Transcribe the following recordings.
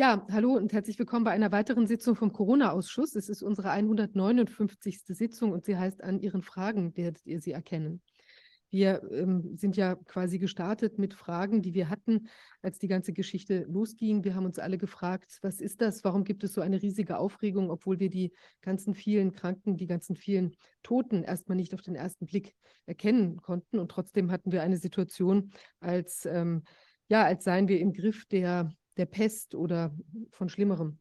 Ja, hallo und herzlich willkommen bei einer weiteren Sitzung vom Corona-Ausschuss. Es ist unsere 159. Sitzung und sie heißt An Ihren Fragen werdet ihr sie erkennen. Wir ähm, sind ja quasi gestartet mit Fragen, die wir hatten, als die ganze Geschichte losging. Wir haben uns alle gefragt, was ist das? Warum gibt es so eine riesige Aufregung, obwohl wir die ganzen vielen Kranken, die ganzen vielen Toten erstmal nicht auf den ersten Blick erkennen konnten. Und trotzdem hatten wir eine Situation, als, ähm, ja, als seien wir im Griff der, der Pest oder von Schlimmerem.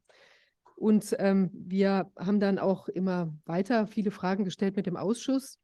Und ähm, wir haben dann auch immer weiter viele Fragen gestellt mit dem Ausschuss.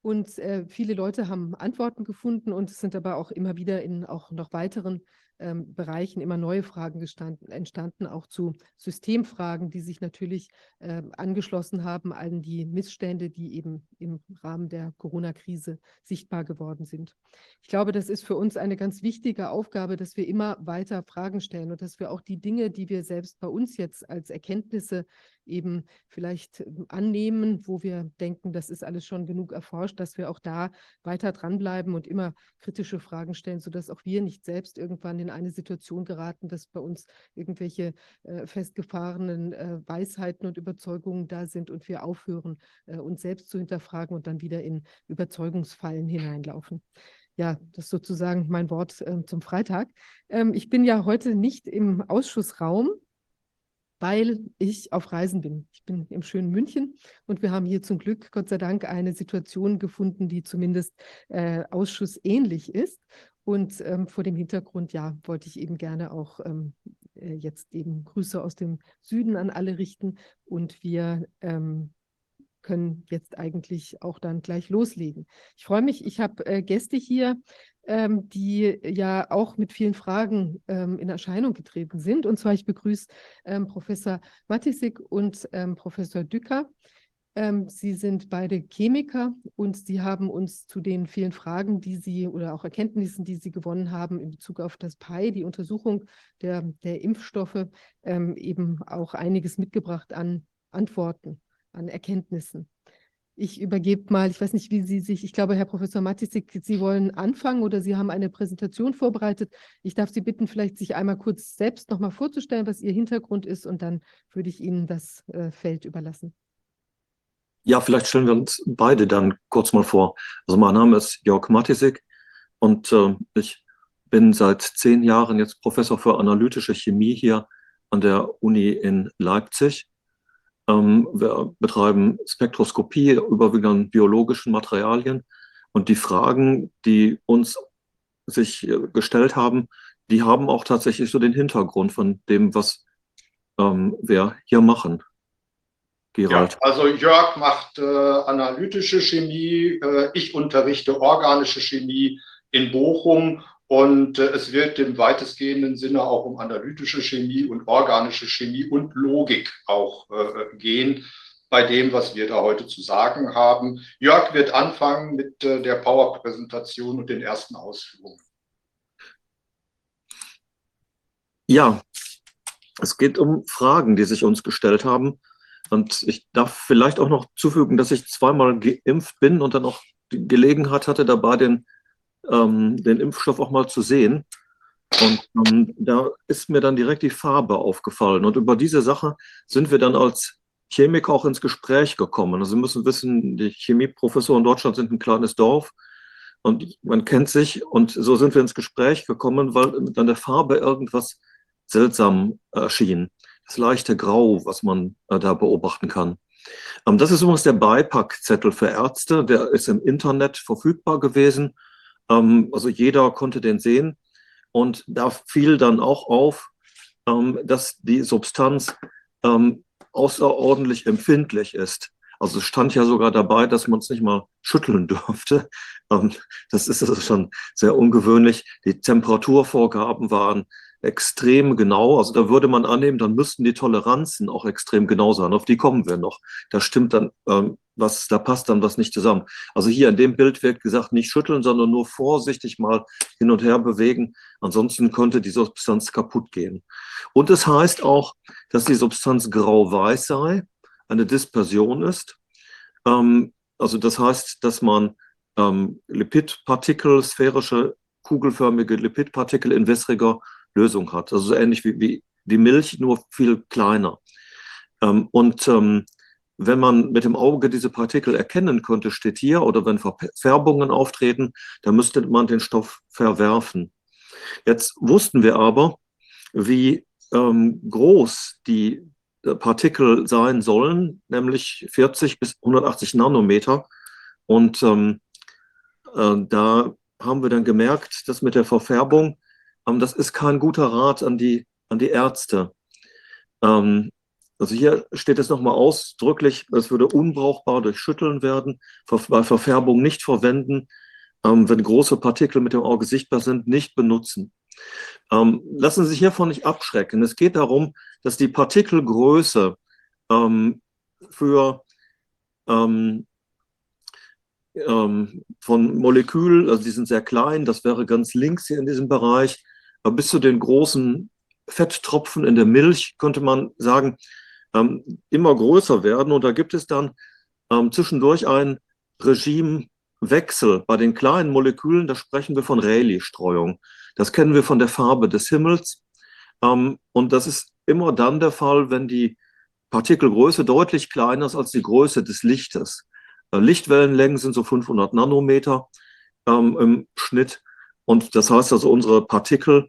Und äh, viele Leute haben Antworten gefunden und sind aber auch immer wieder in auch noch weiteren ähm, Bereichen immer neue Fragen gestanden, entstanden, auch zu Systemfragen, die sich natürlich äh, angeschlossen haben an die Missstände, die eben im Rahmen der Corona-Krise sichtbar geworden sind. Ich glaube, das ist für uns eine ganz wichtige Aufgabe, dass wir immer weiter Fragen stellen und dass wir auch die Dinge, die wir selbst bei uns jetzt als Erkenntnisse eben vielleicht ähm, annehmen, wo wir denken, das ist alles schon genug erforscht, dass wir auch da weiter dranbleiben und immer kritische Fragen stellen, sodass auch wir nicht selbst irgendwann in eine Situation geraten, dass bei uns irgendwelche äh, festgefahrenen äh, Weisheiten und Überzeugungen da sind und wir aufhören, äh, uns selbst zu hinterfragen und dann wieder in Überzeugungsfallen hineinlaufen. Ja, das ist sozusagen mein Wort äh, zum Freitag. Ähm, ich bin ja heute nicht im Ausschussraum, weil ich auf Reisen bin. Ich bin im schönen München und wir haben hier zum Glück, Gott sei Dank, eine Situation gefunden, die zumindest äh, ausschussähnlich ist. Und ähm, vor dem Hintergrund, ja, wollte ich eben gerne auch ähm, äh, jetzt eben Grüße aus dem Süden an alle richten. Und wir ähm, können jetzt eigentlich auch dann gleich loslegen. Ich freue mich, ich habe äh, Gäste hier, ähm, die ja auch mit vielen Fragen ähm, in Erscheinung getreten sind. Und zwar, ich begrüße ähm, Professor Matisik und ähm, Professor Dücker. Ähm, sie sind beide Chemiker und sie haben uns zu den vielen Fragen, die sie oder auch Erkenntnissen, die sie gewonnen haben in Bezug auf das PI, die Untersuchung der, der Impfstoffe, ähm, eben auch einiges mitgebracht an Antworten, an Erkenntnissen. Ich übergebe mal, ich weiß nicht, wie Sie sich, ich glaube, Herr Professor Matisik, Sie wollen anfangen oder Sie haben eine Präsentation vorbereitet. Ich darf Sie bitten, vielleicht sich einmal kurz selbst nochmal vorzustellen, was Ihr Hintergrund ist und dann würde ich Ihnen das äh, Feld überlassen. Ja, vielleicht stellen wir uns beide dann kurz mal vor. Also mein Name ist Jörg Matisik und äh, ich bin seit zehn Jahren jetzt Professor für analytische Chemie hier an der Uni in Leipzig ähm, wir betreiben Spektroskopie überwiegend an biologischen Materialien. Und die Fragen, die uns sich äh, gestellt haben, die haben auch tatsächlich so den Hintergrund von dem, was ähm, wir hier machen. Gerald. Ja, also Jörg macht äh, analytische Chemie, äh, ich unterrichte organische Chemie in Bochum und äh, es wird im weitestgehenden Sinne auch um analytische Chemie und organische Chemie und Logik auch äh, gehen bei dem, was wir da heute zu sagen haben. Jörg wird anfangen mit äh, der Power-Präsentation und den ersten Ausführungen. Ja, es geht um Fragen, die sich uns gestellt haben. Und ich darf vielleicht auch noch zufügen, dass ich zweimal geimpft bin und dann auch die Gelegenheit hatte, dabei den ähm, den Impfstoff auch mal zu sehen. Und ähm, da ist mir dann direkt die Farbe aufgefallen. Und über diese Sache sind wir dann als Chemiker auch ins Gespräch gekommen. Also Sie müssen wissen, die Chemieprofessoren in Deutschland sind ein kleines Dorf und man kennt sich. Und so sind wir ins Gespräch gekommen, weil an der Farbe irgendwas seltsam erschien. Das leichte Grau, was man äh, da beobachten kann. Ähm, das ist übrigens der Beipackzettel für Ärzte. Der ist im Internet verfügbar gewesen. Ähm, also jeder konnte den sehen. Und da fiel dann auch auf, ähm, dass die Substanz ähm, außerordentlich empfindlich ist. Also es stand ja sogar dabei, dass man es nicht mal schütteln dürfte. Ähm, das ist also schon sehr ungewöhnlich. Die Temperaturvorgaben waren extrem genau. Also da würde man annehmen, dann müssten die Toleranzen auch extrem genau sein. Auf die kommen wir noch. Da stimmt dann ähm, was, da passt dann was nicht zusammen. Also hier in dem Bild wird gesagt, nicht schütteln, sondern nur vorsichtig mal hin und her bewegen. Ansonsten könnte die Substanz kaputt gehen. Und es das heißt auch, dass die Substanz grau-weiß sei, eine Dispersion ist. Ähm, also das heißt, dass man ähm, Lipidpartikel, sphärische, kugelförmige Lipidpartikel in wässriger Lösung hat. Also so ähnlich wie, wie die Milch, nur viel kleiner. Ähm, und wenn man mit dem Auge diese Partikel erkennen könnte, steht hier, oder wenn Verfärbungen auftreten, dann müsste man den Stoff verwerfen. Jetzt wussten wir aber, wie ähm, groß die äh, Partikel sein sollen, nämlich 40 bis 180 Nanometer. Und ähm, äh, da haben wir dann gemerkt, dass mit der Verfärbung, ähm, das ist kein guter Rat an die, an die Ärzte. Ähm, also hier steht es nochmal ausdrücklich, es würde unbrauchbar durch Schütteln werden, bei Verfärbung nicht verwenden, ähm, wenn große Partikel mit dem Auge sichtbar sind, nicht benutzen. Ähm, lassen Sie sich hiervon nicht abschrecken. Es geht darum, dass die Partikelgröße ähm, für ähm, ähm, von Molekülen, also die sind sehr klein, das wäre ganz links hier in diesem Bereich, bis zu den großen Fetttropfen in der Milch könnte man sagen, ähm, immer größer werden. Und da gibt es dann ähm, zwischendurch ein Regimewechsel. Bei den kleinen Molekülen, da sprechen wir von Rayleigh-Streuung. Das kennen wir von der Farbe des Himmels. Ähm, und das ist immer dann der Fall, wenn die Partikelgröße deutlich kleiner ist als die Größe des Lichtes. Äh, Lichtwellenlängen sind so 500 Nanometer ähm, im Schnitt. Und das heißt also, unsere Partikel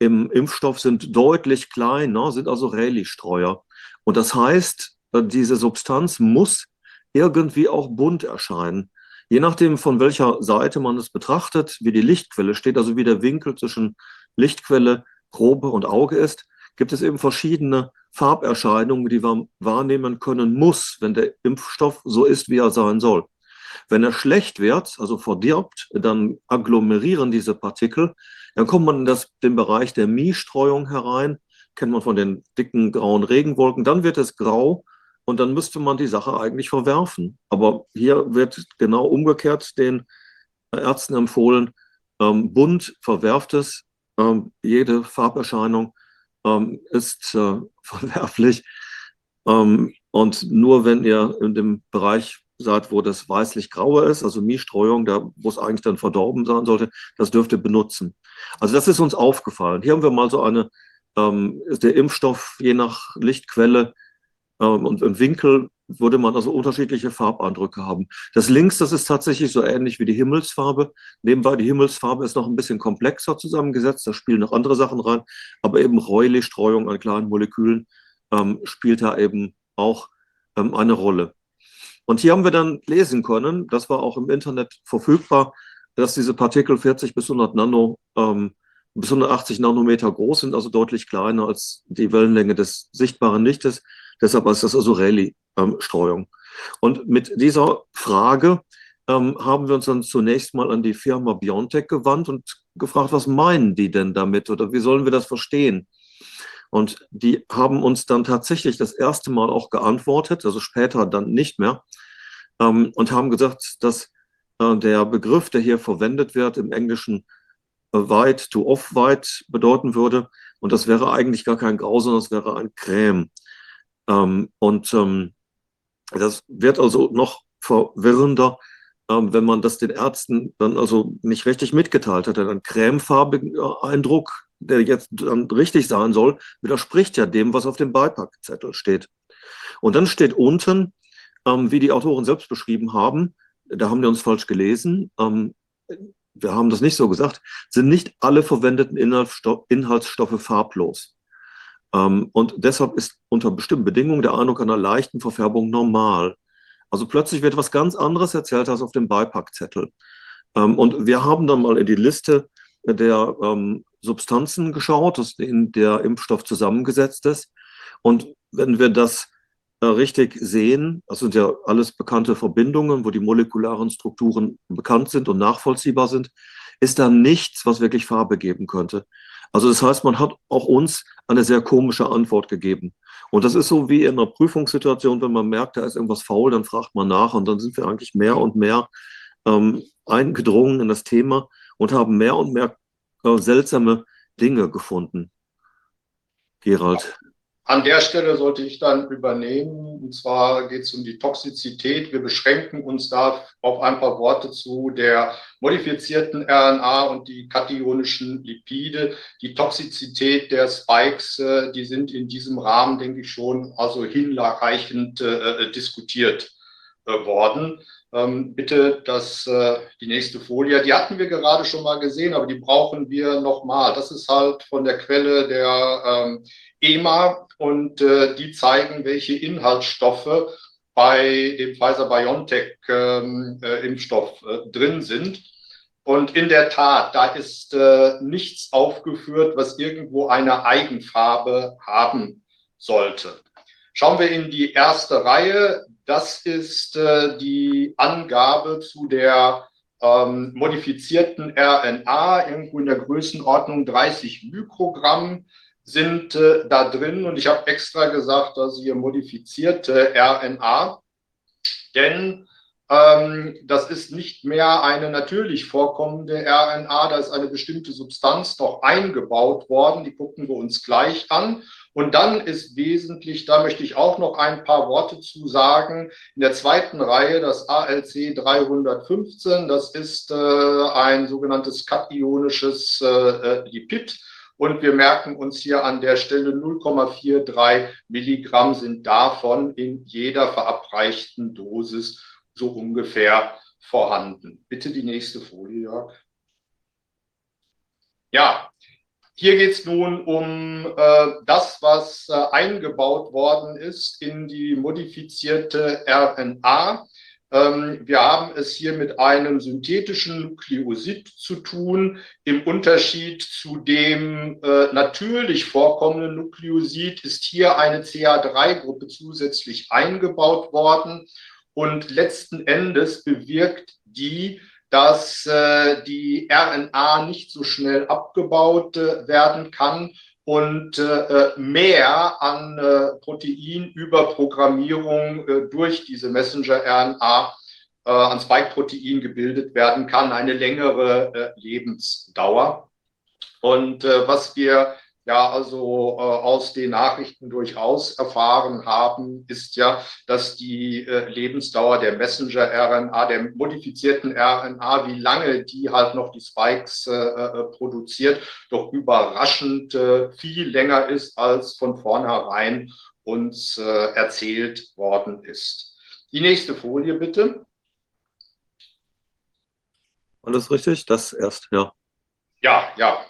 im Impfstoff sind deutlich kleiner, sind also Rayleigh-Streuer. Und das heißt, äh, diese Substanz muss irgendwie auch bunt erscheinen. Je nachdem, von welcher Seite man es betrachtet, wie die Lichtquelle steht, also wie der Winkel zwischen Lichtquelle, Probe und Auge ist, gibt es eben verschiedene Farberscheinungen, die man wahrnehmen können muss, wenn der Impfstoff so ist, wie er sein soll. Wenn er schlecht wird, also verdirbt, dann agglomerieren diese Partikel, dann kommt man in das, den Bereich der Mie-Streuung herein, kennt man von den dicken grauen Regenwolken, dann wird es grau und dann müsste man die Sache eigentlich verwerfen. Aber hier wird genau umgekehrt den Ärzten empfohlen, ähm, bunt verwerft es, ähm, jede Farberscheinung ähm, ist äh, verwerflich. Ähm, und nur wenn ihr in dem Bereich seid, wo das weißlich-graue ist, also Miestreuung, da wo es eigentlich dann verdorben sein sollte, das dürft ihr benutzen. Also das ist uns aufgefallen. Hier haben wir mal so eine, ähm, der Impfstoff je nach Lichtquelle ähm, und im Winkel würde man also unterschiedliche Farbeindrücke haben. Das links, das ist tatsächlich so ähnlich wie die Himmelsfarbe. Nebenbei, die Himmelsfarbe ist noch ein bisschen komplexer zusammengesetzt, da spielen noch andere Sachen rein, aber eben Reuleigh-Streuung an kleinen Molekülen ähm, spielt da eben auch ähm, eine Rolle. Und hier haben wir dann lesen können, das war auch im Internet verfügbar, dass diese Partikel 40 bis 100 Nano, ähm, bis 180 Nanometer groß sind, also deutlich kleiner als die Wellenlänge des sichtbaren Lichtes. Deshalb ist das also Rayleigh-Streuung. Und mit dieser Frage ähm, haben wir uns dann zunächst mal an die Firma Biontech gewandt und gefragt, was meinen die denn damit oder wie sollen wir das verstehen? Und die haben uns dann tatsächlich das erste Mal auch geantwortet, also später dann nicht mehr, ähm, und haben gesagt, dass äh, der Begriff, der hier verwendet wird, im Englischen äh, weit to off-weit bedeuten würde. Und das wäre eigentlich gar kein Grau, sondern es wäre ein Creme. Ähm, und ähm, das wird also noch verwirrender, ähm, wenn man das den Ärzten dann also nicht richtig mitgeteilt hat. Ein cremefarbigen Eindruck, der jetzt dann richtig sein soll, widerspricht ja dem, was auf dem Beipackzettel steht. Und dann steht unten, ähm, wie die Autoren selbst beschrieben haben, da haben die uns falsch gelesen, ähm, wir haben das nicht so gesagt, sind nicht alle verwendeten Inhaltsstoffe, farblos. Ähm, und deshalb ist unter bestimmten Bedingungen der Eindruck einer leichten Verfärbung normal. Also plötzlich wird was ganz anderes erzählt als auf dem Beipackzettel. Ähm, und wir haben dann mal in die Liste der ähm, Substanzen geschaut, in der Impfstoff zusammengesetzt ist. Und wenn wir das richtig sehen, das sind ja alles bekannte Verbindungen, wo die molekularen Strukturen bekannt sind und nachvollziehbar sind, ist da nichts, was wirklich Farbe geben könnte. Also das heißt, man hat auch uns eine sehr komische Antwort gegeben. Und das ist so wie in einer Prüfungssituation, wenn man merkt, da ist irgendwas faul, dann fragt man nach und dann sind wir eigentlich mehr und mehr ähm, eingedrungen in das Thema und haben mehr und mehr äh, seltsame Dinge gefunden. Gerald. An der Stelle sollte ich dann übernehmen. Und zwar geht es um die Toxizität. Wir beschränken uns da auf ein paar Worte zu der modifizierten RNA und die kationischen Lipide. Die Toxizität der Spikes, äh, die sind in diesem Rahmen, denke ich, schon also hinreichend äh, diskutiert äh, worden. Ähm, bitte das, äh, die nächste Folie. Die hatten wir gerade schon mal gesehen, aber die brauchen wir nochmal. Das ist halt von der Quelle der ähm, EMA und äh, die zeigen, welche Inhaltsstoffe bei dem Pfizer-BioNTech-Impfstoff ähm, äh, drin sind. Und in der Tat, da ist äh, nichts aufgeführt, was irgendwo eine Eigenfarbe haben sollte. Schauen wir in die erste Reihe. Das ist äh, die Angabe zu der ähm, modifizierten RNA, irgendwo in der Größenordnung 30 Mikrogramm sind äh, da drin. Und ich habe extra gesagt, dass hier modifizierte RNA, denn ähm, das ist nicht mehr eine natürlich vorkommende RNA, da ist eine bestimmte Substanz doch eingebaut worden, die gucken wir uns gleich an. Und dann ist wesentlich, da möchte ich auch noch ein paar Worte zu sagen, in der zweiten Reihe das ALC 315, das ist äh, ein sogenanntes kationisches äh, äh, Lipid. Und wir merken uns hier an der Stelle 0,43 Milligramm sind davon in jeder verabreichten Dosis so ungefähr vorhanden. Bitte die nächste Folie, Jörg. Ja, hier geht es nun um äh, das, was äh, eingebaut worden ist in die modifizierte RNA. Ähm, wir haben es hier mit einem synthetischen Nukleosid zu tun. Im Unterschied zu dem äh, natürlich vorkommenden Nukleosid ist hier eine CA3-Gruppe zusätzlich eingebaut worden. Und letzten Endes bewirkt die, dass äh, die RNA nicht so schnell abgebaut äh, werden kann und äh, mehr an äh, Proteinüberprogrammierung äh, durch diese Messenger-RNA äh, an Spike-Protein gebildet werden kann, eine längere äh, Lebensdauer. Und äh, was wir ja also äh, aus den Nachrichten durchaus erfahren haben, ist ja, dass die äh, Lebensdauer der Messenger-RNA, der modifizierten RNA, wie lange die halt noch die Spikes äh, äh produziert, doch überraschend äh, viel länger ist, als von vornherein uns äh, erzählt worden ist. Die nächste Folie bitte. Alles richtig? Das erst, ja. Ja, ja.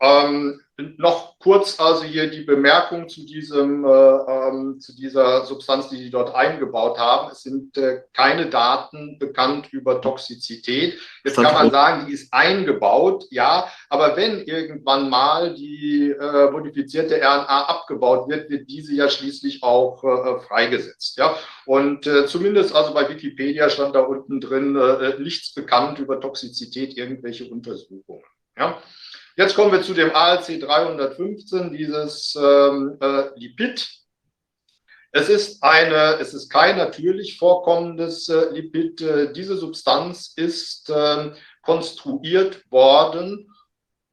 Ähm, noch kurz also hier die Bemerkung zu, diesem, äh, ähm, zu dieser Substanz, die Sie dort eingebaut haben. Es sind äh, keine Daten bekannt über Toxizität. Jetzt kann man sagen, die ist eingebaut, ja, aber wenn irgendwann mal die äh, modifizierte RNA abgebaut wird, wird diese ja schließlich auch äh, freigesetzt. Ja? Und äh, zumindest also bei Wikipedia stand da unten drin äh, nichts bekannt über Toxizität, irgendwelche Untersuchungen. Ja? Jetzt kommen wir zu dem ALC 315, dieses ähm, äh, Lipid. Es ist, eine, es ist kein natürlich vorkommendes äh, Lipid. Äh, diese Substanz ist äh, konstruiert worden,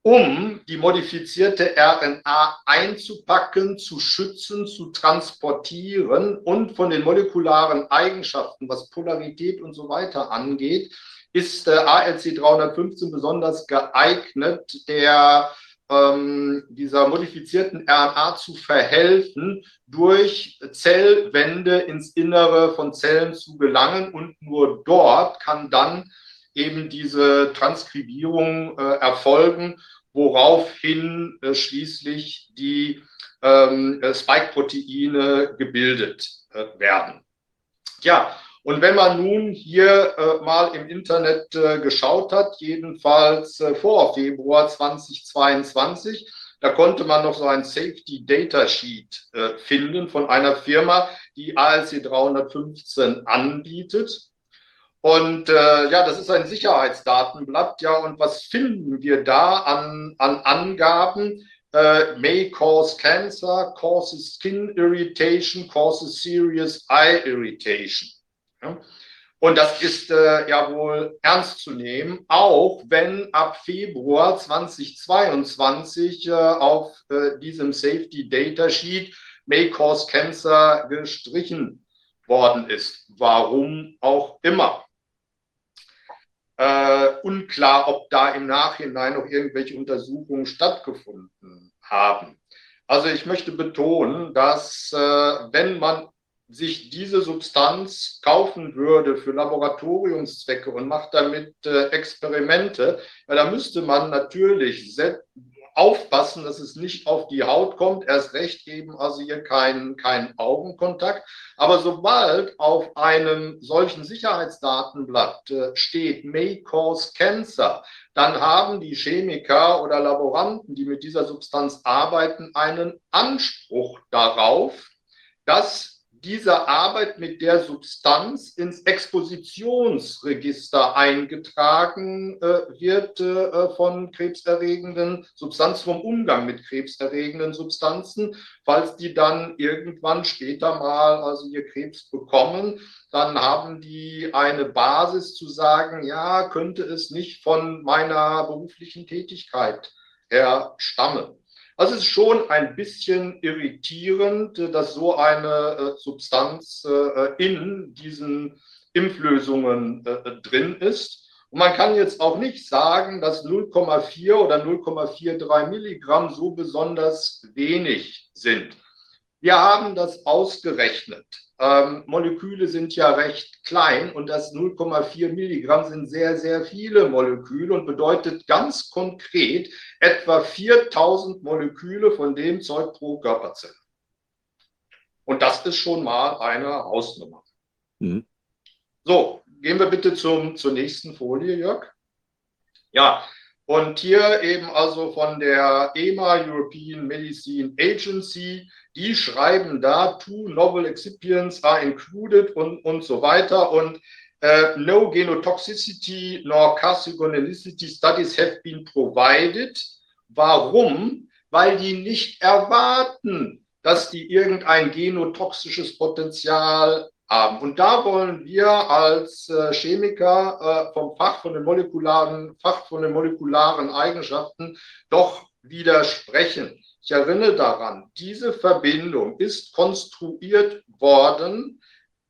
um die modifizierte RNA einzupacken, zu schützen, zu transportieren und von den molekularen Eigenschaften, was Polarität und so weiter angeht, ist äh, ALC 315 besonders geeignet, der ähm, dieser modifizierten RNA zu verhelfen, durch Zellwände ins Innere von Zellen zu gelangen und nur dort kann dann eben diese Transkribierung äh, erfolgen, woraufhin äh, schließlich die ähm, Spike-Proteine gebildet äh, werden. Ja, und wenn man nun hier äh, mal im Internet äh, geschaut hat, jedenfalls äh, vor Februar 2022, da konnte man noch so ein Safety Data Sheet äh, finden von einer Firma, die ALC 315 anbietet. Und äh, ja, das ist ein Sicherheitsdatenblatt. Ja, und was finden wir da an, an Angaben? Uh, may cause cancer, causes skin irritation, causes serious eye irritation. Ja? Und das ist äh, ja wohl ernst zu nehmen, auch wenn ab Februar 2022 äh, auf äh, diesem Safety Data Sheet May Cause Cancer gestrichen worden ist. Warum auch immer. Äh, unklar, ob da im Nachhinein noch irgendwelche Untersuchungen stattgefunden haben. Also ich möchte betonen, dass äh, wenn man sich diese Substanz kaufen würde für Laboratoriumszwecke und macht damit äh, Experimente, ja, da müsste man natürlich aufpassen, dass es nicht auf die Haut kommt, erst recht eben also hier keinen kein Augenkontakt. Aber sobald auf einem solchen Sicherheitsdatenblatt äh, steht, may cause cancer, dann haben die Chemiker oder Laboranten, die mit dieser Substanz arbeiten, einen Anspruch darauf, dass diese Arbeit mit der Substanz ins Expositionsregister eingetragen äh, wird äh, von krebserregenden Substanzen, vom Umgang mit krebserregenden Substanzen. Falls die dann irgendwann später mal also ihr Krebs bekommen, dann haben die eine Basis zu sagen, ja, könnte es nicht von meiner beruflichen Tätigkeit her stammen. Also es ist schon ein bisschen irritierend, dass so eine äh, Substanz äh, in diesen Impflösungen äh, drin ist. Und man kann jetzt auch nicht sagen, dass 0,4 oder 0,43 Milligramm so besonders wenig sind. Wir haben das ausgerechnet. Ähm, Moleküle sind ja recht klein und das 0,4 Milligramm sind sehr, sehr viele Moleküle und bedeutet ganz konkret etwa 4000 Moleküle von dem Zeug pro Körperzelle. Und das ist schon mal eine Hausnummer. Mhm. So, gehen wir bitte zum, zur nächsten Folie, Jörg. Ja, und hier eben also von der EMA, European Medicine Agency, die schreiben da, two novel excipients are included und, und so weiter. Und uh, no genotoxicity nor carcinogenicity studies have been provided. Warum? Weil die nicht erwarten, dass die irgendein genotoxisches Potenzial haben. Und da wollen wir als äh, Chemiker äh, vom Fach von den molekularen, Fach von den molekularen Eigenschaften doch widersprechen. Ich erinnere daran, diese Verbindung ist konstruiert worden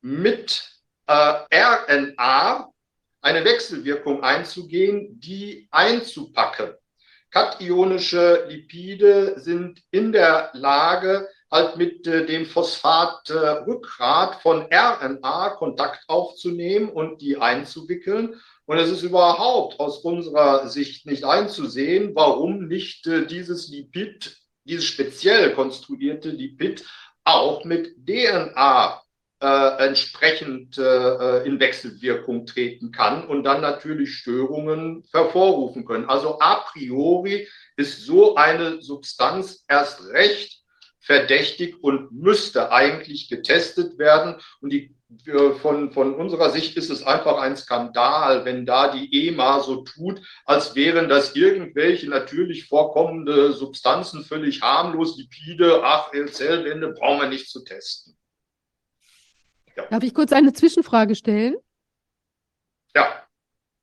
mit äh, RNA eine Wechselwirkung einzugehen, die einzupacken. Kationische Lipide sind in der Lage, halt mit äh, dem Phosphatrückgrat äh, von RNA Kontakt aufzunehmen und die einzuwickeln. Und es ist überhaupt aus unserer Sicht nicht einzusehen, warum nicht äh, dieses Lipid, dieses speziell konstruierte Lipid auch mit DNA äh, entsprechend äh, in Wechselwirkung treten kann und dann natürlich Störungen hervorrufen können. Also a priori ist so eine Substanz erst recht verdächtig und müsste eigentlich getestet werden. Und die, von, von unserer Sicht ist es einfach ein Skandal, wenn da die EMA so tut, als wären das irgendwelche natürlich vorkommende Substanzen, völlig harmlos, Lipide, ach, Zellwände, brauchen wir nicht zu testen. Ja. Darf ich kurz eine Zwischenfrage stellen? Ja.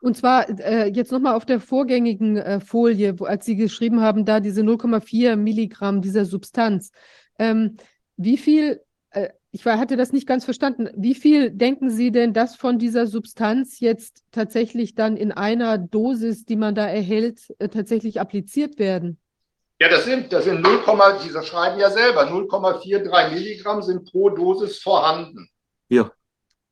Und zwar äh, jetzt nochmal auf der vorgängigen äh, Folie, wo, als Sie geschrieben haben, da diese 0,4 Milligramm dieser Substanz. Ähm, wie viel, äh, ich war, hatte das nicht ganz verstanden, wie viel denken Sie denn, dass von dieser Substanz jetzt tatsächlich dann in einer Dosis, die man da erhält, äh, tatsächlich appliziert werden? Ja, das sind, das sind 0, dieser schreiben ja selber, 0,43 Milligramm sind pro Dosis vorhanden. Ja.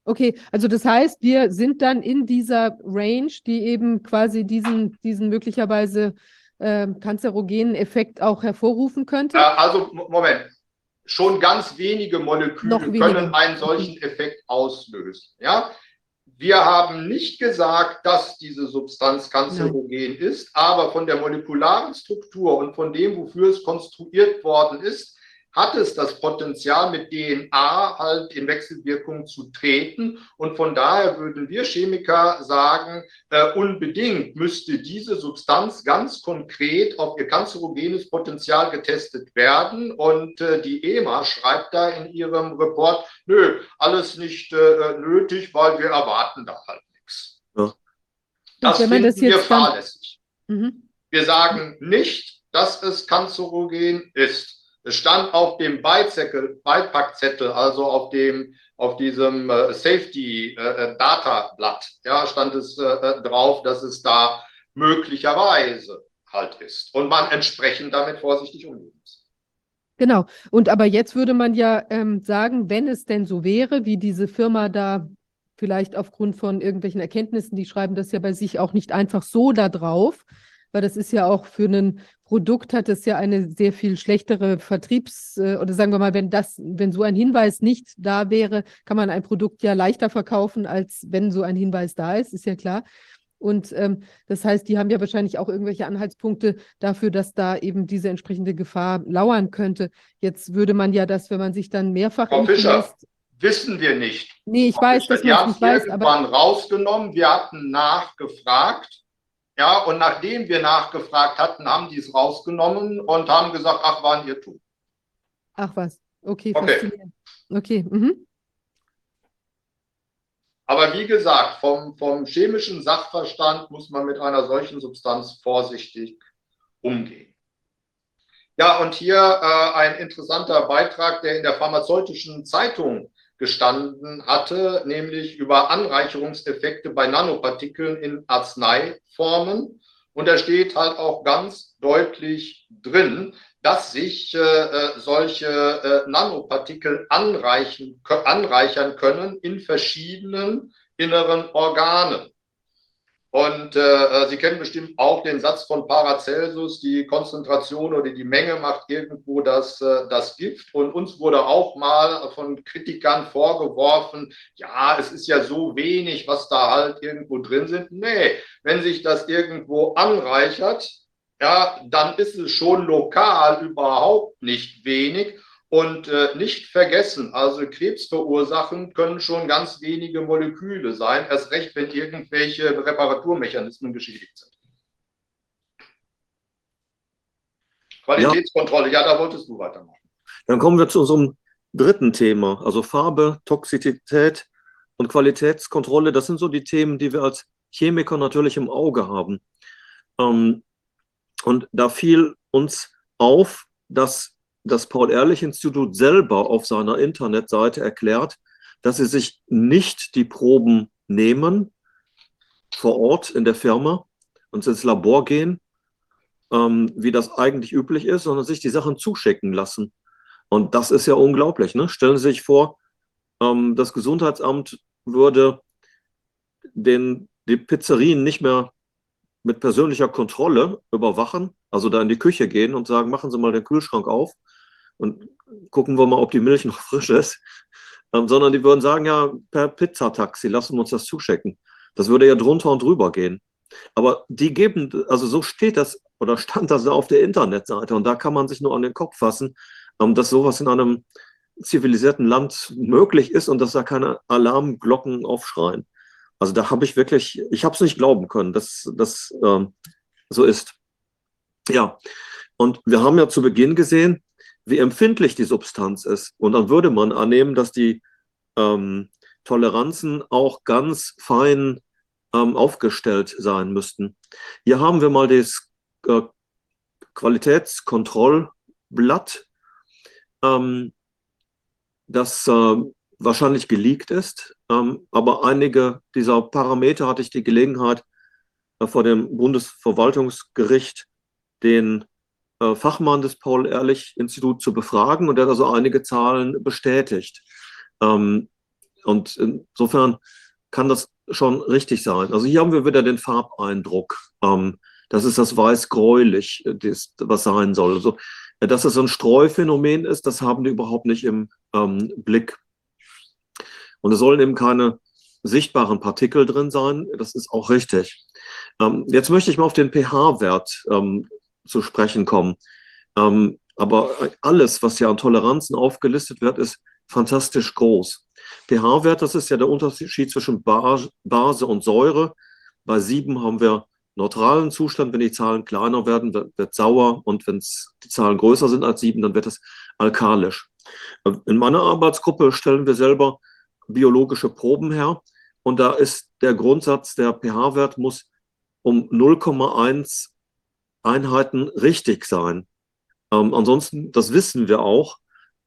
Okay, also das heißt, wir sind dann in dieser Range, die eben quasi diesen, diesen möglicherweise äh, kanzerogenen Effekt auch hervorrufen könnte? Also, Moment, schon ganz wenige Moleküle können einen solchen Effekt auslösen. Ja? Wir haben nicht gesagt, dass diese Substanz kanzerogen Nein. ist, aber von der molekularen Struktur und von dem, wofür es konstruiert worden ist, hat es das Potenzial, mit DNA halt in Wechselwirkung zu treten. Und von daher würden wir Chemiker sagen, äh, unbedingt müsste diese Substanz ganz konkret auf ihr kanzerogenes Potenzial getestet werden. Und äh, die EMA schreibt da in ihrem Report, nö, alles nicht äh, nötig, weil wir erwarten da halt nichts. Ja. Das finden das wir fahrlässig. Mhm. Wir sagen nicht, dass es kanzerogen ist. Es stand auf dem Beizettel, Beipackzettel, also auf dem, auf diesem äh, Safety äh, äh, Data Blatt, ja, stand es äh, äh, drauf, dass es da möglicherweise halt ist und man entsprechend damit vorsichtig umgehen muss. Genau. Und aber jetzt würde man ja ähm, sagen, wenn es denn so wäre, wie diese Firma da vielleicht aufgrund von irgendwelchen Erkenntnissen, die schreiben das ja bei sich auch nicht einfach so da drauf, weil das ist ja auch für ein Produkt hat es ja eine sehr viel schlechtere Vertriebs- äh, oder sagen wir mal, wenn das, wenn so ein Hinweis nicht da wäre, kann man ein Produkt ja leichter verkaufen, als wenn so ein Hinweis da ist, ist ja klar. Und ähm, das heißt, die haben ja wahrscheinlich auch irgendwelche Anhaltspunkte dafür, dass da eben diese entsprechende Gefahr lauern könnte. Jetzt würde man ja das, wenn man sich dann mehrfach Frau Fischer, wissen wir nicht. Nee, ich Frau weiß, Fischer, dass man es nicht weiß. Die haben irgendwann rausgenommen, wir hatten nachgefragt ja, und nachdem wir nachgefragt hatten, haben die es rausgenommen und haben gesagt, ach, war ein Irrtum. Ach was, okay, okay. Okay. Mhm. Aber wie gesagt, vom, vom chemischen Sachverstand muss man mit einer solchen Substanz vorsichtig umgehen. Ja, und hier äh, ein interessanter Beitrag, der in der pharmazeutischen Zeitung gestanden hatte, nämlich über Anreicherungseffekte bei Nanopartikeln in Arzneiformen. Und da steht halt auch ganz deutlich drin, dass sich äh, äh solche äh, Nanopartikel anreichen, anreichern können in verschiedenen inneren Organen. Und äh, äh, Sie kennen bestimmt auch den Satz von Paracelsus, die Konzentration oder die Menge macht irgendwo das, äh, das Gift. Und uns wurde auch mal von Kritikern vorgeworfen, ja, es ist ja so wenig, was da halt irgendwo drin sind. Nee, wenn sich das irgendwo anreichert, ja, dann ist es schon lokal überhaupt nicht wenig. Und äh, nicht vergessen, also Krebsverursachen können schon ganz wenige Moleküle sein, erst recht, wenn irgendwelche Reparaturmechanismen geschädigt sind. Qualitätskontrolle, ja. ja, da wolltest du weitermachen. Dann kommen wir zu unserem dritten Thema, also Farbe, Toxizität und Qualitätskontrolle. Das sind so die Themen, die wir als Chemiker natürlich im Auge haben. Ähm, und da fiel uns auf, dass das Paul-Ehrlich-Institut selber auf seiner Internetseite erklärt, dass sie sich nicht die Proben nehmen vor Ort in der Firma und ins Labor gehen, ähm, wie das eigentlich üblich ist, sondern sich die Sachen zuschicken lassen. Und das ist ja unglaublich. Ne? Stellen Sie sich vor, ähm, das Gesundheitsamt würde den, die Pizzerien nicht mehr mit persönlicher Kontrolle überwachen, also da in die Küche gehen und sagen, machen Sie mal den Kühlschrank auf und gucken wir mal, ob die Milch noch frisch ist, ähm, sondern die würden sagen, ja, per Pizzataxi, lassen wir uns das zuschicken. Das würde ja drunter und drüber gehen. Aber die geben, also so steht das oder stand das auf der Internetseite und da kann man sich nur an den Kopf fassen, ähm, dass sowas in einem zivilisierten Land möglich ist und dass da keine Alarmglocken aufschreien. Also da habe ich wirklich, ich habe es nicht glauben können, dass das ähm, so ist. Ja, und wir haben ja zu Beginn gesehen, wie empfindlich die Substanz ist. Und dann würde man annehmen, dass die ähm, Toleranzen auch ganz fein ähm, aufgestellt sein müssten. Hier haben wir mal das äh, Qualitätskontrollblatt, ähm, das äh, wahrscheinlich geleakt ist. Ähm, aber einige dieser Parameter hatte ich die Gelegenheit, äh, vor dem Bundesverwaltungsgericht den Fachmann des Paul-Ehrlich-Instituts zu befragen und der hat also einige Zahlen bestätigt. Ähm, und insofern kann das schon richtig sein. Also hier haben wir wieder den Farbeindruck. Ähm, das ist das weiß-gräulich, was sein soll. Also, dass es ein Streuphänomen ist, das haben die überhaupt nicht im ähm, Blick. Und es sollen eben keine sichtbaren Partikel drin sein. Das ist auch richtig. Jetzt möchte ich mal auf den pH-Wert zu sprechen kommen. Ähm, aber alles, was ja an Toleranzen aufgelistet wird, ist fantastisch groß. pH-Wert, das ist ja der Unterschied zwischen Base und Säure. Bei sieben haben wir neutralen Zustand. Wenn die Zahlen kleiner werden, wird, wird sauer. Und wenn die Zahlen größer sind als sieben, dann wird es alkalisch. In meiner Arbeitsgruppe stellen wir selber biologische Proben her. Und da ist der Grundsatz, der pH-Wert muss um 0,1 Einheiten richtig sein. Ähm, ansonsten, das wissen wir auch,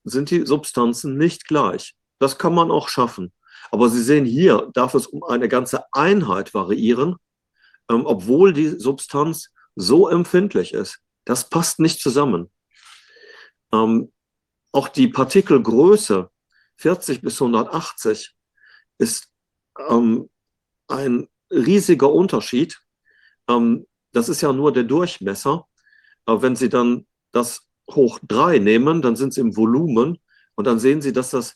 sind die Substanzen nicht gleich. Das kann man auch schaffen. Aber Sie sehen hier, darf es um eine ganze Einheit variieren, ähm, obwohl die Substanz so empfindlich ist. Das passt nicht zusammen. Ähm, auch die Partikelgröße 40 bis 180 ist ähm, ein riesiger Unterschied. Ähm, das ist ja nur der Durchmesser. Aber wenn Sie dann das hoch 3 nehmen, dann sind Sie im Volumen und dann sehen Sie, dass das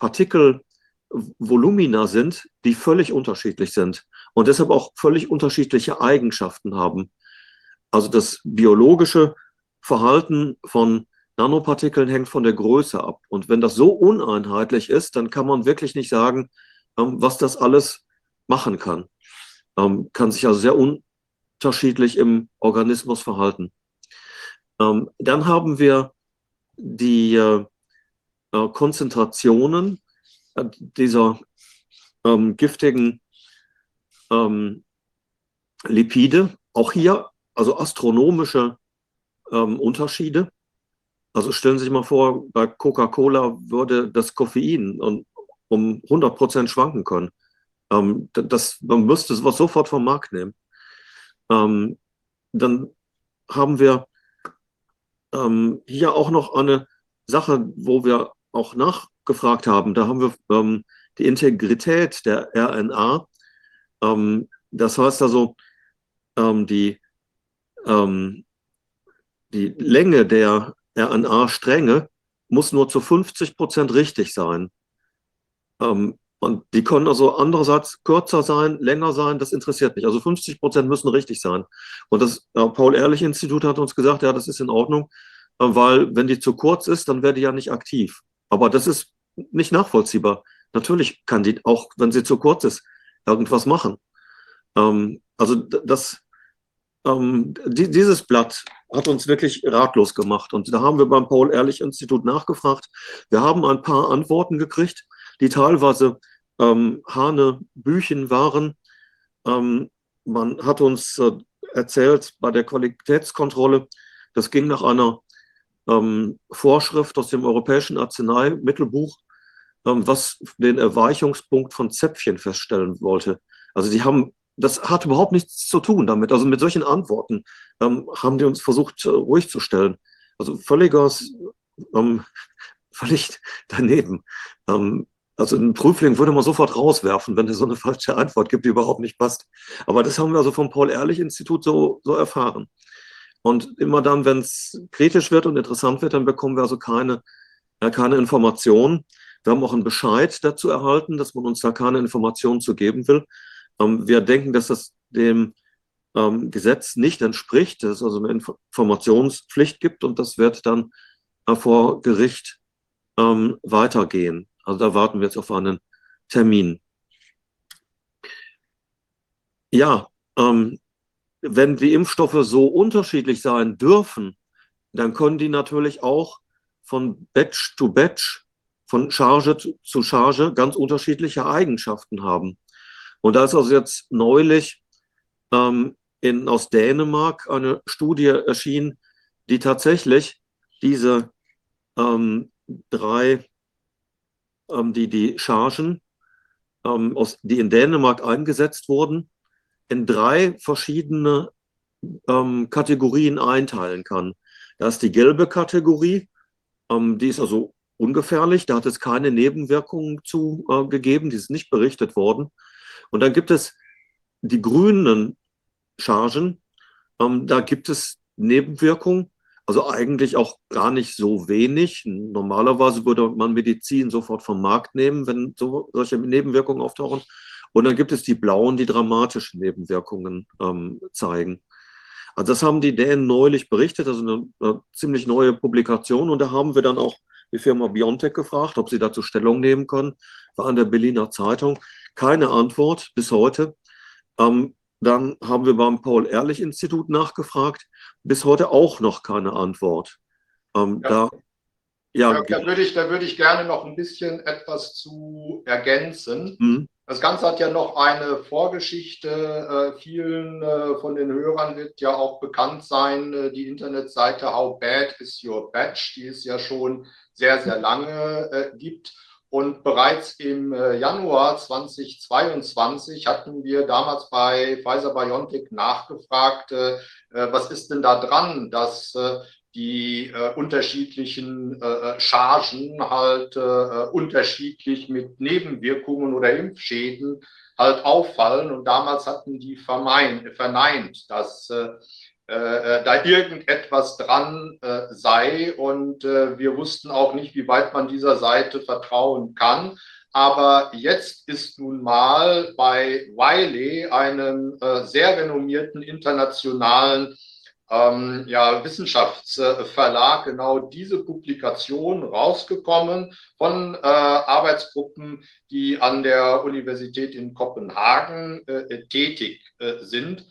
Partikelvolumina sind, die völlig unterschiedlich sind und deshalb auch völlig unterschiedliche Eigenschaften haben. Also das biologische Verhalten von Nanopartikeln hängt von der Größe ab. Und wenn das so uneinheitlich ist, dann kann man wirklich nicht sagen, ähm, was das alles machen kann. Ähm, kann sich also sehr unterschiedlich im Organismus verhalten. Ähm, dann haben wir die äh, äh, Konzentrationen äh, dieser giftigen Lipide. Auch hier also astronomische Unterschiede. Also stellen Sie sich mal vor, bei Coca-Cola würde das Koffein um 100 Prozent schwanken können. Ähm, das, man müsste es sofort vom Markt nehmen. Ähm, dann haben wir ähm, hier auch noch eine Sache, wo wir auch nachgefragt haben. Da haben wir ähm, die Integrität der RNA. Ähm, das heißt also, ähm, die, die Länge der RNA-Stränge muss nur zu 50 Prozent richtig sein. Ähm, und die können also andererseits kürzer sein, länger sein, das interessiert mich. Also 50 Prozent müssen richtig sein. Und das äh, Paul-Ehrlich-Institut hat uns gesagt, ja, das ist in Ordnung, äh, weil wenn die zu kurz ist, dann wäre die ja nicht aktiv. Aber das ist nicht nachvollziehbar. Natürlich kann die, auch wenn sie zu kurz ist, irgendwas machen. Ähm, also das, ähm, die, dieses Blatt hat uns wirklich ratlos gemacht. Und da haben wir beim Paul-Ehrlich-Institut nachgefragt. Wir haben ein paar Antworten gekriegt die teilweise ähm, Hanebüchen waren. Ähm, man hat uns äh, erzählt bei der Qualitätskontrolle, das ging nach einer ähm, Vorschrift aus dem Europäischen Arzneimittelbuch, ähm, was den Erweichungspunkt von Zäpfchen feststellen wollte. Also die haben, das hat überhaupt nichts zu tun damit. Also mit solchen Antworten ähm, haben die uns versucht, äh, ruhig zu stellen. Also völliges, ähm, völlig daneben. Also einen Prüfling würde man sofort rauswerfen, wenn er so eine falsche Antwort gibt, die überhaupt nicht passt. Aber das haben wir also vom Paul-Ehrlich-Institut so, so erfahren. Und immer dann, wenn es kritisch wird und interessant wird, dann bekommen wir also keine, äh, keine Informationen. Wir haben auch einen Bescheid dazu erhalten, dass man uns da keine Informationen zu geben will. Ähm, wir denken, dass das dem ähm, Gesetz nicht entspricht, dass es also eine Informationspflicht gibt und das wird dann äh, vor Gericht ähm, weitergehen. Also da warten wir jetzt auf einen Termin. Ja, ähm, wenn die Impfstoffe so unterschiedlich sein dürfen, dann können die natürlich auch von Batch zu Batch, von Charge zu Charge ganz unterschiedliche Eigenschaften haben. Und da ist also jetzt neulich ähm, in, aus Dänemark eine Studie erschienen, die tatsächlich diese ähm, drei die die Chargen, ähm, aus, die in Dänemark eingesetzt wurden, in drei verschiedene ähm, Kategorien einteilen kann. Da ist die gelbe Kategorie, ähm, die ist also ungefährlich, da hat es keine Nebenwirkungen zu äh, gegeben, die ist nicht berichtet worden. Und dann gibt es die grünen Chargen, ähm, da gibt es Nebenwirkungen, also eigentlich auch gar nicht so wenig. Normalerweise würde man Medizin sofort vom Markt nehmen, wenn so, solche Nebenwirkungen auftauchen. Und dann gibt es die blauen, die dramatische Nebenwirkungen ähm, zeigen. Also das haben die Dänen neulich berichtet, also eine, eine, ziemlich neue Publikation. Und da haben wir dann auch die Firma Biontech gefragt, ob sie dazu Stellung nehmen können. War an der Berliner Zeitung. Keine Antwort bis heute. Ähm, dann haben wir beim Paul-Ehrlich-Institut nachgefragt. Bis heute auch noch keine Antwort. Ähm, ja. Da, ja, ja, da, würde ich, da würde ich gerne noch ein bisschen etwas zu ergänzen. Mhm. Das Ganze hat ja noch eine Vorgeschichte. Äh, vielen äh, von den Hörern wird ja auch bekannt sein, äh, die Internetseite How Bad is Your Badge, die es ja schon sehr, sehr lange äh, gibt. Und bereits im äh, Januar 2022 hatten wir damals bei Pfizer BioNTech nachgefragt, äh, was ist denn da dran, dass die äh, unterschiedlichen äh, Chargen halt äh, unterschiedlich mit Nebenwirkungen oder Impfschäden halt auffallen. Und damals hatten die verneint, dass äh, äh, da irgendetwas dran äh, sei. Und wir wussten auch nicht, wie weit man dieser Seite vertrauen kann. Aber jetzt ist nun mal bei Wiley, einem sehr renommierten internationalen ähm, ja, Wissenschaftsverlag genau diese Publikation rausgekommen von äh, Arbeitsgruppen, die an der Universität in Kopenhagen äh, tätig äh, sind.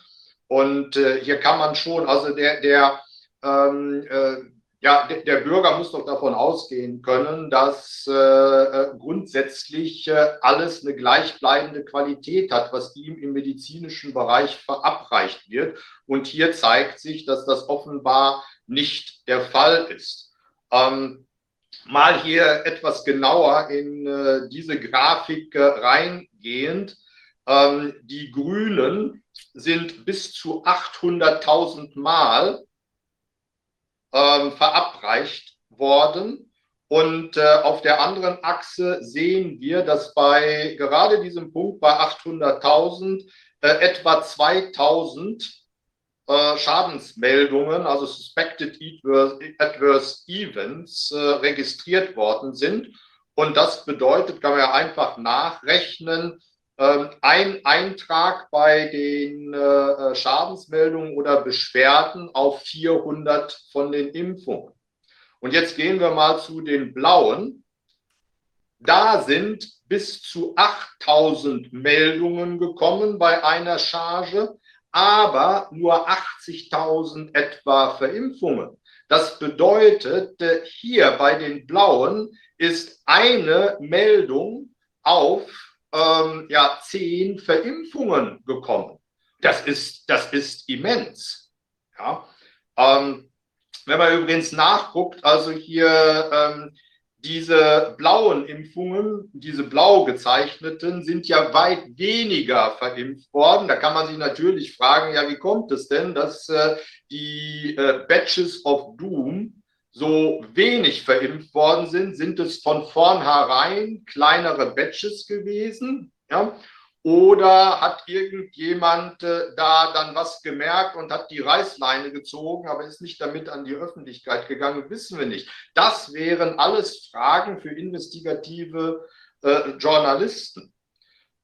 Und äh, hier kann man schon, also der, der ähm, äh, ja, der, der, Bürger muss doch davon ausgehen können, dass äh, äh, grundsätzlich äh, alles eine gleichbleibende Qualität hat, was ihm im medizinischen Bereich verabreicht wird. Und hier zeigt sich, dass das offenbar nicht der Fall ist. Ähm, mal hier etwas genauer in äh, diese Grafik reingehend. Ähm, die Grünen sind bis zu 800.000 Mal ähm, verabreicht worden. Und äh, auf der anderen Achse sehen wir, dass bei gerade diesem Punkt bei 800.000 äh, etwa 2000 äh, Schadensmeldungen, also Suspected Adverse Events, äh, registriert worden sind. Und das bedeutet, kann man ja einfach nachrechnen, ein Eintrag bei den äh, Schadensmeldungen oder Beschwerden auf 400 von den Impfungen. Und jetzt gehen wir mal zu den blauen. Da sind bis zu 8000 Meldungen gekommen bei einer Charge, aber nur 80.000 etwa Verimpfungen. Das bedeutet, äh, hier bei den blauen ist eine Meldung auf ähm, ja, zehn Verimpfungen gekommen. Das ist, das ist immens. Ja. Ähm, wenn man übrigens nachguckt, also hier ähm, diese blauen Impfungen, diese blau gezeichneten, sind ja weit weniger verimpft worden. Da kann man sich natürlich fragen, ja, wie kommt es denn, dass äh, die äh, Batches of Doom so wenig verimpft worden sind, sind es von vornherein kleinere Batches gewesen. Ja? Oder hat irgendjemand äh, da dann was gemerkt und hat die Reißleine gezogen, aber ist nicht damit an die Öffentlichkeit gegangen, wissen wir nicht. Das wären alles Fragen für investigative äh, Journalisten.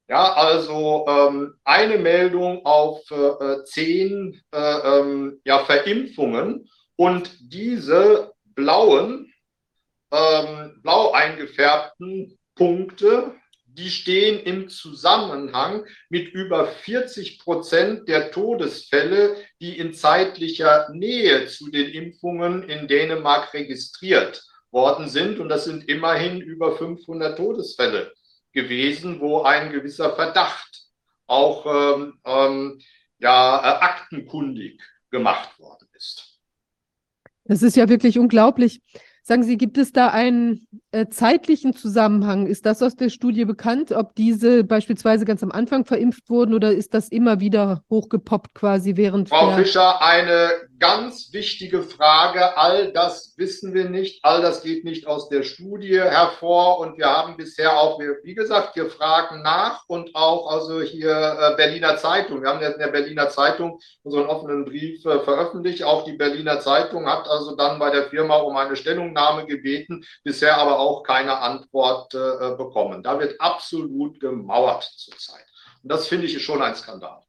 Ja, also ähm, eine Meldung auf äh, zehn äh, ähm, ja, Verimpfungen und diese blauen, ähm, blau eingefärbten Punkte, die stehen im Zusammenhang mit über 40 Prozent der Todesfälle, die in zeitlicher Nähe zu den Impfungen in Dänemark registriert worden sind. Und das sind immerhin über 500 Todesfälle gewesen, wo ein gewisser Verdacht auch ähm, ähm, ja, äh, aktenkundig gemacht worden ist. Das ist ja wirklich unglaublich. Sagen Sie, gibt es da äh, zeitlichen Zusammenhang? Ist das aus der Studie bekannt, ob diese beispielsweise ganz am Anfang verimpft wurden oder ist das immer wieder hochgepoppt quasi während Frau Fischer, eine ganz wichtige Frage. All das wissen wir nicht. All das geht nicht aus der Studie hervor. Und wir haben bisher auch, wie gesagt, wir fragen nach und auch also hier äh, Berliner Zeitung. Wir haben in der Berliner Zeitung unseren offenen Brief äh, veröffentlicht. Auch die Berliner Zeitung hat also dann bei der Firma um eine Stellungnahme gebeten, bisher aber auch keine Antwort äh, bekommen. Da wird absolut gemauert zurzeit. Und das finde ich schon ein Skandal.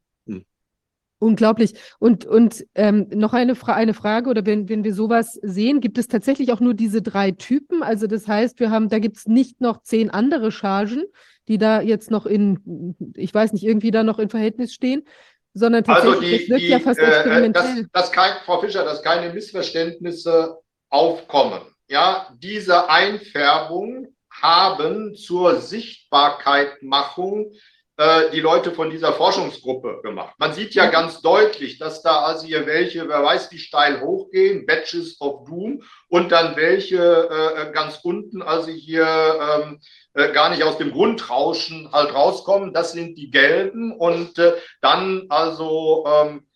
Unglaublich. Und, und ähm, noch eine, Fra eine Frage, oder wenn, wenn wir sowas sehen, gibt es tatsächlich auch nur diese drei Typen? Also das heißt, wir haben, da gibt es nicht noch zehn andere Chargen, die da jetzt noch in, ich weiß nicht, irgendwie da noch in Verhältnis stehen, sondern tatsächlich, also die, das wirkt die, ja fast äh, experimentell. Dass, dass kein, Frau Fischer, dass keine Missverständnisse aufkommen. Ja, diese Einfärbung haben zur Sichtbarkeitmachung äh, die Leute von dieser Forschungsgruppe gemacht. Man sieht ja ganz deutlich, dass da also hier welche, wer weiß, wie steil hochgehen, Batches of Doom, und dann welche äh, ganz unten, also hier ähm, äh, gar nicht aus dem Grundrauschen halt rauskommen. Das sind die gelben. Und äh, dann also, ähm,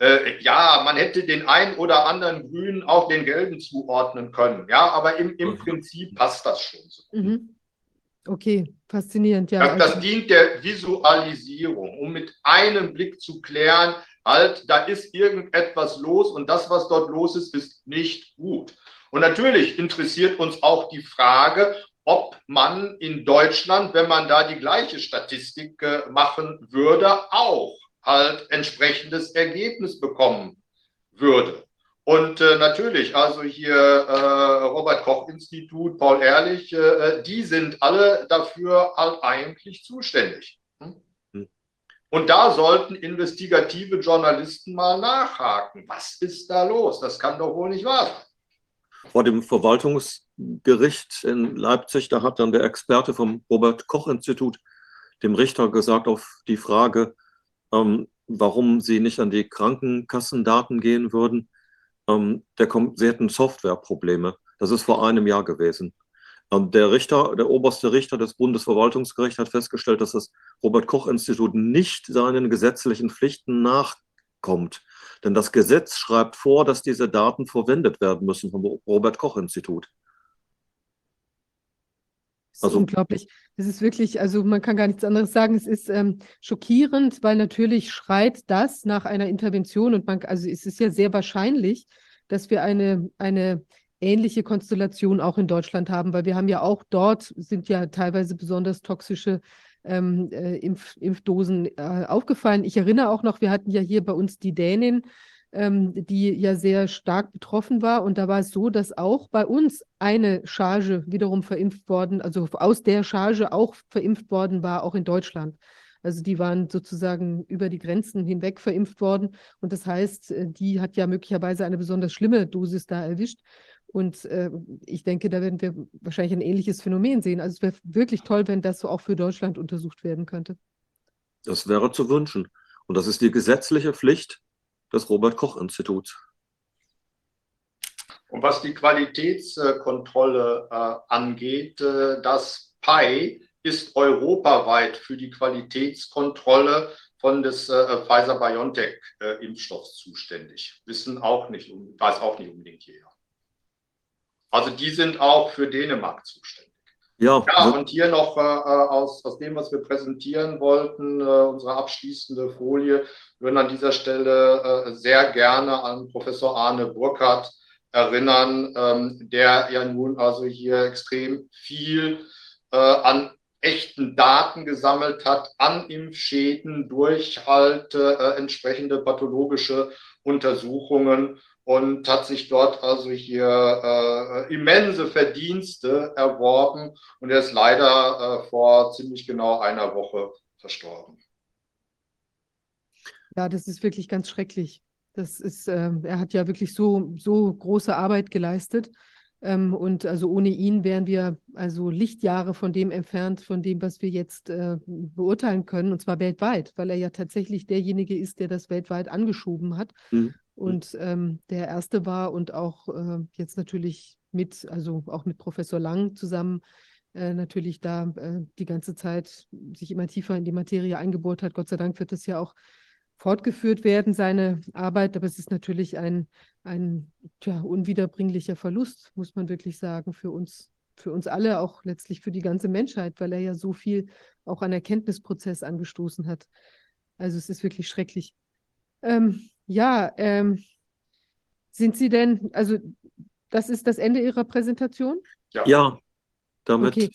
äh, ja, man hätte den einen oder anderen Grünen auch den gelben zuordnen können. Ja, aber im, im Prinzip passt das schon so. Mhm. Okay, faszinierend, ja. Das, das also dient der Visualisierung, um mit einem Blick zu klären, halt, da ist irgendetwas los und das, was dort los ist, ist nicht gut. Und natürlich interessiert uns auch die Frage, ob man in Deutschland, wenn man da die gleiche Statistik äh, machen würde, auch halt entsprechendes Ergebnis bekommen würde. Und äh, natürlich, also hier äh, Robert Koch Institut, Paul Ehrlich, äh, die sind alle dafür halt eigentlich zuständig. Hm? hm? Und da sollten investigative Journalisten mal nachhaken. Was ist da los? Das kann doch wohl nicht wahr sein. Vor dem Verwaltungsgericht in Leipzig, da hat dann der Experte vom Robert Koch Institut dem Richter gesagt auf die Frage, ähm, warum sie nicht an die Krankenkassendaten gehen würden ähm, der sie hätten Softwareprobleme. Das ist vor einem Jahr gewesen. Ähm, der Richter, der oberste Richter des Bundesverwaltungsgerichts hat festgestellt, dass das Robert-Koch-Institut nicht seinen gesetzlichen Pflichten nachkommt. Denn das Gesetz schreibt vor, dass diese Daten verwendet werden müssen vom Robert-Koch-Institut. Das ist also, unglaublich. Das ist wirklich, also man kann gar nichts anderes sagen. Es ist ähm, schockierend, weil natürlich schreit das nach einer Intervention und man, also es ist ja sehr wahrscheinlich, dass wir eine, eine ähnliche Konstellation auch in Deutschland haben, weil wir haben ja auch dort sind ja teilweise besonders toxische ähm, äh, Impf, Impfdosen äh, aufgefallen. Ich erinnere auch noch, wir hatten ja hier bei uns die Dänin, ähm, die ja sehr stark betroffen war. Und da war es so, dass auch bei uns eine Charge wiederum verimpft worden, also aus der Charge auch verimpft worden war, auch in Deutschland. Also die waren sozusagen über die Grenzen hinweg verimpft worden. Und das heißt, äh, die hat ja möglicherweise eine besonders schlimme Dosis da erwischt. Und äh, ich denke, da werden wir wahrscheinlich ein ähnliches Phänomen sehen. Also es wäre wirklich toll, wenn das so auch für Deutschland untersucht werden könnte. Das wäre zu wünschen. Und das ist die gesetzliche Pflicht des Robert Koch Instituts. Und was die Qualitätskontrolle äh, angeht, äh, das PI ist europaweit für die Qualitätskontrolle von des äh, Pfizer-BioNTech-Impfstoffs zuständig. Wissen auch nicht, weiß auch nicht unbedingt jeder. Also die sind auch für Dänemark zuständig. Ja, ja und hier noch äh, aus, aus dem, was wir präsentieren wollten, äh, unsere abschließende Folie, würden an dieser Stelle äh, sehr gerne an Professor Arne Burkhardt erinnern, ähm, der ja nun also hier extrem viel äh, an echten Daten gesammelt hat, an Impfschäden durch halt äh, entsprechende pathologische Untersuchungen und hat sich dort also hier äh, immense Verdienste erworben und er ist leider äh, vor ziemlich genau einer Woche verstorben. Ja, das ist wirklich ganz schrecklich. Das ist, äh, er hat ja wirklich so, so große Arbeit geleistet. Ähm, und also ohne ihn wären wir also Lichtjahre von dem entfernt, von dem, was wir jetzt äh, beurteilen können, und zwar weltweit, weil er ja tatsächlich derjenige ist, der das weltweit angeschoben hat. Mhm. Mhm. und ähm, der erste war und auch äh, jetzt natürlich mit, also auch mit Professor Lang zusammen äh, natürlich da äh, die ganze Zeit sich immer tiefer in die Materie eingebohrt hat. Gott sei Dank wird das ja auch fortgeführt werden, seine Arbeit, aber es ist natürlich ein, ein tja, unwiederbringlicher Verlust, muss man wirklich sagen, für uns, für uns alle, auch letztlich für die ganze Menschheit, weil er ja so viel auch an Erkenntnisprozess angestoßen hat. Also es ist wirklich schrecklich. Ähm, ja, ähm, sind Sie denn, also das ist das Ende Ihrer Präsentation? Ja, ja damit. Okay.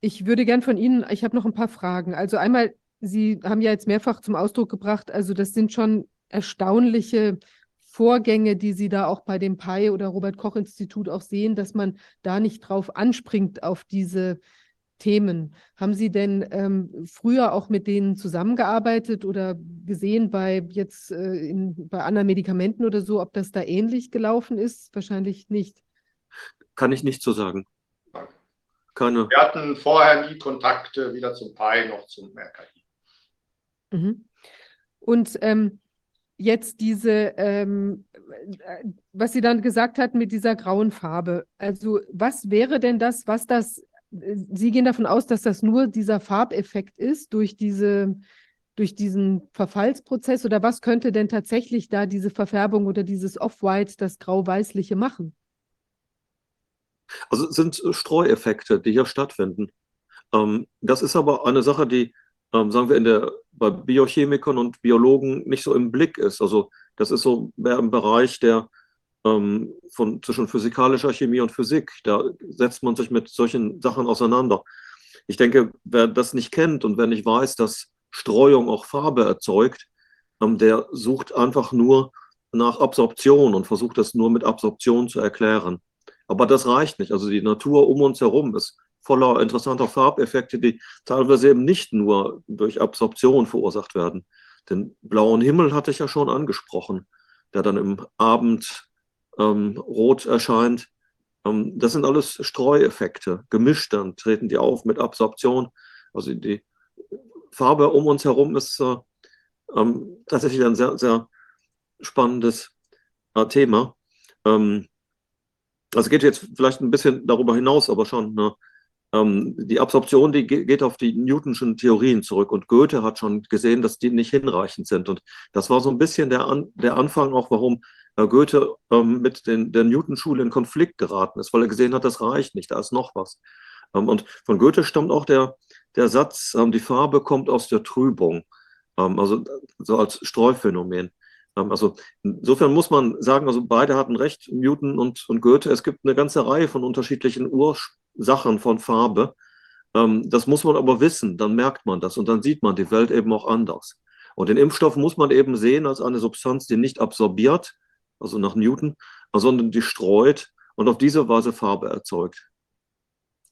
Ich würde gern von Ihnen, ich habe noch ein paar Fragen. Also einmal, Sie haben ja jetzt mehrfach zum Ausdruck gebracht, also das sind schon erstaunliche Vorgänge, die Sie da auch bei dem PI oder Robert Koch Institut auch sehen, dass man da nicht drauf anspringt auf diese Themen. Haben Sie denn ähm, früher auch mit denen zusammengearbeitet oder gesehen bei jetzt äh, in, bei anderen Medikamenten oder so, ob das da ähnlich gelaufen ist? Wahrscheinlich nicht. Kann ich nicht so sagen. Keine. Wir hatten vorher nie Kontakte, weder zum PI noch zum RKI. Mhm. Und ähm, jetzt diese, ähm, was Sie dann gesagt hatten mit dieser grauen Farbe. Also was wäre denn das, was das, Sie gehen davon aus, dass das nur dieser Farbeffekt ist durch diese, durch diesen Verfallsprozess oder was könnte denn tatsächlich da diese Verfärbung oder dieses Off-White, das Grau-Weißliche machen? Also es sind Streueffekte, die hier stattfinden. Ähm, das ist aber eine Sache, die ähm, sagen wir, in der, bei Biochemikern und Biologen nicht so im Blick ist. Also das ist so mehr im Bereich der ähm, von zwischen physikalischer Chemie und Physik. Da setzt man sich mit solchen Sachen auseinander. Ich denke, wer das nicht kennt und wer nicht weiß, dass Streuung auch Farbe erzeugt, ähm, der sucht einfach nur nach Absorption und versucht das nur mit Absorption zu erklären. Aber das reicht nicht. Also die Natur um uns herum ist voller interessanter Farbeffekte, die teilweise eben nicht nur durch Absorption verursacht werden. Den blauen Himmel hatte ich ja schon angesprochen, der dann im Abend ähm, rot erscheint. Ähm, das sind alles Streueffekte. Gemischt dann treten die auf mit Absorption. Also die Farbe um uns herum ist äh, ähm, tatsächlich ein sehr, sehr spannendes äh, Thema. Ähm, also geht jetzt vielleicht ein bisschen darüber hinaus, aber schon. Ne? Ähm, die Absorption, die geht auf die Newtonschen Theorien zurück und Goethe hat schon gesehen, dass die nicht hinreichend sind. Und das war so ein bisschen der, An der Anfang auch, warum Goethe ähm, mit den, der Newton-Schule in Konflikt geraten ist, weil er gesehen hat, das reicht nicht, da ist noch was. Ähm, und von Goethe stammt auch der, der Satz, ähm, die Farbe kommt aus der Trübung, ähm, also so als Streuphänomen. Ähm, also insofern muss man sagen, also beide hatten recht, Newton und, und Goethe. Es gibt eine ganze Reihe von unterschiedlichen Ursprüngen Sachen von Farbe. Ähm, das muss man aber wissen, dann merkt man das und dann sieht man die Welt eben auch anders. Und den Impfstoff muss man eben sehen als eine Substanz, die nicht absorbiert, also nach Newton, sondern die streut und auf diese Weise Farbe erzeugt.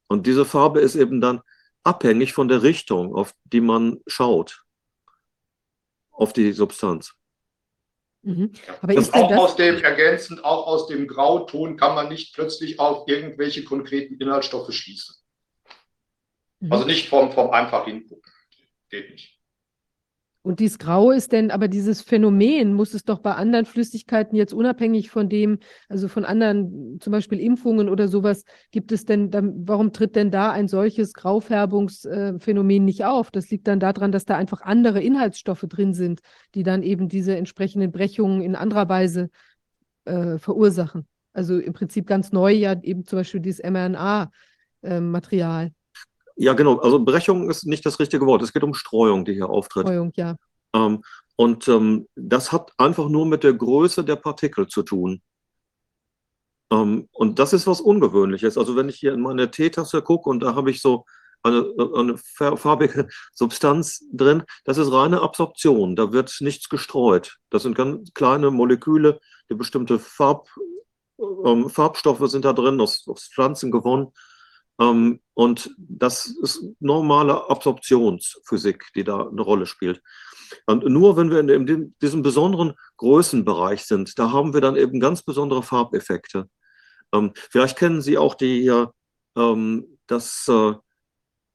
Und diese Farbe ist eben dann abhängig von der Richtung, auf die man schaut, auf die Substanz. Mhm. Aber das auch das aus dem ergänzend, auch aus dem Grauton kann man nicht plötzlich auf irgendwelche konkreten Inhaltsstoffe schließen. Mhm. Also nicht vom, vom einfach hingucken. Geht nicht. Und dieses Grau ist denn, aber dieses Phänomen muss es doch bei anderen Flüssigkeiten jetzt unabhängig von dem, also von anderen, zum Beispiel Impfungen oder sowas, gibt es denn, warum tritt denn da ein solches Graufärbungsphänomen nicht auf? Das liegt dann daran, dass da einfach andere Inhaltsstoffe drin sind, die dann eben diese entsprechenden Brechungen in anderer Weise äh, verursachen. Also im Prinzip ganz neu ja eben zum Beispiel dieses mRNA-Material. Ja, genau. Also Brechung ist nicht das richtige Wort. Es geht um Streuung, die hier auftritt. Streuung, ja. Ähm, und ähm, das hat einfach nur mit der Größe der Partikel zu tun. Ähm, und das ist was Ungewöhnliches. Also wenn ich hier in meine Teetasse gucke und da habe ich so eine, eine farbige Substanz drin, das ist reine Absorption. Da wird nichts gestreut. Das sind ganz kleine Moleküle, die bestimmte Farb, ähm, Farbstoffe sind da drin, aus, aus Pflanzen gewonnen. Ähm, und das ist normale Absorptionsphysik, die da eine Rolle spielt. Und nur wenn wir in, in diesem besonderen Größenbereich sind, da haben wir dann eben ganz besondere Farbeffekte. Ähm, vielleicht kennen Sie auch die, ähm, das, äh,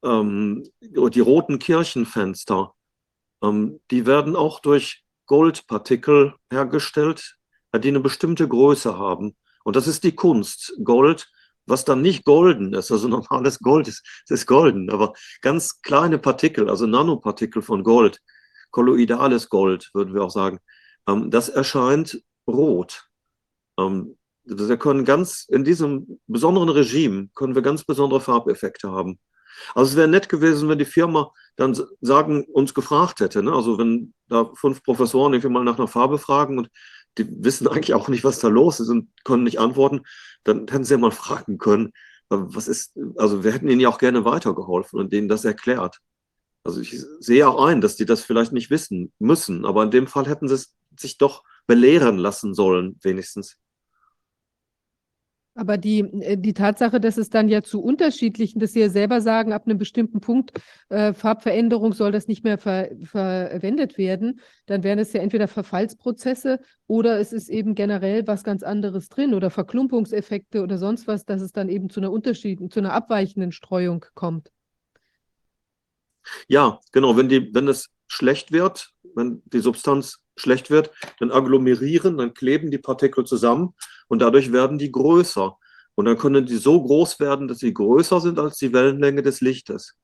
ähm, die roten Kirchenfenster. Ähm, die werden auch durch Goldpartikel hergestellt, die eine bestimmte Größe haben. Und das ist die Kunst. Gold was dann nicht golden ist, also normales Gold ist, ist golden, aber ganz kleine Partikel, also Nanopartikel von Gold, kolloidales Gold, würden wir auch sagen, ähm, das erscheint rot. Ähm, wir können ganz, in diesem besonderen Regime können wir ganz besondere Farbeffekte haben. Also es wäre nett gewesen, wenn die Firma dann sagen, uns gefragt hätte. Ne? Also wenn da fünf Professoren irgendwie mal nach einer Farbe fragen und die wissen eigentlich auch nicht, was da los ist und können nicht antworten, dann hätten sie ja mal fragen können, was ist, also wir hätten ihnen ja auch gerne weitergeholfen und denen das erklärt. Also ich sehe auch ein, dass die das vielleicht nicht wissen müssen, aber in dem Fall hätten sie es sich doch belehren lassen sollen, wenigstens. Aber die, äh, die Tatsache, dass es dann ja zu unterschiedlichen, dass Sie ja selber sagen, ab einem bestimmten Punkt äh, Farbveränderung soll das nicht mehr ver verwendet werden, dann wären es ja entweder Verfallsprozesse oder es ist eben generell was ganz anderes drin oder Verklumpungseffekte oder sonst was, dass es dann eben zu einer Unterschied, zu einer abweichenden Streuung kommt. Ja, genau. Wenn, die, wenn es schlecht wird, wenn die Substanz schlecht wird, dann agglomerieren, dann kleben die Partikel zusammen und dadurch werden die größer. Und dann können die so groß werden, dass sie größer sind als die Wellenlänge des Lichtes.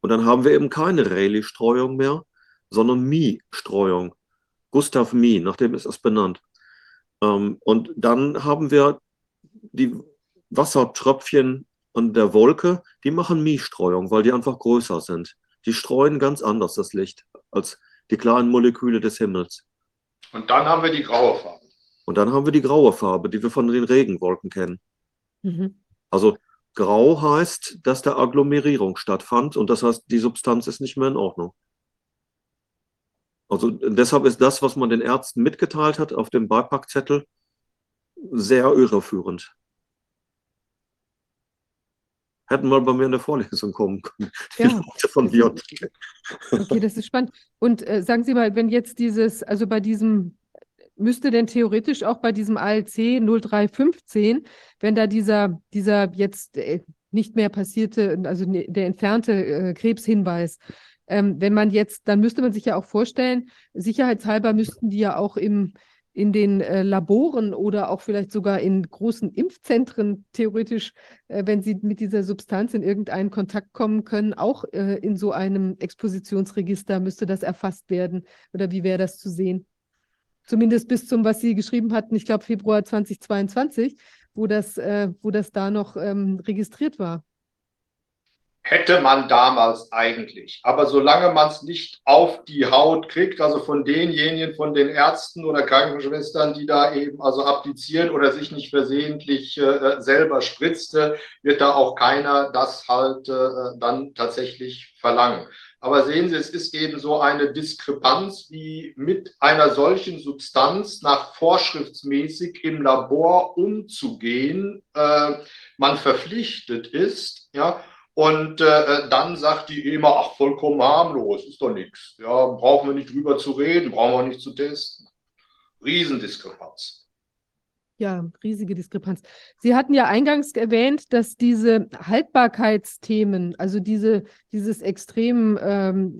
Und dann haben wir eben keine Rayleigh-Streuung mehr, sondern Mie-Streuung. Gustav Mie, nach dem ist es benannt. Ähm, und dann haben wir die Wassertröpfchen an der Wolke, die machen Mie-Streuung, weil die einfach größer sind. Die streuen ganz anders das Licht als die kleinen Moleküle des Himmels. Und dann haben wir die graue Farbe. Und dann haben wir die graue Farbe, die wir von den Regenwolken kennen. Mhm. Also grau heißt, dass der Agglomerierung stattfand und das heißt, die Substanz ist nicht mehr in Ordnung. Also deshalb ist das, was man den Ärzten mitgeteilt hat auf dem Beipackzettel, sehr irreführend. Hätten mal bei mir in der Vorlesung kommen können. Ja. Von Biontech. Okay, das ist spannend. Und äh, sagen Sie mal, wenn jetzt dieses, also bei diesem, müsste denn theoretisch auch bei diesem ALC 0315, wenn da dieser, dieser jetzt äh, nicht mehr passierte, also ne, der entfernte äh, Krebshinweis, ähm, wenn man jetzt, dann müsste man sich ja auch vorstellen, sicherheitshalber müssten die ja auch im, in den äh, Laboren oder auch vielleicht sogar in großen Impfzentren theoretisch, äh, wenn sie mit dieser Substanz in irgendeinen Kontakt kommen können, auch äh, in so einem Expositionsregister müsste das erfasst werden. Oder wie wäre das zu sehen? Zumindest bis zum, was Sie geschrieben hatten, ich glaube Februar 2022, wo das, äh, wo das da noch ähm, registriert war hätte man damals eigentlich. Aber solange man es nicht auf die Haut kriegt, also von denjenigen, von den Ärzten oder Krankenschwestern, die da eben also applizieren oder sich nicht versehentlich äh, selber spritzte, wird da auch keiner das halt äh, dann tatsächlich verlangen. Aber sehen Sie, es ist eben so eine Diskrepanz, wie mit einer solchen Substanz nach vorschriftsmäßig im Labor umzugehen, äh, man verpflichtet ist, ja, und äh, dann sagt die EMA, ach, vollkommen harmlos, ist doch nichts. Ja, brauchen wir nicht drüber zu reden, brauchen wir nicht zu testen. Riesendiskrepanz. Ja, riesige Diskrepanz. Sie hatten ja eingangs erwähnt, dass diese Haltbarkeitsthemen, also diese, dieses extrem ähm,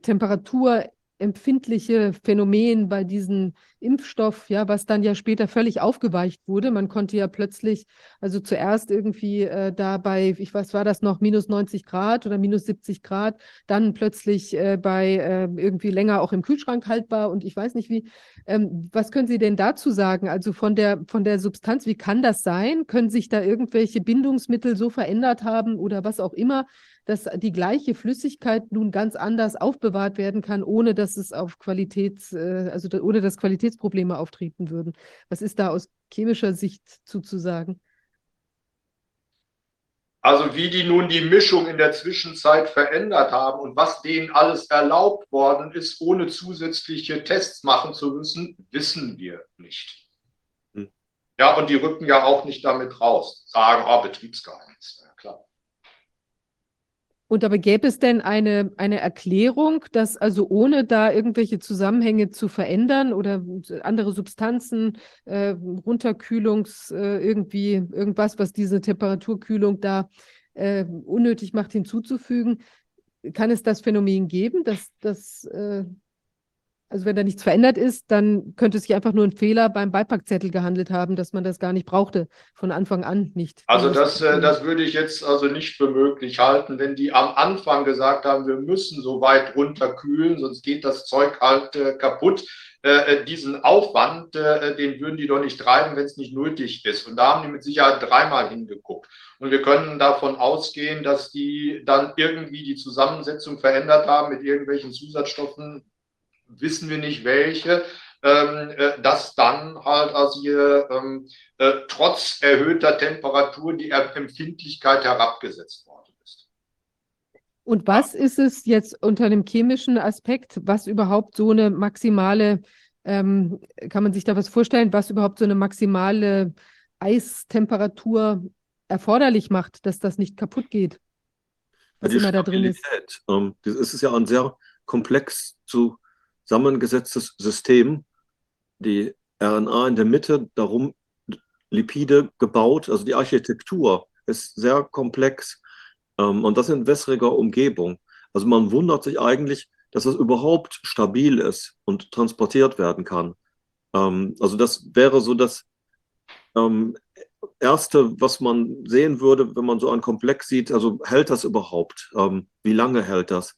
Temperatur empfindliche Phänomen bei diesem Impfstoff, ja, was dann ja später völlig aufgeweicht wurde. Man konnte ja plötzlich, also zuerst irgendwie äh, da bei, ich weiß, war das noch minus 90 Grad oder minus 70 Grad, dann plötzlich äh, bei äh, irgendwie länger auch im Kühlschrank haltbar und ich weiß nicht wie. Ähm, was können Sie denn dazu sagen? Also von der, von der Substanz, wie kann das sein? Können sich da irgendwelche Bindungsmittel so verändert haben oder was auch immer? Dass die gleiche Flüssigkeit nun ganz anders aufbewahrt werden kann, ohne dass es auf Qualitäts, äh, also ohne dass Qualitätsprobleme auftreten würden. Was ist da aus chemischer Sicht zuzusagen? Also wie die nun die Mischung in der Zwischenzeit verändert haben und was denen alles erlaubt worden ist, ohne zusätzliche Tests machen zu müssen, wissen wir nicht. Hm. Ja, und die rücken ja auch nicht damit raus, sagen, oh, Betriebsgeheimnis. Und aber gäbe es denn eine, eine Erklärung, dass also ohne da irgendwelche Zusammenhänge zu verändern oder andere Substanzen, äh, Runterkühlungs, äh, irgendwie irgendwas, was diese Temperaturkühlung da äh, unnötig macht, hinzuzufügen, kann es das Phänomen geben, dass, dass äh, also wenn da nichts verändert ist, dann könnte es sich einfach nur ein Fehler beim Beipackzettel gehandelt haben, dass man das gar nicht brauchte, von Anfang an nicht. Also das, äh, das würde ich jetzt also nicht für möglich halten, wenn die am Anfang gesagt haben, wir müssen so weit runterkühlen, sonst geht das Zeug halt äh, kaputt. Äh, äh diesen Aufwand, äh, den würden die doch nicht treiben, wenn es nicht nötig ist. Und da haben die mit Sicherheit dreimal hingeguckt. Und wir können davon ausgehen, dass die dann irgendwie die Zusammensetzung verändert haben mit irgendwelchen Zusatzstoffen, wissen wir nicht welche, ähm, äh, dass dann halt also hier ähm, äh, trotz erhöhter Temperatur die Empfindlichkeit herabgesetzt worden ist. Und was ist es jetzt unter dem chemischen Aspekt, was überhaupt so eine maximale, ähm, kann man sich da was vorstellen, was überhaupt so eine maximale Eistemperatur erforderlich macht, dass das nicht kaputt geht? Was ja, immer da drin ist. Ähm, das ist ja ein sehr komplex zu zusammengesetztes System. Die RNA in der Mitte, darum Lipide gebaut. Also die Architektur ist sehr komplex ähm, und das in wässriger Umgebung. Also man wundert sich eigentlich, dass es überhaupt stabil ist und transportiert werden kann. Ähm, also das wäre so das ähm, Erste, was man sehen würde, wenn man so einen Komplex sieht. Also hält das überhaupt? Ähm, wie lange hält das?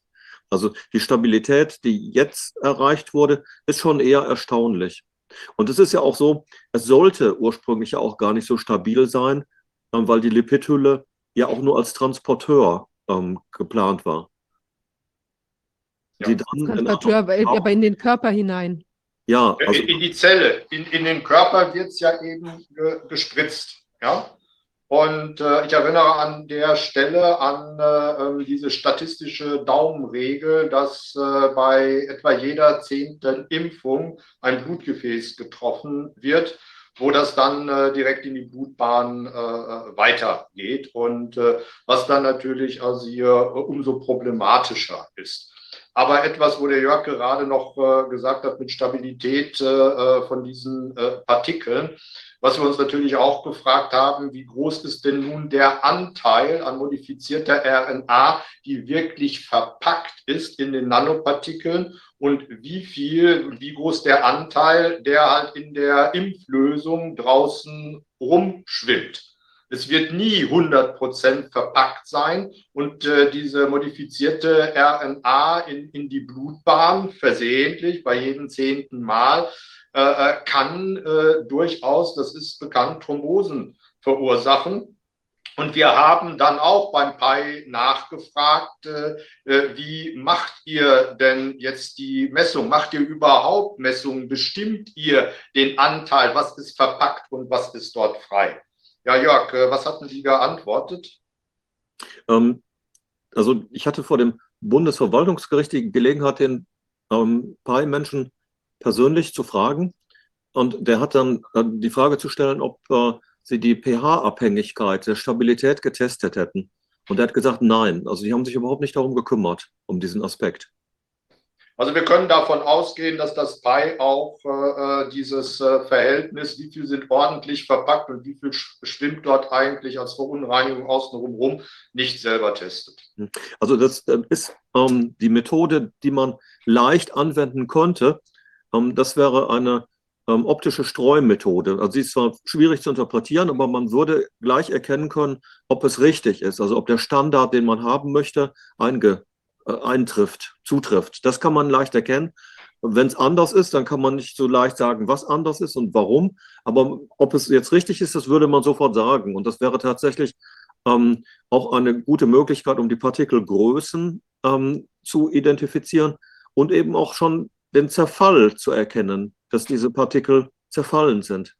Also die Stabilität, die jetzt erreicht wurde, ist schon eher erstaunlich. Und es ist ja auch so, es sollte ursprünglich ja auch gar nicht so stabil sein, ähm, weil die Lipidhülle ja auch nur als Transporteur ähm, geplant war. Ja. Die dann Transporteur, in, aber in den Körper hinein. Ja, also, in, die Zelle. In, in den Körper wird es ja eben ge, gespritzt. Ja? Und äh, ich erinnere an der Stelle an äh, ähm, diese statistische Daumenregel, dass äh, bei etwa jeder zehnten Impfung ein Blutgefäß getroffen wird, wo das dann äh, direkt in die Blutbahn äh, äh, weitergeht und was dann natürlich also hier umso problematischer ist. Aber etwas, wo der Jörg gerade noch gesagt hat mit Stabilität von diesen Partikeln, was wir uns natürlich auch gefragt haben, wie groß ist denn nun der Anteil an modifizierter RNA, die wirklich verpackt ist in den Nanopartikeln und wie viel, wie groß der Anteil, der halt in der Impflösung draußen rumschwimmt. Es wird nie 100 Prozent verpackt sein und äh, diese modifizierte RNA in, in die Blutbahn versehentlich bei jedem zehnten Mal äh, äh, kann äh, durchaus, das ist bekannt, Thrombosen verursachen. Und wir haben dann auch beim PI nachgefragt, äh, äh, wie macht ihr denn jetzt die Messung? Macht ihr überhaupt Messungen? Bestimmt ihr den Anteil? Was ist verpackt und was ist dort frei? Ja, Jörg, äh, was hatten Sie geantwortet? Ähm, also ich hatte vor dem Bundesverwaltungsgericht die Gelegenheit, den ähm, PI-Menschen persönlich zu fragen. Und der hat dann äh, die Frage zu stellen, ob äh, sie die pH-Abhängigkeit der Stabilität getestet hätten. Und er hat gesagt, nein. Also die haben sich überhaupt nicht darum gekümmert, um diesen Aspekt. Also wir können davon ausgehen, dass das PI auch äh, äh, dieses äh, Verhältnis, wie viel sind ordentlich verpackt und wie viel schwimmt dort eigentlich als Verunreinigung außenrum rum, nicht selber testet. Also das ist ähm, die Methode, die man leicht anwenden konnte, das wäre eine ähm, optische Streumethode. Also sie ist zwar schwierig zu interpretieren, aber man würde gleich erkennen können, ob es richtig ist, also ob der Standard, den man haben möchte, einge, äh, eintrifft, zutrifft. Das kann man leicht erkennen. Wenn es anders ist, dann kann man nicht so leicht sagen, was anders ist und warum. Aber ob es jetzt richtig ist, das würde man sofort sagen. Und das wäre tatsächlich ähm, auch eine gute Möglichkeit, um die Partikelgrößen ähm, zu identifizieren und eben auch schon den Zerfall zu erkennen, dass diese Partikel zerfallen sind.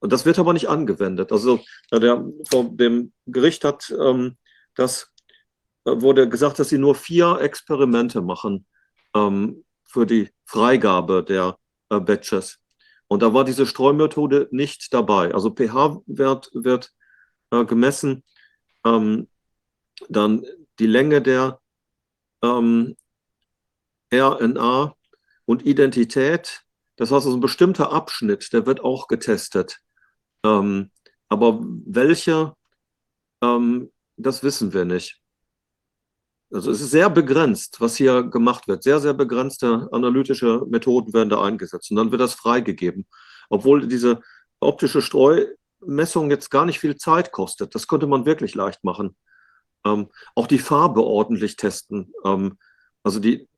Und das wird aber nicht angewendet. Also der, vor dem Gericht hat ähm, das äh, wurde gesagt, dass sie nur vier Experimente machen ähm, für die Freigabe der äh, Batches. Und da war diese Streumethode nicht dabei. Also pH-Wert wird äh, gemessen, ähm, dann die Länge der ähm, RNA und Identität. Das heißt, also ein bestimmter Abschnitt, der wird auch getestet. Ähm, aber welche, ähm, das wissen wir nicht. Also es ist sehr begrenzt, was hier gemacht wird. Sehr, sehr begrenzte analytische Methoden werden da eingesetzt. Und dann wird das freigegeben. Obwohl diese optische Streumessung jetzt gar nicht viel Zeit kostet. Das könnte man wirklich leicht machen. Ähm, auch die Farbe ordentlich testen. Ähm, also die,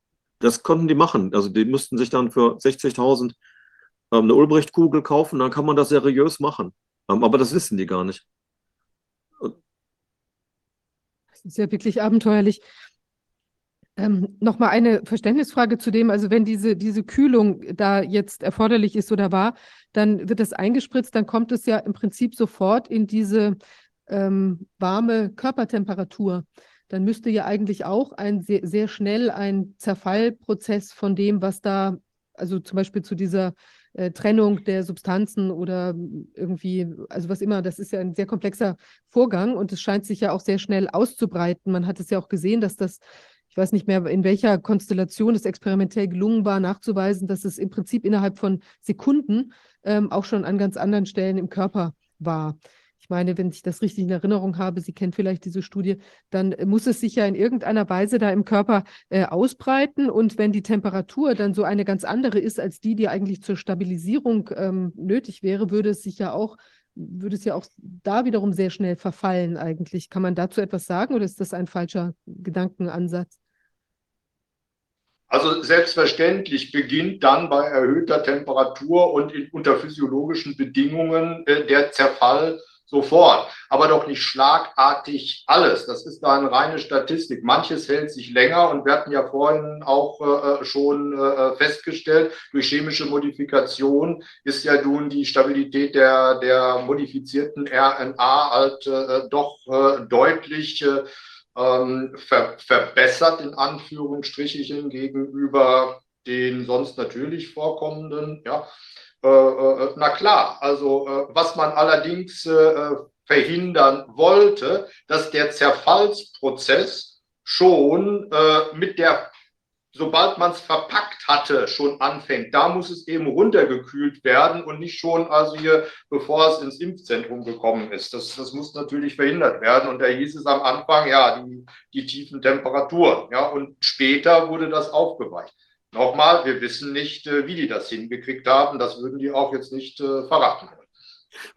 das konnten die machen. Also die müssten sich dann für 60.000 ähm, eine Ulbricht-Kugel kaufen, dann kann man das seriös machen. Ähm, aber das wissen die gar nicht. Das ist ja wirklich abenteuerlich. Ähm, Nochmal eine Verständnisfrage zu dem, also wenn diese, diese Kühlung da jetzt erforderlich ist oder war, dann wird das eingespritzt, dann kommt es ja im Prinzip sofort in diese ähm, warme Körpertemperatur dann müsste ja eigentlich auch ein sehr, sehr schnell ein Zerfallprozess von dem, was da, also zum Beispiel zu dieser äh, Trennung der Substanzen oder irgendwie, also was immer, das ist ja ein sehr komplexer Vorgang und es scheint sich ja auch sehr schnell auszubreiten. Man hat es ja auch gesehen, dass das, ich weiß nicht mehr, in welcher Konstellation es experimentell gelungen war, nachzuweisen, dass es im Prinzip innerhalb von Sekunden ähm, auch schon an ganz anderen Stellen im Körper war meine, wenn ich das richtig in Erinnerung habe, Sie kennen vielleicht diese Studie, dann muss es sich ja in irgendeiner Weise da im Körper äh, ausbreiten. Und wenn die Temperatur dann so eine ganz andere ist als die, die eigentlich zur Stabilisierung ähm, nötig wäre, würde es sich ja auch würde es ja auch da wiederum sehr schnell verfallen eigentlich. Kann man dazu etwas sagen oder ist das ein falscher Gedankenansatz? Also selbstverständlich beginnt dann bei erhöhter Temperatur und in, unter physiologischen Bedingungen äh, der Zerfall sofort, aber doch nicht schlagartig alles. Das ist da eine reine Statistik. Manches hält sich länger und wir hatten ja vorhin auch äh, schon äh, festgestellt, durch chemische Modifikation ist ja nun die Stabilität der, der modifizierten RNA halt äh, doch äh, deutlich äh, ähm, ver verbessert in Anführungsstrichen gegenüber den sonst natürlich vorkommenden. Ja, äh, äh, na klar, also äh, was man allerdings äh, verhindern wollte, dass der Zerfallsprozess schon äh, mit der sobald man es verpackt hatte, schon anfängt. Da muss es eben runtergekühlt werden und nicht schon also hier, bevor es ins Impfzentrum gekommen ist. Das, das muss natürlich verhindert werden. Und da hieß es am Anfang, ja, die, die tiefen Temperaturen. Ja, und später wurde das aufgeweicht. Nochmal, wir wissen nicht, äh, wie die das hingekriegt haben. Das würden die auch jetzt nicht äh, verraten.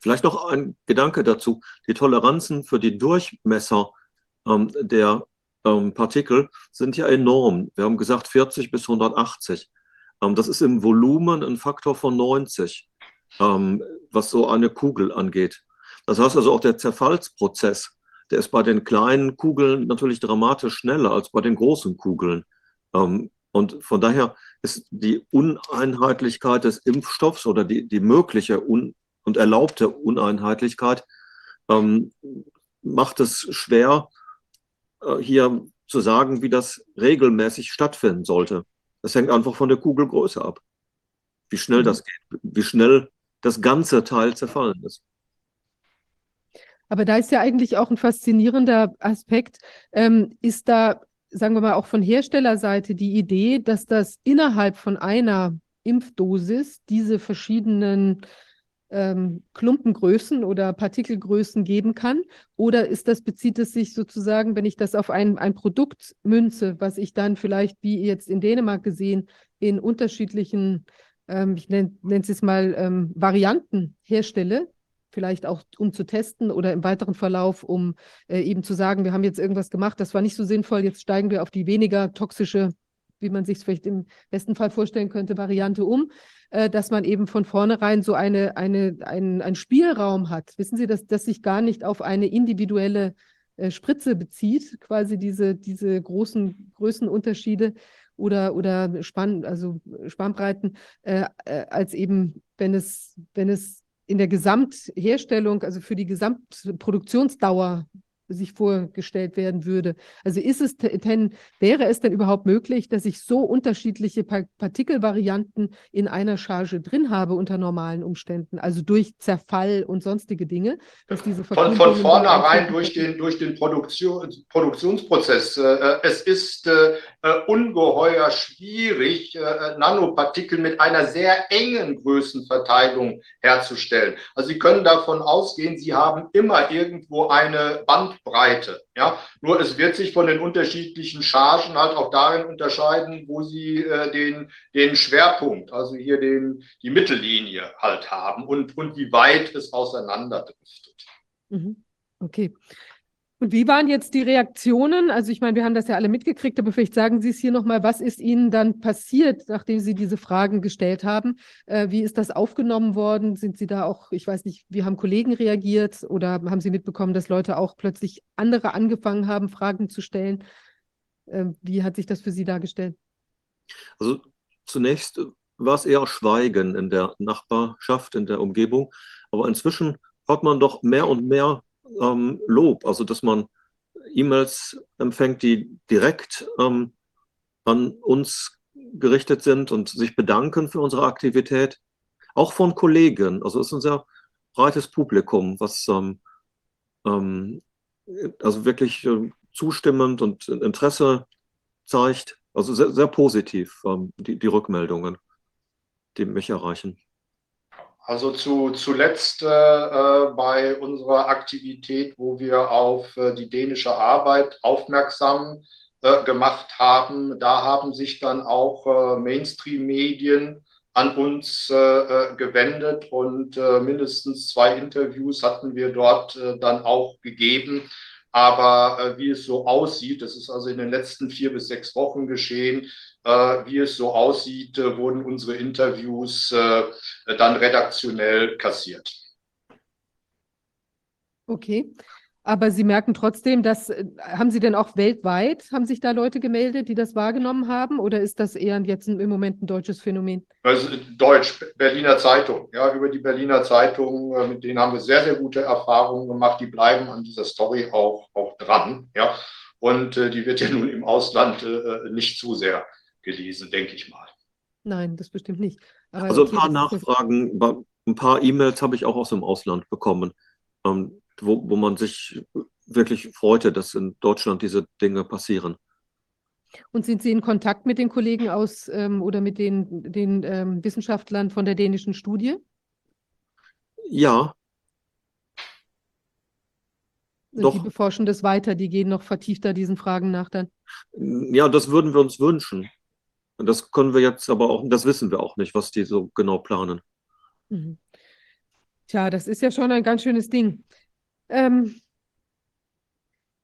Vielleicht noch ein Gedanke dazu. Die Toleranzen für die Durchmesser ähm, der ähm, Partikel sind ja enorm. Wir haben gesagt 40 bis 180. Ähm, das ist im Volumen ein Faktor von 90, ähm, was so eine Kugel angeht. Das heißt also auch der Zerfallsprozess, der ist bei den kleinen Kugeln natürlich dramatisch schneller als bei den großen Kugeln. Ähm, und von daher ist die Uneinheitlichkeit des Impfstoffs oder die, die mögliche un und erlaubte Uneinheitlichkeit ähm, macht es schwer, äh, hier zu sagen, wie das regelmäßig stattfinden sollte. Das hängt einfach von der Kugelgröße ab. Wie schnell mhm. das geht, wie schnell das ganze Teil zerfallen ist. Aber da ist ja eigentlich auch ein faszinierender Aspekt. Ähm, ist da, sagen wir mal, auch von Herstellerseite die Idee, dass das innerhalb von einer Impfdosis diese verschiedenen ähm, Klumpengrößen oder Partikelgrößen geben kann? Oder ist das, bezieht es sich sozusagen, wenn ich das auf ein, ein Produkt münze, was ich dann vielleicht, wie jetzt in Dänemark gesehen, in unterschiedlichen, ähm, ich nenne es jetzt mal, ähm, Varianten herstelle, vielleicht auch um zu testen oder im weiteren Verlauf, um äh, eben zu sagen, wir haben jetzt irgendwas gemacht, das war nicht so sinnvoll, jetzt steigen wir auf die weniger toxische wie man sich vielleicht im besten Fall vorstellen könnte, Variante um, äh, dass man eben von vornherein so eine, eine, ein, ein Spielraum hat. Wissen Sie, dass das sich gar nicht auf eine individuelle äh, Spritze bezieht, quasi diese, diese großen Größenunterschiede oder, oder Spann, also Spannbreiten, äh, äh, als eben, wenn es, wenn es in der Gesamtherstellung, also für die Gesamtproduktionsdauer sich vorgestellt werden würde. Also ist es denn, wäre es denn überhaupt möglich, dass ich so unterschiedliche Partikelvarianten in einer Charge drin habe unter normalen Umständen, also durch Zerfall und sonstige Dinge, dass diese Von, von vornherein durch den, durch den Produktion, Produktionsprozess. Äh, es ist äh, äh, ungeheuer schwierig, äh, Nanopartikel mit einer sehr engen Größenverteilung herzustellen. Also Sie können davon ausgehen, Sie haben immer irgendwo eine Band Bandbreite. Ja, nur es wird sich von den unterschiedlichen Chargen halt auch darin unterscheiden, wo sie äh, den, den Schwerpunkt, also hier den, die Mittellinie halt haben und, und wie weit es auseinanderdriftet. Mhm. Okay. Und wie waren jetzt die Reaktionen? Also ich meine, wir haben das ja alle mitgekriegt, aber vielleicht sagen Sie es hier nochmal, was ist Ihnen dann passiert, nachdem Sie diese Fragen gestellt haben? Äh, wie ist das aufgenommen worden? Sind Sie da auch, ich weiß nicht, wie haben Kollegen reagiert oder haben Sie mitbekommen, dass Leute auch plötzlich andere angefangen haben, Fragen zu stellen? Äh, wie hat sich das für Sie dargestellt? Also zunächst war es eher Schweigen in der Nachbarschaft, in der Umgebung, aber inzwischen hört man doch mehr und mehr ähm, Lob, also dass man E-Mails empfängt, die direkt ähm, an uns gerichtet sind und sich bedanken für unsere Aktivität, auch von Kollegen. Also es ist ein sehr breites Publikum, was ähm, ähm, also wirklich äh, zustimmend und Interesse zeigt. Also sehr, sehr positiv ähm, die, die Rückmeldungen, die mich erreichen. Also zu, zuletzt äh, äh, bei unserer Aktivität, wo wir auf äh, die dänische Arbeit aufmerksam äh, gemacht haben, da haben sich dann auch äh, Mainstream-Medien an uns äh, gewendet und mindestens zwei Interviews hatten wir dort dann auch gegeben. Aber wie es so aussieht, das ist also in den letzten vier bis sechs Wochen geschehen, wie es so aussieht, äh, wurden unsere Interviews äh, dann redaktionell kassiert. Okay. Aber Sie merken trotzdem, dass, haben Sie denn auch weltweit, haben sich da Leute gemeldet, die das wahrgenommen haben? Oder ist das eher jetzt im Moment ein deutsches Phänomen? Also Deutsch, Berliner Zeitung, ja, über die Berliner Zeitung, mit denen haben wir sehr, sehr gute Erfahrungen gemacht. Die bleiben an dieser Story auch, auch dran, ja. Und äh, die wird ja nun im Ausland äh, nicht zu sehr gelesen, denke ich mal. Nein, das bestimmt nicht. Aber also ein paar Nachfragen, ein paar E-Mails habe ich auch aus dem Ausland bekommen, ähm, wo, wo man sich wirklich freute, dass in Deutschland diese Dinge passieren. Und sind Sie in Kontakt mit den Kollegen aus ähm, oder mit den, den ähm, Wissenschaftlern von der dänischen Studie? Ja. Und Doch. Die beforschen das weiter, die gehen noch vertiefter diesen Fragen nach dann. Ja, das würden wir uns wünschen. Und das können wir jetzt aber auch, das wissen wir auch nicht, was die so genau planen. Mhm. Tja, das ist ja schon ein ganz schönes Ding. Ähm,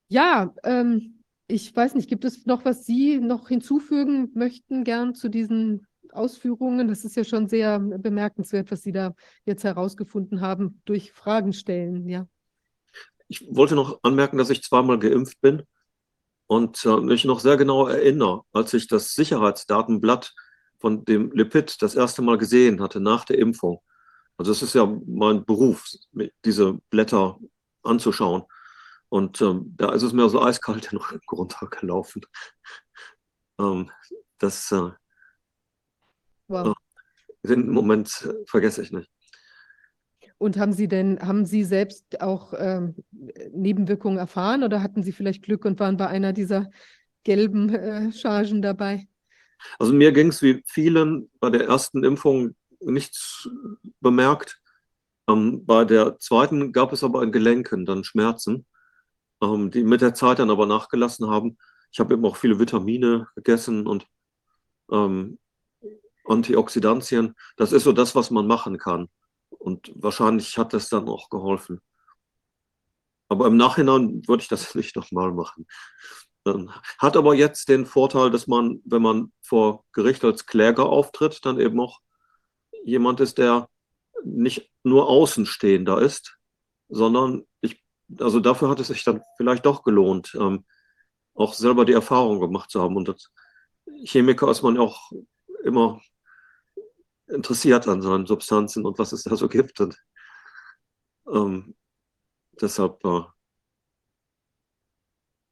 ja, ähm, ich weiß nicht, gibt es noch, was Sie noch hinzufügen möchten, gern zu diesen Ausführungen? Das ist ja schon sehr bemerkenswert, was Sie da jetzt herausgefunden haben durch Fragen stellen, ja. Ich wollte noch anmerken, dass ich zweimal geimpft bin und äh, mich noch sehr genau erinnere, als ich das Sicherheitsdatenblatt von dem Lipid das erste Mal gesehen hatte nach der Impfung. Also es ist ja mein Beruf, diese Blätter anzuschauen. Und ähm, da ist es mir so eiskalt den Rücken runtergelaufen. ähm, das äh, wow. äh, den Moment vergesse ich nicht. Und haben Sie denn, haben Sie selbst auch ähm, Nebenwirkungen erfahren oder hatten Sie vielleicht Glück und waren bei einer dieser gelben äh, Chargen dabei? Also mir ging es wie vielen bei der ersten Impfung nichts bemerkt. Ähm, bei der zweiten gab es aber an Gelenken dann Schmerzen, ähm, die mit der Zeit dann aber nachgelassen haben. Ich habe eben auch viele Vitamine gegessen und ähm, Antioxidantien. Das ist so das, was man machen kann. Und wahrscheinlich hat das dann auch geholfen. Aber im Nachhinein würde ich das nicht nochmal machen. Hat aber jetzt den Vorteil, dass man, wenn man vor Gericht als Kläger auftritt, dann eben auch jemand ist, der nicht nur Außenstehender ist, sondern ich, also dafür hat es sich dann vielleicht doch gelohnt, ähm, auch selber die Erfahrung gemacht zu haben. Und als Chemiker ist man auch immer interessiert an seinen Substanzen und was es da so gibt. Und ähm, deshalb. Äh,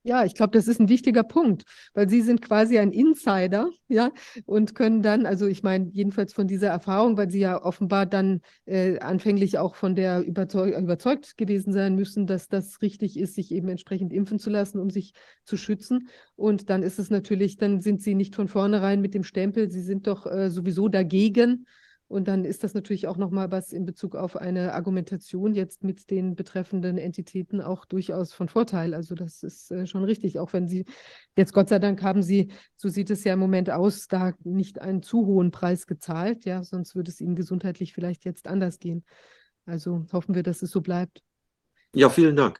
ja, ich glaube, das ist ein wichtiger Punkt, weil Sie sind quasi ein Insider, ja, und können dann, also ich meine, jedenfalls von dieser Erfahrung, weil Sie ja offenbar dann äh, anfänglich auch von der überzeug überzeugt gewesen sein müssen, dass das richtig ist, sich eben entsprechend impfen zu lassen, um sich zu schützen. Und dann ist es natürlich, dann sind Sie nicht von vornherein mit dem Stempel, Sie sind doch äh, sowieso dagegen und dann ist das natürlich auch nochmal was in Bezug auf eine Argumentation jetzt mit den betreffenden Entitäten auch durchaus von Vorteil. Also das ist äh, schon richtig, auch wenn Sie jetzt Gott sei Dank haben Sie, so sieht es ja im Moment aus, da nicht einen zu hohen Preis gezahlt, ja, sonst würde es Ihnen gesundheitlich vielleicht jetzt anders gehen. Also hoffen wir, dass es so bleibt. Ja, vielen Dank.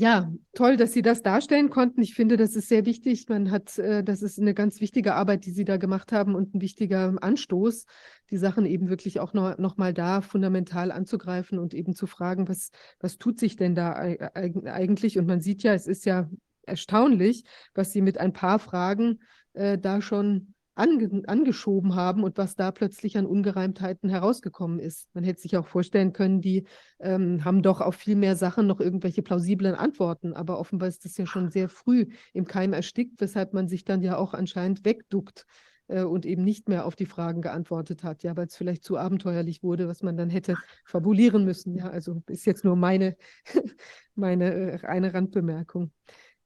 Ja, toll, dass Sie das darstellen konnten. Ich finde, das ist sehr wichtig. Man hat, äh, das ist eine ganz wichtige Arbeit, die Sie da gemacht haben und ein wichtiger Anstoß, die Sachen eben wirklich auch noch, noch mal da fundamental anzugreifen und eben zu fragen, was, was tut sich denn da eigentlich? Und man sieht ja, es ist ja erstaunlich, was Sie mit ein paar Fragen äh, da schon ange angeschoben haben und was da plötzlich an Ungereimtheiten herausgekommen ist. Man hätte sich auch vorstellen können, die ähm, haben doch auf viel mehr Sachen noch irgendwelche plausiblen Antworten, aber offenbar ist das ja schon sehr früh im Keim erstickt, weshalb man sich dann ja auch anscheinend wegduckt äh, und eben nicht mehr auf die Fragen geantwortet hat, ja, weil es vielleicht zu abenteuerlich wurde, was man dann hätte fabulieren müssen. Ja, also ist jetzt nur meine, meine äh, eine Randbemerkung.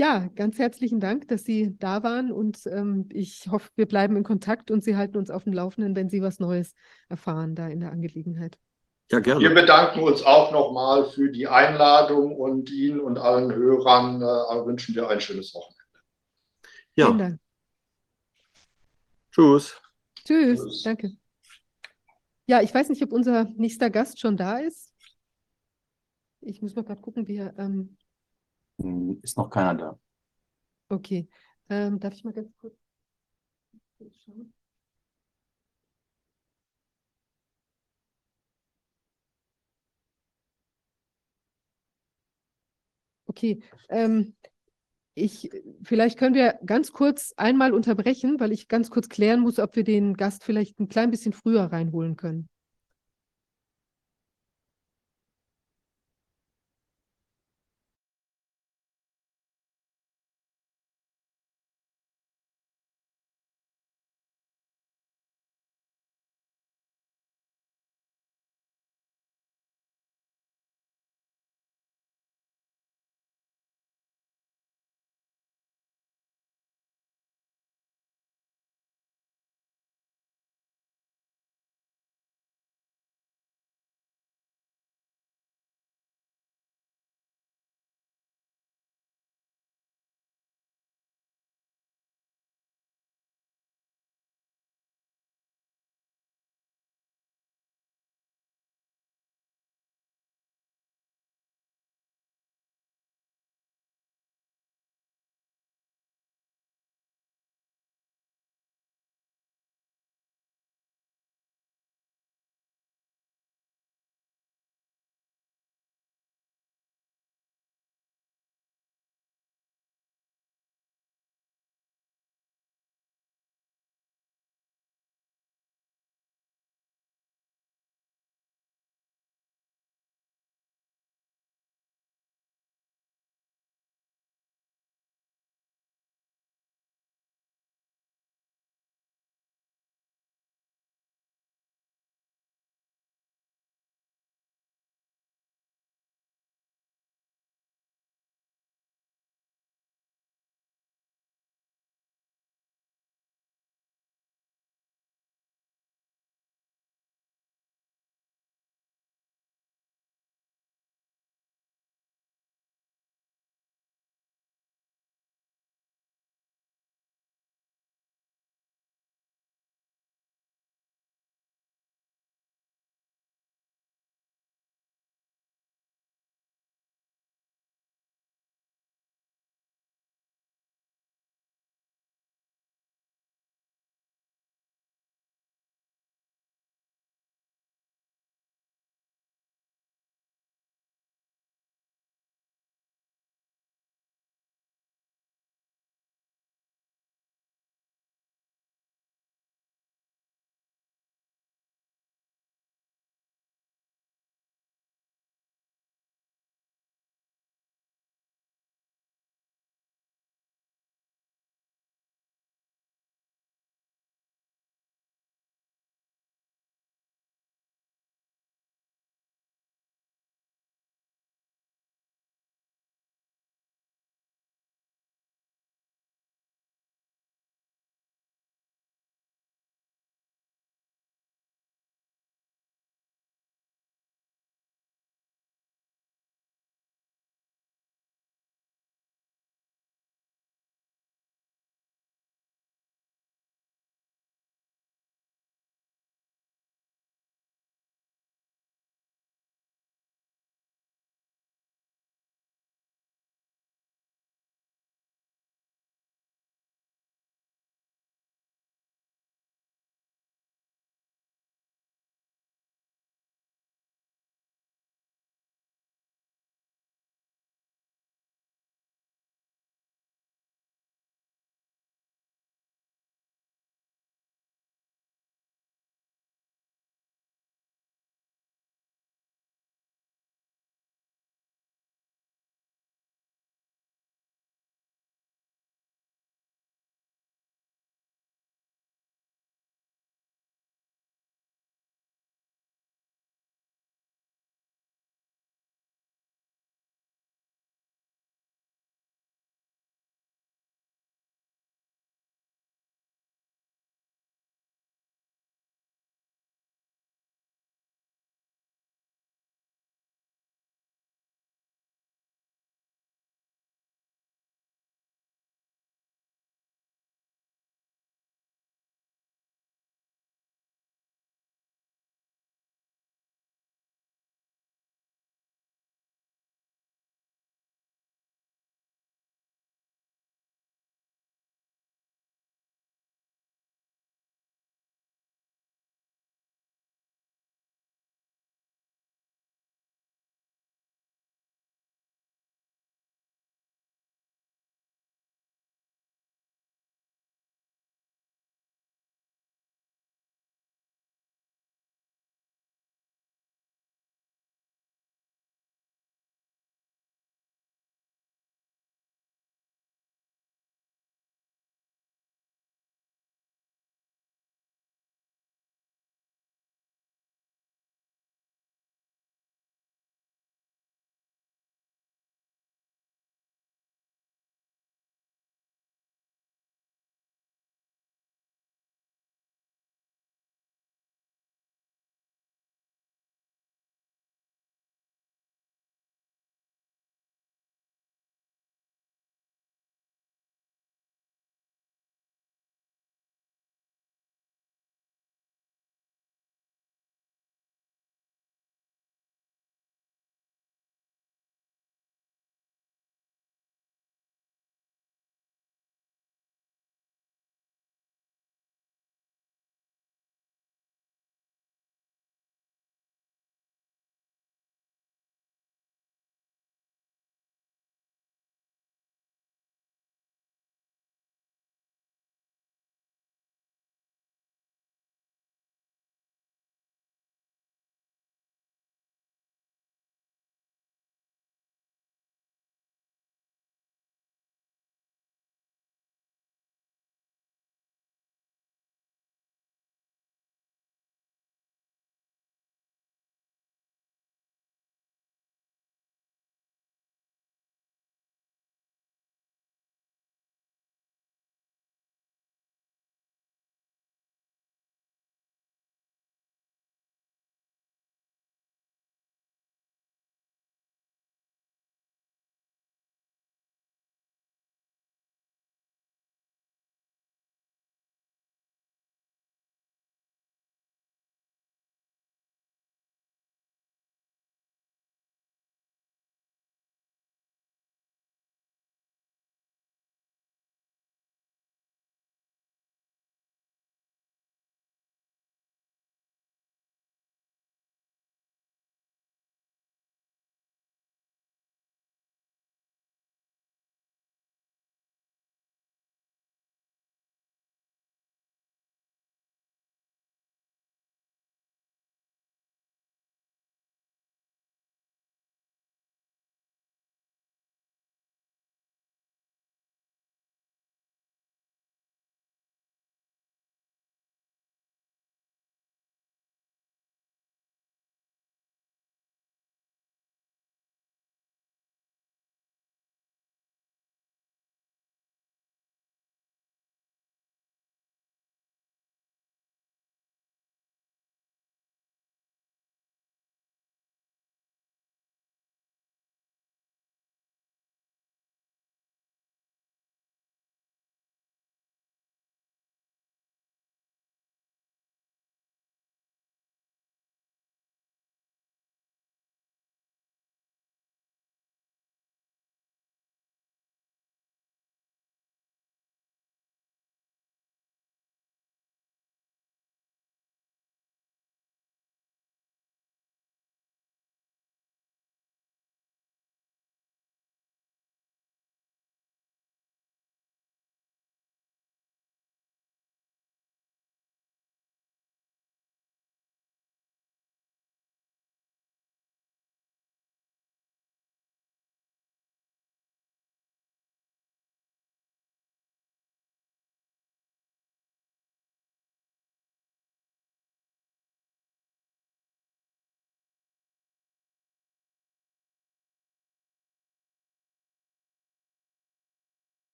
Ja, ganz herzlichen Dank, dass Sie da waren und ähm, ich hoffe, wir bleiben in Kontakt und Sie halten uns auf dem Laufenden, wenn Sie was Neues erfahren da in der Angelegenheit. Ja, gerne. Wir bedanken uns auch nochmal für die Einladung und Ihnen und allen Hörern äh, wünschen wir ein schönes Wochenende. Ja. Vielen Dank. Tschüss. Tschüss. Tschüss. Danke. Ja, ich weiß nicht, ob unser nächster Gast schon da ist. Ich muss mal gerade gucken, wie er. Ähm hm, ist noch keiner da. Okay. Ähm, darf ich mal ganz kurz schauen? Okay. Ähm, ich, vielleicht können wir ganz kurz einmal unterbrechen, weil ich ganz kurz klären muss, ob wir den Gast vielleicht ein klein bisschen früher reinholen können.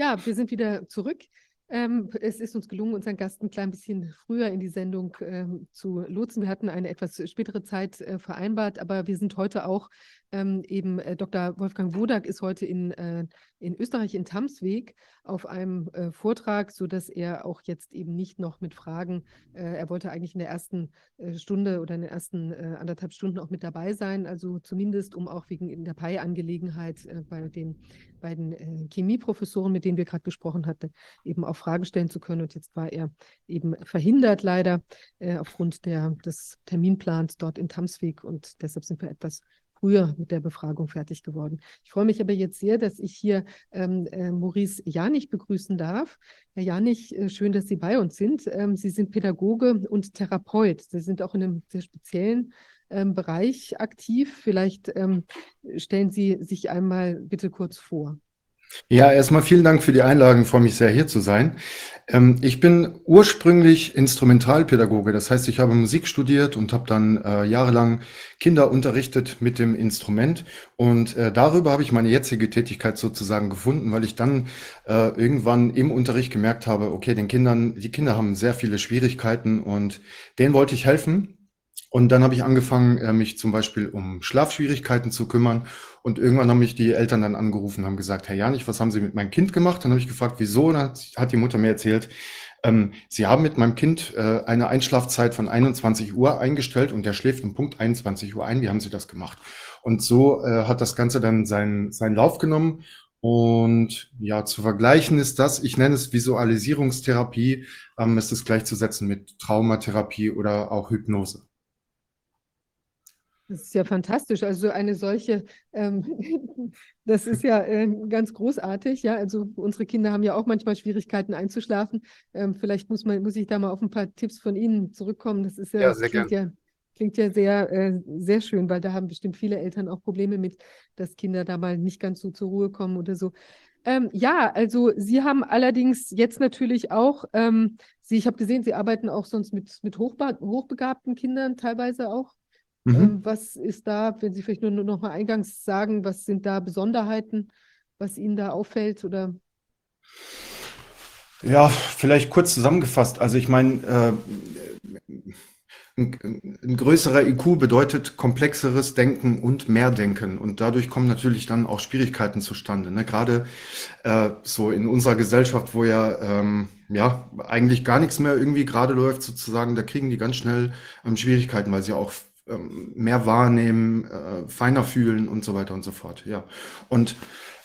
Ja, wir sind wieder zurück. Ähm, es ist uns gelungen, unseren Gast ein klein bisschen früher in die Sendung ähm, zu lotsen. Wir hatten eine etwas spätere Zeit äh, vereinbart, aber wir sind heute auch ähm, eben, äh, Dr. Wolfgang Wodak ist heute in, äh, in Österreich in Tamsweg auf einem äh, Vortrag, sodass er auch jetzt eben nicht noch mit Fragen, äh, er wollte eigentlich in der ersten äh, Stunde oder in den ersten äh, anderthalb Stunden auch mit dabei sein, also zumindest um auch wegen in der PI-Angelegenheit bei den beiden Chemieprofessoren, mit denen wir gerade gesprochen hatten, eben auch Fragen stellen zu können. Und jetzt war er eben verhindert leider aufgrund der, des Terminplans dort in Tamsweg und deshalb sind wir etwas früher mit der Befragung fertig geworden. Ich freue mich aber jetzt sehr, dass ich hier ähm, äh, Maurice Janich begrüßen darf. Herr Janich, äh, schön, dass Sie bei uns sind. Ähm, Sie sind Pädagoge und Therapeut. Sie sind auch in einem sehr speziellen ähm, Bereich aktiv. Vielleicht ähm, stellen Sie sich einmal bitte kurz vor. Ja, erstmal vielen Dank für die Einladung. Freue mich sehr, hier zu sein. Ähm, ich bin ursprünglich Instrumentalpädagoge. Das heißt, ich habe Musik studiert und habe dann äh, jahrelang Kinder unterrichtet mit dem Instrument. Und äh, darüber habe ich meine jetzige Tätigkeit sozusagen gefunden, weil ich dann äh, irgendwann im Unterricht gemerkt habe, okay, den Kindern, die Kinder haben sehr viele Schwierigkeiten und denen wollte ich helfen. Und dann habe ich angefangen, äh, mich zum Beispiel um Schlafschwierigkeiten zu kümmern. Und irgendwann haben mich die Eltern dann angerufen, haben gesagt, Herr Janich, was haben Sie mit meinem Kind gemacht? Dann habe ich gefragt, wieso? Und dann hat die Mutter mir erzählt, ähm, Sie haben mit meinem Kind äh, eine Einschlafzeit von 21 Uhr eingestellt und der schläft um Punkt 21 Uhr ein. Wie haben Sie das gemacht? Und so äh, hat das Ganze dann seinen, seinen Lauf genommen. Und ja, zu vergleichen ist das, ich nenne es Visualisierungstherapie, ähm, ist es gleichzusetzen mit Traumatherapie oder auch Hypnose. Das ist ja fantastisch. Also eine solche, ähm, das ist ja äh, ganz großartig. Ja, also unsere Kinder haben ja auch manchmal Schwierigkeiten einzuschlafen. Ähm, vielleicht muss man, muss ich da mal auf ein paar Tipps von Ihnen zurückkommen. Das ist ja, ja sehr klingt, ja, klingt ja sehr, äh, sehr schön, weil da haben bestimmt viele Eltern auch Probleme mit, dass Kinder da mal nicht ganz so zur Ruhe kommen oder so. Ähm, ja, also Sie haben allerdings jetzt natürlich auch, ähm, Sie, ich habe gesehen, Sie arbeiten auch sonst mit, mit hochbegabten Kindern teilweise auch. Mhm. Ähm, was ist da, wenn Sie vielleicht nur, nur noch mal eingangs sagen, was sind da Besonderheiten, was Ihnen da auffällt oder? Ja, vielleicht kurz zusammengefasst. Also ich meine, äh, ein, ein, größerer IQ bedeutet komplexeres Denken und mehr Denken. Und dadurch kommen natürlich dann auch Schwierigkeiten zustande. Ne? Gerade äh, so in unserer Gesellschaft, wo ja, ähm, ja eigentlich gar nichts mehr irgendwie gerade läuft, sozusagen, da kriegen die ganz schnell ähm, Schwierigkeiten, weil sie auch ähm, mehr wahrnehmen, äh, feiner fühlen und so weiter und so fort. Ja. Und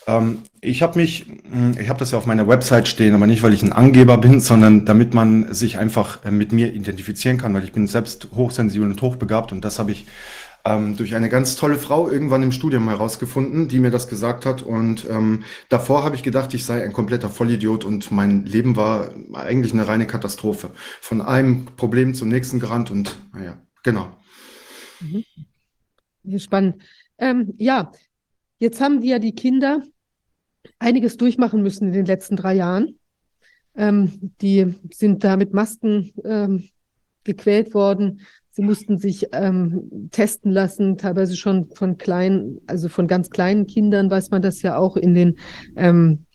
ähm, ich habe mich, hm, ich habe das ja auf meiner Website stehen, aber nicht, weil ich ein Angeber bin, sondern damit man sich einfach äh, mit mir identifizieren kann, weil ich bin selbst hochsensibel und hochbegabt und das habe ich ähm, durch eine ganz tolle Frau irgendwann im Studium herausgefunden, die mir das gesagt hat. Und ähm, davor habe ich gedacht, ich sei ein kompletter Vollidiot und mein Leben war eigentlich eine reine Katastrophe. Von einem Problem zum nächsten gerannt und naja, genau. Mhm. Spannend. Ähm, ja, jetzt haben die ja die Kinder einiges durchmachen müssen in den letzten drei Jahren. Ähm, die sind da mit Masken ähm, gequält worden. Sie mussten sich ähm, testen lassen, teilweise schon von kleinen, also von ganz kleinen Kindern weiß man das ja auch in den, ähm,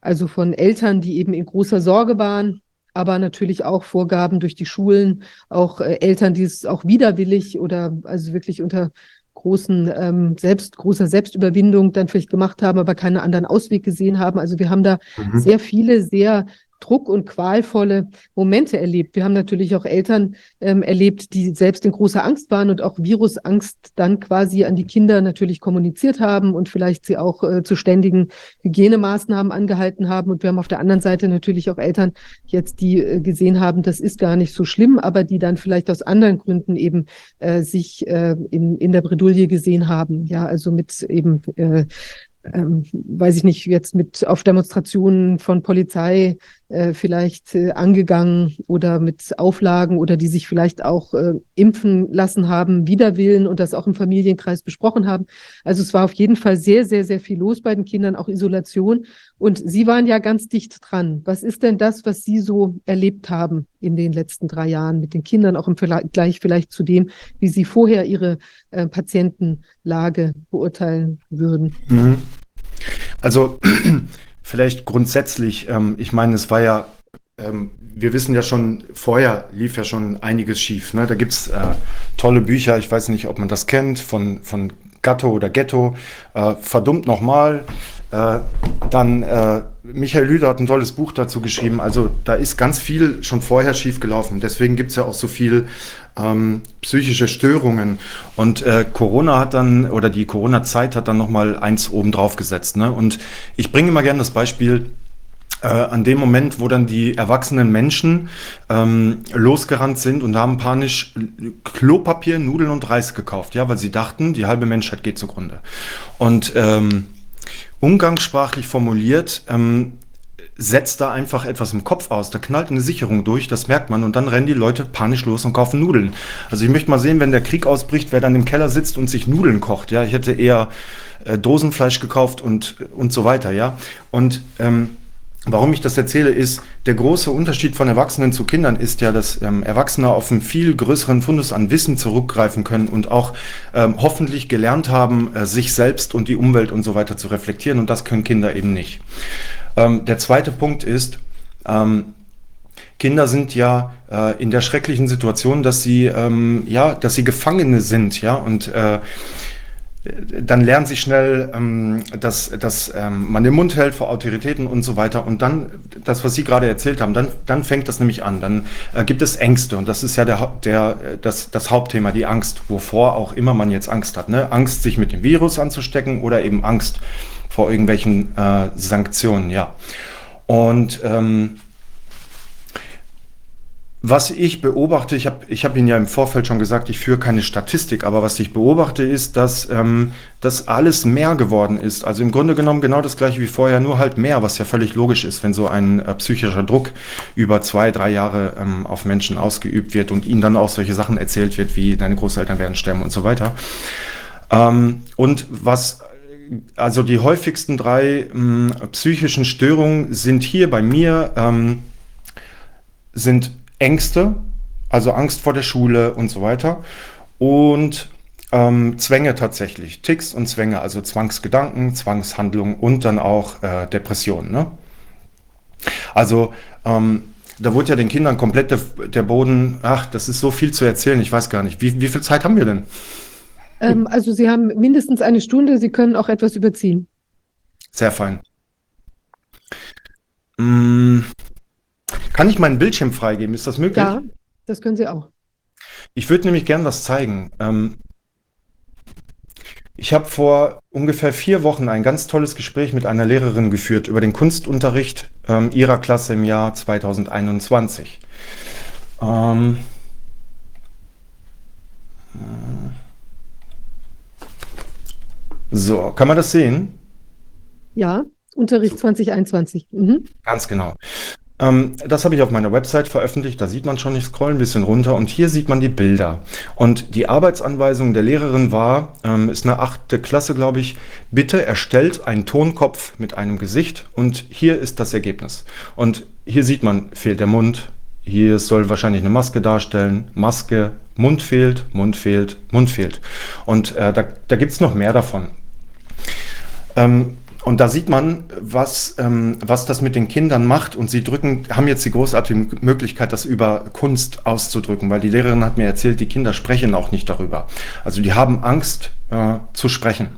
also von Eltern, die eben in großer Sorge waren aber natürlich auch Vorgaben durch die Schulen, auch äh, Eltern, die es auch widerwillig oder also wirklich unter großen ähm, selbst großer Selbstüberwindung dann vielleicht gemacht haben, aber keinen anderen Ausweg gesehen haben. Also wir haben da mhm. sehr viele sehr Druck und qualvolle Momente erlebt. Wir haben natürlich auch Eltern ähm, erlebt, die selbst in großer Angst waren und auch Virusangst dann quasi an die Kinder natürlich kommuniziert haben und vielleicht sie auch äh, zu ständigen Hygienemaßnahmen angehalten haben. Und wir haben auf der anderen Seite natürlich auch Eltern jetzt, die äh, gesehen haben, das ist gar nicht so schlimm, aber die dann vielleicht aus anderen Gründen eben äh, sich äh, in, in der Bredouille gesehen haben. Ja, also mit eben äh, ähm, weiß ich nicht, jetzt mit auf Demonstrationen von Polizei äh, vielleicht äh, angegangen oder mit Auflagen oder die sich vielleicht auch äh, impfen lassen haben, widerwillen und das auch im Familienkreis besprochen haben. Also es war auf jeden Fall sehr, sehr, sehr viel los bei den Kindern, auch Isolation. Und Sie waren ja ganz dicht dran. Was ist denn das, was Sie so erlebt haben in den letzten drei Jahren mit den Kindern, auch im Vergleich vielleicht zu dem, wie Sie vorher Ihre äh, Patientenlage beurteilen würden? Mhm. Also vielleicht grundsätzlich, ähm, ich meine, es war ja, ähm, wir wissen ja schon, vorher lief ja schon einiges schief. Ne? Da gibt es äh, tolle Bücher, ich weiß nicht, ob man das kennt, von, von Gatto oder Ghetto, äh, verdummt nochmal. Äh, dann äh, Michael Lüder hat ein tolles Buch dazu geschrieben. Also da ist ganz viel schon vorher schief gelaufen. Deswegen gibt es ja auch so viel ähm, psychische Störungen. Und äh, Corona hat dann, oder die Corona-Zeit hat dann nochmal eins oben drauf gesetzt. Ne? Und ich bringe immer gerne das Beispiel, äh, an dem Moment, wo dann die erwachsenen Menschen ähm, losgerannt sind und haben panisch Klopapier, Nudeln und Reis gekauft, ja, weil sie dachten, die halbe Menschheit geht zugrunde. Und ähm, umgangssprachlich formuliert, ähm, setzt da einfach etwas im Kopf aus. Da knallt eine Sicherung durch, das merkt man und dann rennen die Leute panisch los und kaufen Nudeln. Also ich möchte mal sehen, wenn der Krieg ausbricht, wer dann im Keller sitzt und sich Nudeln kocht. Ja, ich hätte eher äh, Dosenfleisch gekauft und und so weiter. Ja, und ähm, Warum ich das erzähle, ist, der große Unterschied von Erwachsenen zu Kindern ist ja, dass ähm, Erwachsene auf einen viel größeren Fundus an Wissen zurückgreifen können und auch ähm, hoffentlich gelernt haben, äh, sich selbst und die Umwelt und so weiter zu reflektieren. Und das können Kinder eben nicht. Ähm, der zweite Punkt ist, ähm, Kinder sind ja äh, in der schrecklichen Situation, dass sie ähm, ja, dass sie Gefangene sind, ja und äh, dann lernen sie schnell, ähm, dass, dass ähm, man den Mund hält vor Autoritäten und so weiter. Und dann, das, was Sie gerade erzählt haben, dann, dann fängt das nämlich an. Dann äh, gibt es Ängste. Und das ist ja der, der, das, das Hauptthema, die Angst, wovor auch immer man jetzt Angst hat. Ne? Angst, sich mit dem Virus anzustecken oder eben Angst vor irgendwelchen äh, Sanktionen, ja. Und ähm, was ich beobachte, ich habe ich hab Ihnen ja im Vorfeld schon gesagt, ich führe keine Statistik, aber was ich beobachte ist, dass ähm, das alles mehr geworden ist. Also im Grunde genommen genau das gleiche wie vorher, nur halt mehr, was ja völlig logisch ist, wenn so ein äh, psychischer Druck über zwei, drei Jahre ähm, auf Menschen ausgeübt wird und ihnen dann auch solche Sachen erzählt wird, wie deine Großeltern werden sterben und so weiter. Ähm, und was also die häufigsten drei mh, psychischen Störungen sind hier bei mir ähm, sind Ängste, also Angst vor der Schule und so weiter. Und ähm, Zwänge tatsächlich, Ticks und Zwänge, also Zwangsgedanken, Zwangshandlungen und dann auch äh, Depressionen. Ne? Also ähm, da wurde ja den Kindern komplett der, der, Boden, ach, das ist so viel zu erzählen, ich weiß gar nicht. Wie, wie viel Zeit haben wir denn? Ähm, also Sie haben mindestens eine Stunde, Sie können auch etwas überziehen. Sehr fein. Hm, kann ich meinen Bildschirm freigeben? Ist das möglich? Ja, das können Sie auch. Ich würde nämlich gern was zeigen. Ähm, ich habe vor ungefähr vier Wochen ein ganz tolles Gespräch mit einer Lehrerin geführt über den Kunstunterricht ähm, ihrer Klasse im Jahr 2021. Ähm, so, kann man das sehen? Ja, Unterricht 2021. Mhm. Ganz genau. Ähm, das habe ich auf meiner Website veröffentlicht. Da sieht man schon, ich scroll ein bisschen runter und hier sieht man die Bilder. Und die Arbeitsanweisung der Lehrerin war, ähm, ist eine achte Klasse, glaube ich, bitte erstellt einen Tonkopf mit einem Gesicht und hier ist das Ergebnis. Und hier sieht man, fehlt der Mund. Hier soll wahrscheinlich eine Maske darstellen. Maske, Mund fehlt, Mund fehlt, Mund fehlt. Und äh, da, da gibt es noch mehr davon. Ähm, und da sieht man, was, ähm, was das mit den Kindern macht. Und sie drücken, haben jetzt die großartige Möglichkeit, das über Kunst auszudrücken, weil die Lehrerin hat mir erzählt, die Kinder sprechen auch nicht darüber. Also die haben Angst äh, zu sprechen.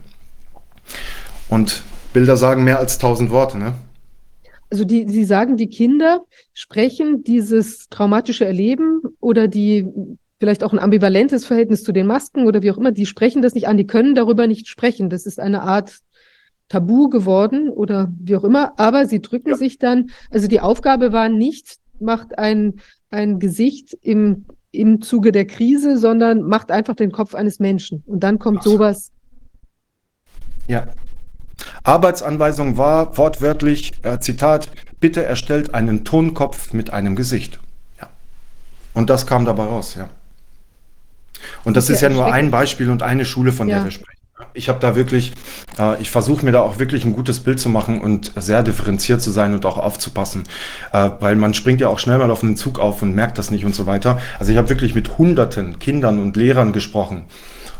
Und Bilder sagen mehr als tausend Worte, ne? Also die, Sie sagen, die Kinder sprechen dieses traumatische Erleben oder die vielleicht auch ein ambivalentes Verhältnis zu den Masken oder wie auch immer, die sprechen das nicht an, die können darüber nicht sprechen. Das ist eine Art tabu geworden oder wie auch immer, aber sie drücken ja. sich dann, also die Aufgabe war nicht, macht ein, ein Gesicht im, im Zuge der Krise, sondern macht einfach den Kopf eines Menschen. Und dann kommt Ach. sowas. Ja. Arbeitsanweisung war wortwörtlich, äh, Zitat, bitte erstellt einen Tonkopf mit einem Gesicht. Ja. Und das kam dabei raus, ja. Und das, das ist ja nur ein Beispiel und eine Schule, von ja. der wir sprechen. Ich habe da wirklich, äh, ich versuche mir da auch wirklich ein gutes Bild zu machen und sehr differenziert zu sein und auch aufzupassen, äh, weil man springt ja auch schnell mal auf einen Zug auf und merkt das nicht und so weiter. Also ich habe wirklich mit hunderten Kindern und Lehrern gesprochen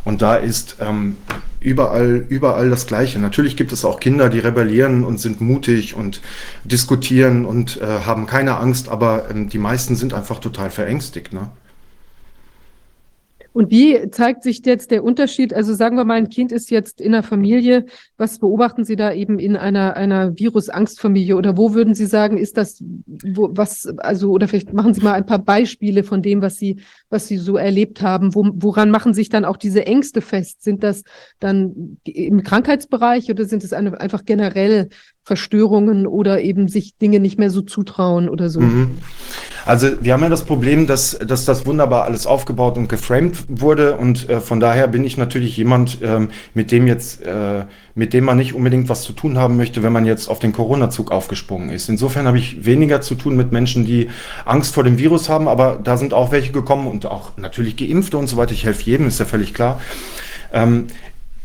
und da ist, ähm, überall, überall das Gleiche. Natürlich gibt es auch Kinder, die rebellieren und sind mutig und diskutieren und äh, haben keine Angst, aber ähm, die meisten sind einfach total verängstigt. Ne? Und wie zeigt sich jetzt der Unterschied? Also sagen wir mal, ein Kind ist jetzt in einer Familie. Was beobachten Sie da eben in einer, einer Virus-Angstfamilie? Oder wo würden Sie sagen, ist das, wo, was, also, oder vielleicht machen Sie mal ein paar Beispiele von dem, was Sie, was Sie so erlebt haben. Wo, woran machen sich dann auch diese Ängste fest? Sind das dann im Krankheitsbereich oder sind es einfach generell Verstörungen oder eben sich Dinge nicht mehr so zutrauen oder so. Mhm. Also wir haben ja das Problem, dass, dass das wunderbar alles aufgebaut und geframed wurde und äh, von daher bin ich natürlich jemand, ähm, mit dem jetzt, äh, mit dem man nicht unbedingt was zu tun haben möchte, wenn man jetzt auf den Corona-Zug aufgesprungen ist. Insofern habe ich weniger zu tun mit Menschen, die Angst vor dem Virus haben, aber da sind auch welche gekommen und auch natürlich Geimpfte und so weiter. Ich helfe jedem, ist ja völlig klar. Ähm,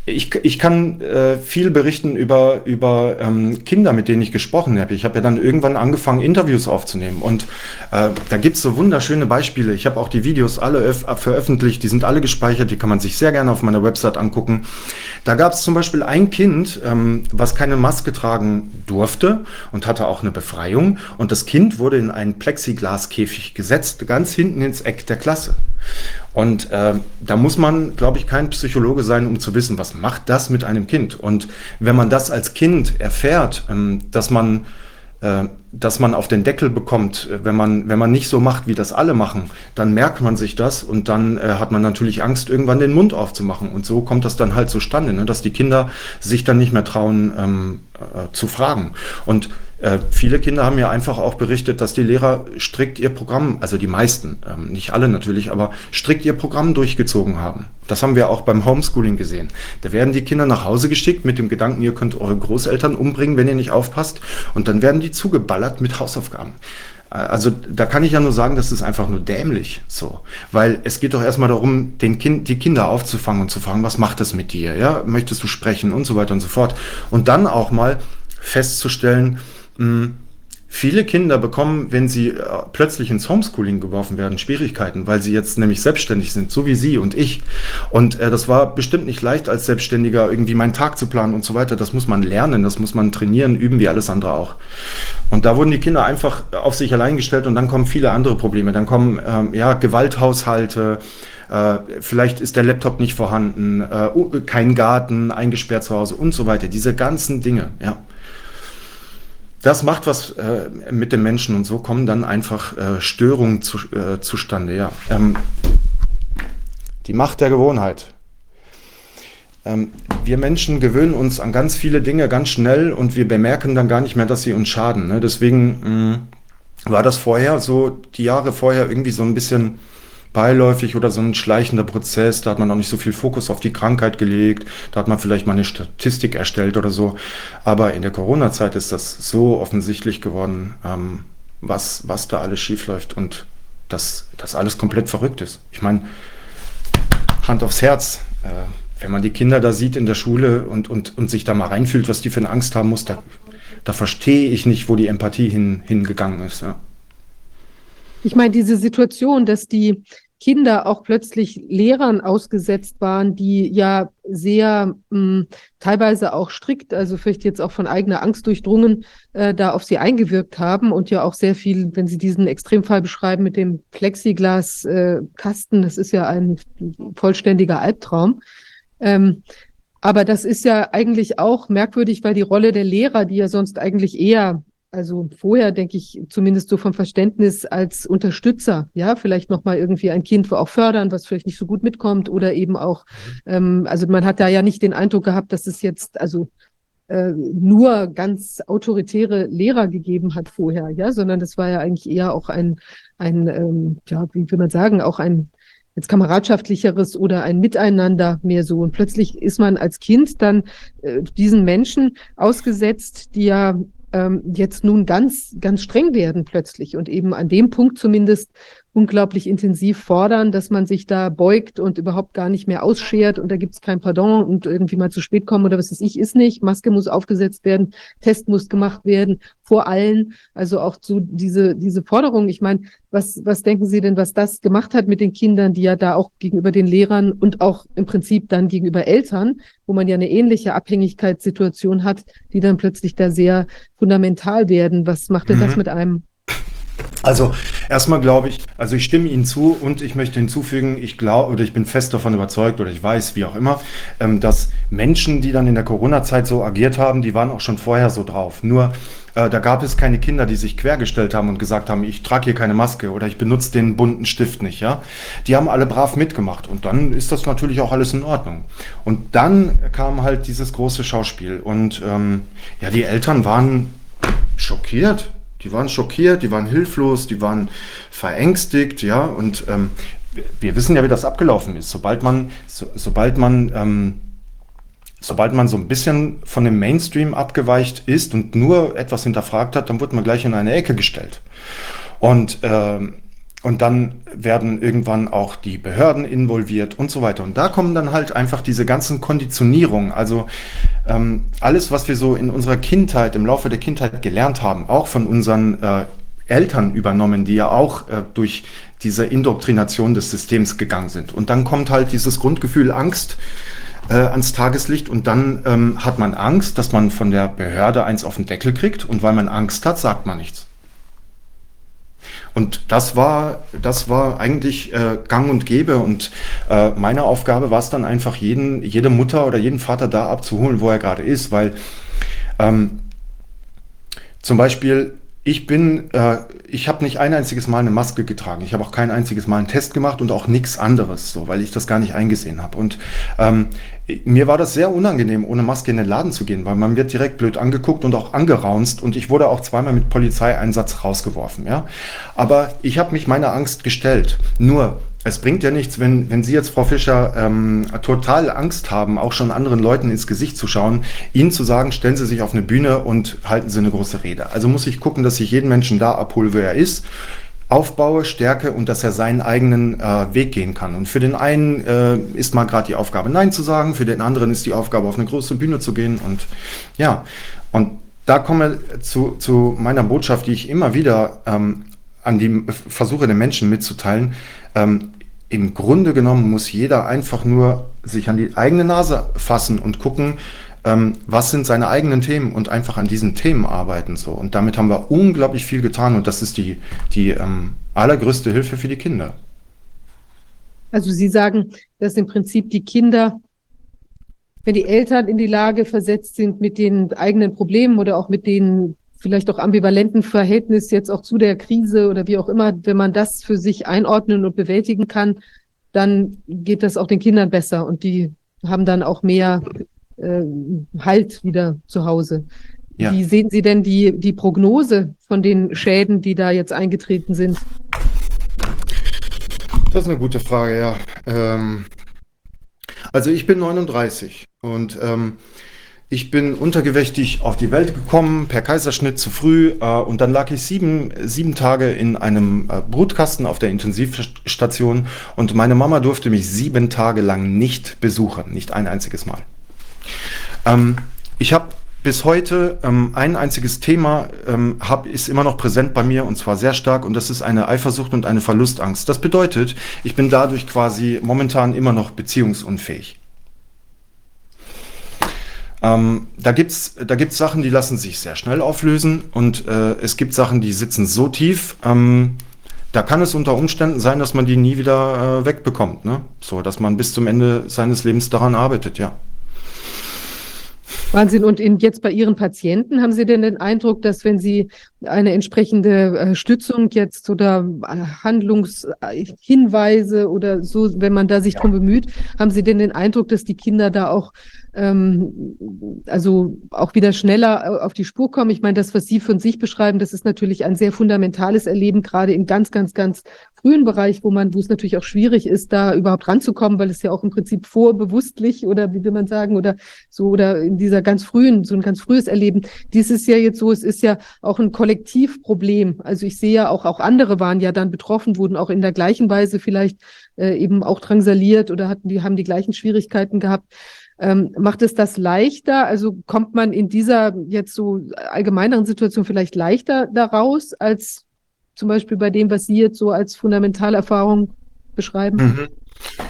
ich, ich kann äh, viel berichten über, über ähm, Kinder, mit denen ich gesprochen habe. Ich habe ja dann irgendwann angefangen, Interviews aufzunehmen. Und äh, da gibt's so wunderschöne Beispiele. Ich habe auch die Videos alle veröffentlicht, die sind alle gespeichert, die kann man sich sehr gerne auf meiner Website angucken. Da gab es zum Beispiel ein Kind, ähm, was keine Maske tragen durfte und hatte auch eine Befreiung. Und das Kind wurde in einen Plexiglaskäfig gesetzt, ganz hinten ins Eck der Klasse. Und äh, da muss man, glaube ich, kein Psychologe sein, um zu wissen, was macht das mit einem Kind. Und wenn man das als Kind erfährt, ähm, dass man äh, dass man auf den Deckel bekommt, äh, wenn man, wenn man nicht so macht, wie das alle machen, dann merkt man sich das und dann äh, hat man natürlich Angst, irgendwann den Mund aufzumachen. Und so kommt das dann halt zustande, ne? dass die Kinder sich dann nicht mehr trauen ähm, äh, zu fragen. Und äh, viele Kinder haben ja einfach auch berichtet, dass die Lehrer strikt ihr Programm, also die meisten, ähm, nicht alle natürlich, aber strikt ihr Programm durchgezogen haben. Das haben wir auch beim Homeschooling gesehen. Da werden die Kinder nach Hause geschickt mit dem Gedanken, ihr könnt eure Großeltern umbringen, wenn ihr nicht aufpasst. Und dann werden die zugeballert mit Hausaufgaben. Äh, also da kann ich ja nur sagen, das ist einfach nur dämlich so. Weil es geht doch erstmal darum, den kind, die Kinder aufzufangen und zu fragen, was macht das mit dir? Ja, möchtest du sprechen und so weiter und so fort. Und dann auch mal festzustellen, hm, viele Kinder bekommen, wenn sie äh, plötzlich ins Homeschooling geworfen werden, Schwierigkeiten, weil sie jetzt nämlich selbstständig sind, so wie Sie und ich. Und äh, das war bestimmt nicht leicht, als Selbstständiger irgendwie meinen Tag zu planen und so weiter. Das muss man lernen, das muss man trainieren, üben, wie alles andere auch. Und da wurden die Kinder einfach auf sich allein gestellt und dann kommen viele andere Probleme. Dann kommen ähm, ja Gewalthaushalte, äh, vielleicht ist der Laptop nicht vorhanden, äh, kein Garten, eingesperrt zu Hause und so weiter. Diese ganzen Dinge, ja das macht was äh, mit den Menschen und so kommen dann einfach äh, Störungen zu, äh, zustande. Ja. Ähm, die Macht der Gewohnheit. Ähm, wir Menschen gewöhnen uns an ganz viele Dinge ganz schnell und wir bemerken dann gar nicht mehr, dass sie uns schaden. Ne? Deswegen mh, war das vorher so, die Jahre vorher irgendwie so ein bisschen beiläufig oder so ein schleichender Prozess. Da hat man auch nicht so viel Fokus auf die Krankheit gelegt. Da hat man vielleicht mal eine Statistik erstellt oder so. Aber in der Corona-Zeit ist das so offensichtlich geworden, ähm, was, was da alles schiefläuft und dass das alles komplett verrückt ist. Ich meine, Hand aufs Herz. Äh, wenn man die Kinder da sieht in der Schule und, und, und sich da mal reinfühlt, was die für eine Angst haben muss, da, da verstehe ich nicht, wo die Empathie hin, hingegangen ist. Ja. Ich meine, diese Situation, dass die Kinder auch plötzlich Lehrern ausgesetzt waren, die ja sehr mh, hm, teilweise auch strikt, also vielleicht jetzt auch von eigener Angst durchdrungen, äh, da auf sie eingewirkt haben und ja auch sehr viel, wenn Sie diesen Extremfall beschreiben mit dem Plexiglaskasten, äh, das ist ja ein vollständiger Albtraum. Ähm, aber das ist ja eigentlich auch merkwürdig, weil die Rolle der Lehrer, die ja sonst eigentlich eher also vorher denke ich zumindest so vom Verständnis als Unterstützer, ja, vielleicht nochmal irgendwie ein Kind auch fördern, was vielleicht nicht so gut mitkommt oder eben auch, mhm. ähm, also man hat da ja nicht den Eindruck gehabt, dass es jetzt also äh, nur ganz autoritäre Lehrer gegeben hat vorher, ja, sondern das war ja eigentlich eher auch ein, ein ähm, ja, wie will man sagen, auch ein jetzt kameradschaftlicheres oder ein Miteinander mehr so. Und plötzlich ist man als Kind dann äh, diesen Menschen ausgesetzt, die ja ähm, jetzt nun ganz, ganz streng werden plötzlich und eben an dem Punkt zumindest, unglaublich intensiv fordern, dass man sich da beugt und überhaupt gar nicht mehr ausschert und da gibt es kein Pardon und irgendwie mal zu spät kommen oder was weiß ich, ist nicht. Maske muss aufgesetzt werden, Test muss gemacht werden, vor allen. Also auch zu diese, diese Forderung. Ich meine, was, was denken Sie denn, was das gemacht hat mit den Kindern, die ja da auch gegenüber den Lehrern und auch im Prinzip dann gegenüber Eltern, wo man ja eine ähnliche Abhängigkeitssituation hat, die dann plötzlich da sehr fundamental werden? Was macht denn mhm. das mit einem? Also erstmal glaube ich, also ich stimme Ihnen zu und ich möchte hinzufügen, ich glaube oder ich bin fest davon überzeugt oder ich weiß, wie auch immer, ähm, dass Menschen, die dann in der Corona-Zeit so agiert haben, die waren auch schon vorher so drauf. Nur äh, da gab es keine Kinder, die sich quergestellt haben und gesagt haben, ich trage hier keine Maske oder ich benutze den bunten Stift nicht. Ja, die haben alle brav mitgemacht und dann ist das natürlich auch alles in Ordnung. Und dann kam halt dieses große Schauspiel und ähm, ja, die Eltern waren schockiert die waren schockiert, die waren hilflos, die waren verängstigt, ja. Und ähm, wir wissen ja, wie das abgelaufen ist. Sobald man, so, sobald man, ähm, sobald man so ein bisschen von dem Mainstream abgeweicht ist und nur etwas hinterfragt hat, dann wird man gleich in eine Ecke gestellt. Und ähm, und dann werden irgendwann auch die Behörden involviert und so weiter. Und da kommen dann halt einfach diese ganzen Konditionierungen. Also ähm, alles, was wir so in unserer Kindheit, im Laufe der Kindheit gelernt haben, auch von unseren äh, Eltern übernommen, die ja auch äh, durch diese Indoktrination des Systems gegangen sind. Und dann kommt halt dieses Grundgefühl Angst äh, ans Tageslicht und dann ähm, hat man Angst, dass man von der Behörde eins auf den Deckel kriegt und weil man Angst hat, sagt man nichts. Und das war, das war eigentlich äh, gang und gäbe. Und äh, meine Aufgabe war es dann einfach, jeden, jede Mutter oder jeden Vater da abzuholen, wo er gerade ist. Weil ähm, zum Beispiel ich bin, äh, ich habe nicht ein einziges Mal eine Maske getragen. Ich habe auch kein einziges Mal einen Test gemacht und auch nichts anderes, so, weil ich das gar nicht eingesehen habe. Und ähm, mir war das sehr unangenehm, ohne Maske in den Laden zu gehen, weil man wird direkt blöd angeguckt und auch angeraunzt und ich wurde auch zweimal mit Polizeieinsatz rausgeworfen, ja. Aber ich habe mich meiner Angst gestellt. Nur es bringt ja nichts, wenn, wenn Sie jetzt, Frau Fischer, ähm, total Angst haben, auch schon anderen Leuten ins Gesicht zu schauen, Ihnen zu sagen, stellen Sie sich auf eine Bühne und halten Sie eine große Rede. Also muss ich gucken, dass ich jeden Menschen da abhole, wo er ist, aufbaue, stärke und dass er seinen eigenen äh, Weg gehen kann. Und für den einen äh, ist mal gerade die Aufgabe, Nein zu sagen, für den anderen ist die Aufgabe, auf eine große Bühne zu gehen. Und ja, und da komme zu, zu meiner Botschaft, die ich immer wieder ähm, an die versuche, den Menschen mitzuteilen. Ähm, im Grunde genommen muss jeder einfach nur sich an die eigene Nase fassen und gucken, ähm, was sind seine eigenen Themen und einfach an diesen Themen arbeiten. So. Und damit haben wir unglaublich viel getan und das ist die, die ähm, allergrößte Hilfe für die Kinder. Also Sie sagen, dass im Prinzip die Kinder, wenn die Eltern in die Lage versetzt sind, mit den eigenen Problemen oder auch mit den vielleicht auch ambivalenten Verhältnis jetzt auch zu der Krise oder wie auch immer, wenn man das für sich einordnen und bewältigen kann, dann geht das auch den Kindern besser und die haben dann auch mehr äh, Halt wieder zu Hause. Ja. Wie sehen Sie denn die, die Prognose von den Schäden, die da jetzt eingetreten sind? Das ist eine gute Frage, ja. Ähm, also ich bin 39 und ähm, ich bin untergewichtig auf die Welt gekommen, per Kaiserschnitt zu früh. Äh, und dann lag ich sieben, sieben Tage in einem äh, Brutkasten auf der Intensivstation. Und meine Mama durfte mich sieben Tage lang nicht besuchen, nicht ein einziges Mal. Ähm, ich habe bis heute ähm, ein einziges Thema ähm, hab, ist immer noch präsent bei mir und zwar sehr stark und das ist eine Eifersucht und eine Verlustangst. Das bedeutet, ich bin dadurch quasi momentan immer noch beziehungsunfähig. Ähm, da gibt's da gibt's Sachen, die lassen sich sehr schnell auflösen und äh, es gibt Sachen, die sitzen so tief. Ähm, da kann es unter Umständen sein, dass man die nie wieder äh, wegbekommt. Ne? So, dass man bis zum Ende seines Lebens daran arbeitet, ja. Wahnsinn. Und in, jetzt bei Ihren Patienten, haben Sie denn den Eindruck, dass wenn Sie eine entsprechende äh, Stützung jetzt oder äh, Handlungshinweise oder so, wenn man da sich drum bemüht, haben Sie denn den Eindruck, dass die Kinder da auch ähm, also auch wieder schneller äh, auf die Spur kommen. Ich meine, das, was Sie von sich beschreiben, das ist natürlich ein sehr fundamentales Erleben, gerade im ganz, ganz, ganz frühen Bereich, wo man, wo es natürlich auch schwierig ist, da überhaupt ranzukommen, weil es ja auch im Prinzip vorbewusstlich oder wie will man sagen, oder so, oder in dieser ganz frühen, so ein ganz frühes Erleben. Dies ist ja jetzt so, es ist ja auch ein Kollektivproblem. Also ich sehe ja auch, auch andere waren ja dann betroffen, wurden auch in der gleichen Weise vielleicht äh, eben auch drangsaliert oder hatten die, haben die gleichen Schwierigkeiten gehabt. Ähm, macht es das leichter? Also kommt man in dieser jetzt so allgemeineren Situation vielleicht leichter daraus, als zum Beispiel bei dem, was Sie jetzt so als Fundamentalerfahrung beschreiben? Mhm.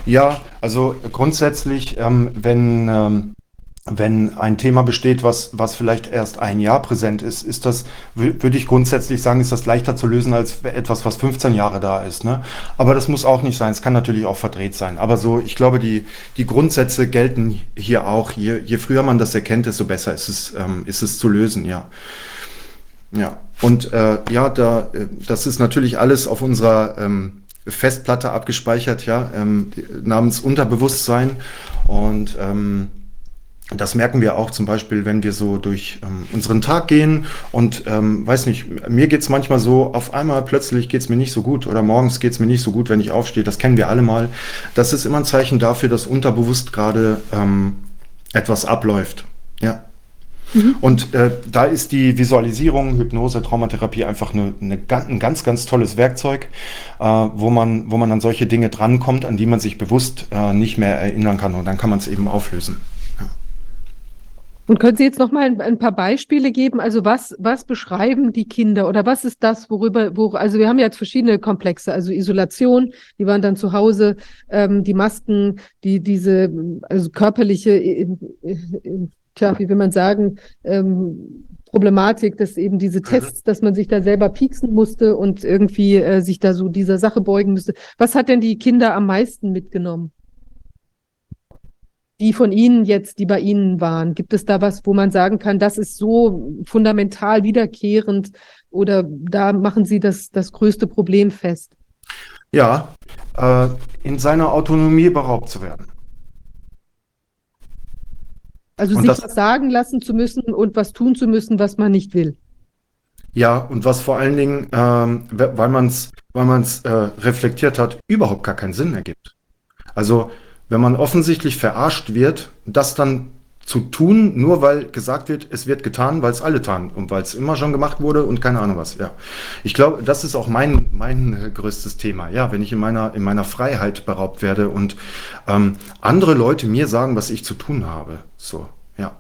Ja, also grundsätzlich, ähm, wenn, ähm, wenn ein Thema besteht, was, was vielleicht erst ein Jahr präsent ist, ist das, würde ich grundsätzlich sagen, ist das leichter zu lösen als etwas, was 15 Jahre da ist. Ne? Aber das muss auch nicht sein. Es kann natürlich auch verdreht sein. Aber so, ich glaube, die, die Grundsätze gelten hier auch. Je, je früher man das erkennt, desto besser ist es, ähm, ist es zu lösen, ja. Ja. Und äh, ja, da, äh, das ist natürlich alles auf unserer ähm, Festplatte abgespeichert, ja, ähm, namens Unterbewusstsein. Und ähm, das merken wir auch zum Beispiel, wenn wir so durch ähm, unseren Tag gehen und ähm, weiß nicht, mir geht's manchmal so, auf einmal plötzlich geht's mir nicht so gut oder morgens geht's mir nicht so gut, wenn ich aufstehe. Das kennen wir alle mal. Das ist immer ein Zeichen dafür, dass unterbewusst gerade ähm, etwas abläuft. Ja. Mhm. Und äh, da ist die Visualisierung, Hypnose, Traumatherapie einfach eine, eine, ein ganz, ganz tolles Werkzeug, äh, wo, man, wo man an solche Dinge drankommt, an die man sich bewusst äh, nicht mehr erinnern kann. Und dann kann man es eben auflösen. Und können Sie jetzt noch mal ein, ein, paar Beispiele geben? Also was, was beschreiben die Kinder oder was ist das, worüber, wo, also wir haben ja jetzt verschiedene Komplexe, also Isolation, die waren dann zu Hause, ähm, die Masken, die, diese, also körperliche, äh, äh, tja, wie will man sagen, ähm, Problematik, dass eben diese mhm. Tests, dass man sich da selber pieksen musste und irgendwie äh, sich da so dieser Sache beugen müsste. Was hat denn die Kinder am meisten mitgenommen? Die von Ihnen jetzt, die bei Ihnen waren? Gibt es da was, wo man sagen kann, das ist so fundamental wiederkehrend oder da machen Sie das, das größte Problem fest? Ja, äh, in seiner Autonomie beraubt zu werden. Also und sich das, was sagen lassen zu müssen und was tun zu müssen, was man nicht will. Ja, und was vor allen Dingen, ähm, weil man es weil man's, äh, reflektiert hat, überhaupt gar keinen Sinn ergibt. Also wenn man offensichtlich verarscht wird, das dann zu tun, nur weil gesagt wird, es wird getan, weil es alle taten und weil es immer schon gemacht wurde und keine Ahnung was. Ja, ich glaube, das ist auch mein mein größtes Thema. Ja, wenn ich in meiner in meiner Freiheit beraubt werde und ähm, andere Leute mir sagen, was ich zu tun habe. So, ja.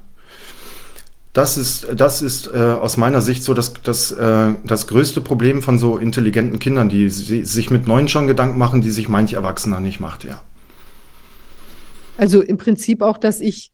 Das ist, das ist äh, aus meiner Sicht so das, das, äh, das größte Problem von so intelligenten Kindern, die sich mit neuen schon Gedanken machen, die sich manch Erwachsener nicht macht, ja. Also im Prinzip auch, dass ich,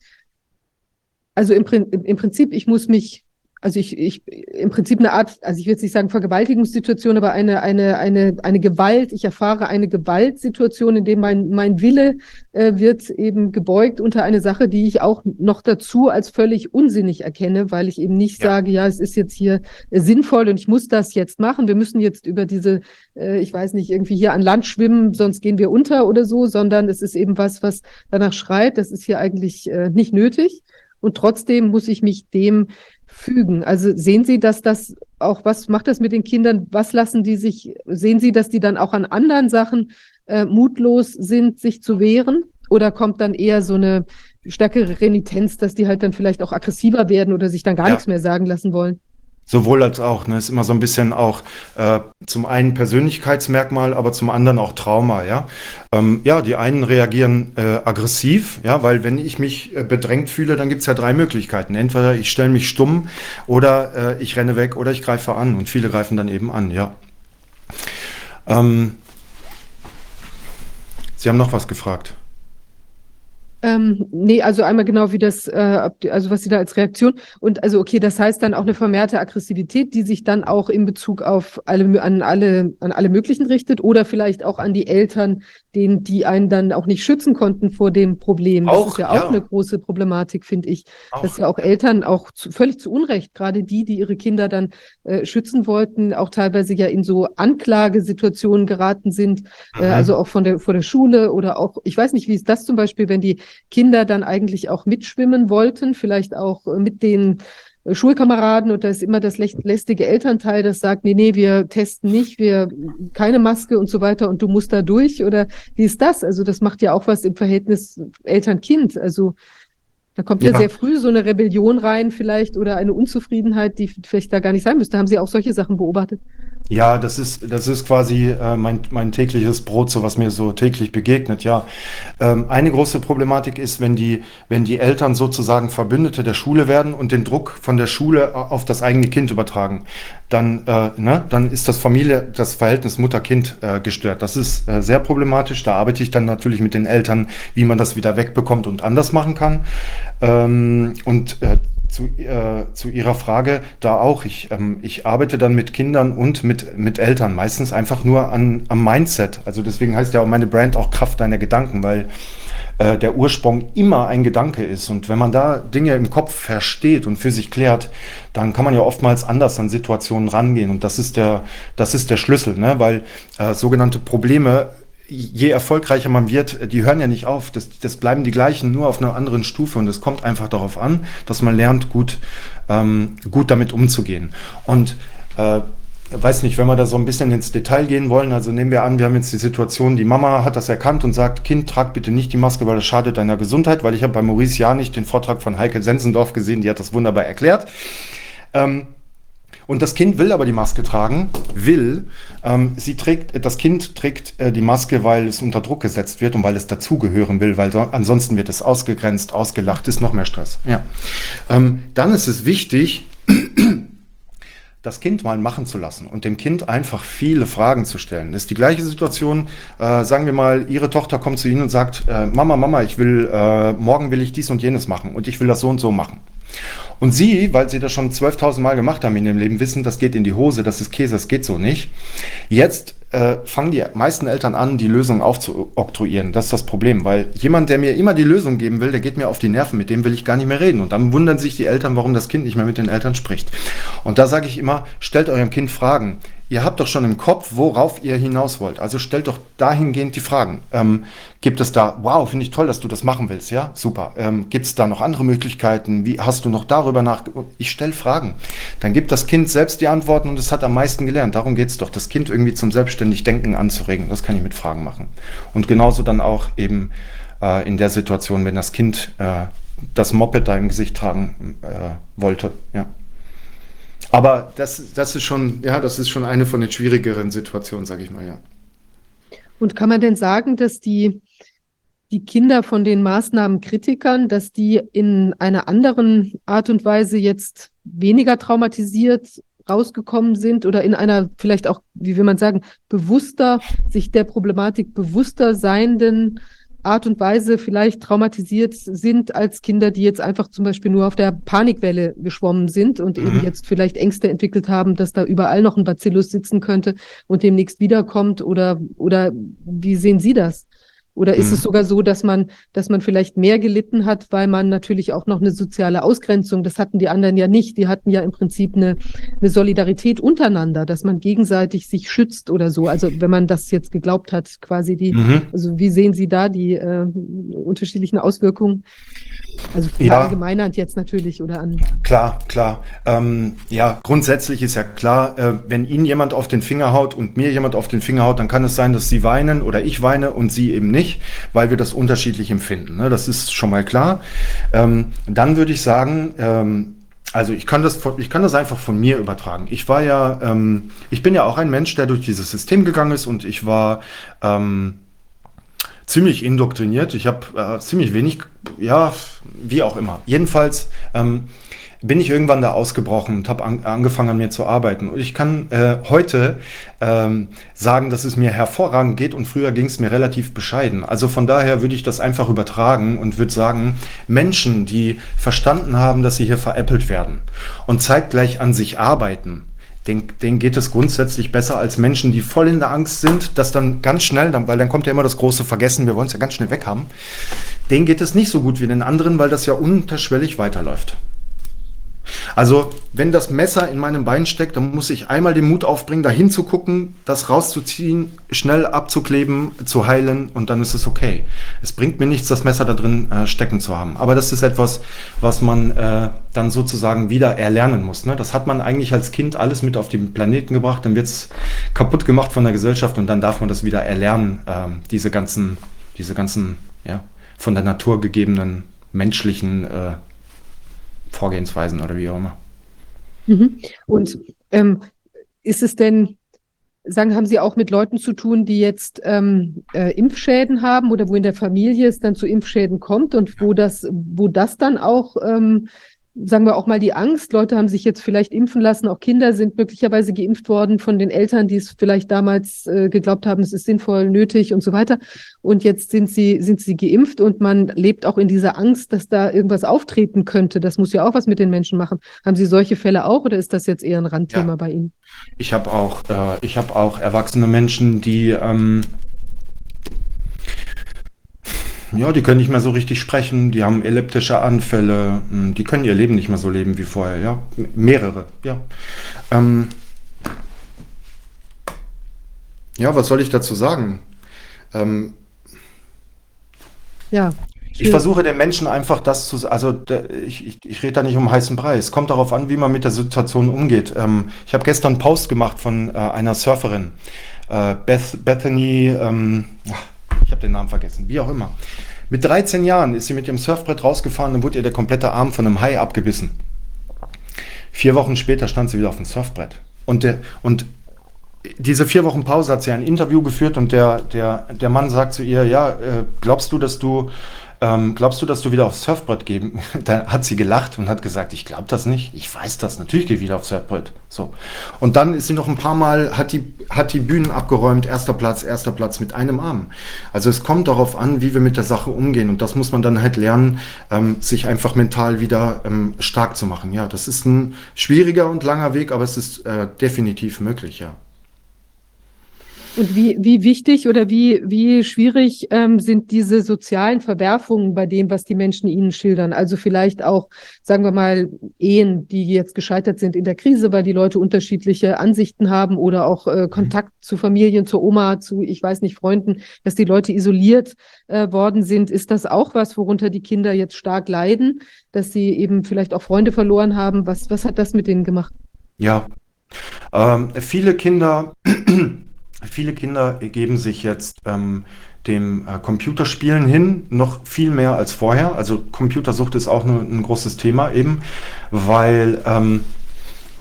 also im, im Prinzip, ich muss mich also ich, ich im Prinzip eine Art, also ich will jetzt nicht sagen Vergewaltigungssituation, aber eine, eine, eine, eine Gewalt, ich erfahre eine Gewaltsituation, in dem mein, mein Wille äh, wird eben gebeugt unter eine Sache, die ich auch noch dazu als völlig unsinnig erkenne, weil ich eben nicht ja. sage, ja, es ist jetzt hier äh, sinnvoll und ich muss das jetzt machen. Wir müssen jetzt über diese, äh, ich weiß nicht, irgendwie hier an Land schwimmen, sonst gehen wir unter oder so, sondern es ist eben was, was danach schreit, das ist hier eigentlich äh, nicht nötig. Und trotzdem muss ich mich dem fügen. Also sehen Sie, dass das auch, was macht das mit den Kindern? Was lassen die sich, sehen Sie, dass die dann auch an anderen Sachen äh, mutlos sind, sich zu wehren? Oder kommt dann eher so eine stärkere Renitenz, dass die halt dann vielleicht auch aggressiver werden oder sich dann gar ja. nichts mehr sagen lassen wollen? Sowohl als auch. Ne? Ist immer so ein bisschen auch äh, zum einen Persönlichkeitsmerkmal, aber zum anderen auch Trauma. Ja, ähm, ja die einen reagieren äh, aggressiv, ja, weil wenn ich mich äh, bedrängt fühle, dann gibt es ja drei Möglichkeiten. Entweder ich stelle mich stumm oder äh, ich renne weg oder ich greife an. Und viele greifen dann eben an. Ja. Ähm, Sie haben noch was gefragt. Ähm, nee, also einmal genau wie das, äh, also was Sie da als Reaktion und also okay, das heißt dann auch eine vermehrte Aggressivität, die sich dann auch in Bezug auf alle an alle an alle möglichen richtet oder vielleicht auch an die Eltern, denen die einen dann auch nicht schützen konnten vor dem Problem. Auch, das ist ja auch ja. eine große Problematik, finde ich, auch. dass ja auch Eltern auch zu, völlig zu Unrecht, gerade die, die ihre Kinder dann äh, schützen wollten, auch teilweise ja in so Anklagesituationen geraten sind, äh, mhm. äh, also auch von der vor der Schule oder auch, ich weiß nicht, wie ist das zum Beispiel, wenn die Kinder dann eigentlich auch mitschwimmen wollten, vielleicht auch äh, mit den äh, Schulkameraden und da ist immer das lästige Elternteil, das sagt, nee, nee, wir testen nicht, wir keine Maske und so weiter und du musst da durch oder wie ist das? Also das macht ja auch was im Verhältnis Eltern-Kind. Also Da kommt ja. ja. sehr früh so eine Rebellion rein, vielleicht, oder eine Unzufriedenheit, die vielleicht da gar nicht sein müsste. Haben Sie auch solche Sachen beobachtet? Ja, das ist, das ist quasi äh, mein, mein tägliches Brot, so was mir so täglich begegnet, ja. Ähm, eine große Problematik ist, wenn die, wenn die Eltern sozusagen Verbündete der Schule werden und den Druck von der Schule auf das eigene Kind übertragen, dann, äh, ne, dann ist das Familie, das Verhältnis Mutter-Kind äh, gestört. Das ist äh, sehr problematisch. Da arbeite ich dann natürlich mit den Eltern, wie man das wieder wegbekommt und anders machen kann. Ähm, und äh, zu, äh, zu Ihrer Frage da auch. Ich, ähm, ich arbeite dann mit Kindern und mit, mit Eltern, meistens einfach nur an, am Mindset. Also deswegen heißt ja auch meine Brand auch Kraft deiner Gedanken, weil äh, der Ursprung immer ein Gedanke ist. Und wenn man da Dinge im Kopf versteht und für sich klärt, dann kann man ja oftmals anders an Situationen rangehen. Und das ist der, das ist der Schlüssel, ne? weil äh, sogenannte Probleme je erfolgreicher man wird, die hören ja nicht auf. Das, das bleiben die gleichen, nur auf einer anderen Stufe. Und es kommt einfach darauf an, dass man lernt, gut, ähm, gut damit umzugehen. Und äh, weiß nicht, wenn wir da so ein bisschen ins Detail gehen wollen, also nehmen wir an, wir haben jetzt die Situation, die Mama hat das erkannt und sagt, Kind, trag bitte nicht die Maske, weil das schadet deiner Gesundheit, weil ich habe bei Maurice ja nicht den Vortrag von Heike Sensendorf gesehen, die hat das wunderbar erklärt. Ähm, und das Kind will aber die Maske tragen, will. Ähm, sie trägt, das Kind trägt äh, die Maske, weil es unter Druck gesetzt wird und weil es dazugehören will, weil so, ansonsten wird es ausgegrenzt, ausgelacht, ist noch mehr Stress. Ja. Ähm, dann ist es wichtig, das Kind mal machen zu lassen und dem Kind einfach viele Fragen zu stellen. Das ist die gleiche Situation, äh, sagen wir mal, Ihre Tochter kommt zu Ihnen und sagt, äh, Mama, Mama, ich will, äh, morgen will ich dies und jenes machen und ich will das so und so machen. Und sie, weil sie das schon 12.000 Mal gemacht haben in ihrem Leben, wissen, das geht in die Hose, das ist Käse, das geht so nicht. Jetzt äh, fangen die meisten Eltern an, die Lösung aufzuoktroyieren. Das ist das Problem, weil jemand, der mir immer die Lösung geben will, der geht mir auf die Nerven, mit dem will ich gar nicht mehr reden. Und dann wundern sich die Eltern, warum das Kind nicht mehr mit den Eltern spricht. Und da sage ich immer, stellt eurem Kind Fragen ihr habt doch schon im Kopf, worauf ihr hinaus wollt. Also stellt doch dahingehend die Fragen. Ähm, gibt es da, wow, finde ich toll, dass du das machen willst, ja? Super. Ähm, gibt es da noch andere Möglichkeiten? Wie hast du noch darüber nach? Ich stelle Fragen. Dann gibt das Kind selbst die Antworten und es hat am meisten gelernt. Darum geht es doch, das Kind irgendwie zum selbstständig Denken anzuregen. Das kann ich mit Fragen machen. Und genauso dann auch eben äh, in der Situation, wenn das Kind äh, das Moped da im Gesicht tragen äh, wollte, ja. Aber das, das ist schon, ja, das ist schon eine von den schwierigeren Situationen, sage ich mal, ja. Und kann man denn sagen, dass die, die Kinder von den Maßnahmenkritikern, dass die in einer anderen Art und Weise jetzt weniger traumatisiert rausgekommen sind oder in einer vielleicht auch, wie will man sagen, bewusster, sich der Problematik bewusster seienden Art und Weise vielleicht traumatisiert sind als Kinder, die jetzt einfach zum Beispiel nur auf der Panikwelle geschwommen sind und mhm. eben jetzt vielleicht Ängste entwickelt haben, dass da überall noch ein Bacillus sitzen könnte und demnächst wiederkommt oder, oder wie sehen Sie das? Oder ist mhm. es sogar so, dass man, dass man vielleicht mehr gelitten hat, weil man natürlich auch noch eine soziale Ausgrenzung, das hatten die anderen ja nicht. Die hatten ja im Prinzip eine, eine Solidarität untereinander, dass man gegenseitig sich schützt oder so. Also wenn man das jetzt geglaubt hat, quasi die, mhm. also wie sehen Sie da die äh, unterschiedlichen Auswirkungen? Also ja, allgemeinert jetzt natürlich oder an. Klar, klar. Ähm, ja, grundsätzlich ist ja klar, äh, wenn Ihnen jemand auf den Finger haut und mir jemand auf den Finger haut, dann kann es sein, dass Sie weinen oder ich weine und Sie eben nicht, weil wir das unterschiedlich empfinden. Ne? Das ist schon mal klar. Ähm, dann würde ich sagen, ähm, also ich kann das, ich kann das einfach von mir übertragen. Ich war ja, ähm, ich bin ja auch ein Mensch, der durch dieses System gegangen ist und ich war ähm, ziemlich indoktriniert. Ich habe äh, ziemlich wenig, ja, wie auch immer. Jedenfalls ähm, bin ich irgendwann da ausgebrochen und habe an, angefangen an mir zu arbeiten. Und ich kann äh, heute ähm, sagen, dass es mir hervorragend geht und früher ging es mir relativ bescheiden. Also von daher würde ich das einfach übertragen und würde sagen, Menschen, die verstanden haben, dass sie hier veräppelt werden und zeitgleich an sich arbeiten, denen, denen geht es grundsätzlich besser als Menschen, die voll in der Angst sind, dass dann ganz schnell, dann, weil dann kommt ja immer das große Vergessen, wir wollen es ja ganz schnell weghaben. Denen geht es nicht so gut wie den anderen, weil das ja unterschwellig weiterläuft. Also, wenn das Messer in meinem Bein steckt, dann muss ich einmal den Mut aufbringen, da hinzugucken, das rauszuziehen, schnell abzukleben, zu heilen und dann ist es okay. Es bringt mir nichts, das Messer da drin äh, stecken zu haben. Aber das ist etwas, was man äh, dann sozusagen wieder erlernen muss. Ne? Das hat man eigentlich als Kind alles mit auf den Planeten gebracht, dann wird es kaputt gemacht von der Gesellschaft und dann darf man das wieder erlernen, äh, diese ganzen, diese ganzen, ja, von der Natur gegebenen menschlichen äh, Vorgehensweisen oder wie auch immer. Mhm. Und ähm, ist es denn, sagen, haben Sie auch mit Leuten zu tun, die jetzt ähm, äh, Impfschäden haben oder wo in der Familie es dann zu Impfschäden kommt und wo das, wo das dann auch ähm, sagen wir auch mal die Angst. Leute haben sich jetzt vielleicht impfen lassen, auch Kinder sind möglicherweise geimpft worden von den Eltern, die es vielleicht damals äh, geglaubt haben, es ist sinnvoll, nötig und so weiter. Und jetzt sind sie, sind sie geimpft und man lebt auch in dieser Angst, dass da irgendwas auftreten könnte. Das muss ja auch was mit den Menschen machen. Haben Sie solche Fälle auch oder ist das jetzt eher ein Randthema ja. bei Ihnen? Ich habe auch, äh, ich habe auch erwachsene Menschen, die ähm, ja, die können nicht mehr so richtig sprechen, die haben elliptische Anfälle, hm, die können ihr Leben nicht mehr so leben wie vorher, ja. Mehrere, ja. Ähm, ja, was soll ich dazu sagen? Ähm, ja. Ich versuche den Menschen einfach das zu, also ich, ich, ich rede da nicht um heißen Brei. Es kommt darauf an, wie man mit der Situation umgeht. Ähm, ich habe gestern einen Post gemacht von äh, einer Surferin, äh, Beth, Bethany, ähm, ich habe den Namen vergessen, wie auch immer. Mit 13 Jahren ist sie mit ihrem Surfbrett rausgefahren und wurde ihr der komplette Arm von einem Hai abgebissen. Vier Wochen später stand sie wieder auf dem Surfbrett. Und, der, und diese vier Wochen Pause hat sie ein Interview geführt und der, der, der Mann sagt zu ihr, ja, äh, glaubst du, dass du ähm, glaubst du, dass du wieder aufs Surfbrett geben? da hat sie gelacht und hat gesagt, ich glaube das nicht. Ich weiß das. Natürlich gehe ich wieder aufs Surfbrett. So. Und dann ist sie noch ein paar Mal, hat die, hat die Bühnen abgeräumt. Erster Platz, erster Platz mit einem Arm. Also es kommt darauf an, wie wir mit der Sache umgehen. Und das muss man dann halt lernen, ähm, sich einfach mental wieder ähm, stark zu machen. Ja, das ist ein schwieriger und langer Weg, aber es ist äh, definitiv möglich, ja. Und wie, wie wichtig oder wie, wie schwierig ähm, sind diese sozialen Verwerfungen bei dem, was die Menschen ihnen schildern? Also vielleicht auch, sagen wir mal, Ehen, die jetzt gescheitert sind in der Krise, weil die Leute unterschiedliche Ansichten haben oder auch äh, Kontakt zu Familien, zur Oma, zu, ich weiß nicht, Freunden, dass die Leute isoliert äh, worden sind. Ist das auch was, worunter die Kinder jetzt stark leiden, dass sie eben vielleicht auch Freunde verloren haben? Was, was hat das mit denen gemacht? Ja, ähm, viele Kinder Viele Kinder geben sich jetzt ähm, dem äh, Computerspielen hin, noch viel mehr als vorher. Also Computersucht ist auch nur ein großes Thema eben, weil, ähm,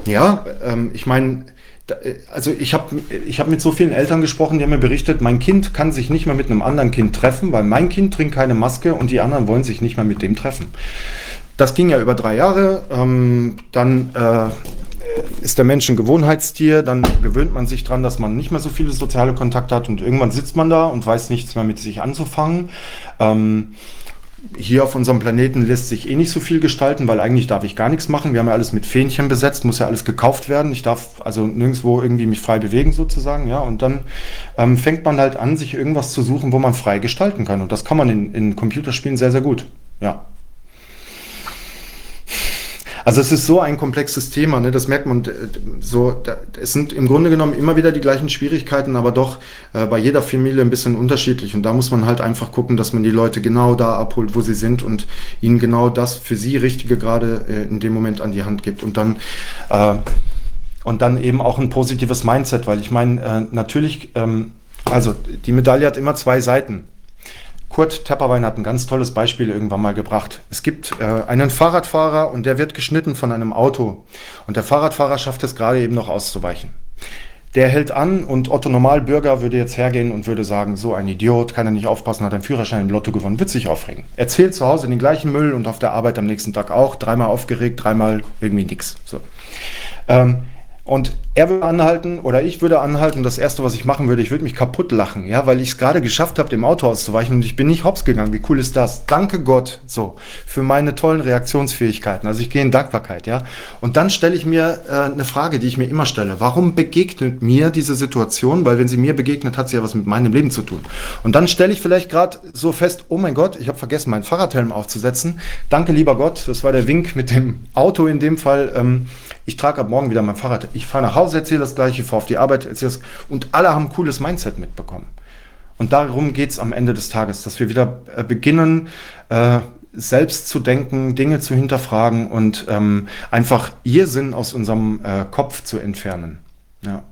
ja, ähm, ich meine, äh, also ich habe ich hab mit so vielen Eltern gesprochen, die haben mir berichtet, mein Kind kann sich nicht mehr mit einem anderen Kind treffen, weil mein Kind trinkt keine Maske und die anderen wollen sich nicht mehr mit dem treffen. Das ging ja über drei Jahre. Ähm, dann äh, ist der Mensch ein Gewohnheitstier, dann gewöhnt man sich dran, dass man nicht mehr so viele soziale Kontakte hat und irgendwann sitzt man da und weiß nichts mehr mit sich anzufangen. Ähm, hier auf unserem Planeten lässt sich eh nicht so viel gestalten, weil eigentlich darf ich gar nichts machen. Wir haben ja alles mit Fähnchen besetzt, muss ja alles gekauft werden. Ich darf also nirgendwo irgendwie mich frei bewegen sozusagen, ja. Und dann ähm, fängt man halt an, sich irgendwas zu suchen, wo man frei gestalten kann. Und das kann man in, in Computerspielen sehr, sehr gut, ja. Also es ist so ein komplexes Thema, ne? das merkt man äh, so. Da, es sind im Grunde genommen immer wieder die gleichen Schwierigkeiten, aber doch äh, bei jeder Familie ein bisschen unterschiedlich. Und da muss man halt einfach gucken, dass man die Leute genau da abholt, wo sie sind und ihnen genau das für sie Richtige gerade äh, in dem Moment an die Hand gibt. Und dann äh, und dann eben auch ein positives Mindset, weil ich meine, äh, natürlich, ähm, also die Medaille hat immer zwei Seiten. Kurt Tepperwein hat ein ganz tolles Beispiel irgendwann mal gebracht. Es gibt äh, einen Fahrradfahrer und der wird geschnitten von einem Auto. Und der Fahrradfahrer schafft es gerade eben noch auszuweichen. Der hält an und Otto Normalbürger würde jetzt hergehen und würde sagen, so ein Idiot, kann er nicht aufpassen, hat einen Führerschein im Lotto gewonnen, wird sich aufregen. Er zählt zu Hause den gleichen Müll und auf der Arbeit am nächsten Tag auch, dreimal aufgeregt, dreimal irgendwie nix. So. Ähm, und er würde anhalten oder ich würde anhalten. Das erste, was ich machen würde, ich würde mich kaputt lachen, ja, weil ich es gerade geschafft habe, dem Auto auszuweichen und ich bin nicht hops gegangen. Wie cool ist das? Danke Gott, so, für meine tollen Reaktionsfähigkeiten. Also ich gehe in Dankbarkeit, ja. Und dann stelle ich mir äh, eine Frage, die ich mir immer stelle. Warum begegnet mir diese Situation? Weil wenn sie mir begegnet, hat sie ja was mit meinem Leben zu tun. Und dann stelle ich vielleicht gerade so fest, oh mein Gott, ich habe vergessen, meinen Fahrradhelm aufzusetzen. Danke, lieber Gott, das war der Wink mit dem Auto in dem Fall. Ähm, ich trage ab morgen wieder mein Fahrrad. Ich fahre nach Hause, erzähle das gleiche, fahre auf die Arbeit, erzähle das. Und alle haben ein cooles Mindset mitbekommen. Und darum geht es am Ende des Tages, dass wir wieder äh, beginnen, äh, selbst zu denken, Dinge zu hinterfragen und ähm, einfach Irrsinn aus unserem äh, Kopf zu entfernen. Ja.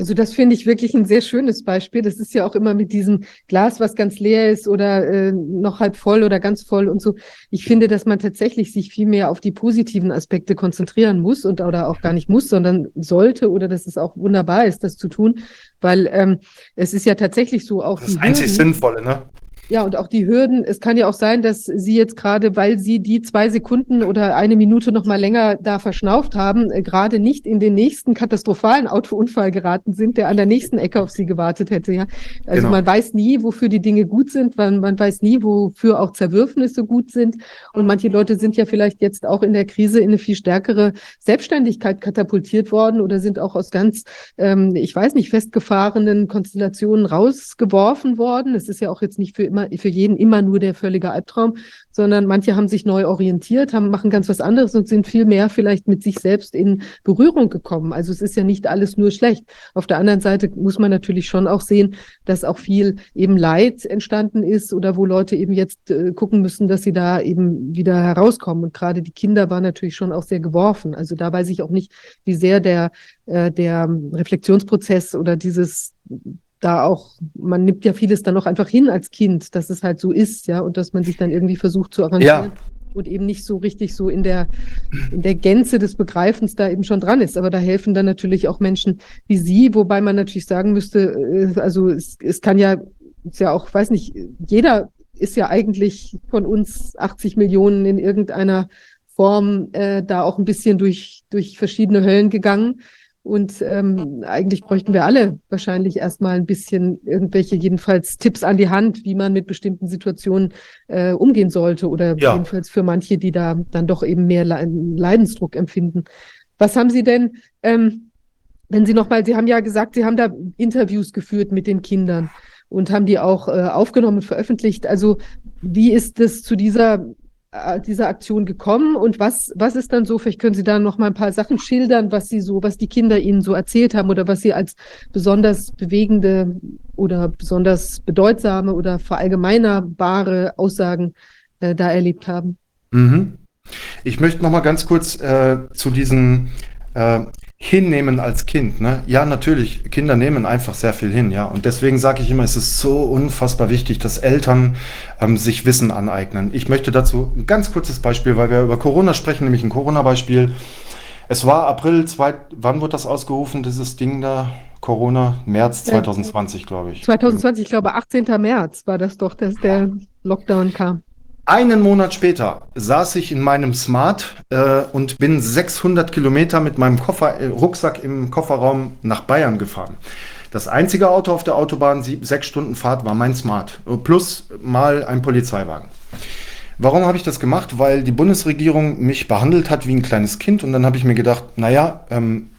Also das finde ich wirklich ein sehr schönes Beispiel. Das ist ja auch immer mit diesem Glas, was ganz leer ist oder äh, noch halb voll oder ganz voll und so. Ich finde, dass man tatsächlich sich viel mehr auf die positiven Aspekte konzentrieren muss und oder auch gar nicht muss, sondern sollte oder dass es auch wunderbar ist, das zu tun, weil ähm, es ist ja tatsächlich so auch. Das einzig Sinnvolle, ne? Ja, und auch die Hürden. Es kann ja auch sein, dass Sie jetzt gerade, weil Sie die zwei Sekunden oder eine Minute noch mal länger da verschnauft haben, äh, gerade nicht in den nächsten katastrophalen Autounfall geraten sind, der an der nächsten Ecke auf Sie gewartet hätte. Ja, also genau. man weiß nie, wofür die Dinge gut sind, man, man weiß nie, wofür auch Zerwürfnisse gut sind. Und manche Leute sind ja vielleicht jetzt auch in der Krise in eine viel stärkere Selbstständigkeit katapultiert worden oder sind auch aus ganz, ähm, ich weiß nicht, festgefahrenen Konstellationen rausgeworfen worden. Es ist ja auch jetzt nicht für immer immer, für jeden immer nur der völlige Albtraum, sondern manche haben sich neu orientiert, haben, machen ganz was anderes und sind viel mehr vielleicht mit sich selbst in Berührung gekommen. Also es ist ja nicht alles nur schlecht. Auf der anderen Seite muss man natürlich schon auch sehen, dass auch viel eben Leid entstanden ist oder wo Leute eben jetzt äh, gucken müssen, dass sie da eben wieder herauskommen. Und gerade die Kinder waren natürlich schon auch sehr geworfen. Also da weiß ich auch nicht, wie sehr der, äh, der Reflexionsprozess oder dieses da auch, man nimmt ja vieles dann auch einfach hin als Kind, dass es halt so ist, ja, und dass man sich dann irgendwie versucht zu arrangieren. Ja. Und eben nicht so richtig so in der, in der Gänze des Begreifens da eben schon dran ist. Aber da helfen dann natürlich auch Menschen wie Sie, wobei man natürlich sagen müsste, äh, also es, es kann ja, ist ja auch, weiß nicht, jeder ist ja eigentlich von uns 80 Millionen in irgendeiner Form äh, da auch ein bisschen durch, durch verschiedene Höllen gegangen. Und ähm, eigentlich bräuchten wir alle wahrscheinlich erstmal ein bisschen irgendwelche, jedenfalls Tipps an die Hand, wie man mit bestimmten Situationen äh, umgehen sollte oder ja. jedenfalls für manche, die da dann doch eben mehr Leidensdruck empfinden. Was haben Sie denn, ähm, wenn Sie nochmal, Sie haben ja gesagt, Sie haben da Interviews geführt mit den Kindern und haben die auch äh, aufgenommen und veröffentlicht. Also wie ist es zu dieser dieser Aktion gekommen und was, was ist dann so, vielleicht können Sie da noch mal ein paar Sachen schildern, was Sie so, was die Kinder Ihnen so erzählt haben oder was Sie als besonders bewegende oder besonders bedeutsame oder verallgemeinerbare Aussagen äh, da erlebt haben? Mhm. Ich möchte noch mal ganz kurz äh, zu diesen äh, hinnehmen als Kind. Ne? Ja, natürlich, Kinder nehmen einfach sehr viel hin, ja. Und deswegen sage ich immer, es ist so unfassbar wichtig, dass Eltern ähm, sich Wissen aneignen. Ich möchte dazu ein ganz kurzes Beispiel, weil wir über Corona sprechen, nämlich ein Corona-Beispiel. Es war April, zwei, wann wurde das ausgerufen, dieses Ding da? Corona, März 2020, glaube ich. 2020, ich glaube 18. März war das doch, dass der Lockdown kam. Einen Monat später saß ich in meinem Smart äh, und bin 600 Kilometer mit meinem Koffer, äh, Rucksack im Kofferraum nach Bayern gefahren. Das einzige Auto auf der Autobahn, sieb, sechs Stunden Fahrt, war mein Smart. Plus mal ein Polizeiwagen. Warum habe ich das gemacht? Weil die Bundesregierung mich behandelt hat wie ein kleines Kind und dann habe ich mir gedacht, naja, ähm,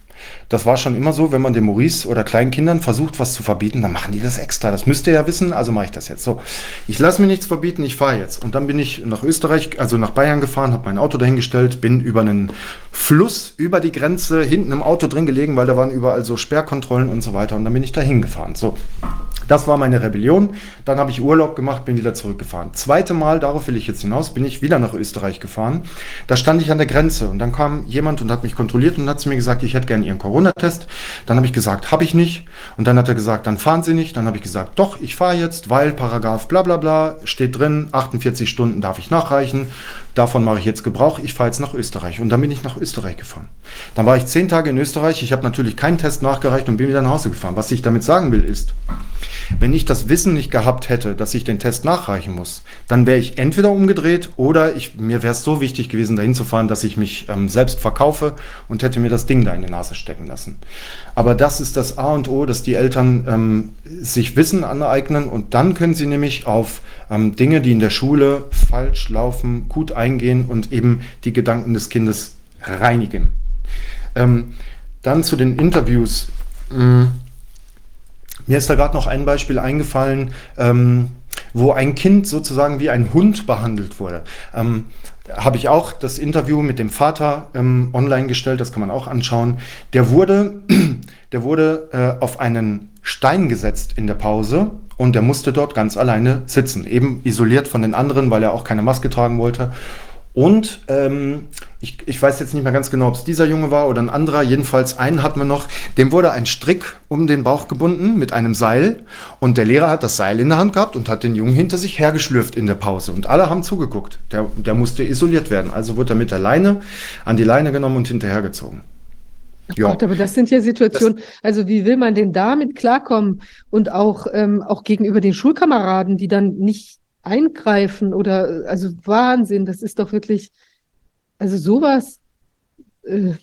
das war schon immer so, wenn man den Maurice oder kleinen Kindern versucht, was zu verbieten, dann machen die das extra. Das müsst ihr ja wissen, also mache ich das jetzt. So, ich lasse mir nichts verbieten, ich fahre jetzt. Und dann bin ich nach Österreich, also nach Bayern gefahren, habe mein Auto dahingestellt, bin über einen Fluss, über die Grenze, hinten im Auto drin gelegen, weil da waren überall so Sperrkontrollen und so weiter. Und dann bin ich da hingefahren. So, das war meine Rebellion. Dann habe ich Urlaub gemacht, bin wieder zurückgefahren. Zweite Mal, darauf will ich jetzt hinaus, bin ich wieder nach Österreich gefahren. Da stand ich an der Grenze und dann kam jemand und hat mich kontrolliert und hat zu mir gesagt, ich hätte gerne Ihren Corona-Test. Dann habe ich gesagt, habe ich nicht. Und dann hat er gesagt, dann fahren Sie nicht. Dann habe ich gesagt, doch, ich fahre jetzt, weil Paragraph bla bla bla steht drin, 48 Stunden darf ich nachreichen. Davon mache ich jetzt Gebrauch. Ich fahre jetzt nach Österreich. Und dann bin ich nach Österreich gefahren. Dann war ich zehn Tage in Österreich. Ich habe natürlich keinen Test nachgereicht und bin wieder nach Hause gefahren. Was ich damit sagen will, ist, wenn ich das Wissen nicht gehabt hätte, dass ich den Test nachreichen muss, dann wäre ich entweder umgedreht oder ich, mir wäre es so wichtig gewesen, dahin zu fahren, dass ich mich ähm, selbst verkaufe und hätte mir das Ding da in die Nase stecken lassen. Aber das ist das A und O, dass die Eltern ähm, sich Wissen aneignen und dann können sie nämlich auf ähm, Dinge, die in der Schule falsch laufen, gut eingehen und eben die Gedanken des Kindes reinigen. Ähm, dann zu den Interviews. Mm, mir ist da gerade noch ein Beispiel eingefallen, ähm, wo ein Kind sozusagen wie ein Hund behandelt wurde. Ähm, habe ich auch das Interview mit dem Vater ähm, online gestellt, das kann man auch anschauen. Der wurde, der wurde äh, auf einen Stein gesetzt in der Pause und der musste dort ganz alleine sitzen, eben isoliert von den anderen, weil er auch keine Maske tragen wollte. Und ähm, ich, ich weiß jetzt nicht mehr ganz genau, ob es dieser Junge war oder ein anderer. Jedenfalls einen hatten wir noch, dem wurde ein Strick um den Bauch gebunden mit einem Seil. Und der Lehrer hat das Seil in der Hand gehabt und hat den Jungen hinter sich hergeschlürft in der Pause. Und alle haben zugeguckt. Der, der musste isoliert werden. Also wurde er mit der Leine an die Leine genommen und hinterhergezogen. Ja. Gott, aber das sind ja Situationen, das, also wie will man denn damit klarkommen und auch, ähm, auch gegenüber den Schulkameraden, die dann nicht eingreifen oder also Wahnsinn, das ist doch wirklich, also sowas. Äh,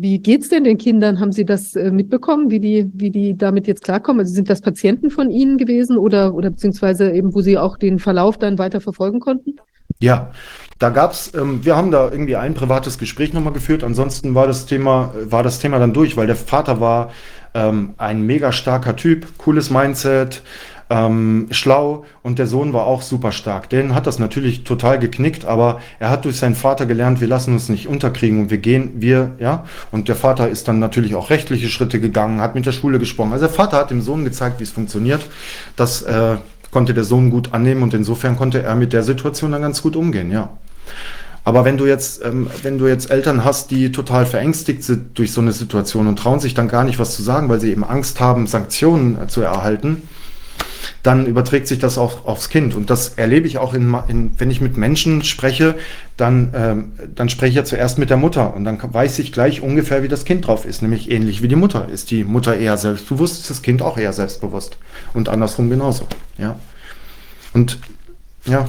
wie geht's denn den Kindern? Haben Sie das äh, mitbekommen, wie die, wie die damit jetzt klarkommen? Also sind das Patienten von Ihnen gewesen oder, oder beziehungsweise eben, wo Sie auch den Verlauf dann weiter verfolgen konnten? Ja, da gab's, ähm, wir haben da irgendwie ein privates Gespräch nochmal geführt. Ansonsten war das Thema, war das Thema dann durch, weil der Vater war ähm, ein mega starker Typ, cooles Mindset, ähm, schlau und der Sohn war auch super stark. Den hat das natürlich total geknickt, aber er hat durch seinen Vater gelernt, wir lassen uns nicht unterkriegen und wir gehen, wir, ja. Und der Vater ist dann natürlich auch rechtliche Schritte gegangen, hat mit der Schule gesprochen. Also der Vater hat dem Sohn gezeigt, wie es funktioniert. Das äh, konnte der Sohn gut annehmen und insofern konnte er mit der Situation dann ganz gut umgehen, ja. Aber wenn du jetzt, ähm, wenn du jetzt Eltern hast, die total verängstigt sind durch so eine Situation und trauen sich dann gar nicht was zu sagen, weil sie eben Angst haben, Sanktionen äh, zu erhalten, dann überträgt sich das auch aufs Kind. Und das erlebe ich auch, in, in, wenn ich mit Menschen spreche, dann, ähm, dann spreche ich ja zuerst mit der Mutter und dann weiß ich gleich ungefähr, wie das Kind drauf ist, nämlich ähnlich wie die Mutter. Ist die Mutter eher selbstbewusst, ist das Kind auch eher selbstbewusst und andersrum genauso. Ja. Und ja,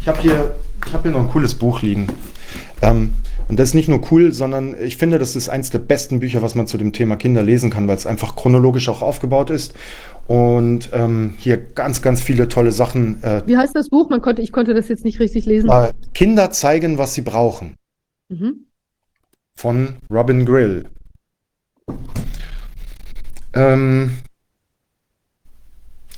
ich habe hier, habe hier noch ein cooles Buch liegen. Ähm, und das ist nicht nur cool, sondern ich finde, das ist eins der besten Bücher, was man zu dem Thema Kinder lesen kann, weil es einfach chronologisch auch aufgebaut ist und ähm, hier ganz, ganz viele tolle Sachen. Äh, Wie heißt das Buch? Man konnte, ich konnte das jetzt nicht richtig lesen. Äh, Kinder zeigen, was sie brauchen. Mhm. Von Robin Grill. Ähm,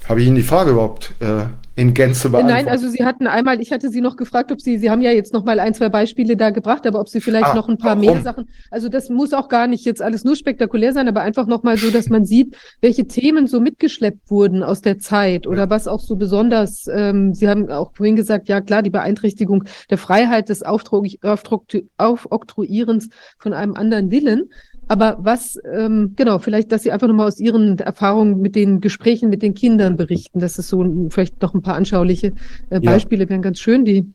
Habe ich Ihnen die Frage überhaupt äh, in Gänze beantwortet? Nein, also Sie hatten einmal, ich hatte Sie noch gefragt, ob Sie, Sie haben ja jetzt noch mal ein, zwei Beispiele da gebracht, aber ob Sie vielleicht ah, noch ein paar warum? mehr Sachen, also das muss auch gar nicht jetzt alles nur spektakulär sein, aber einfach noch mal so, dass man sieht, welche Themen so mitgeschleppt wurden aus der Zeit oder was auch so besonders, ähm, Sie haben auch vorhin gesagt, ja klar, die Beeinträchtigung der Freiheit des Aufoktroyierens von einem anderen Willen, aber was, ähm, genau, vielleicht, dass Sie einfach nochmal aus Ihren Erfahrungen mit den Gesprächen mit den Kindern berichten. Das ist so vielleicht noch ein paar anschauliche äh, Beispiele, ja. wären ganz schön, die.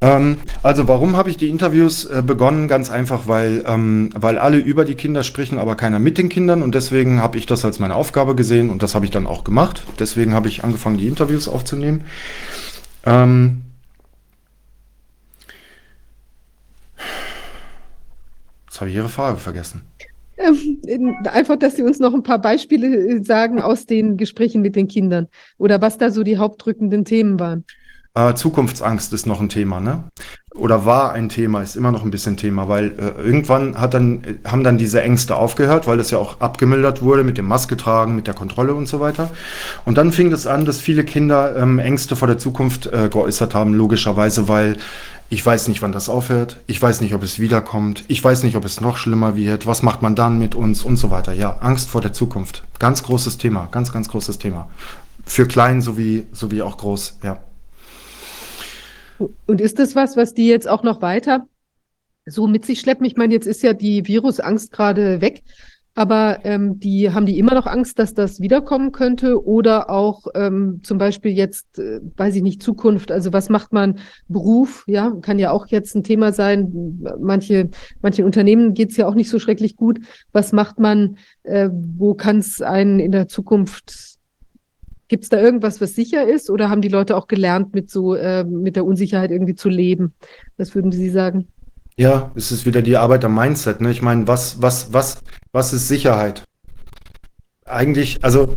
Ähm, also warum habe ich die Interviews äh, begonnen? Ganz einfach, weil, ähm, weil alle über die Kinder sprechen, aber keiner mit den Kindern. Und deswegen habe ich das als meine Aufgabe gesehen und das habe ich dann auch gemacht. Deswegen habe ich angefangen, die Interviews aufzunehmen. Ähm, habe ich Ihre Frage vergessen. Ähm, einfach, dass Sie uns noch ein paar Beispiele äh, sagen aus den Gesprächen mit den Kindern oder was da so die hauptdrückenden Themen waren. Äh, Zukunftsangst ist noch ein Thema, ne? Oder war ein Thema, ist immer noch ein bisschen Thema, weil äh, irgendwann hat dann, äh, haben dann diese Ängste aufgehört, weil das ja auch abgemildert wurde mit dem Maske tragen, mit der Kontrolle und so weiter. Und dann fing es das an, dass viele Kinder ähm, Ängste vor der Zukunft äh, geäußert haben, logischerweise, weil ich weiß nicht, wann das aufhört. Ich weiß nicht, ob es wiederkommt. Ich weiß nicht, ob es noch schlimmer wird. Was macht man dann mit uns und so weiter. Ja, Angst vor der Zukunft. Ganz großes Thema. Ganz, ganz großes Thema. Für klein sowie, sowie auch groß. Ja. Und ist das was, was die jetzt auch noch weiter so mit sich schleppen? Ich meine, jetzt ist ja die Virusangst gerade weg. Aber ähm, die haben die immer noch Angst, dass das wiederkommen könnte oder auch ähm, zum Beispiel jetzt, äh, weiß ich nicht, Zukunft. Also was macht man Beruf? Ja, kann ja auch jetzt ein Thema sein. Manche, manchen Unternehmen geht es ja auch nicht so schrecklich gut. Was macht man? Äh, wo kann es einen in der Zukunft Gibt es da irgendwas, was sicher ist, oder haben die Leute auch gelernt, mit so äh, mit der Unsicherheit irgendwie zu leben? Was würden Sie sagen? Ja, es ist wieder die Arbeit am Mindset. Ne? Ich meine, was, was, was, was ist Sicherheit? Eigentlich, also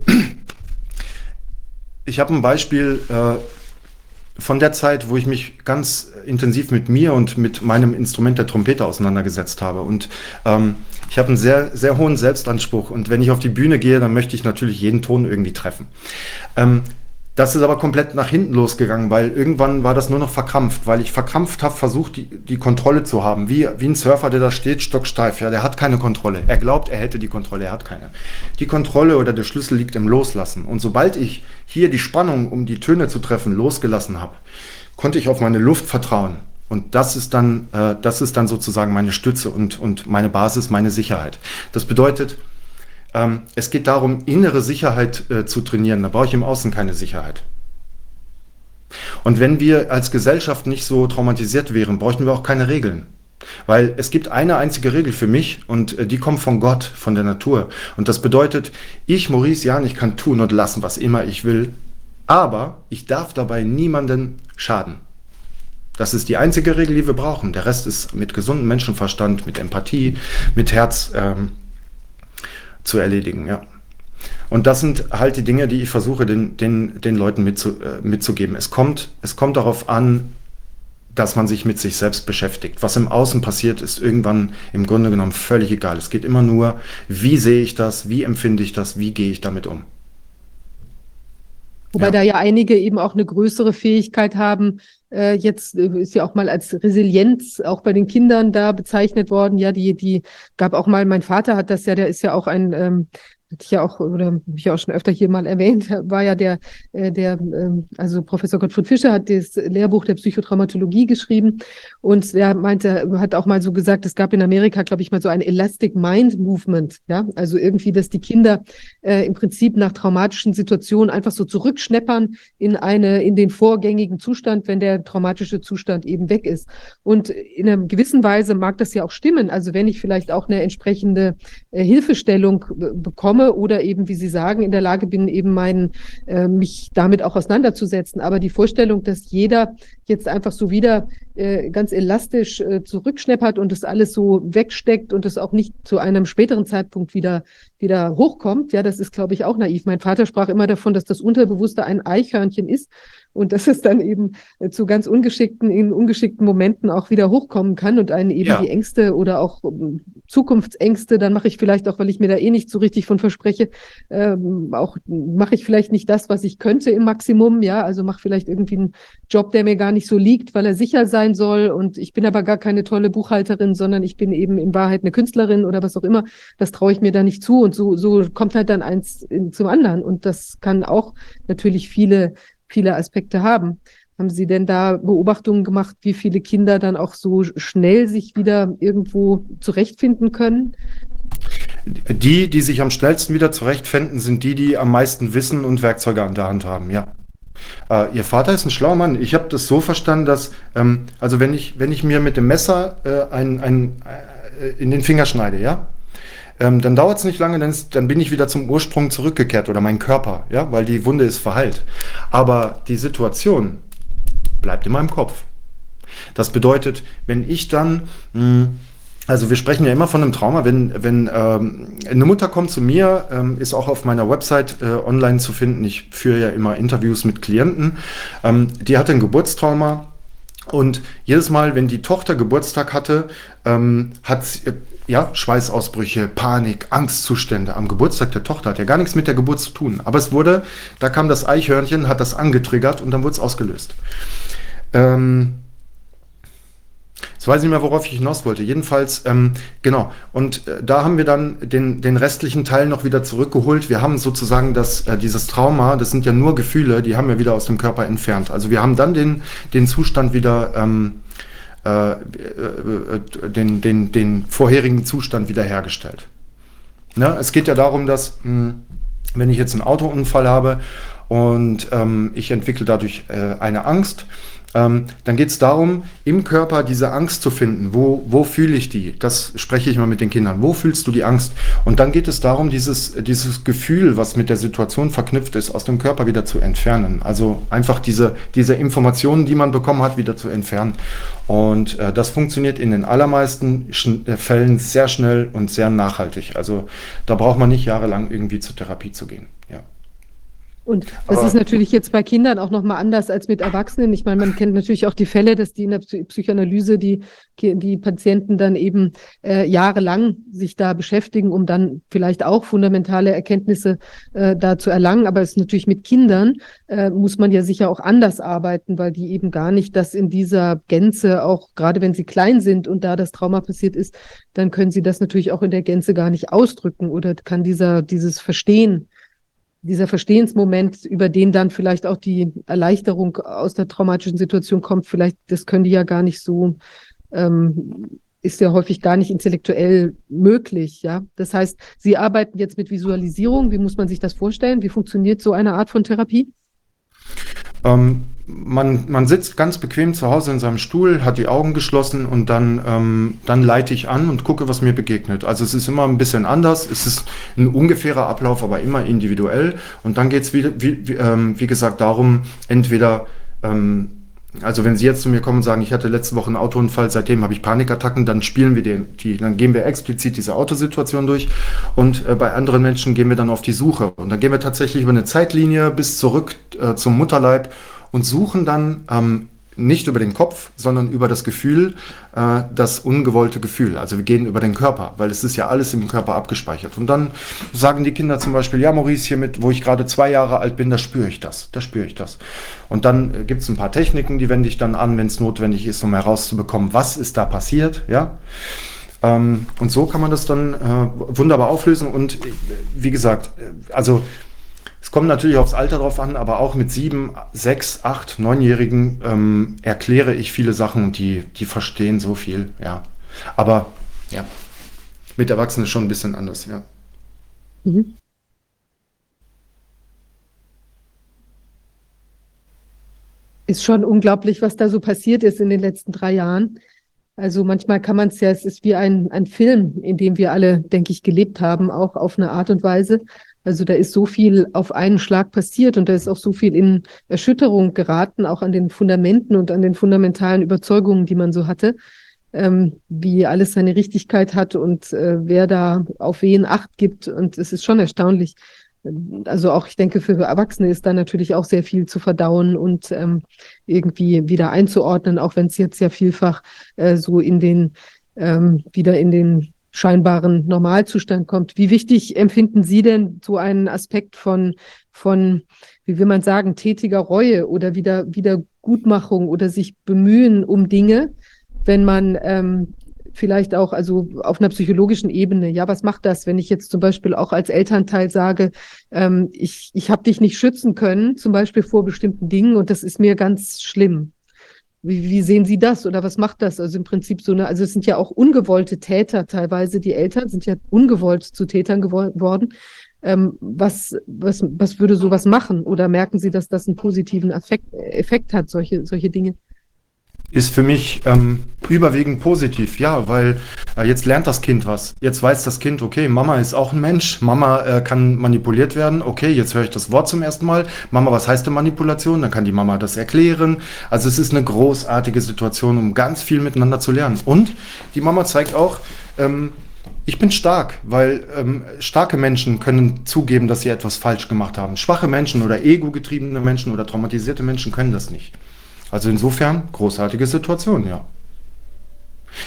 ich habe ein Beispiel äh, von der Zeit, wo ich mich ganz intensiv mit mir und mit meinem Instrument der Trompete auseinandergesetzt habe. Und ähm, ich habe einen sehr, sehr hohen Selbstanspruch. Und wenn ich auf die Bühne gehe, dann möchte ich natürlich jeden Ton irgendwie treffen. Ähm, das ist aber komplett nach hinten losgegangen, weil irgendwann war das nur noch verkrampft, weil ich verkrampft habe, versucht, die, die Kontrolle zu haben. Wie, wie ein Surfer, der da steht, stocksteif. Ja, der hat keine Kontrolle. Er glaubt, er hätte die Kontrolle, er hat keine. Die Kontrolle oder der Schlüssel liegt im Loslassen. Und sobald ich hier die Spannung, um die Töne zu treffen, losgelassen habe, konnte ich auf meine Luft vertrauen. Und das ist dann, äh, das ist dann sozusagen meine Stütze und, und meine Basis, meine Sicherheit. Das bedeutet, ähm, es geht darum, innere Sicherheit äh, zu trainieren. Da brauche ich im Außen keine Sicherheit. Und wenn wir als Gesellschaft nicht so traumatisiert wären, bräuchten wir auch keine Regeln. Weil es gibt eine einzige Regel für mich und äh, die kommt von Gott, von der Natur. Und das bedeutet, ich, Maurice Jan, ich kann tun und lassen, was immer ich will, aber ich darf dabei niemanden schaden. Das ist die einzige Regel, die wir brauchen. Der Rest ist mit gesundem Menschenverstand, mit Empathie, mit Herz ähm, zu erledigen. Ja. Und das sind halt die Dinge, die ich versuche, den, den, den Leuten mitzu, äh, mitzugeben. Es kommt, es kommt darauf an, dass man sich mit sich selbst beschäftigt. Was im Außen passiert, ist irgendwann im Grunde genommen völlig egal. Es geht immer nur, wie sehe ich das, wie empfinde ich das, wie gehe ich damit um. Wobei ja. da ja einige eben auch eine größere Fähigkeit haben. Äh, jetzt äh, ist ja auch mal als Resilienz auch bei den Kindern da bezeichnet worden. Ja, die, die gab auch mal, mein Vater hat das ja, der ist ja auch ein ähm, hatte ich ja auch, oder habe auch schon öfter hier mal erwähnt, war ja der, äh, der, ähm, also Professor Gottfried Fischer hat das Lehrbuch der Psychotraumatologie geschrieben und er meinte, hat auch mal so gesagt, es gab in Amerika, glaube ich, mal so ein Elastic Mind Movement, ja, also irgendwie, dass die Kinder äh, im Prinzip nach traumatischen Situationen einfach so zurückschneppern in eine, in den vorgängigen Zustand, wenn der traumatische Zustand eben weg ist. Und in einer gewissen Weise mag das ja auch stimmen. Also wenn ich vielleicht auch eine entsprechende äh, Hilfestellung bekomme, komme oder eben, wie Sie sagen, in der Lage bin, eben meinen, äh, mich damit auch auseinanderzusetzen. Aber die Vorstellung, dass jeder jetzt einfach so wieder äh, ganz elastisch äh, zurückschneppert und das alles so wegsteckt und es auch nicht zu einem späteren Zeitpunkt wieder, wieder hochkommt, ja, das ist, glaube ich, auch naiv. Mein Vater sprach immer davon, dass das Unterbewusste ein Eichhörnchen ist und dass es dann eben äh, zu ganz ungeschickten, in ungeschickten Momenten auch wieder hochkommen kann und einen eben ja. die Ängste oder auch ähm, Zukunftsängste, dann mache ich vielleicht auch, weil ich mir da eh nicht so richtig von verspreche, ähm, auch mache ich vielleicht nicht das, was ich könnte im Maximum, ja, also mache vielleicht irgendwie einen Job, der mir gar nicht so liegt, weil er sicher sein soll. Und ich bin aber gar keine tolle Buchhalterin, sondern ich bin eben in Wahrheit eine Künstlerin oder was auch immer, das traue ich mir da nicht zu. Und so, so kommt halt dann eins zum anderen. Und das kann auch natürlich viele viele Aspekte haben. Haben Sie denn da Beobachtungen gemacht, wie viele Kinder dann auch so schnell sich wieder irgendwo zurechtfinden können? Die, die sich am schnellsten wieder zurechtfinden, sind die, die am meisten Wissen und Werkzeuge an der Hand haben, ja. Äh, Ihr Vater ist ein schlauer Mann. Ich habe das so verstanden, dass, ähm, also wenn ich, wenn ich mir mit dem Messer äh, ein, ein, äh, in den Finger schneide, ja, ähm, dann dauert es nicht lange, dann, ist, dann bin ich wieder zum Ursprung zurückgekehrt oder mein Körper, ja, weil die Wunde ist verheilt. Aber die Situation bleibt in meinem Kopf. Das bedeutet, wenn ich dann, mh, hm, also wir sprechen ja immer von einem Trauma, wenn, wenn ähm, eine Mutter kommt zu mir, ähm, ist auch auf meiner Website äh, online zu finden. Ich führe ja immer Interviews mit Klienten. Ähm, die hatte ein Geburtstrauma und jedes Mal, wenn die Tochter Geburtstag hatte, ähm, hat ja, Schweißausbrüche, Panik, Angstzustände am Geburtstag der Tochter. Hat ja gar nichts mit der Geburt zu tun. Aber es wurde, da kam das Eichhörnchen, hat das angetriggert und dann wurde es ausgelöst. Ähm, Jetzt weiß ich nicht mehr, worauf ich hinaus wollte. Jedenfalls, ähm, genau. Und äh, da haben wir dann den, den restlichen Teil noch wieder zurückgeholt. Wir haben sozusagen das, äh, dieses Trauma, das sind ja nur Gefühle, die haben wir wieder aus dem Körper entfernt. Also wir haben dann den, den Zustand wieder ähm, äh, äh, den, den, den vorherigen Zustand wiederhergestellt. Ne? Es geht ja darum, dass, mh, hm, wenn ich jetzt einen Autounfall habe und ähm, ich entwickle dadurch äh, eine Angst, ähm, dann geht es darum, im Körper diese Angst zu finden. Wo, wo fühle ich die? Das spreche ich mal mit den Kindern. Wo fühlst du die Angst? Und dann geht es darum, dieses, dieses Gefühl, was mit der Situation verknüpft ist, aus dem Körper wieder zu entfernen. Also einfach diese, diese Informationen, die man bekommen hat, wieder zu entfernen. Und äh, das funktioniert in den allermeisten äh, Fällen sehr schnell und sehr nachhaltig. Also da braucht man nicht jahrelang irgendwie zur Therapie zu gehen. Und das Aber ist natürlich jetzt bei Kindern auch nochmal anders als mit Erwachsenen. Ich meine, man kennt natürlich auch die Fälle, dass die in der Psychoanalyse die, die Patienten dann eben äh, jahrelang sich da beschäftigen, um dann vielleicht auch fundamentale Erkenntnisse äh, da zu erlangen. Aber es ist natürlich mit Kindern äh, muss man ja sicher auch anders arbeiten, weil die eben gar nicht das in dieser Gänze, auch gerade wenn sie klein sind und da das Trauma passiert ist, dann können sie das natürlich auch in der Gänze gar nicht ausdrücken oder kann dieser, dieses Verstehen dieser Verstehensmoment, über den dann vielleicht auch die Erleichterung aus der traumatischen Situation kommt, vielleicht, das können die ja gar nicht so, ähm, ist ja häufig gar nicht intellektuell möglich, ja. Das heißt, Sie arbeiten jetzt mit Visualisierung. Wie muss man sich das vorstellen? Wie funktioniert so eine Art von Therapie? Ähm, man, man sitzt ganz bequem zu Hause in seinem Stuhl, hat die Augen geschlossen und dann, ähm, dann leite ich an und gucke, was mir begegnet. Also es ist immer ein bisschen anders, es ist ein ungefährer Ablauf, aber immer individuell. Und dann geht es, wie, wie, wie, ähm, wie gesagt, darum, entweder ähm, also wenn Sie jetzt zu mir kommen und sagen, ich hatte letzte Woche einen Autounfall, seitdem habe ich Panikattacken, dann spielen wir den, die, dann gehen wir explizit diese Autosituation durch und äh, bei anderen Menschen gehen wir dann auf die Suche und dann gehen wir tatsächlich über eine Zeitlinie bis zurück äh, zum Mutterleib und suchen dann ähm, nicht über den Kopf, sondern über das Gefühl, äh, das ungewollte Gefühl. Also wir gehen über den Körper, weil es ist ja alles im Körper abgespeichert. Und dann sagen die Kinder zum Beispiel, ja Maurice, hiermit, wo ich gerade zwei Jahre alt bin, da spüre ich das, da spüre ich das. Und dann äh, gibt es ein paar Techniken, die wende ich dann an, wenn es notwendig ist, um herauszubekommen, was ist da passiert, ja. Ähm, und so kann man das dann äh, wunderbar auflösen. Und äh, wie gesagt, äh, also es kommt natürlich aufs Alter drauf an, aber auch mit sieben, sechs, acht, neunjährigen ähm, erkläre ich viele Sachen und die, die verstehen so viel, ja. Aber ja, mit Erwachsenen schon ein bisschen anders, ja. Mhm. Ist schon unglaublich, was da so passiert ist in den letzten drei Jahren. Also manchmal kann man es ja, es ist wie ein, ein Film, in dem wir alle, denke ich, gelebt haben, auch auf eine Art und Weise. Also da ist so viel auf einen Schlag passiert und da ist auch so viel in Erschütterung geraten, auch an den Fundamenten und an den fundamentalen Überzeugungen, die man so hatte, ähm, wie alles seine Richtigkeit hat und äh, wer da auf wen Acht gibt. Und es ist schon erstaunlich. Also auch, ich denke, für Erwachsene ist da natürlich auch sehr viel zu verdauen und ähm, irgendwie wieder einzuordnen, auch wenn es jetzt ja vielfach äh, so in den ähm, wieder in den scheinbaren Normalzustand kommt. Wie wichtig empfinden Sie denn so einen Aspekt von, von, wie will man sagen, tätiger Reue oder wieder, Wiedergutmachung oder sich bemühen um Dinge, wenn man ähm, vielleicht auch, also auf einer psychologischen Ebene, ja, was macht das, wenn ich jetzt zum Beispiel auch als Elternteil sage, ähm, ich, ich habe dich nicht schützen können, zum Beispiel vor bestimmten Dingen und das ist mir ganz schlimm. Wie, wie sehen Sie das oder was macht das? Also im Prinzip so eine, also es sind ja auch ungewollte Täter teilweise, die Eltern sind ja ungewollt zu Tätern geworden. Ähm, was, was, was würde sowas machen? Oder merken Sie, dass das einen positiven Effekt, Effekt hat, solche, solche Dinge? Ist für mich ähm, überwiegend positiv, ja, weil äh, jetzt lernt das Kind was. Jetzt weiß das Kind, okay, Mama ist auch ein Mensch, Mama äh, kann manipuliert werden, okay, jetzt höre ich das Wort zum ersten Mal. Mama, was heißt denn Manipulation? Dann kann die Mama das erklären. Also es ist eine großartige Situation, um ganz viel miteinander zu lernen. Und die Mama zeigt auch, ähm, ich bin stark, weil ähm, starke Menschen können zugeben, dass sie etwas falsch gemacht haben. Schwache Menschen oder ego-getriebene Menschen oder traumatisierte Menschen können das nicht. Also insofern, großartige Situation, ja.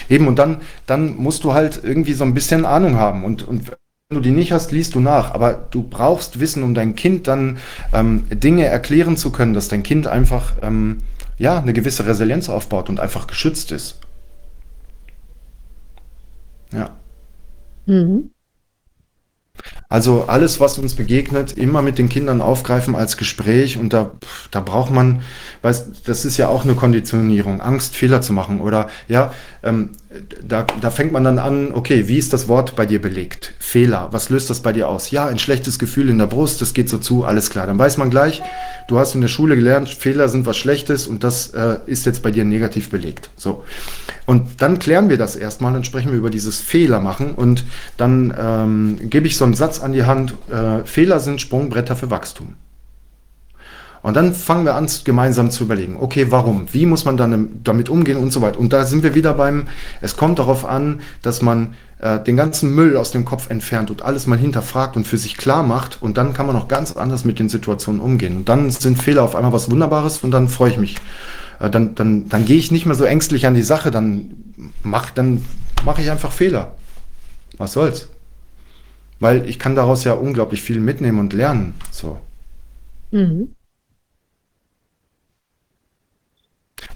Eben, und dann, dann musst du halt irgendwie so ein bisschen Ahnung haben. Und, und wenn du die nicht hast, liest du nach. Aber du brauchst Wissen, um dein Kind dann ähm, Dinge erklären zu können, dass dein Kind einfach ähm, ja, eine gewisse Resilienz aufbaut und einfach geschützt ist. Ja. Mhm. Also alles, was uns begegnet, immer mit den Kindern aufgreifen als Gespräch und da, da braucht man, weiß, das ist ja auch eine Konditionierung, Angst, Fehler zu machen oder ja, ähm, da, da fängt man dann an, okay, wie ist das Wort bei dir belegt? Fehler, was löst das bei dir aus? Ja, ein schlechtes Gefühl in der Brust, das geht so zu, alles klar. Dann weiß man gleich, du hast in der Schule gelernt, Fehler sind was Schlechtes und das äh, ist jetzt bei dir negativ belegt. So. Und dann klären wir das erstmal, dann sprechen wir über dieses Fehler machen und dann ähm, gebe ich so einen Satz an die Hand, äh, Fehler sind Sprungbretter für Wachstum. Und dann fangen wir an, gemeinsam zu überlegen, okay, warum? Wie muss man dann damit umgehen und so weiter. Und da sind wir wieder beim, es kommt darauf an, dass man äh, den ganzen Müll aus dem Kopf entfernt und alles mal hinterfragt und für sich klar macht. Und dann kann man auch ganz anders mit den Situationen umgehen. Und dann sind Fehler auf einmal was Wunderbares und dann freue ich mich. Äh, dann dann, dann gehe ich nicht mehr so ängstlich an die Sache, dann mache dann mach ich einfach Fehler. Was soll's? Weil ich kann daraus ja unglaublich viel mitnehmen und lernen. So. Mhm.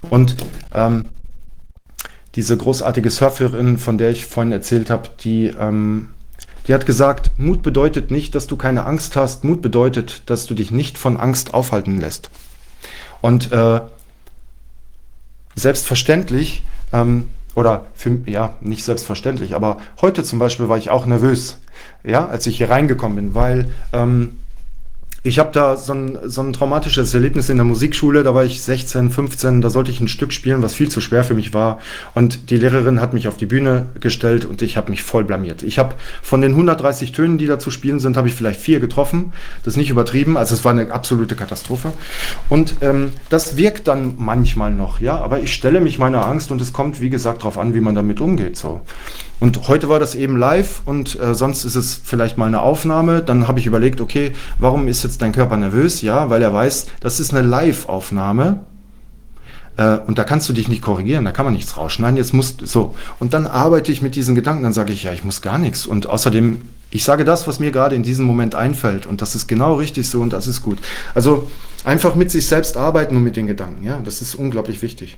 Und ähm, diese großartige Surferin, von der ich vorhin erzählt habe, die, ähm, Die hat gesagt, Mut bedeutet nicht, dass du keine Angst hast. Mut bedeutet, dass du dich nicht von Angst aufhalten lässt. Und äh, selbstverständlich, ähm, oder für, ja, nicht selbstverständlich, aber heute zum Beispiel war ich auch nervös, ja, als ich hier reingekommen bin, weil ähm, ich habe da so ein, so ein traumatisches Erlebnis in der Musikschule. Da war ich 16, 15, da sollte ich ein Stück spielen, was viel zu schwer für mich war. Und die Lehrerin hat mich auf die Bühne gestellt und ich habe mich voll blamiert. Ich habe von den 130 Tönen, die da zu spielen sind, habe ich vielleicht vier getroffen. Das ist nicht übertrieben. Also es war eine absolute Katastrophe. Und ähm, das wirkt dann manchmal noch, ja. Aber ich stelle mich meiner Angst und es kommt, wie gesagt, darauf an, wie man damit umgeht. So. Und heute war das eben live und äh, sonst ist es vielleicht mal eine Aufnahme. Dann habe ich überlegt, okay, warum ist jetzt dein Körper nervös? Ja, weil er weiß, das ist eine Live-Aufnahme. Äh, und da kannst du dich nicht korrigieren, da kann man nichts rausschneiden. Jetzt musst so. Und dann arbeite ich mit diesen Gedanken, dann sage ich, ja, ich muss gar nichts. Und außerdem, ich sage das, was mir gerade in diesem Moment einfällt. Und das ist genau richtig so und das ist gut. Also einfach mit sich selbst arbeiten und mit den Gedanken. Ja, das ist unglaublich wichtig.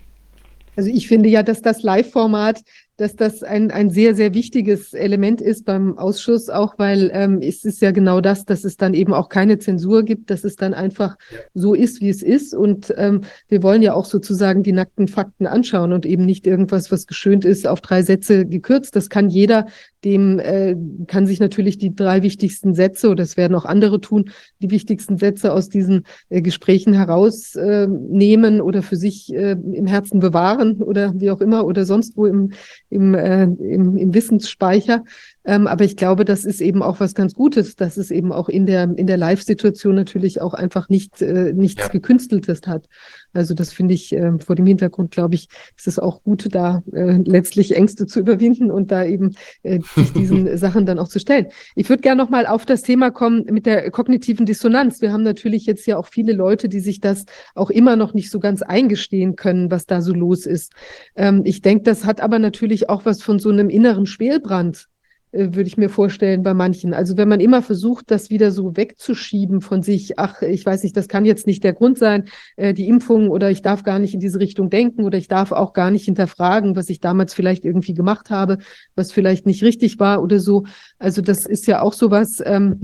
Also ich finde ja, dass das Live-Format dass das ein, ein sehr, sehr wichtiges Element ist beim Ausschuss, auch weil ähm, es ist ja genau das, dass es dann eben auch keine Zensur gibt, dass es dann einfach so ist, wie es ist. Und ähm, wir wollen ja auch sozusagen die nackten Fakten anschauen und eben nicht irgendwas, was geschönt ist, auf drei Sätze gekürzt. Das kann jeder, dem äh, kann sich natürlich die drei wichtigsten Sätze, oder es werden auch andere tun, die wichtigsten Sätze aus diesen äh, Gesprächen herausnehmen äh, oder für sich äh, im Herzen bewahren oder wie auch immer oder sonst wo im, im, äh, im, im Wissensspeicher. Ähm, aber ich glaube, das ist eben auch was ganz Gutes, dass es eben auch in der, in der Live-Situation natürlich auch einfach nicht, äh, nichts ja. Gekünsteltes hat. Also das finde ich äh, vor dem Hintergrund, glaube ich, ist es auch gut, da äh, letztlich Ängste zu überwinden und da eben äh, sich diesen Sachen dann auch zu stellen. Ich würde gerne nochmal auf das Thema kommen mit der kognitiven Dissonanz. Wir haben natürlich jetzt ja auch viele Leute, die sich das auch immer noch nicht so ganz eingestehen können, was da so los ist. Ähm, ich denke, das hat aber natürlich auch was von so einem inneren Schwelbrand würde ich mir vorstellen, bei manchen. Also wenn man immer versucht, das wieder so wegzuschieben von sich, ach, ich weiß nicht, das kann jetzt nicht der Grund sein, äh, die Impfung oder ich darf gar nicht in diese Richtung denken oder ich darf auch gar nicht hinterfragen, was ich damals vielleicht irgendwie gemacht habe, was vielleicht nicht richtig war oder so. Also das ist ja auch sowas, ähm,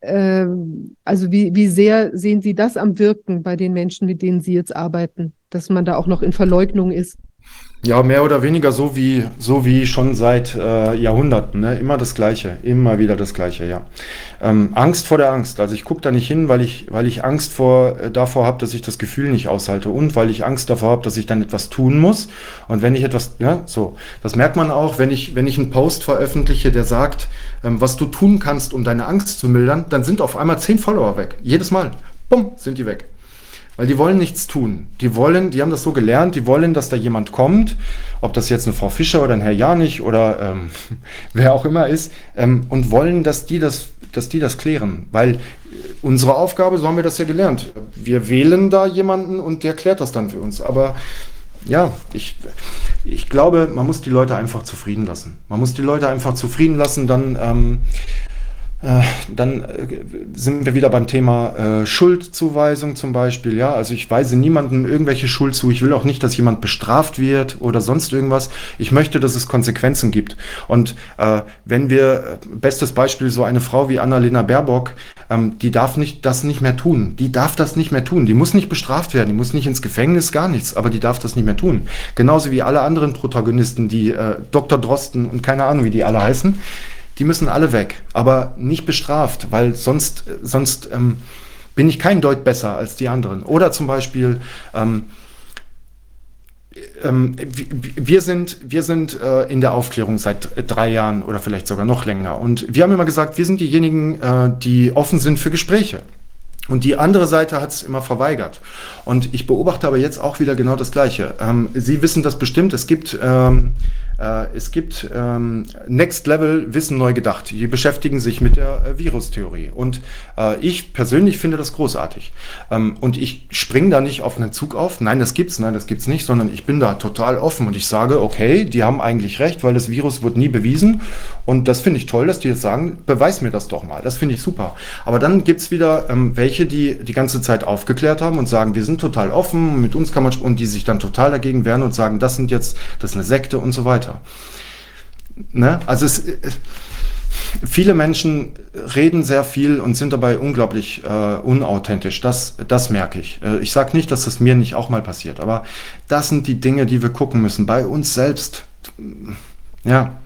äh, also wie, wie sehr sehen Sie das am Wirken bei den Menschen, mit denen Sie jetzt arbeiten, dass man da auch noch in Verleugnung ist? Ja, mehr oder weniger so wie, so wie schon seit äh, Jahrhunderten. Ne? Immer das Gleiche, immer wieder das Gleiche, ja. Ähm, Angst vor der Angst. Also ich gucke da nicht hin, weil ich, weil ich Angst vor, äh, davor habe, dass ich das Gefühl nicht aushalte und weil ich Angst davor habe, dass ich dann etwas tun muss. Und wenn ich etwas, ja, so, das merkt man auch, wenn ich, wenn ich einen Post veröffentliche, der sagt, ähm, was du tun kannst, um deine Angst zu mildern, dann sind auf einmal zehn Follower weg. Jedes Mal. Bumm, sind die weg weil die wollen nichts tun. Die wollen, die haben das so gelernt, die wollen, dass da jemand kommt, ob das jetzt eine Frau Fischer oder ein Herr Janich oder ähm, wer auch immer ist, ähm, und wollen, dass die das, dass die das klären. Weil unsere Aufgabe, so haben wir das ja gelernt. Wir wählen da jemanden und der klärt das dann für uns. Aber ja, ich, ich glaube, man muss die Leute einfach zufrieden lassen. Man muss die Leute einfach zufrieden lassen, dann ähm, äh, dann äh, sind wir wieder beim Thema äh, Schuldzuweisung zum Beispiel. Ja, also ich weise niemandem irgendwelche Schuld zu. Ich will auch nicht, dass jemand bestraft wird oder sonst irgendwas. Ich möchte, dass es Konsequenzen gibt. Und äh, wenn wir, äh, bestes Beispiel, so eine Frau wie Annalena Baerbock, ähm, die darf nicht das nicht mehr tun. Die darf das nicht mehr tun. Die muss nicht bestraft werden. Die muss nicht ins Gefängnis, gar nichts. Aber die darf das nicht mehr tun. Genauso wie alle anderen Protagonisten, die äh, Dr. Drosten und keine Ahnung, wie die alle heißen die müssen alle weg, aber nicht bestraft, weil sonst, sonst ähm, bin ich kein Deut besser als die anderen. Oder zum Beispiel, ähm, ähm, wir sind, wir sind äh, in der Aufklärung seit drei Jahren oder vielleicht sogar noch länger. Und wir haben immer gesagt, wir sind diejenigen, äh, die offen sind für Gespräche. Und die andere Seite hat es immer verweigert. Und ich beobachte aber jetzt auch wieder genau das Gleiche. Ähm, Sie wissen das bestimmt. Es gibt ähm, äh, es gibt ähm, Next Level Wissen neu gedacht. Die beschäftigen sich mit der äh, Virustheorie. Und äh, ich persönlich finde das großartig. Ähm, und ich springe da nicht auf einen Zug auf. Nein, das gibt's, nein, das gibt's nicht, sondern ich bin da total offen und ich sage, okay, die haben eigentlich recht, weil das Virus wird nie bewiesen. Und das finde ich toll, dass die jetzt sagen, beweis mir das doch mal. Das finde ich super. Aber dann gibt's wieder ähm, welche, die die ganze Zeit aufgeklärt haben und sagen, wir sind total offen, mit uns kann man, und die sich dann total dagegen wehren und sagen, das sind jetzt, das ist eine Sekte und so weiter weiter. Ne? Also es, viele Menschen reden sehr viel und sind dabei unglaublich äh, unauthentisch. Das, das merke ich. Äh, ich sage nicht, dass das mir nicht auch mal passiert, aber das sind die Dinge, die wir gucken müssen. Bei uns selbst. Ja,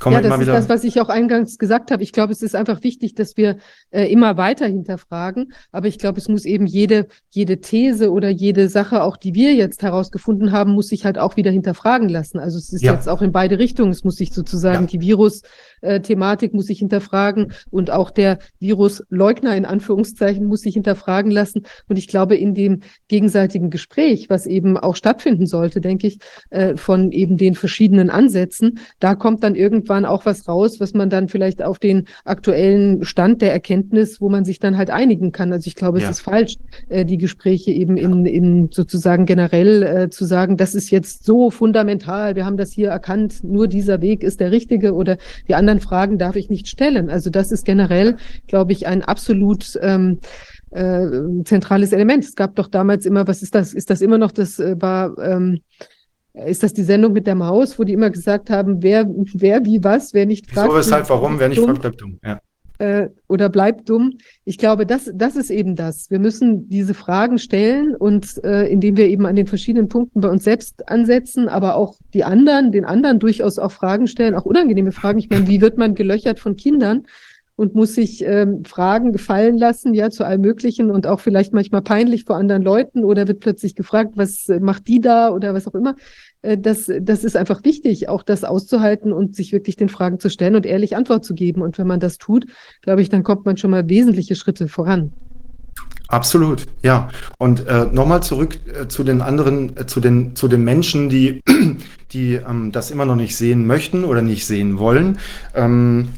Kommen ja, das ist das, was ich auch eingangs gesagt habe. Ich glaube, es ist einfach wichtig, dass wir äh, immer weiter hinterfragen. Aber ich glaube, es muss eben jede, jede These oder jede Sache, auch die wir jetzt herausgefunden haben, muss sich halt auch wieder hinterfragen lassen. Also es ist ja. jetzt auch in beide Richtungen. Es muss sich sozusagen ja. die Virus, äh, Thematik muss sich hinterfragen und auch der Virusleugner in Anführungszeichen muss sich hinterfragen lassen. Und ich glaube, in dem gegenseitigen Gespräch, was eben auch stattfinden sollte, denke ich, äh, von eben den verschiedenen Ansätzen, da kommt dann irgendwann auch was raus, was man dann vielleicht auf den aktuellen Stand der Erkenntnis, wo man sich dann halt einigen kann. Also ich glaube, ja. es ist falsch, äh, die Gespräche eben in, in sozusagen generell äh, zu sagen, das ist jetzt so fundamental, wir haben das hier erkannt, nur dieser Weg ist der richtige oder die anderen anderen Fragen darf ich nicht stellen. Also das ist generell, glaube ich, ein absolut ähm, äh, zentrales Element. Es gab doch damals immer, was ist das? Ist das immer noch das äh, war ähm, ist das die Sendung mit der Maus, wo die immer gesagt haben, wer, wer wie was, wer nicht fragt. So, weshalb, warum, wer nicht fragt, bleibt dumm. Ja äh, oder bleibt dumm. Ich glaube, das, das ist eben das. Wir müssen diese Fragen stellen und äh, indem wir eben an den verschiedenen Punkten bei uns selbst ansetzen, aber auch die anderen, den anderen durchaus auch Fragen stellen, auch unangenehme Fragen. Ich meine, wie wird man gelöchert von Kindern? und muss sich ähm, Fragen gefallen lassen, ja, zu allem Möglichen und auch vielleicht manchmal peinlich vor anderen Leuten oder wird plötzlich gefragt, was macht die da oder was auch immer. Äh, das, das ist einfach wichtig, auch das auszuhalten und sich wirklich den Fragen zu stellen und ehrlich Antwort zu geben. Und wenn man das tut, glaube ich, dann kommt man schon mal wesentliche Schritte voran. Absolut, ja. Und äh, nochmal zurück äh, zu den anderen, äh, zu den zu den Menschen, die die ähm, das immer noch nicht sehen möchten oder nicht sehen wollen. Ähm,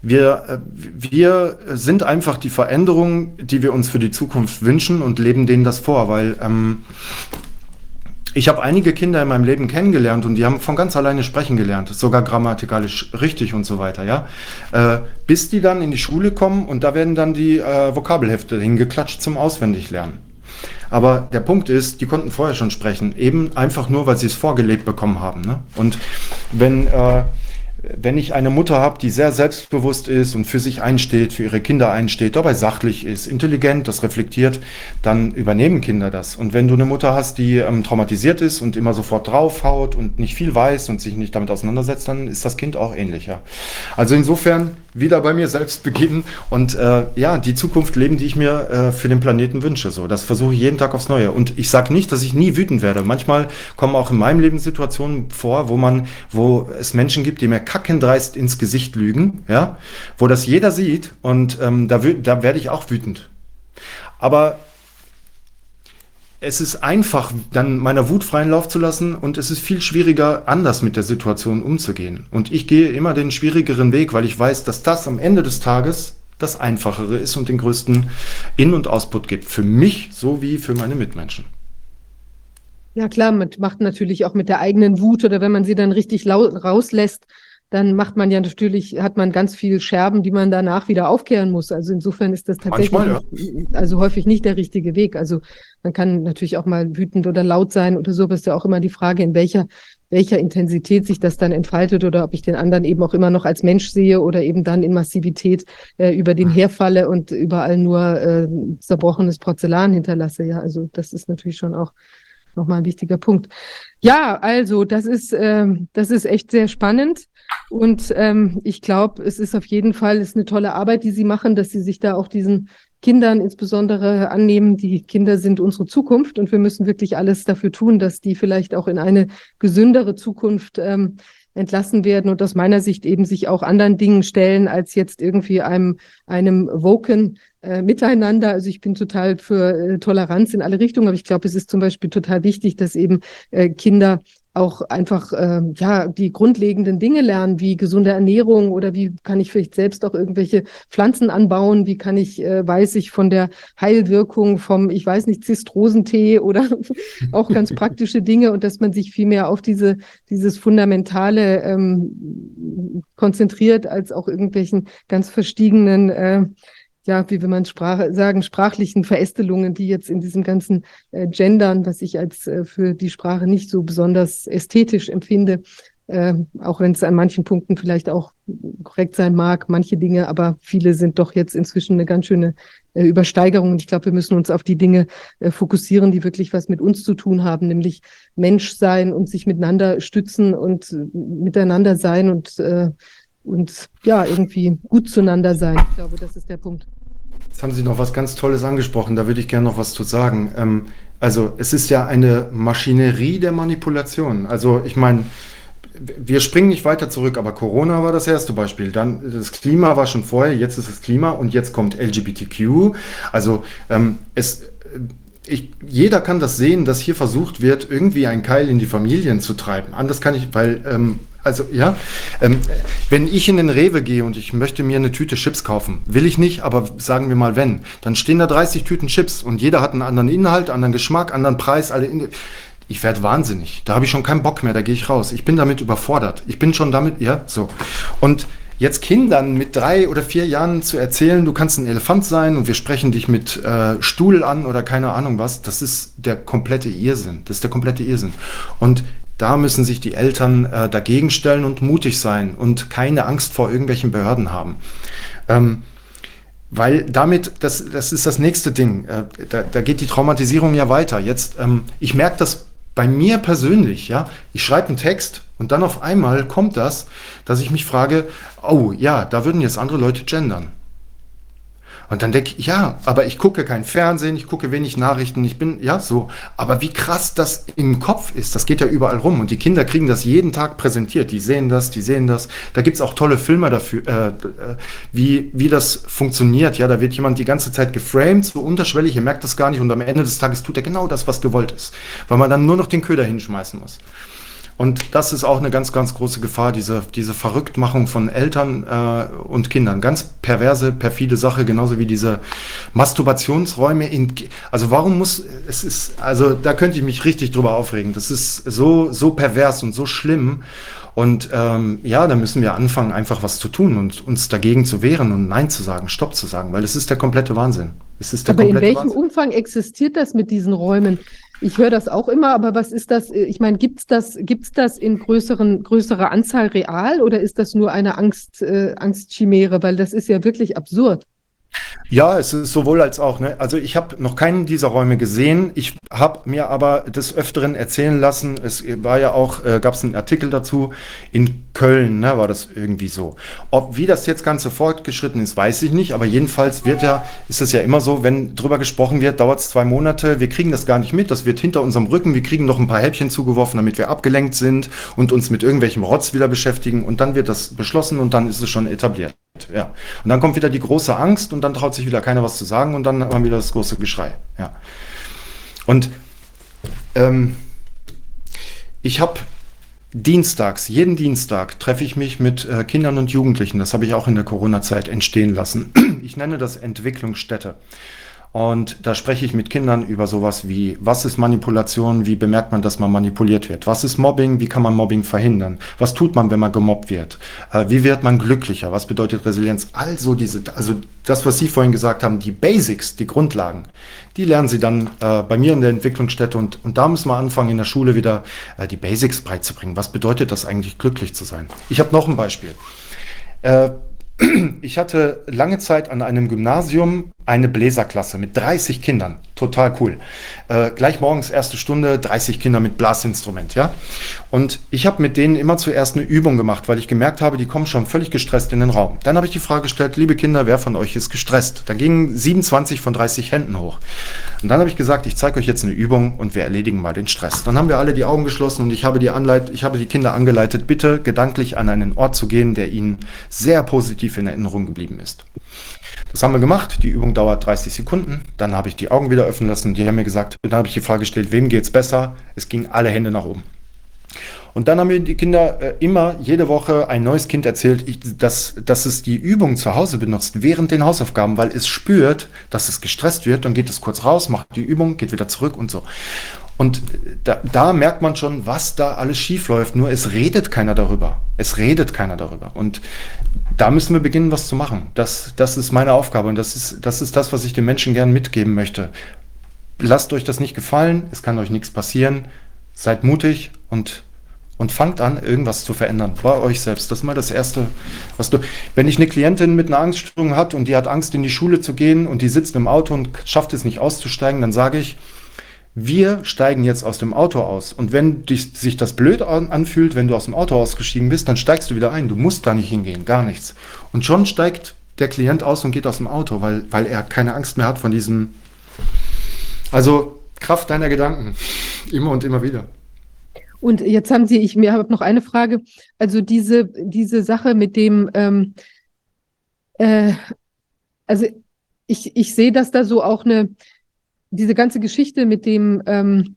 wir, äh, wir sind einfach die Veränderung, die wir uns für die Zukunft wünschen und leben denen das vor, weil ähm, ich habe einige Kinder in meinem Leben kennengelernt und die haben von ganz alleine sprechen gelernt, sogar grammatikalisch richtig und so weiter, ja. Äh, bis die dann in die Schule kommen und da werden dann die äh, Vokabelhefte hingeklatscht zum Auswendiglernen. Aber der Punkt ist, die konnten vorher schon sprechen, eben einfach nur, weil sie es vorgelebt bekommen haben. Ne? Und wenn äh, wenn ich eine Mutter habe, die sehr selbstbewusst ist und für sich einsteht, für ihre Kinder einsteht, dabei sachlich ist, intelligent, das reflektiert, dann übernehmen Kinder das. Und wenn du eine Mutter hast, die ähm, traumatisiert ist und immer sofort draufhaut und nicht viel weiß und sich nicht damit auseinandersetzt, dann ist das Kind auch ähnlicher. Also insofern wieder bei mir selbst beginnen und äh, ja, die Zukunft leben, die ich mir äh, für den Planeten wünsche. So, das versuche ich jeden Tag aufs Neue. Und ich sage nicht, dass ich nie wütend werde. Manchmal kommen auch in meinem Leben Situationen vor, wo man, wo es Menschen gibt, die mir kackendreist ins Gesicht lügen, ja, wo das jeder sieht und ähm, da, da werde ich auch wütend. Aber es ist einfach, dann meiner Wut freien Lauf zu lassen und es ist viel schwieriger, anders mit der Situation umzugehen. Und ich gehe immer den schwierigeren Weg, weil ich weiß, dass das am Ende des Tages das Einfachere ist und den größten In- und Ausput gibt. Für mich sowie für meine Mitmenschen. Ja klar, man macht natürlich auch mit der eigenen Wut oder wenn man sie dann richtig rauslässt, dann macht man ja natürlich, hat man ganz viel Scherben, die man danach wieder aufkehren muss. Also insofern ist das tatsächlich Manchmal, ja. also häufig nicht der richtige Weg. Also man kann natürlich auch mal wütend oder laut sein oder so, aber ist ja auch immer die Frage, in welcher, welcher Intensität sich das dann entfaltet oder ob ich den anderen eben auch immer noch als Mensch sehe oder eben dann in Massivität äh, über den herfalle und überall nur äh, zerbrochenes Porzellan hinterlasse. Ja, also das ist natürlich schon auch nochmal ein wichtiger Punkt. Ja, also das ist, äh, das ist echt sehr spannend. Und ähm, ich glaube, es ist auf jeden Fall ist eine tolle Arbeit, die Sie machen, dass Sie sich da auch diesen Kindern insbesondere annehmen. Die Kinder sind unsere Zukunft und wir müssen wirklich alles dafür tun, dass die vielleicht auch in eine gesündere Zukunft ähm, entlassen werden und aus meiner Sicht eben sich auch anderen Dingen stellen als jetzt irgendwie einem, einem Woken äh, Miteinander. Also ich bin total für äh, Toleranz in alle Richtungen, aber ich glaube, es ist zum Beispiel total wichtig, dass eben äh, Kinder auch einfach äh, ja die grundlegenden Dinge lernen, wie gesunde Ernährung oder wie kann ich vielleicht selbst auch irgendwelche Pflanzen anbauen, wie kann ich, äh, weiß ich von der Heilwirkung vom, ich weiß nicht, Zistrosentee oder auch ganz praktische Dinge und dass man sich viel mehr auf diese dieses Fundamentale ähm, konzentriert, als auch irgendwelchen ganz verstiegenen äh, ja, wie will man Sprache sagen, sprachlichen Verästelungen, die jetzt in diesem ganzen äh, Gendern, was ich als äh, für die Sprache nicht so besonders ästhetisch empfinde, äh, auch wenn es an manchen Punkten vielleicht auch korrekt sein mag, manche Dinge, aber viele sind doch jetzt inzwischen eine ganz schöne äh, Übersteigerung. Und ich glaube, wir müssen uns auf die Dinge äh, fokussieren, die wirklich was mit uns zu tun haben, nämlich Mensch sein und sich miteinander stützen und äh, miteinander sein und, äh, und ja, irgendwie gut zueinander sein. Ich glaube, das ist der Punkt. Jetzt haben Sie noch was ganz Tolles angesprochen, da würde ich gerne noch was zu sagen. Ähm, also es ist ja eine Maschinerie der Manipulation. Also ich meine, wir springen nicht weiter zurück, aber Corona war das erste Beispiel. Dann das Klima war schon vorher, jetzt ist es Klima und jetzt kommt LGBTQ. Also ähm, es, ich, jeder kann das sehen, dass hier versucht wird, irgendwie einen Keil in die Familien zu treiben. Anders kann ich, weil ähm, also ja, ähm, wenn ich in den Rewe gehe und ich möchte mir eine Tüte Chips kaufen, will ich nicht, aber sagen wir mal wenn, dann stehen da 30 Tüten Chips und jeder hat einen anderen Inhalt, anderen Geschmack, anderen Preis, alle in ich werde wahnsinnig. Da habe ich schon keinen Bock mehr, da gehe ich raus. Ich bin damit überfordert. Ich bin schon damit, ja, so. Und jetzt Kindern mit drei oder vier Jahren zu erzählen, du kannst ein Elefant sein und wir sprechen dich mit äh, Stuhl an oder keine Ahnung was, das ist der komplette Irrsinn. Das ist der komplette Irrsinn. Und da müssen sich die Eltern äh, dagegen stellen und mutig sein und keine Angst vor irgendwelchen Behörden haben. Ähm, weil damit, das, das ist das nächste Ding, äh, da, da geht die Traumatisierung ja weiter. Jetzt, ähm, ich merke das bei mir persönlich, ja, ich schreibe einen Text und dann auf einmal kommt das, dass ich mich frage, oh ja, da würden jetzt andere Leute gendern. Und dann denke ich, ja, aber ich gucke kein Fernsehen, ich gucke wenig Nachrichten, ich bin, ja, so. Aber wie krass das im Kopf ist, das geht ja überall rum. Und die Kinder kriegen das jeden Tag präsentiert. Die sehen das, die sehen das. Da gibt's auch tolle Filme dafür, äh, äh, wie, wie das funktioniert. Ja, da wird jemand die ganze Zeit geframed, so unterschwellig, ihr merkt das gar nicht. Und am Ende des Tages tut er genau das, was gewollt ist. Weil man dann nur noch den Köder hinschmeißen muss. Und das ist auch eine ganz, ganz große Gefahr, diese, diese Verrücktmachung von Eltern äh, und Kindern. Ganz perverse, perfide Sache, genauso wie diese Masturbationsräume in. Also warum muss es ist, also da könnte ich mich richtig drüber aufregen. Das ist so, so pervers und so schlimm. Und ähm, ja, da müssen wir anfangen, einfach was zu tun und uns dagegen zu wehren und Nein zu sagen, Stopp zu sagen, weil es ist der komplette Wahnsinn. Es ist der Aber in welchem Wahnsinn. Umfang existiert das mit diesen Räumen? Ich höre das auch immer, aber was ist das? Ich meine, gibt es das, gibt's das in größeren, größerer Anzahl real oder ist das nur eine Angst, äh, Angstchimäre? Weil das ist ja wirklich absurd. Ja, es ist sowohl als auch. Ne? Also ich habe noch keinen dieser Räume gesehen. Ich habe mir aber des Öfteren erzählen lassen, es war ja auch, äh, gab es einen Artikel dazu, in Köln ne, war das irgendwie so. Ob wie das jetzt Ganze fortgeschritten ist, weiß ich nicht, aber jedenfalls wird ja, ist es ja immer so, wenn drüber gesprochen wird, dauert es zwei Monate, wir kriegen das gar nicht mit, das wird hinter unserem Rücken, wir kriegen noch ein paar Häppchen zugeworfen, damit wir abgelenkt sind und uns mit irgendwelchem Rotz wieder beschäftigen und dann wird das beschlossen und dann ist es schon etabliert. Ja. Und dann kommt wieder die große Angst und dann traut sich wieder keiner was zu sagen und dann haben wir wieder das große Geschrei. Ja. Und ähm, ich habe dienstags, jeden Dienstag treffe ich mich mit äh, Kindern und Jugendlichen. Das habe ich auch in der Corona-Zeit entstehen lassen. Ich nenne das Entwicklungsstätte. Und da spreche ich mit Kindern über sowas wie, was ist Manipulation, wie bemerkt man, dass man manipuliert wird? Was ist Mobbing, wie kann man Mobbing verhindern? Was tut man, wenn man gemobbt wird? Äh, wie wird man glücklicher? Was bedeutet Resilienz? Also diese, also das, was Sie vorhin gesagt haben, die Basics, die Grundlagen, die lernen Sie dann äh, bei mir in der Entwicklungsstätte und, und da müssen wir anfangen, in der Schule wieder äh, die Basics beizubringen. Was bedeutet das eigentlich, glücklich zu sein? Ich habe noch ein Beispiel. Ich hatte lange Zeit an einem Gymnasium eine Bläserklasse mit 30 Kindern. Total cool. Äh, gleich morgens erste Stunde, 30 Kinder mit Blasinstrument, ja. Und ich habe mit denen immer zuerst eine Übung gemacht, weil ich gemerkt habe, die kommen schon völlig gestresst in den Raum. Dann habe ich die Frage gestellt, liebe Kinder, wer von euch ist gestresst? Da gingen 27 von 30 Händen hoch. Und dann habe ich gesagt, ich zeige euch jetzt eine Übung und wir erledigen mal den Stress. Dann haben wir alle die Augen geschlossen und ich habe die Anleit ich habe die Kinder angeleitet, bitte gedanklich an einen Ort zu gehen, der ihnen sehr positiv in Erinnerung geblieben ist. Das haben wir gemacht. Die Übung dauert 30 Sekunden. Dann habe ich die Augen wieder öffnen lassen. Die haben mir gesagt, dann habe ich die Frage gestellt, wem geht es besser? Es gingen alle Hände nach oben. Und dann haben mir die Kinder äh, immer jede Woche ein neues Kind erzählt, dass, dass es die Übung zu Hause benutzt während den Hausaufgaben, weil es spürt, dass es gestresst wird. Dann geht es kurz raus, macht die Übung, geht wieder zurück und so. Und da, da merkt man schon, was da alles schief läuft. Nur es redet keiner darüber. Es redet keiner darüber. Und da müssen wir beginnen, was zu machen. Das, das ist meine Aufgabe und das ist, das ist das, was ich den Menschen gern mitgeben möchte. Lasst euch das nicht gefallen, es kann euch nichts passieren. Seid mutig und und fangt an, irgendwas zu verändern bei euch selbst. Das ist mal das Erste, was du. Wenn ich eine Klientin mit einer Angststörung hat und die hat Angst, in die Schule zu gehen und die sitzt im Auto und schafft es nicht auszusteigen, dann sage ich, wir steigen jetzt aus dem Auto aus. Und wenn dich, sich das blöd anfühlt, wenn du aus dem Auto ausgestiegen bist, dann steigst du wieder ein. Du musst da nicht hingehen, gar nichts. Und schon steigt der Klient aus und geht aus dem Auto, weil, weil er keine Angst mehr hat von diesem. Also Kraft deiner Gedanken. Immer und immer wieder. Und jetzt haben Sie, ich mir habe noch eine Frage. Also diese, diese Sache mit dem, ähm, äh, also ich, ich sehe, dass da so auch eine, diese ganze Geschichte mit dem, ähm,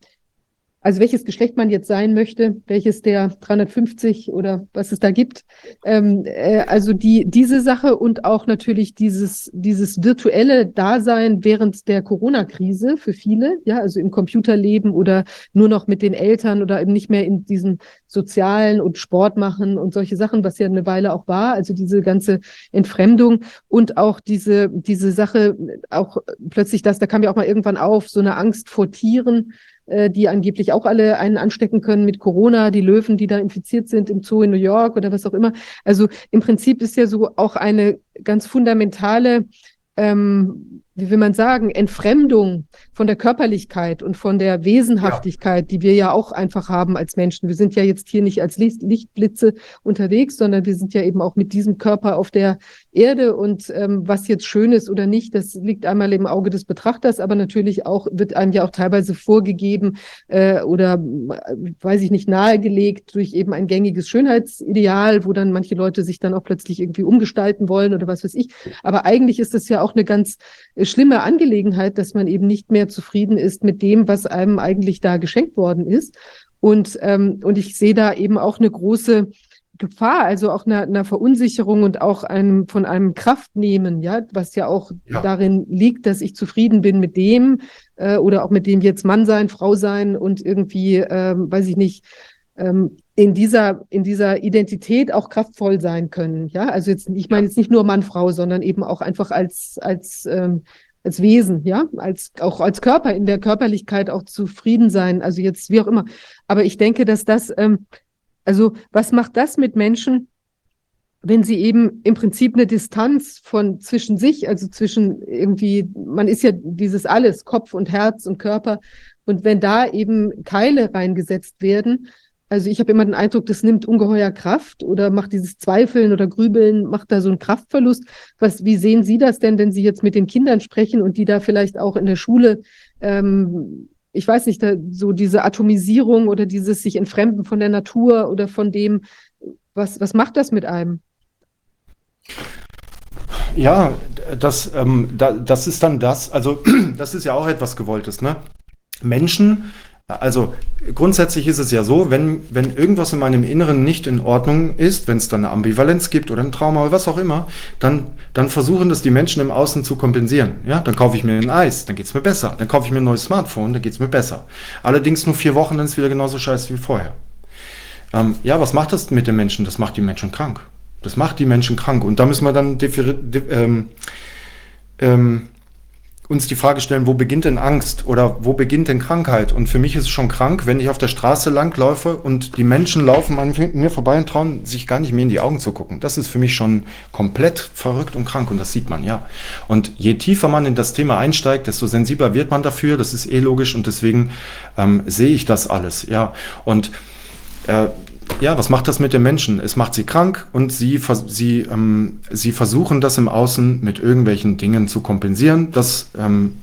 also welches Geschlecht man jetzt sein möchte, welches der 350 oder was es da gibt. Ähm, äh, also die, diese Sache und auch natürlich dieses, dieses virtuelle Dasein während der Corona-Krise für viele, ja, also im Computerleben oder nur noch mit den Eltern oder eben nicht mehr in diesen sozialen und Sport machen und solche Sachen, was ja eine Weile auch war, also diese ganze Entfremdung und auch diese, diese Sache, auch plötzlich das, da kam ja auch mal irgendwann auf, so eine Angst vor Tieren, äh, die angeblich auch alle einen anstecken können mit Corona, die Löwen, die da infiziert sind im Zoo in New York oder was auch immer. Also im Prinzip ist ja so auch eine ganz fundamentale ähm, wie will man sagen, Entfremdung von der Körperlichkeit und von der Wesenhaftigkeit, ja. die wir ja auch einfach haben als Menschen. Wir sind ja jetzt hier nicht als Lichtblitze unterwegs, sondern wir sind ja eben auch mit diesem Körper auf der Erde und ähm, was jetzt schön ist oder nicht, das liegt einmal im Auge des Betrachters, aber natürlich auch wird einem ja auch teilweise vorgegeben äh, oder äh, weiß ich nicht nahegelegt durch eben ein gängiges Schönheitsideal, wo dann manche Leute sich dann auch plötzlich irgendwie umgestalten wollen oder was weiß ich. Aber eigentlich ist das ja auch eine ganz schlimme Angelegenheit, dass man eben nicht mehr zufrieden ist mit dem, was einem eigentlich da geschenkt worden ist. Und, ähm, und ich sehe da eben auch eine große Gefahr, also auch einer, einer Verunsicherung und auch einem von einem Kraftnehmen, ja, was ja auch ja. darin liegt, dass ich zufrieden bin mit dem äh, oder auch mit dem jetzt Mann sein, Frau sein und irgendwie, ähm, weiß ich nicht, ähm, in dieser, in dieser Identität auch kraftvoll sein können. Ja, also jetzt, ich meine jetzt nicht nur Mann, Frau, sondern eben auch einfach als, als, ähm, als Wesen, ja, als, auch als Körper, in der Körperlichkeit auch zufrieden sein. Also jetzt, wie auch immer. Aber ich denke, dass das, ähm, also was macht das mit Menschen, wenn sie eben im Prinzip eine Distanz von zwischen sich, also zwischen irgendwie, man ist ja dieses alles, Kopf und Herz und Körper. Und wenn da eben Keile reingesetzt werden, also ich habe immer den Eindruck, das nimmt ungeheuer Kraft oder macht dieses Zweifeln oder Grübeln, macht da so einen Kraftverlust. Was, wie sehen Sie das denn, wenn Sie jetzt mit den Kindern sprechen und die da vielleicht auch in der Schule, ähm, ich weiß nicht, so diese Atomisierung oder dieses sich entfremden von der Natur oder von dem, was, was macht das mit einem? Ja, das, ähm, da, das ist dann das, also das ist ja auch etwas Gewolltes, ne? Menschen also grundsätzlich ist es ja so, wenn, wenn irgendwas in meinem Inneren nicht in Ordnung ist, wenn es dann eine Ambivalenz gibt oder ein Trauma oder was auch immer, dann, dann versuchen das die Menschen im Außen zu kompensieren. Ja, dann kaufe ich mir ein Eis, dann geht's mir besser. Dann kaufe ich mir ein neues Smartphone, dann geht's mir besser. Allerdings nur vier Wochen, dann ist wieder genauso scheiße wie vorher. Ähm, ja, was macht das mit den Menschen? Das macht die Menschen krank. Das macht die Menschen krank. Und da müssen wir dann ähm, ähm, uns die Frage stellen, wo beginnt denn Angst oder wo beginnt denn Krankheit? Und für mich ist es schon krank, wenn ich auf der Straße langlaufe und die Menschen laufen an mir vorbei und trauen sich gar nicht mehr in die Augen zu gucken. Das ist für mich schon komplett verrückt und krank und das sieht man, ja. Und je tiefer man in das Thema einsteigt, desto sensibler wird man dafür. Das ist eh logisch und deswegen ähm, sehe ich das alles, ja. Und äh, ja, was macht das mit den Menschen? Es macht sie krank und sie, sie, ähm, sie versuchen das im Außen mit irgendwelchen Dingen zu kompensieren. Das ähm,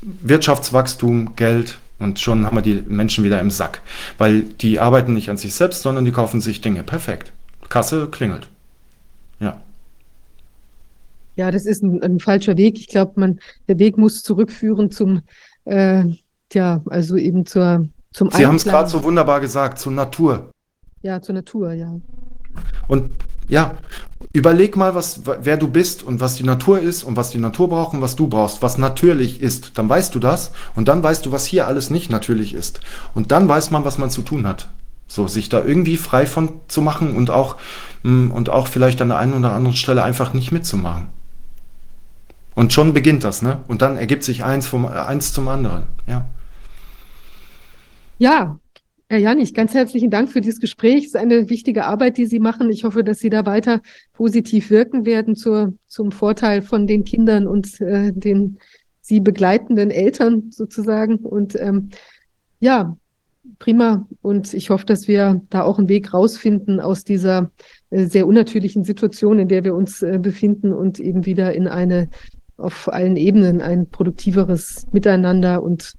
Wirtschaftswachstum, Geld und schon haben wir die Menschen wieder im Sack. Weil die arbeiten nicht an sich selbst, sondern die kaufen sich Dinge. Perfekt. Kasse klingelt. Ja. Ja, das ist ein, ein falscher Weg. Ich glaube, man, der Weg muss zurückführen zum, äh, ja, also eben zur, zum Sie haben es gerade so wunderbar gesagt, zur Natur. Ja, zur Natur, ja. Und ja, überleg mal, was, wer du bist und was die Natur ist und was die Natur braucht und was du brauchst, was natürlich ist. Dann weißt du das und dann weißt du, was hier alles nicht natürlich ist. Und dann weiß man, was man zu tun hat. So, sich da irgendwie frei von zu machen und auch, mm, und auch vielleicht an der einen oder anderen Stelle einfach nicht mitzumachen. Und schon beginnt das, ne? Und dann ergibt sich eins vom, eins zum anderen, ja. Ja, Herr Janich, ganz herzlichen Dank für dieses Gespräch. Es ist eine wichtige Arbeit, die Sie machen. Ich hoffe, dass Sie da weiter positiv wirken werden zur, zum Vorteil von den Kindern und äh, den Sie begleitenden Eltern sozusagen. Und ähm, ja, prima. Und ich hoffe, dass wir da auch einen Weg rausfinden aus dieser äh, sehr unnatürlichen Situation, in der wir uns äh, befinden und eben wieder in eine auf allen Ebenen ein produktiveres Miteinander und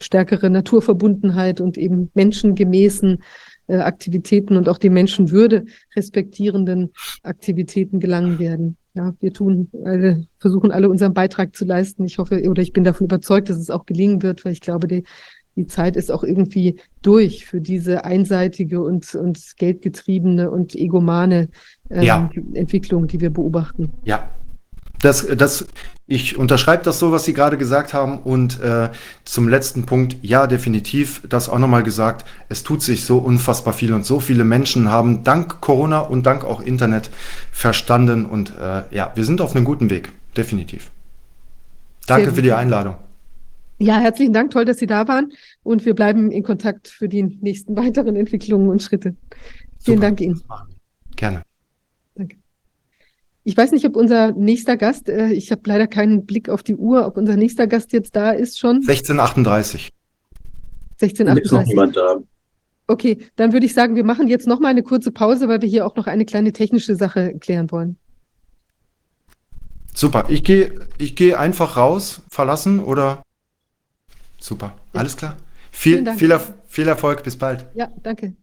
stärkere Naturverbundenheit und eben menschengemäßen äh, Aktivitäten und auch die Menschenwürde respektierenden Aktivitäten gelangen werden. Ja, wir tun alle, versuchen alle unseren Beitrag zu leisten. Ich hoffe oder ich bin davon überzeugt, dass es auch gelingen wird, weil ich glaube, die, die Zeit ist auch irgendwie durch für diese einseitige und, und geldgetriebene und egomane ähm, ja. Entwicklung, die wir beobachten. Ja, das, das, ich unterschreibe das so, was Sie gerade gesagt haben. Und äh, zum letzten Punkt, ja, definitiv, das auch nochmal gesagt, es tut sich so unfassbar viel und so viele Menschen haben dank Corona und dank auch Internet verstanden. Und äh, ja, wir sind auf einem guten Weg, definitiv. Danke für die Einladung. Ja, herzlichen Dank, toll, dass Sie da waren. Und wir bleiben in Kontakt für die nächsten weiteren Entwicklungen und Schritte. Vielen Super. Dank Ihnen. Gerne. Ich weiß nicht, ob unser nächster Gast, äh, ich habe leider keinen Blick auf die Uhr, ob unser nächster Gast jetzt da ist schon. 1638. 1638. Ist noch niemand da. Okay, dann würde ich sagen, wir machen jetzt noch mal eine kurze Pause, weil wir hier auch noch eine kleine technische Sache klären wollen. Super. Ich gehe ich geh einfach raus, verlassen oder? Super. Ja. Alles klar. Viel, viel, viel Erfolg. Bis bald. Ja, danke.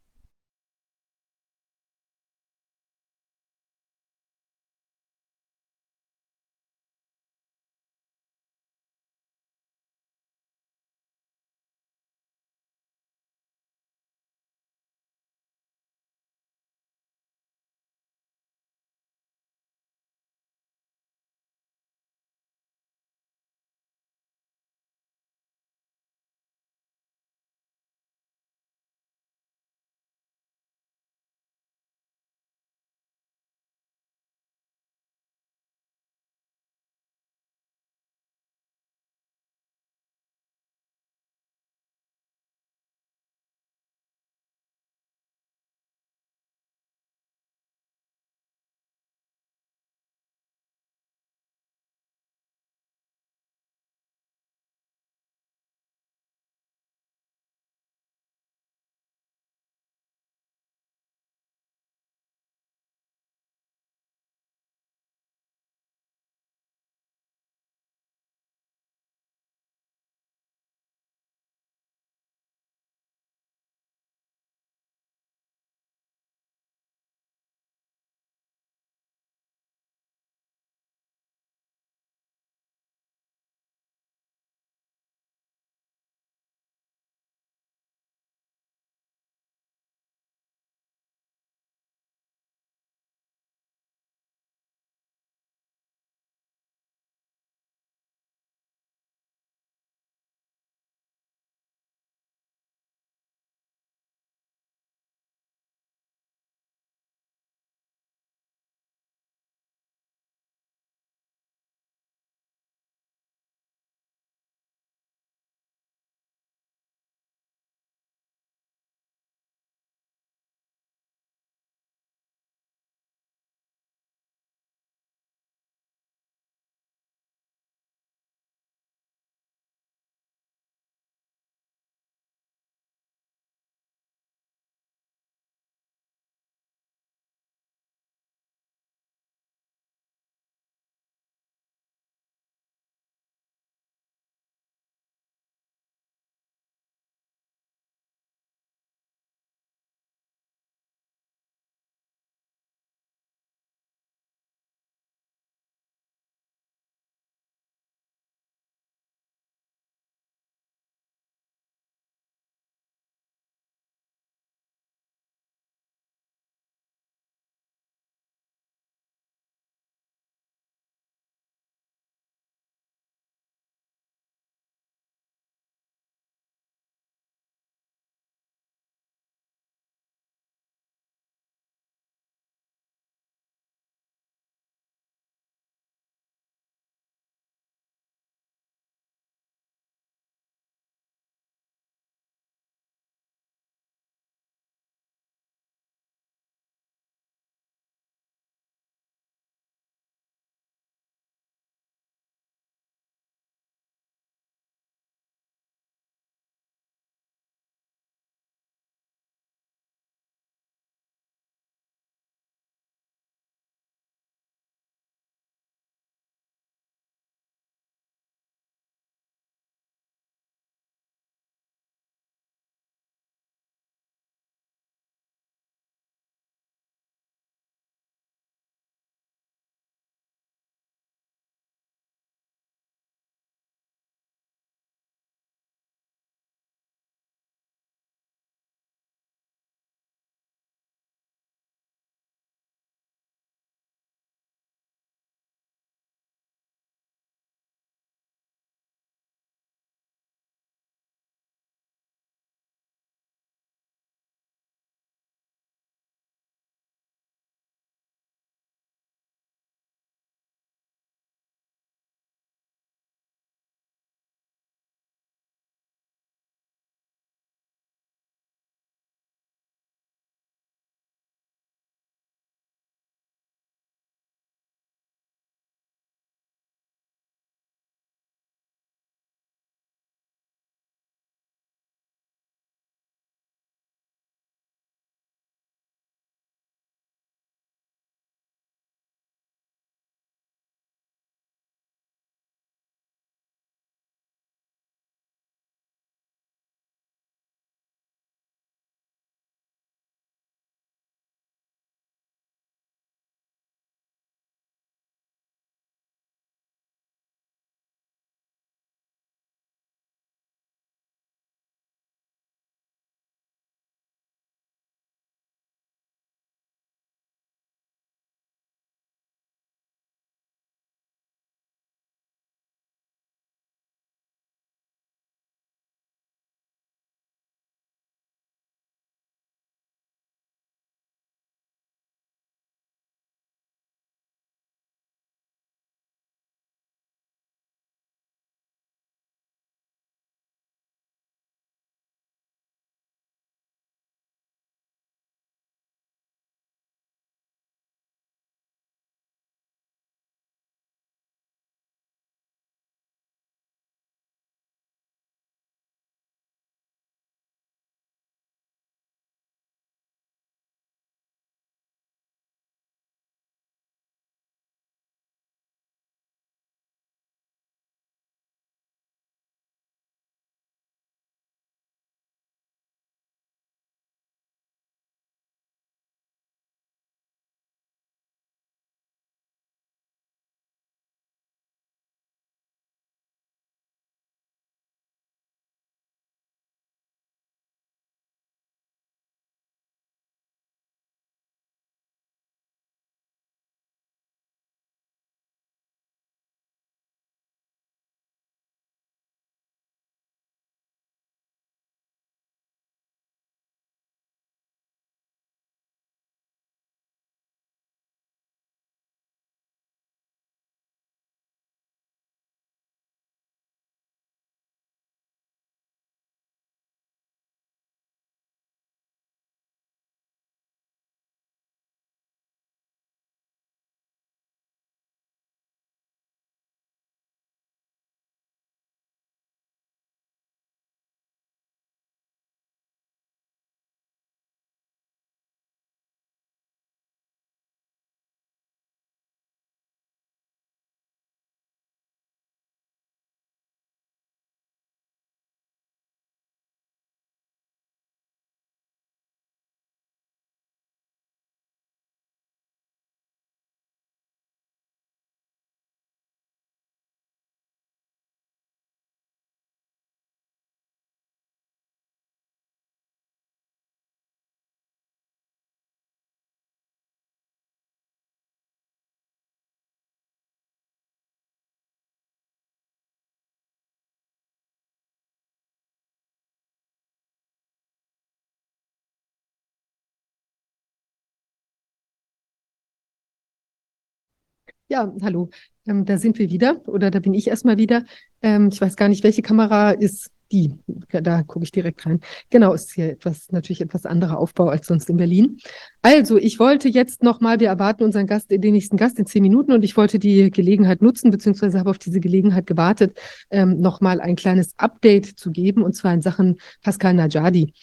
Ja, hallo. Ähm, da sind wir wieder oder da bin ich erstmal wieder. Ähm, ich weiß gar nicht, welche Kamera ist die. Da gucke ich direkt rein. Genau, ist hier etwas, natürlich etwas anderer Aufbau als sonst in Berlin. Also, ich wollte jetzt nochmal, wir erwarten unseren Gast, den nächsten Gast in zehn Minuten und ich wollte die Gelegenheit nutzen, beziehungsweise habe auf diese Gelegenheit gewartet, ähm, nochmal ein kleines Update zu geben und zwar in Sachen Pascal Najadi.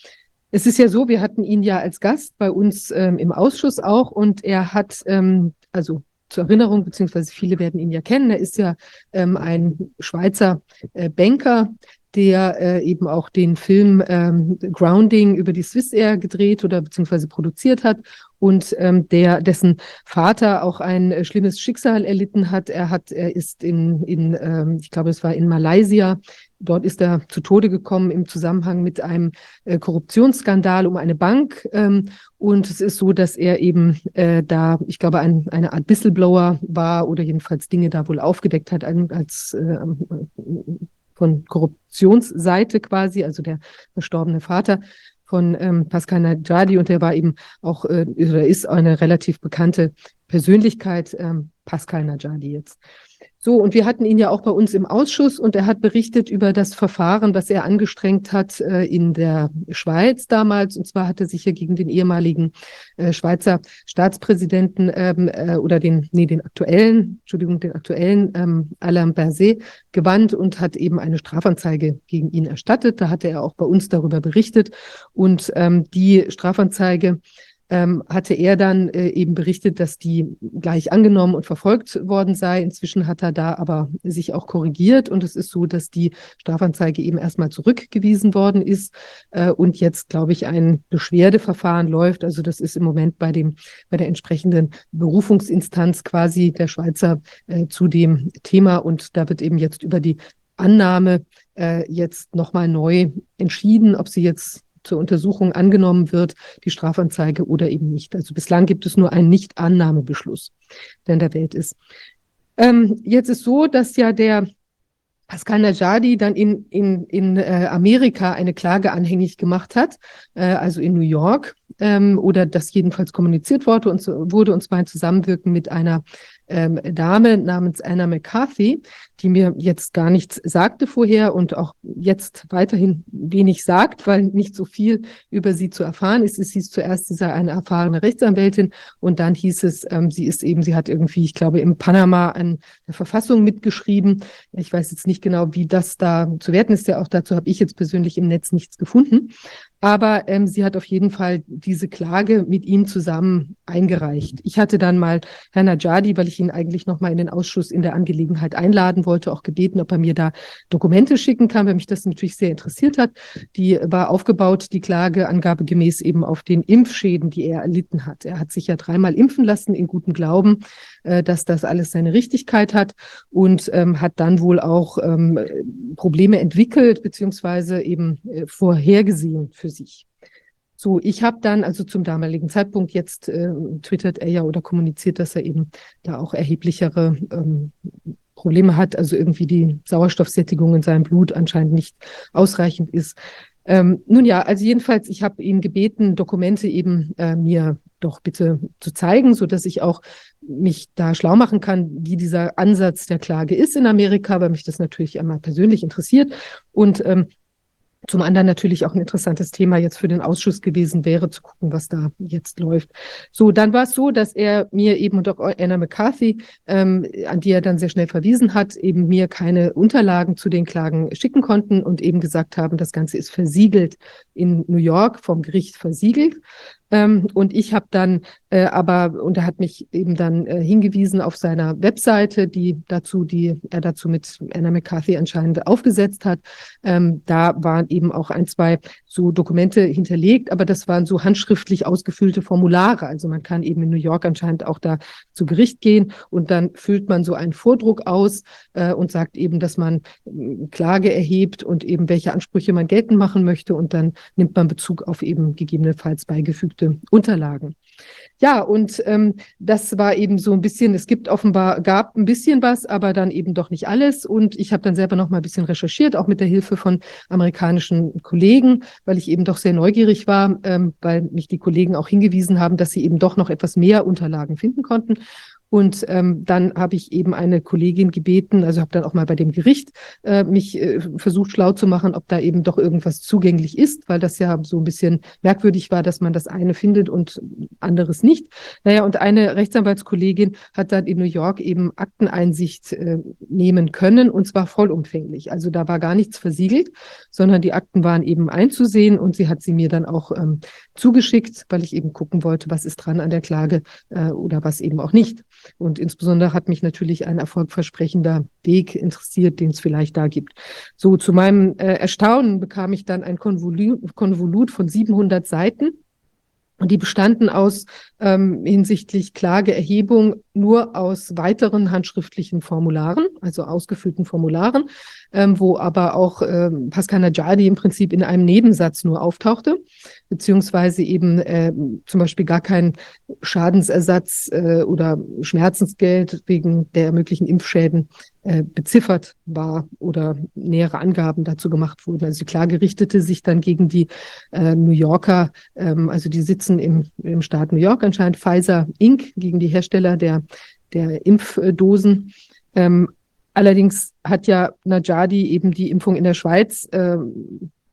Es ist ja so, wir hatten ihn ja als Gast bei uns ähm, im Ausschuss auch und er hat, ähm, also zur Erinnerung, beziehungsweise viele werden ihn ja kennen. Er ist ja ähm, ein Schweizer äh, Banker, der äh, eben auch den Film ähm, Grounding über die Swiss Air gedreht oder beziehungsweise produziert hat und ähm, der dessen Vater auch ein äh, schlimmes Schicksal erlitten hat. Er hat, er ist in, in ähm, ich glaube, es war in Malaysia. Dort ist er zu Tode gekommen im Zusammenhang mit einem äh, Korruptionsskandal um eine Bank. Ähm, und es ist so, dass er eben äh, da, ich glaube, ein, eine Art Whistleblower war oder jedenfalls Dinge da wohl aufgedeckt hat als äh, von Korruptionsseite quasi, also der verstorbene Vater von ähm, Pascal Najadi und der war eben auch äh, oder ist eine relativ bekannte Persönlichkeit, ähm, Pascal Najadi jetzt. So, und wir hatten ihn ja auch bei uns im Ausschuss und er hat berichtet über das Verfahren, was er angestrengt hat äh, in der Schweiz damals. Und zwar hat er sich ja gegen den ehemaligen äh, Schweizer Staatspräsidenten ähm, äh, oder den, nee, den aktuellen, Entschuldigung, den aktuellen ähm, Alain Berset gewandt und hat eben eine Strafanzeige gegen ihn erstattet. Da hatte er auch bei uns darüber berichtet. Und ähm, die Strafanzeige ähm, hatte er dann äh, eben berichtet, dass die gleich angenommen und verfolgt worden sei. Inzwischen hat er da aber sich auch korrigiert und es ist so, dass die Strafanzeige eben erstmal zurückgewiesen worden ist äh, und jetzt, glaube ich, ein Beschwerdeverfahren läuft. Also das ist im Moment bei dem bei der entsprechenden Berufungsinstanz quasi der Schweizer äh, zu dem Thema und da wird eben jetzt über die Annahme äh, jetzt nochmal neu entschieden, ob sie jetzt zur Untersuchung angenommen wird, die Strafanzeige oder eben nicht. Also bislang gibt es nur einen Nichtannahmebeschluss, der in der Welt ist. Ähm, jetzt ist so, dass ja der Pascal Najadi dann in, in, in äh, Amerika eine Klage anhängig gemacht hat, äh, also in New York, ähm, oder das jedenfalls kommuniziert wurde und, so, wurde und zwar in Zusammenwirken mit einer ähm, Dame namens Anna McCarthy, die mir jetzt gar nichts sagte vorher und auch jetzt weiterhin wenig sagt, weil nicht so viel über sie zu erfahren ist. Es hieß zuerst, sie sei eine erfahrene Rechtsanwältin und dann hieß es, ähm, sie ist eben, sie hat irgendwie, ich glaube, in Panama an der Verfassung mitgeschrieben. Ich weiß jetzt nicht genau, wie das da zu werten ist. Ja, auch dazu habe ich jetzt persönlich im Netz nichts gefunden. Aber ähm, sie hat auf jeden Fall diese Klage mit ihm zusammen eingereicht. Ich hatte dann mal Herrn Najadi, weil ich ihn eigentlich noch mal in den Ausschuss in der Angelegenheit einladen wollte, auch gebeten, ob er mir da Dokumente schicken kann, weil mich das natürlich sehr interessiert hat. Die war aufgebaut, die Klage angabegemäß eben auf den Impfschäden, die er erlitten hat. Er hat sich ja dreimal impfen lassen in gutem Glauben, äh, dass das alles seine Richtigkeit hat und ähm, hat dann wohl auch ähm, Probleme entwickelt beziehungsweise eben äh, vorhergesehen für sich. So, ich habe dann, also zum damaligen Zeitpunkt, jetzt äh, twittert er ja oder kommuniziert, dass er eben da auch erheblichere ähm, Probleme hat, also irgendwie die Sauerstoffsättigung in seinem Blut anscheinend nicht ausreichend ist. Ähm, nun ja, also jedenfalls, ich habe ihn gebeten, Dokumente eben äh, mir doch bitte zu zeigen, so dass ich auch mich da schlau machen kann, wie dieser Ansatz der Klage ist in Amerika, weil mich das natürlich einmal persönlich interessiert. Und ähm, zum anderen natürlich auch ein interessantes Thema jetzt für den Ausschuss gewesen wäre, zu gucken, was da jetzt läuft. So, dann war es so, dass er mir eben und auch Anna McCarthy, ähm, an die er dann sehr schnell verwiesen hat, eben mir keine Unterlagen zu den Klagen schicken konnten und eben gesagt haben, das Ganze ist versiegelt in New York vom Gericht versiegelt. Ähm, und ich habe dann äh, aber, und er hat mich eben dann äh, hingewiesen auf seiner Webseite, die dazu, die er dazu mit Anna McCarthy anscheinend aufgesetzt hat. Ähm, da waren eben auch ein, zwei so Dokumente hinterlegt, aber das waren so handschriftlich ausgefüllte Formulare. Also man kann eben in New York anscheinend auch da zu Gericht gehen und dann füllt man so einen Vordruck aus äh, und sagt eben, dass man äh, Klage erhebt und eben welche Ansprüche man geltend machen möchte und dann nimmt man Bezug auf eben gegebenenfalls beigefügte Unterlagen. Ja, und ähm, das war eben so ein bisschen, es gibt offenbar, gab ein bisschen was, aber dann eben doch nicht alles. Und ich habe dann selber noch mal ein bisschen recherchiert, auch mit der Hilfe von amerikanischen Kollegen, weil ich eben doch sehr neugierig war, ähm, weil mich die Kollegen auch hingewiesen haben, dass sie eben doch noch etwas mehr Unterlagen finden konnten. Und ähm, dann habe ich eben eine Kollegin gebeten, also habe dann auch mal bei dem Gericht äh, mich äh, versucht schlau zu machen, ob da eben doch irgendwas zugänglich ist, weil das ja so ein bisschen merkwürdig war, dass man das eine findet und anderes nicht. Naja, und eine Rechtsanwaltskollegin hat dann in New York eben Akteneinsicht äh, nehmen können und zwar vollumfänglich. Also da war gar nichts versiegelt, sondern die Akten waren eben einzusehen und sie hat sie mir dann auch ähm, zugeschickt, weil ich eben gucken wollte, was ist dran an der Klage äh, oder was eben auch nicht. Und insbesondere hat mich natürlich ein erfolgversprechender Weg interessiert, den es vielleicht da gibt. So, zu meinem äh, Erstaunen bekam ich dann ein Konvolut, von 700 Seiten. Und die bestanden aus ähm, hinsichtlich Klageerhebung nur aus weiteren handschriftlichen Formularen, also ausgefüllten Formularen, ähm, wo aber auch ähm, Pascal Najadi im Prinzip in einem Nebensatz nur auftauchte beziehungsweise eben äh, zum Beispiel gar kein Schadensersatz äh, oder Schmerzensgeld wegen der möglichen Impfschäden äh, beziffert war oder nähere Angaben dazu gemacht wurden. Also die Klage richtete sich dann gegen die äh, New Yorker, ähm, also die sitzen im, im Staat New York anscheinend, Pfizer Inc., gegen die Hersteller der, der Impfdosen. Ähm, allerdings hat ja Najadi eben die Impfung in der Schweiz äh,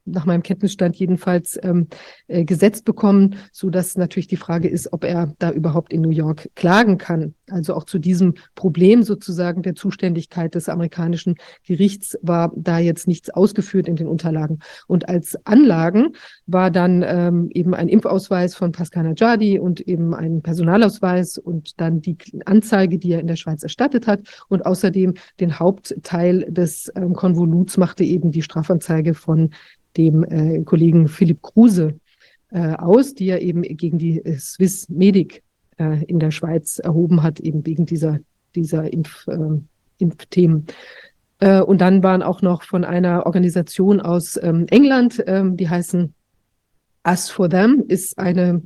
nach meinem Kenntnisstand jedenfalls ähm, äh, gesetzt bekommen, so dass natürlich die Frage ist, ob er da überhaupt in New York klagen kann. Also auch zu diesem Problem sozusagen der Zuständigkeit des amerikanischen Gerichts war da jetzt nichts ausgeführt in den Unterlagen. Und als Anlagen war dann ähm, eben ein Impfausweis von Pascal Najadi und eben ein Personalausweis und dann die Anzeige, die er in der Schweiz erstattet hat. Und außerdem den Hauptteil des ähm, Konvoluts machte eben die Strafanzeige von dem äh, Kollegen Philipp Kruse äh, aus, die er eben gegen die äh, Swiss Medic äh, in der Schweiz erhoben hat, eben wegen dieser, dieser Impf, äh, Impfthemen. Äh, und dann waren auch noch von einer Organisation aus ähm, England, ähm, die heißen Us for Them, ist eine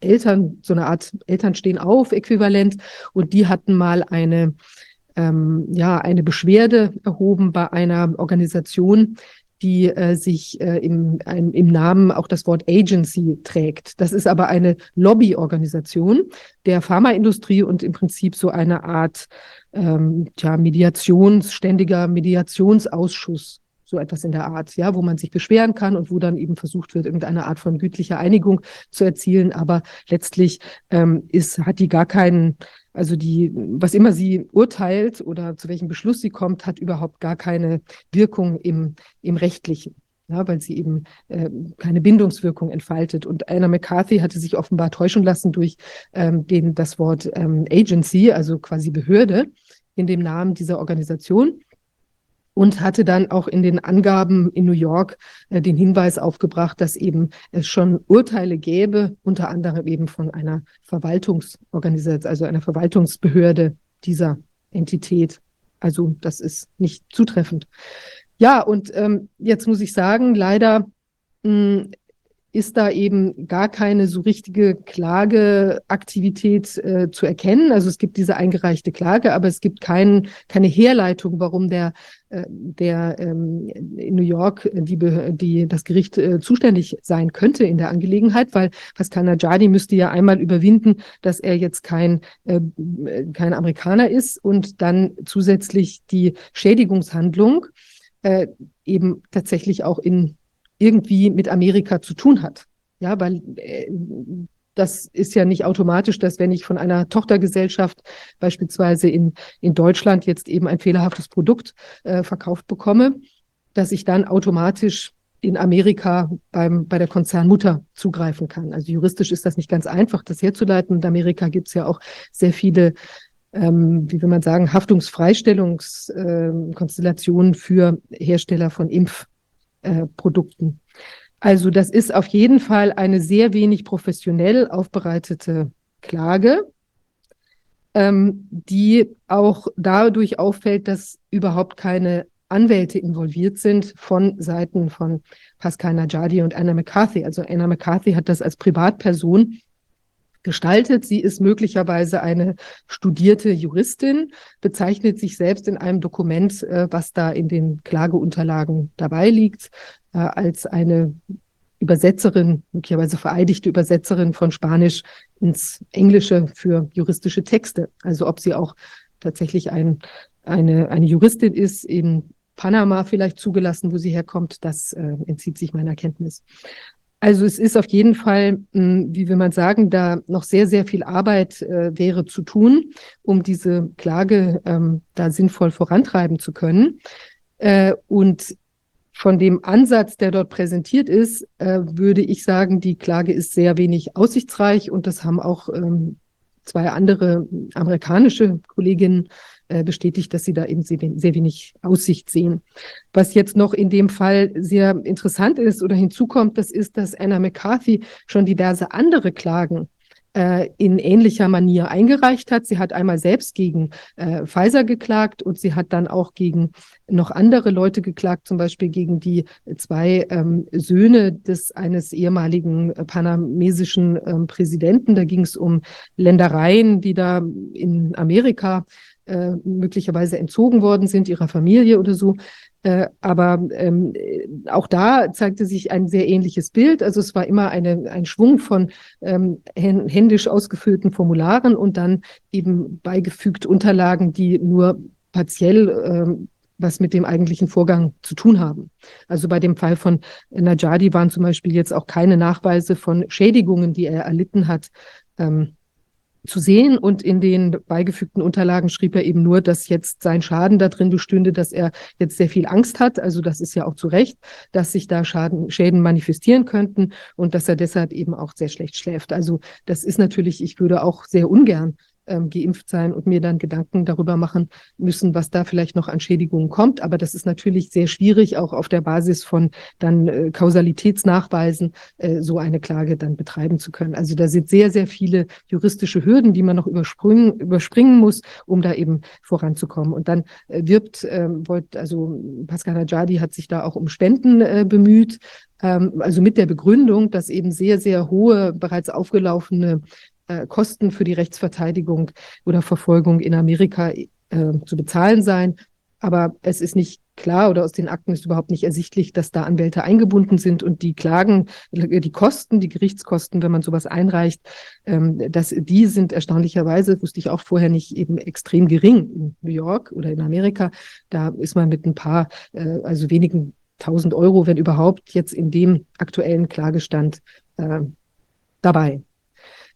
Eltern, so eine Art Eltern stehen auf Äquivalent. Und die hatten mal eine, ähm, ja, eine Beschwerde erhoben bei einer Organisation, die äh, sich äh, im, ein, im Namen auch das Wort Agency trägt. Das ist aber eine Lobbyorganisation der Pharmaindustrie und im Prinzip so eine Art ähm, tja, Mediations, ständiger Mediationsausschuss so etwas in der Art, ja, wo man sich beschweren kann und wo dann eben versucht wird, irgendeine Art von gütlicher Einigung zu erzielen. Aber letztlich ähm, ist, hat die gar keinen also die, was immer sie urteilt oder zu welchem Beschluss sie kommt, hat überhaupt gar keine Wirkung im, im Rechtlichen. Ja, weil sie eben äh, keine Bindungswirkung entfaltet. Und Anna McCarthy hatte sich offenbar täuschen lassen durch ähm, den, das Wort ähm, Agency, also quasi Behörde, in dem Namen dieser Organisation und hatte dann auch in den Angaben in New York äh, den Hinweis aufgebracht, dass eben es schon Urteile gäbe, unter anderem eben von einer Verwaltungsorganisation, also einer Verwaltungsbehörde dieser Entität. Also das ist nicht zutreffend. Ja, und ähm, jetzt muss ich sagen, leider mh, hm, ist da eben gar keine so richtige Klageaktivität äh, zu erkennen. Also es gibt diese eingereichte Klage, aber es gibt kein, keine Herleitung, warum der, äh, der ähm, in New York die, die, das Gericht äh, zuständig sein könnte in der Angelegenheit, weil Pascal Najadi müsste ja einmal überwinden, dass er jetzt kein, äh, kein Amerikaner ist und dann zusätzlich die Schädigungshandlung äh, eben tatsächlich auch in irgendwie mit Amerika zu tun hat. Ja, weil äh, das ist ja nicht automatisch, dass wenn ich von einer Tochtergesellschaft beispielsweise in, in Deutschland jetzt eben ein fehlerhaftes Produkt äh, verkauft bekomme, dass ich dann automatisch in Amerika beim, bei der Konzernmutter zugreifen kann. Also juristisch ist das nicht ganz einfach, das herzuleiten. In Amerika gibt es ja auch sehr viele, ähm, wie will man sagen, Haftungsfreistellungskonstellationen äh, für Hersteller von Impf äh, Produkten. Also das ist auf jeden Fall eine sehr wenig professionell aufbereitete Klage, ähm, die auch dadurch auffällt, dass überhaupt keine Anwälte involviert sind von Seiten von Pascal Najadi und Anna McCarthy. Also Anna McCarthy hat das als Privatperson gestaltet. Sie ist möglicherweise eine studierte Juristin, bezeichnet sich selbst in einem Dokument, äh, was da in den Klageunterlagen dabei liegt, äh, als eine Übersetzerin, möglicherweise vereidigte Übersetzerin von Spanisch ins Englische für juristische Texte. Also ob sie auch tatsächlich ein, eine, eine Juristin ist, in Panama vielleicht zugelassen, wo sie herkommt, das äh, entzieht sich meiner Kenntnis. Also es ist auf jeden Fall, hm, wie will man sagen, da noch sehr, sehr viel Arbeit äh, wäre zu tun, um diese Klage ähm, da sinnvoll vorantreiben zu können. Äh, und von dem Ansatz, der dort präsentiert ist, äh, würde ich sagen, die Klage ist sehr wenig aussichtsreich und das haben auch ähm, zwei andere amerikanische Kolleginnen äh, bestätigt, dass sie da eben sehr, sehr wenig Aussicht sehen. Was jetzt noch in dem Fall sehr interessant ist oder hinzukommt, das ist, dass Anna McCarthy schon diverse andere Klagen äh, in ähnlicher Manier eingereicht hat. Sie hat einmal selbst gegen äh, Pfizer geklagt und sie hat dann auch gegen noch andere Leute geklagt, zum Beispiel gegen die zwei ähm, Söhne des eines ehemaligen äh, panamesischen ähm, Präsidenten. Da ging es um Ländereien, die da in Amerika äh, möglicherweise entzogen worden sind, ihrer Familie oder so. Äh, aber ähm, auch da zeigte sich ein sehr ähnliches Bild. Also es war immer eine, ein Schwung von ähm, händisch ausgefüllten Formularen und dann eben beigefügt Unterlagen, die nur partiell ähm, was mit dem eigentlichen Vorgang zu tun haben. Also bei dem Fall von Najadi waren zum Beispiel jetzt auch keine Nachweise von Schädigungen, die er erlitten hat, ähm, zu sehen. Und in den beigefügten Unterlagen schrieb er eben nur, dass jetzt sein Schaden da drin bestünde, dass er jetzt sehr viel Angst hat. Also das ist ja auch zu Recht, dass sich da Schaden, Schäden manifestieren könnten und dass er deshalb eben auch sehr schlecht schläft. Also das ist natürlich, ich würde auch sehr ungern ähm, geimpft sein und mir dann Gedanken darüber machen müssen, was da vielleicht noch an Schädigungen kommt. Aber das ist natürlich sehr schwierig, auch auf der Basis von dann äh, Kausalitätsnachweisen äh, so eine Klage dann betreiben zu können. Also da sind sehr, sehr viele juristische Hürden, die man noch überspringen, überspringen muss, um da eben voranzukommen. Und dann äh, wirbt, äh, wollt, also Pascal Najadi hat sich da auch um Spenden äh, bemüht ähm, also mit der Begründung, dass eben sehr, sehr hohe, bereits aufgelaufene äh, Kosten für die Rechtsverteidigung oder Verfolgung in Amerika äh, zu bezahlen sein. Aber es ist nicht klar oder aus den Akten ist überhaupt nicht ersichtlich, dass da Anwälte eingebunden sind und die Klagen, die Kosten, die Gerichtskosten, wenn man sowas einreicht, ähm, dass die sind erstaunlicherweise, wusste ich auch vorher nicht, eben extrem gering in New York oder in Amerika. Da ist man mit ein paar, äh, also wenigen tausend Euro, wenn überhaupt, jetzt in dem aktuellen Klagestand äh, dabei.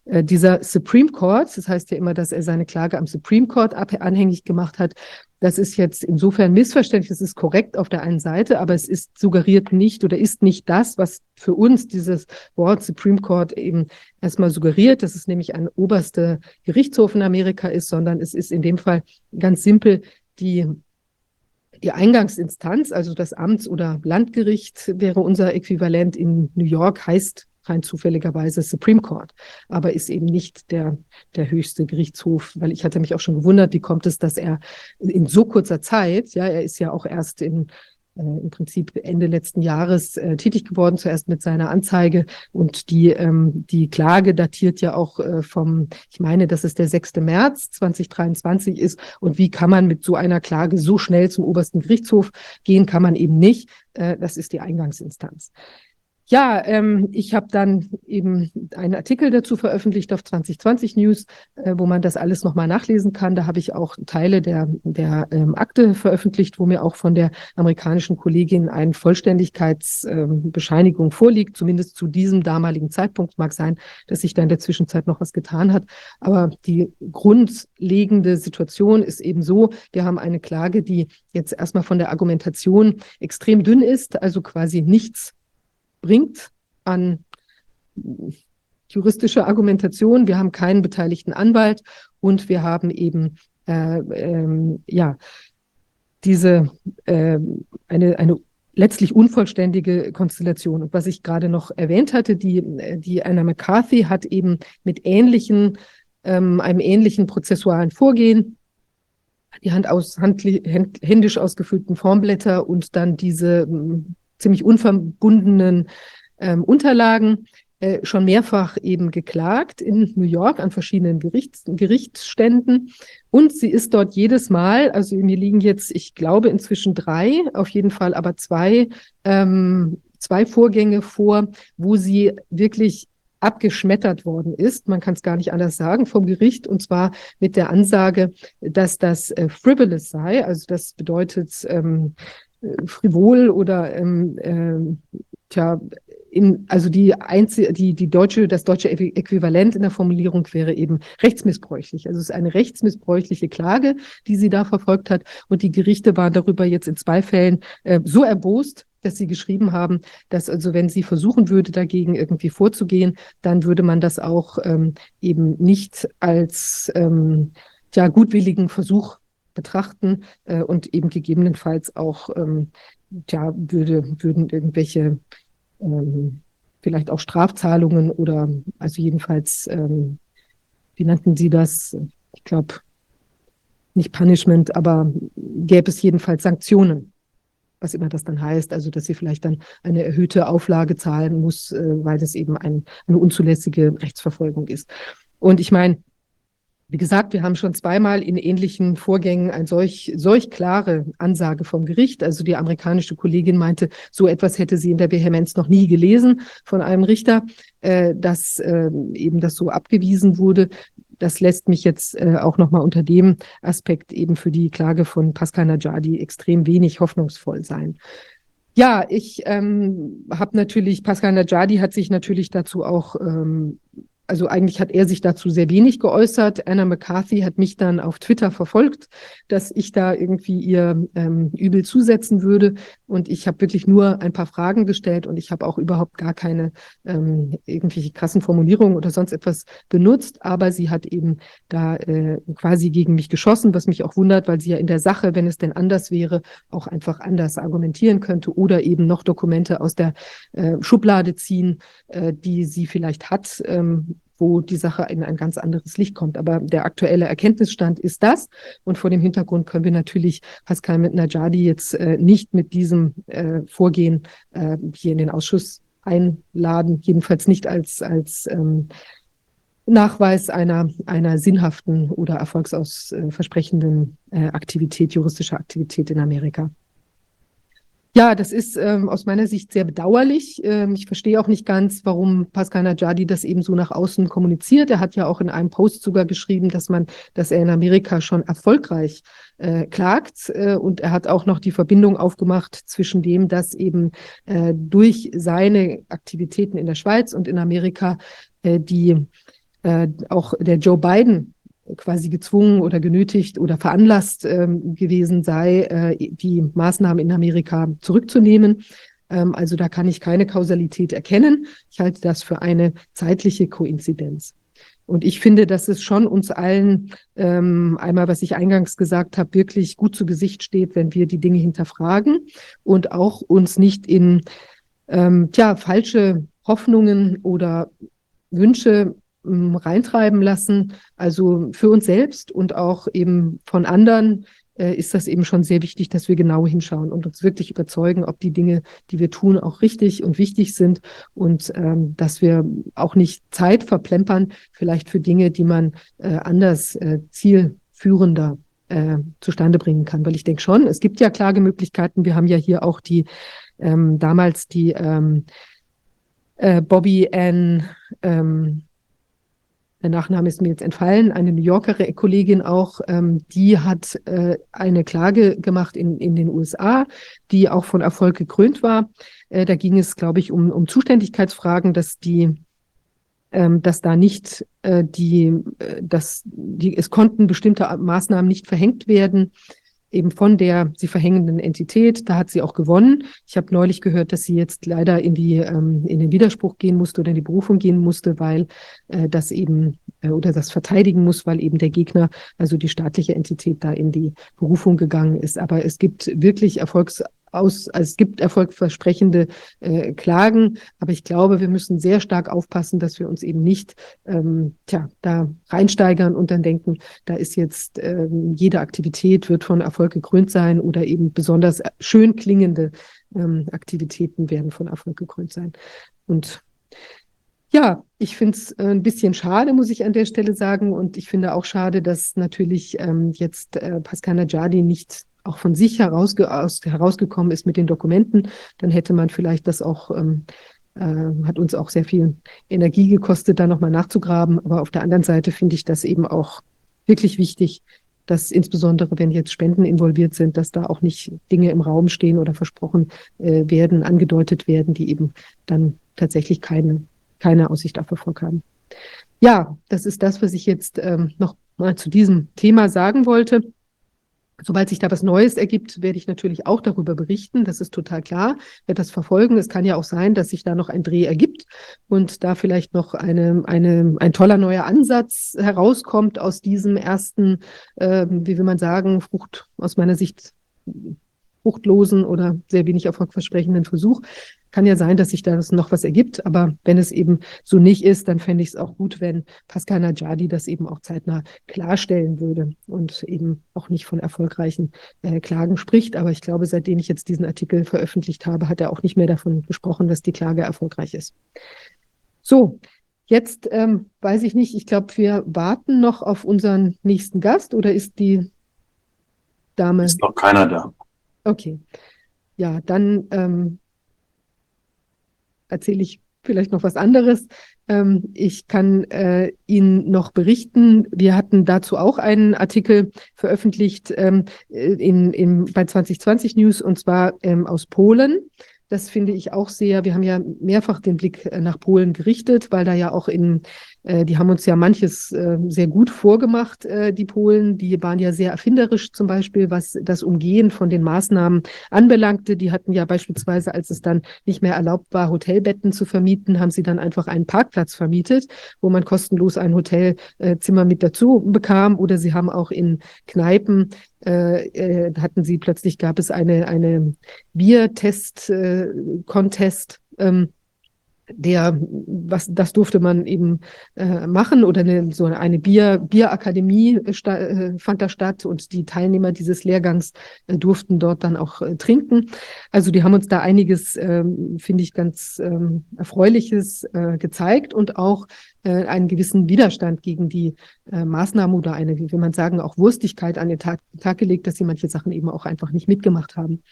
Äh, dieser Supreme Court, das heißt ja immer, dass er seine Klage am Supreme Court anhängig gemacht hat, das ist jetzt insofern missverständlich, es ist korrekt auf der einen Seite, aber es ist suggeriert nicht oder ist nicht das, was für uns dieses Wort Supreme Court eben erstmal suggeriert, dass es nämlich ein oberster Gerichtshof in Amerika ist, sondern es ist in dem Fall ganz simpel die die Eingangsinstanz, also das Amts- oder Landgericht wäre unser Äquivalent in New York, heißt rein zufälligerweise Supreme Court, aber ist eben nicht der, der höchste Gerichtshof, weil ich hatte mich auch schon gewundert, wie kommt es, dass er in so kurzer Zeit, ja, er ist ja auch erst in äh, im Prinzip Ende letzten Jahres äh, tätig geworden, zuerst mit seiner Anzeige. Und die, ähm, die Klage datiert ja auch äh, vom, ich meine, dass es der 6. März 2023 ist. Und wie kann man mit so einer Klage so schnell zum obersten Gerichtshof gehen, kann man eben nicht. Äh, das ist die Eingangsinstanz. Ja, ähm, ich habe dann eben einen Artikel dazu veröffentlicht auf 2020 News, äh, wo man das alles nochmal nachlesen kann. Da habe ich auch Teile der, der ähm, Akte veröffentlicht, wo mir auch von der amerikanischen Kollegin eine Vollständigkeitsbescheinigung ähm, vorliegt, zumindest zu diesem damaligen Zeitpunkt. Mag sein, dass sich da in der Zwischenzeit noch was getan hat. Aber die grundlegende Situation ist eben so, wir haben eine Klage, die jetzt erstmal von der Argumentation extrem dünn ist, also quasi nichts bringt an juristischer Argumentation. Wir haben keinen beteiligten Anwalt und wir haben eben äh, ähm, ja diese äh, eine eine letztlich unvollständige Konstellation. Und was ich gerade noch erwähnt hatte, die die Anna McCarthy hat eben mit ähnlichen ähm, einem ähnlichen prozessualen Vorgehen die Hand aus, handli, händisch ausgefüllten Formblätter und dann diese ziemlich unverbundenen ähm, Unterlagen äh, schon mehrfach eben geklagt in New York an verschiedenen Gerichts Gerichtsständen. Und sie ist dort jedes Mal, also mir liegen jetzt, ich glaube, inzwischen drei, auf jeden Fall aber zwei, ähm, zwei Vorgänge vor, wo sie wirklich abgeschmettert worden ist, man kann es gar nicht anders sagen, vom Gericht, und zwar mit der Ansage, dass das äh, frivolous sei, also das bedeutet ähm, äh, frivol oder ähm, äh, tja, in, also die einzige, die, die deutsche, das deutsche Äquivalent in der Formulierung wäre eben rechtsmissbräuchlich. Also es ist eine rechtsmissbräuchliche Klage, die sie da verfolgt hat. Und die Gerichte waren darüber jetzt in zwei Fällen äh, so erbost, dass sie geschrieben haben, dass also wenn sie versuchen würde, dagegen irgendwie vorzugehen, dann würde man das auch ähm, eben nicht als ähm, ja, gutwilligen Versuch betrachten äh, und eben gegebenenfalls auch ähm, ja, würde, würden irgendwelche ähm, vielleicht auch Strafzahlungen oder also jedenfalls, ähm, wie nannten Sie das? Ich glaube, nicht Punishment, aber gäbe es jedenfalls Sanktionen was immer das dann heißt, also dass sie vielleicht dann eine erhöhte Auflage zahlen muss, äh, weil das eben ein, eine unzulässige Rechtsverfolgung ist. Und ich meine, wie gesagt, wir haben schon zweimal in ähnlichen Vorgängen eine solch, solch klare Ansage vom Gericht. Also die amerikanische Kollegin meinte, so etwas hätte sie in der Vehemenz noch nie gelesen von einem Richter, äh, dass äh, eben das so abgewiesen wurde das lässt mich jetzt äh, auch nochmal unter dem Aspekt eben für die Klage von Pascal Najadi extrem wenig hoffnungsvoll sein. Ja, ich ähm, habe natürlich, Pascal Najadi hat sich natürlich dazu auch ähm, also eigentlich hat er sich dazu sehr wenig geäußert. Anna McCarthy hat mich dann auf Twitter verfolgt, dass ich da irgendwie ihr ähm, übel zusetzen würde. Und ich habe wirklich nur ein paar Fragen gestellt und ich habe auch überhaupt gar keine ähm, irgendwelche krassen Formulierungen oder sonst etwas benutzt. Aber sie hat eben da äh, quasi gegen mich geschossen, was mich auch wundert, weil sie ja in der Sache, wenn es denn anders wäre, auch einfach anders argumentieren könnte oder eben noch Dokumente aus der äh, Schublade ziehen, äh, die sie vielleicht hat. Ähm, wo die Sache in ein ganz anderes Licht kommt. Aber der aktuelle Erkenntnisstand ist das. Und vor dem Hintergrund können wir natürlich Pascal mit Najadi jetzt äh, nicht mit diesem äh, Vorgehen äh, hier in den Ausschuss einladen, jedenfalls nicht als, als ähm, Nachweis einer, einer sinnhaften oder erfolgsausversprechenden äh, Aktivität, juristischer Aktivität in Amerika. Ja, das ist ähm, aus meiner Sicht sehr bedauerlich. Ähm, ich verstehe auch nicht ganz, warum Pascal Najadi das eben so nach außen kommuniziert. Er hat ja auch in einem Post sogar geschrieben, dass man, dass er in Amerika schon erfolgreich äh, klagt. Äh, und er hat auch noch die Verbindung aufgemacht zwischen dem, dass eben äh, durch seine Aktivitäten in der Schweiz und in Amerika äh, die äh, auch der Joe Biden quasi gezwungen oder genötigt oder veranlasst ähm, gewesen sei, äh, die Maßnahmen in Amerika zurückzunehmen. Ähm, also da kann ich keine Kausalität erkennen. Ich halte das für eine zeitliche Koinzidenz. Und ich finde, dass es schon uns allen, ähm, einmal was ich eingangs gesagt habe, wirklich gut zu Gesicht steht, wenn wir die Dinge hinterfragen und auch uns nicht in ähm, tja, falsche Hoffnungen oder Wünsche reintreiben lassen. Also für uns selbst und auch eben von anderen äh, ist das eben schon sehr wichtig, dass wir genau hinschauen und uns wirklich überzeugen, ob die Dinge, die wir tun, auch richtig und wichtig sind und ähm, dass wir auch nicht Zeit verplempern, vielleicht für Dinge, die man äh, anders äh, zielführender äh, zustande bringen kann. Weil ich denke schon, es gibt ja Klagemöglichkeiten. Wir haben ja hier auch die ähm, damals die ähm, äh, Bobby Ann ähm, der Nachname ist mir jetzt entfallen, eine New Yorker Kollegin auch, ähm, die hat äh, eine Klage gemacht in, in den USA, die auch von Erfolg gekrönt war. Äh, da ging es, glaube ich, um, um Zuständigkeitsfragen, dass die ähm, dass da nicht äh, die, äh, dass die, es konnten bestimmte Maßnahmen nicht verhängt werden, eben von der sie verhängenden Entität. Da hat sie auch gewonnen. Ich habe neulich gehört, dass sie jetzt leider in die ähm, in den Widerspruch gehen musste oder in die Berufung gehen musste, weil äh, das eben äh, oder das verteidigen muss, weil eben der Gegner, also die staatliche Entität, da in die Berufung gegangen ist. Aber es gibt wirklich Erfolgs aus, also es gibt erfolgversprechende äh, Klagen, aber ich glaube, wir müssen sehr stark aufpassen, dass wir uns eben nicht ähm, tja, da reinsteigern und dann denken, da ist jetzt ähm, jede Aktivität wird von Erfolg gekrönt sein oder eben besonders schön klingende ähm, Aktivitäten werden von Erfolg gekrönt sein. Und ja, ich finde es äh, ein bisschen schade, muss ich an der Stelle sagen. Und ich finde auch schade, dass natürlich ähm, jetzt äh, Pascal Najadi nicht auch von sich herausge aus, herausgekommen ist mit den Dokumenten, dann hätte man vielleicht das auch ähm, äh, hat uns auch sehr viel Energie gekostet, da nochmal nachzugraben. Aber auf der anderen Seite finde ich das eben auch wirklich wichtig, dass insbesondere, wenn jetzt Spenden involviert sind, dass da auch nicht Dinge im Raum stehen oder versprochen äh, werden, angedeutet werden, die eben dann tatsächlich keine, keine Aussicht auf Erfolg haben. Ja, das ist das, was ich jetzt ähm, noch mal zu diesem Thema sagen wollte. Sobald sich da was Neues ergibt, werde ich natürlich auch darüber berichten. Das ist total klar. Werde das verfolgen. Es kann ja auch sein, dass sich da noch ein Dreh ergibt und da vielleicht noch eine, eine, ein toller neuer Ansatz herauskommt aus diesem ersten, äh, wie will man sagen, Frucht aus meiner Sicht fruchtlosen oder sehr wenig erfolgversprechenden Versuch. Kann ja sein, dass sich da noch was ergibt, aber wenn es eben so nicht ist, dann fände ich es auch gut, wenn Pascal Najadi das eben auch zeitnah klarstellen würde und eben auch nicht von erfolgreichen äh, Klagen spricht. Aber ich glaube, seitdem ich jetzt diesen Artikel veröffentlicht habe, hat er auch nicht mehr davon gesprochen, dass die Klage erfolgreich ist. So, jetzt ähm, weiß ich nicht, ich glaube, wir warten noch auf unseren nächsten Gast oder ist die Dame. Ist noch keiner da. Okay. Ja, dann ähm, erzähle ich vielleicht noch was anderes. Ähm, ich kann äh, Ihnen noch berichten, wir hatten dazu auch einen Artikel veröffentlicht ähm, in, in, bei 2020 News und zwar ähm, aus Polen. Das finde ich auch sehr. Wir haben ja mehrfach den Blick äh, nach Polen gerichtet, weil da ja auch in, äh, die haben uns ja manches äh, sehr gut vorgemacht, äh, die Polen. Die waren ja sehr erfinderisch zum Beispiel, was das Umgehen von den Maßnahmen anbelangte. Die hatten ja beispielsweise, als es dann nicht mehr erlaubt war, Hotelbetten zu vermieten, haben sie dann einfach einen Parkplatz vermietet, wo man kostenlos ein Hotelzimmer mit dazu bekam. Oder sie haben auch in Kneipen äh, äh, hatten sie plötzlich gab es eine eine Biertest-Contest. Äh, ähm, der, was, das durfte man eben äh, machen oder eine, so eine Bier, Bierakademie äh, fand da statt und die Teilnehmer dieses Lehrgangs äh, durften dort dann auch äh, trinken. Also die haben uns da einiges, ähm, finde ich, ganz ähm, Erfreuliches äh, gezeigt und auch äh, einen gewissen Widerstand gegen die äh, Maßnahmen oder eine, wie man sagen, auch Wurstigkeit an den Tag, Tag gelegt, dass sie manche Sachen eben auch einfach nicht mitgemacht haben.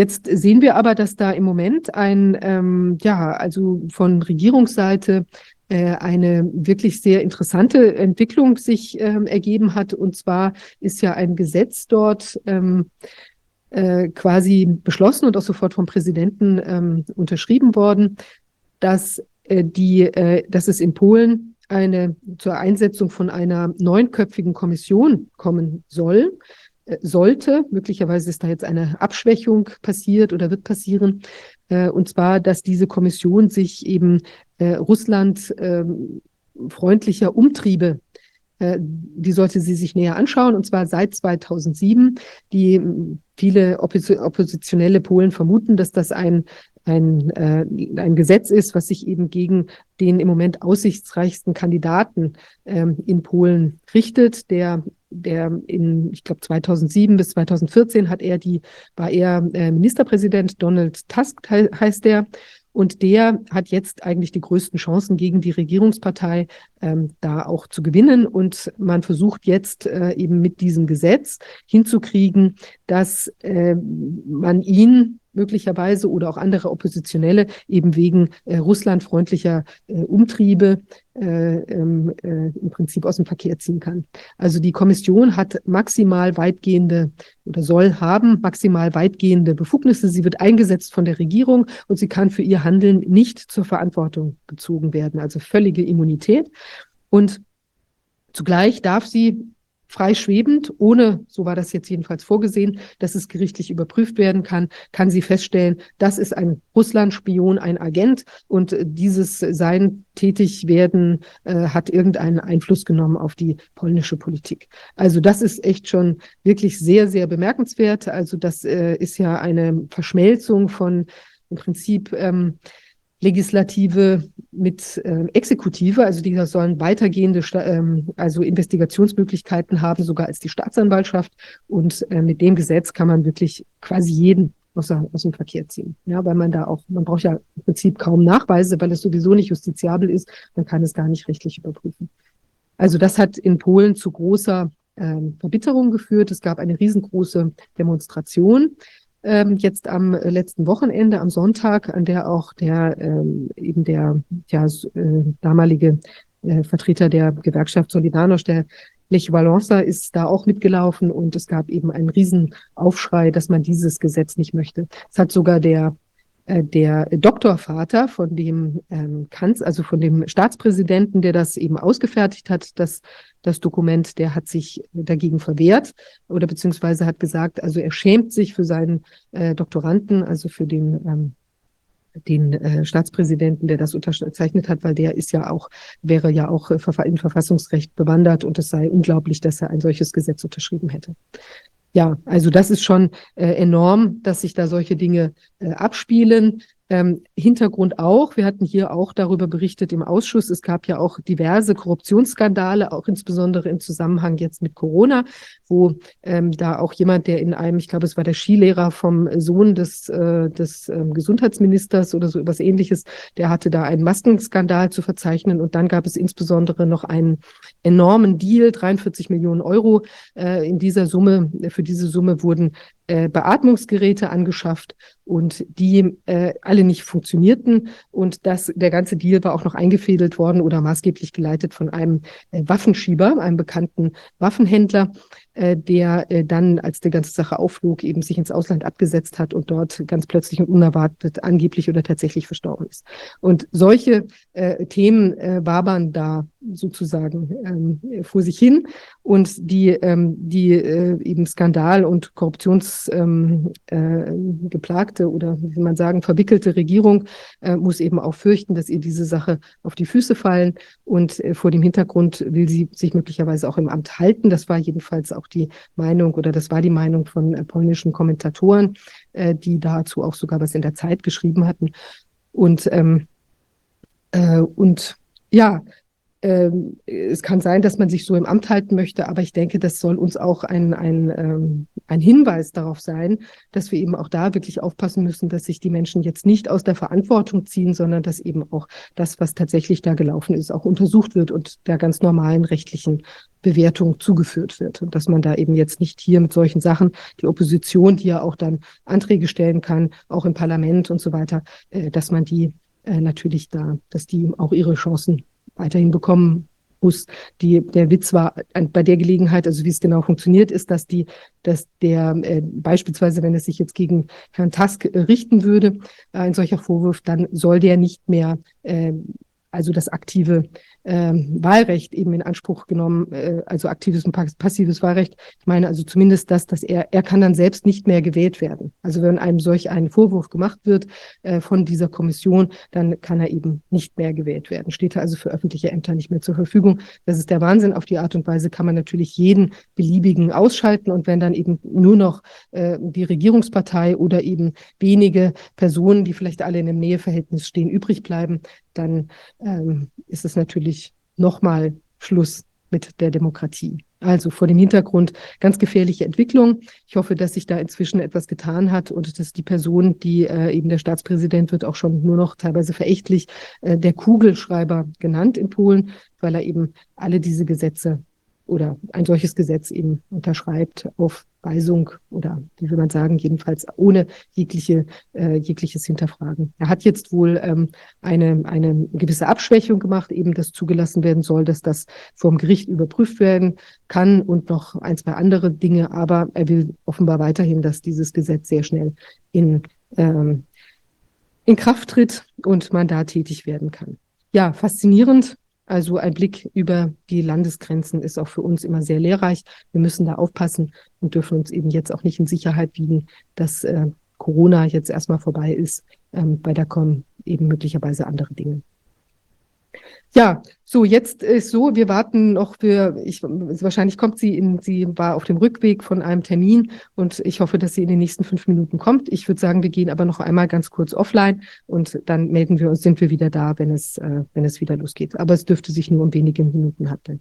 Jetzt sehen wir aber, dass da im Moment ein, ähm, ja, also von Regierungsseite äh, eine wirklich sehr interessante Entwicklung sich ähm, ergeben hat. Und zwar ist ja ein Gesetz dort ähm, äh, quasi beschlossen und auch sofort vom Präsidenten ähm, unterschrieben worden, dass äh, die, äh, dass es in Polen eine zur Einsetzung von einer neunköpfigen Kommission kommen soll, sollte. Möglicherweise ist da jetzt eine Abschwächung passiert oder wird passieren. Und zwar, dass diese Kommission sich eben Russland ähm, freundlicher Umtriebe die sollte sie sich näher anschauen, und zwar seit 2007. Die viele oppositionelle Polen vermuten, dass das ein ein, äh, ein Gesetz ist, was sich eben gegen den im Moment aussichtsreichsten Kandidaten ähm, in Polen richtet, der der in, ich glaube, 2007 bis 2014 hat er die, war er äh, Ministerpräsident, Donald Tusk he heißt der. Und der hat jetzt eigentlich die größten Chancen gegen die Regierungspartei ähm, da auch zu gewinnen. Und man versucht jetzt äh, eben mit diesem Gesetz hinzukriegen, dass äh, man ihn möglicherweise oder auch andere Oppositionelle eben wegen äh, russlandfreundlicher äh, Umtriebe äh, ähm, äh, im Prinzip aus dem Verkehr ziehen kann. Also die Kommission hat maximal weitgehende oder soll haben maximal weitgehende Befugnisse. Sie wird eingesetzt von der Regierung und sie kann für ihr Handeln nicht zur Verantwortung gezogen werden, also völlige Immunität. Und zugleich darf sie frei schwebend, ohne, so war das jetzt jedenfalls vorgesehen, dass es gerichtlich überprüft werden kann, kann sie feststellen, das ist ein Russland-Spion, ein Agent und dieses sein tätig werden äh, hat irgendeinen Einfluss genommen auf die polnische Politik. Also das ist echt schon wirklich sehr, sehr bemerkenswert. Also das äh, ist ja eine Verschmelzung von im Prinzip ähm, Legislative mit äh, Exekutive, also die sollen weitergehende ähm, also Investigationsmöglichkeiten haben, sogar als die Staatsanwaltschaft. Und äh, mit dem Gesetz kann man wirklich quasi jeden aus, aus dem Verkehr ziehen. Ja, weil man da auch, man braucht ja im Prinzip kaum Nachweise, weil es sowieso nicht justiziabel ist, man kann es gar nicht rechtlich überprüfen. Also das hat in Polen zu großer ähm, Verbitterung geführt. Es gab eine riesengroße Demonstration ähm, jetzt am letzten Wochenende, am Sonntag, an der auch der ähm, eben der ja, äh, damalige äh, Vertreter der Gewerkschaft Solidarność, der Lech Walesa ist da auch mitgelaufen und es gab eben einen Riesenaufschrei, dass man dieses Gesetz nicht möchte. Es hat sogar der äh, der Doktorvater von dem ähm, Kanz, also von dem Staatspräsidenten, der das eben ausgefertigt hat, das, das Dokument, der hat sich dagegen verwehrt oder beziehungsweise hat gesagt, also er schämt sich für seinen äh, Doktoranden, also für den ähm, den äh, Staatspräsidenten, der das unterzeichnet hat, weil der ist ja auch, wäre ja auch äh, im Verfassungsrecht bewandert und es sei unglaublich, dass er ein solches Gesetz unterschrieben hätte. Ja, also das ist schon äh, enorm, dass sich da solche Dinge äh, abspielen. Ähm, Hintergrund auch, wir hatten hier auch darüber berichtet im Ausschuss, es gab ja auch diverse Korruptionsskandale, auch insbesondere im Zusammenhang jetzt mit Corona, wo ähm, da auch jemand, der in einem, ich glaube, es war der Skilehrer vom Sohn des, äh, des äh, Gesundheitsministers oder so etwas ähnliches, der hatte da einen Maskenskandal zu verzeichnen und dann gab es insbesondere noch einen enormen Deal, 43 Millionen Euro äh, in dieser Summe, für diese Summe wurden äh, Beatmungsgeräte angeschafft und die äh, alle nicht funktionierten. Und das, der ganze Deal war auch noch eingefädelt worden oder maßgeblich geleitet von einem äh, Waffenschieber, einem bekannten Waffenhändler, der äh, dann, als die ganze Sache aufflog, eben sich ins Ausland abgesetzt hat und dort ganz plötzlich und unerwartet angeblich oder tatsächlich verstorben ist. Und solche äh, Themen äh, wabern da sozusagen ähm, vor sich hin und die, ähm, die äh, eben Skandal- und Korruptionsgeplagte ähm, äh, oder wie man sagen, verwickelte Regierung äh, muss eben auch fürchten, dass ihr diese Sache auf die Füße fallen und äh, vor dem Hintergrund will sie sich möglicherweise auch im Amt halten. Das war jedenfalls auch die Meinung oder das war die Meinung von äh, polnischen Kommentatoren, äh, die dazu auch sogar was in der Zeit geschrieben hatten. Und, ähm, äh, und ja, ähm, es kann sein, dass man sich so im Amt halten möchte, aber ich denke, das soll uns auch ein, ein, ähm, ein Hinweis darauf sein, dass wir eben auch da wirklich aufpassen müssen, dass sich die Menschen jetzt nicht aus der Verantwortung ziehen, sondern dass eben auch das, was tatsächlich da gelaufen ist, auch untersucht wird und der ganz normalen rechtlichen Bewertung zugeführt wird. Und dass man da eben jetzt nicht hier mit solchen Sachen, die Opposition, die ja auch dann Anträge stellen kann, auch im Parlament und so weiter, äh, dass man die äh, natürlich da, dass die auch ihre Chancen weiterhin bekommen muss. Die, der Witz war bei der Gelegenheit, also wie es genau funktioniert, ist, dass die, dass der äh, beispielsweise, wenn es sich jetzt gegen Herrn Tusk äh, richten würde, äh, ein solcher Vorwurf, dann soll der nicht mehr äh, also das aktive ähm, Wahlrecht eben in Anspruch genommen, äh, also aktives und passives Wahlrecht. Ich meine also zumindest das, dass er, er kann dann selbst nicht mehr gewählt werden. Also wenn einem solch ein Vorwurf gemacht wird äh, von dieser Kommission, dann kann er eben nicht mehr gewählt werden. Steht er also für öffentliche Ämter nicht mehr zur Verfügung. Das ist der Wahnsinn. Auf die Art und Weise kann man natürlich jeden beliebigen ausschalten und wenn dann eben nur noch äh, die Regierungspartei oder eben wenige Personen, die vielleicht alle in einem Näheverhältnis stehen, übrig bleiben, dann ähm, ist es natürlich nochmal Schluss mit der Demokratie. Also vor dem Hintergrund ganz gefährliche Entwicklung. Ich hoffe, dass sich da inzwischen etwas getan hat und dass die Person, die äh, eben der Staatspräsident wird auch schon nur noch teilweise verächtlich äh, der Kugelschreiber genannt in Polen, weil er eben alle diese Gesetze oder ein solches Gesetz eben unterschreibt auf Weisung oder wie will man sagen, jedenfalls ohne jegliche, äh, jegliches Hinterfragen. Er hat jetzt wohl ähm, eine, eine gewisse Abschwächung gemacht, eben dass zugelassen werden soll, dass das vom Gericht überprüft werden kann und noch ein, zwei andere Dinge, aber er will offenbar weiterhin, dass dieses Gesetz sehr schnell in, ähm, in Kraft tritt und man da tätig werden kann. Ja, faszinierend, also ein Blick über die Landesgrenzen ist auch für uns immer sehr lehrreich. Wir müssen da aufpassen und dürfen uns eben jetzt auch nicht in Sicherheit wiegen, dass äh, Corona jetzt erstmal vorbei ist, ähm, weil da kommen eben möglicherweise andere Dinge. Ja, so jetzt ist so, wir warten noch für, ich, wahrscheinlich kommt sie in, sie war auf dem Rückweg von einem Termin und ich hoffe, dass sie in den nächsten fünf Minuten kommt. Ich würde sagen, wir gehen aber noch einmal ganz kurz offline und dann melden wir uns, sind wir wieder da, wenn es, äh, wenn es wieder losgeht. Aber es dürfte sich nur um wenige Minuten handeln.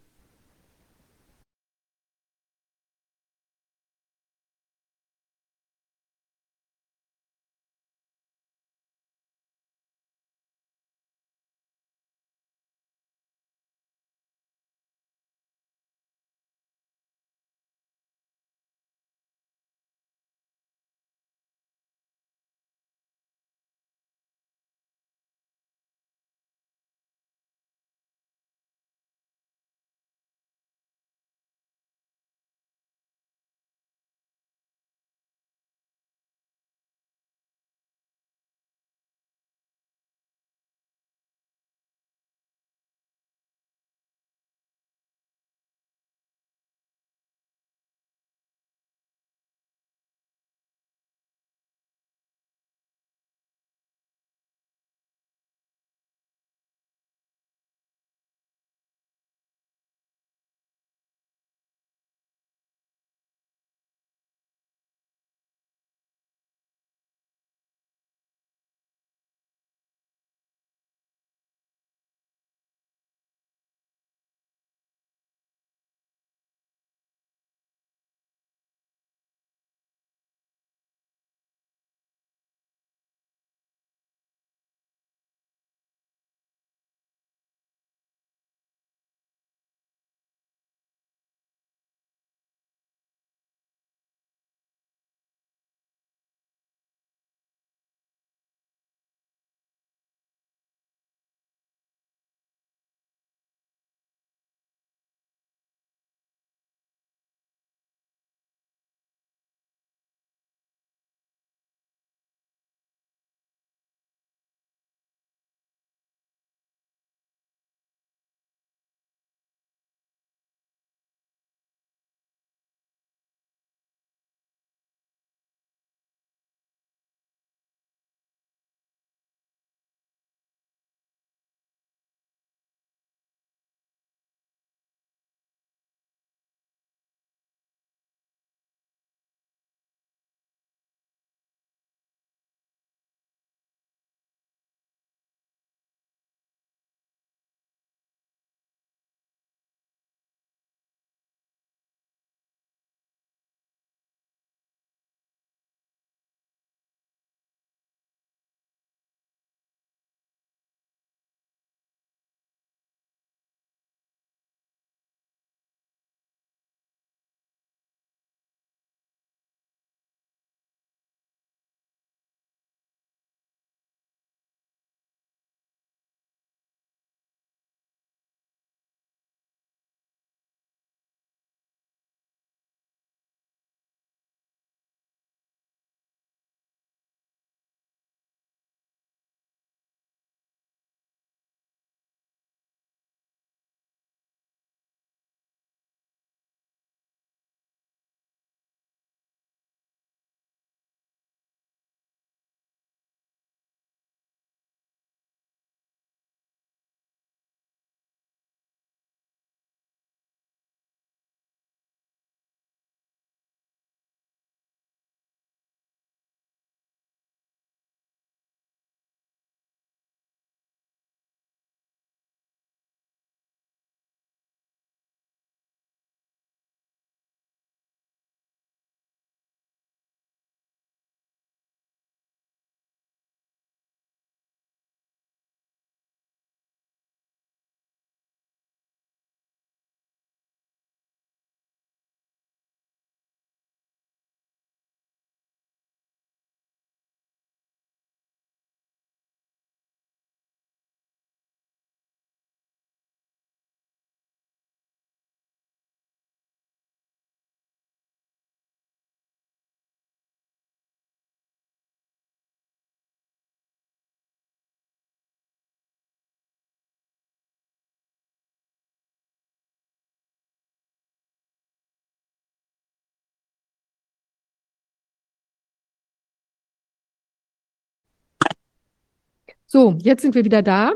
So, jetzt sind wir wieder da.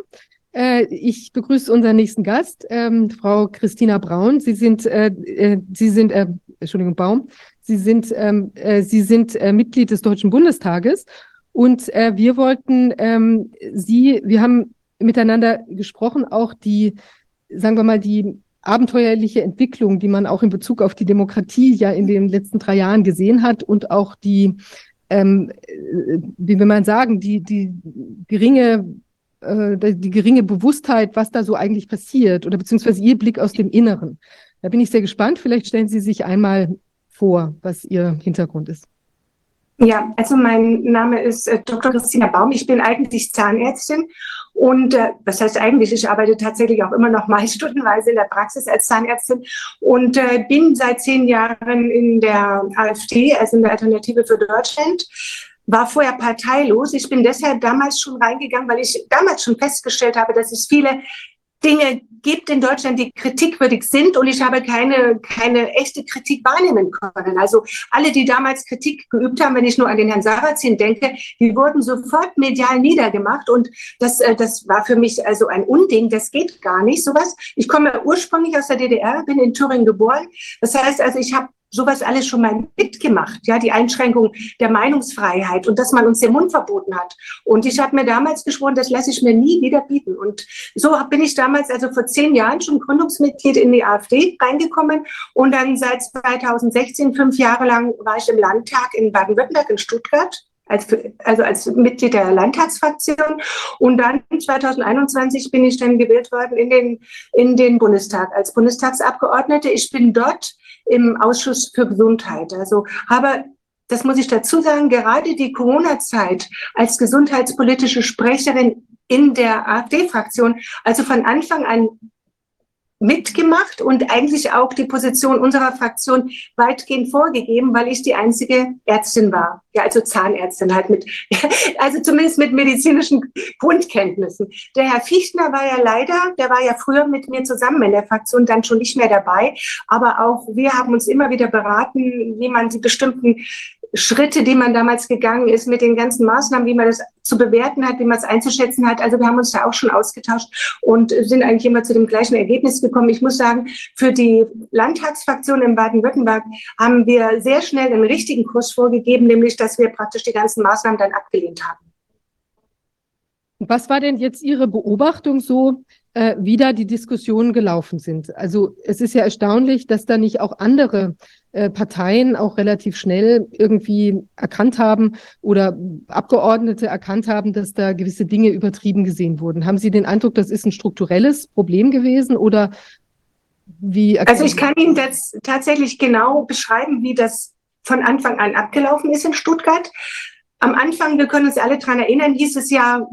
Äh, ich begrüße unseren nächsten Gast, ähm, Frau Christina Braun. Sie sind, äh, äh, Sie sind, Entschuldigung, Baum. Sie sind, ähm, äh, Sie sind Mitglied des Deutschen Bundestages und wir wollten ähm, Sie, wir haben miteinander gesprochen, auch die, sagen wir mal, die abenteuerliche Entwicklung, die man auch in Bezug auf die Demokratie ja in den letzten drei Jahren gesehen hat und auch die ähm, äh, wie will man sagen, die, die geringe äh, die geringe Bewusstheit, was da so eigentlich passiert oder beziehungsweise Ihr Blick aus dem Inneren. Da bin ich sehr gespannt. Vielleicht stellen Sie sich einmal vor, was Ihr Hintergrund ist. Ja, also mein Name ist äh, Dr. Christina Baum. Ich bin eigentlich Zahnärztin und äh, das heißt eigentlich, ich arbeite tatsächlich auch immer noch mal stundenweise in der Praxis als Zahnärztin und äh, bin seit zehn Jahren in der AfD, also in der Alternative für Deutschland war vorher parteilos. Ich bin deshalb damals schon reingegangen, weil ich damals schon festgestellt habe, dass es viele Dinge gibt in Deutschland, die kritikwürdig sind und ich habe keine, keine echte Kritik wahrnehmen können. Also alle, die damals Kritik geübt haben, wenn ich nur an den Herrn Sarrazin denke, die wurden sofort medial niedergemacht und das, äh, das war für mich also ein Unding, das geht gar nicht, sowas. Ich komme ursprünglich aus der DDR, bin in Thüringen geboren. Das heißt also, ich habe sowas alles schon mal mitgemacht, ja, die Einschränkung der Meinungsfreiheit und dass man uns den Mund verboten hat. Und ich habe mir damals geschworen, das lasse ich mir nie wieder bieten. Und so bin ich damals, also vor zehn Jahren schon Gründungsmitglied in die AfD reingekommen und dann seit 2016, fünf Jahre lang war ich im Landtag in Baden-Württemberg in Stuttgart als, also als Mitglied der Landtagsfraktion. Und dann 2021 bin ich dann gewählt worden in den, in den Bundestag als Bundestagsabgeordnete. Ich bin dort im Ausschuss für Gesundheit. Also habe das muss ich dazu sagen, gerade die Corona-Zeit als gesundheitspolitische Sprecherin in der AfD-Fraktion, also von Anfang an mitgemacht und eigentlich auch die Position unserer Fraktion weitgehend vorgegeben, weil ich die einzige Ärztin war. Ja, also Zahnärztin halt mit, also zumindest mit medizinischen Grundkenntnissen. Der Herr Fichtner war ja leider, der war ja früher mit mir zusammen in der Fraktion, dann schon nicht mehr dabei. Aber auch wir haben uns immer wieder beraten, wie man die bestimmten Schritte, die man damals gegangen ist, mit den ganzen Maßnahmen, wie man das zu bewerten hat, wie man es einzuschätzen hat. Also wir haben uns da auch schon ausgetauscht und sind eigentlich immer zu dem gleichen Ergebnis gekommen. Ich muss sagen, für die Landtagsfraktion in Baden-Württemberg haben wir sehr schnell den richtigen Kurs vorgegeben, nämlich dass wir praktisch die ganzen Maßnahmen dann abgelehnt haben. Was war denn jetzt Ihre Beobachtung so, äh, wie da die Diskussionen gelaufen sind? Also es ist ja erstaunlich, dass da nicht auch andere äh, Parteien auch relativ schnell irgendwie erkannt haben oder Abgeordnete erkannt haben, dass da gewisse Dinge übertrieben gesehen wurden. Haben Sie den Eindruck, das ist ein strukturelles Problem gewesen oder wie? Also ich kann Ihnen das tatsächlich genau beschreiben, wie das von Anfang an abgelaufen ist in Stuttgart. Am Anfang, wir können uns alle daran erinnern, hieß es ja,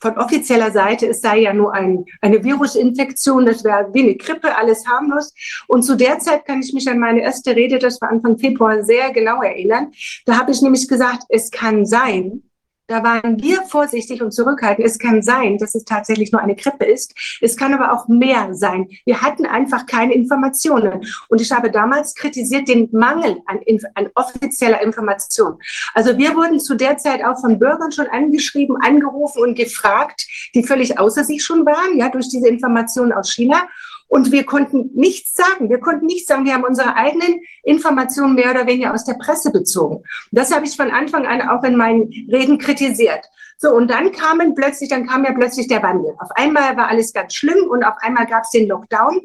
von offizieller Seite, es sei ja nur ein, eine Virusinfektion, das wäre wie eine Grippe, alles harmlos. Und zu der Zeit kann ich mich an meine erste Rede, das war Anfang Februar, sehr genau erinnern. Da habe ich nämlich gesagt, es kann sein, da waren wir vorsichtig und zurückhaltend. Es kann sein, dass es tatsächlich nur eine Grippe ist. Es kann aber auch mehr sein. Wir hatten einfach keine Informationen. Und ich habe damals kritisiert den Mangel an, an offizieller Information. Also wir wurden zu der Zeit auch von Bürgern schon angeschrieben, angerufen und gefragt, die völlig außer sich schon waren, ja, durch diese Informationen aus China. Und wir konnten nichts sagen. Wir konnten nichts sagen. Wir haben unsere eigenen Informationen mehr oder weniger aus der Presse bezogen. Das habe ich von Anfang an auch in meinen Reden kritisiert. So, und dann kamen plötzlich, dann kam ja plötzlich der Wandel. Auf einmal war alles ganz schlimm und auf einmal gab es den Lockdown.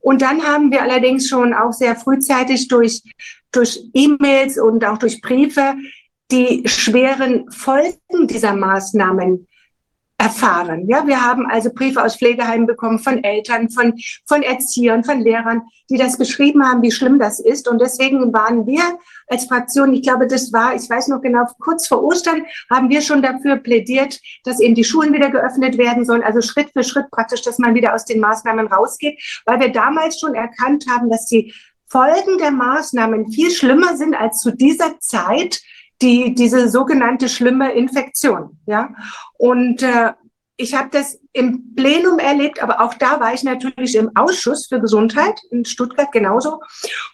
Und dann haben wir allerdings schon auch sehr frühzeitig durch, durch E-Mails und auch durch Briefe die schweren Folgen dieser Maßnahmen erfahren. Ja, wir haben also Briefe aus Pflegeheimen bekommen von Eltern, von, von Erziehern, von Lehrern, die das beschrieben haben, wie schlimm das ist. Und deswegen waren wir als Fraktion, ich glaube, das war, ich weiß noch genau, kurz vor Ostern haben wir schon dafür plädiert, dass eben die Schulen wieder geöffnet werden sollen, also Schritt für Schritt praktisch, dass man wieder aus den Maßnahmen rausgeht, weil wir damals schon erkannt haben, dass die Folgen der Maßnahmen viel schlimmer sind als zu dieser Zeit, die, diese sogenannte schlimme Infektion. Ja? Und äh, ich habe das im Plenum erlebt, aber auch da war ich natürlich im Ausschuss für Gesundheit in Stuttgart genauso.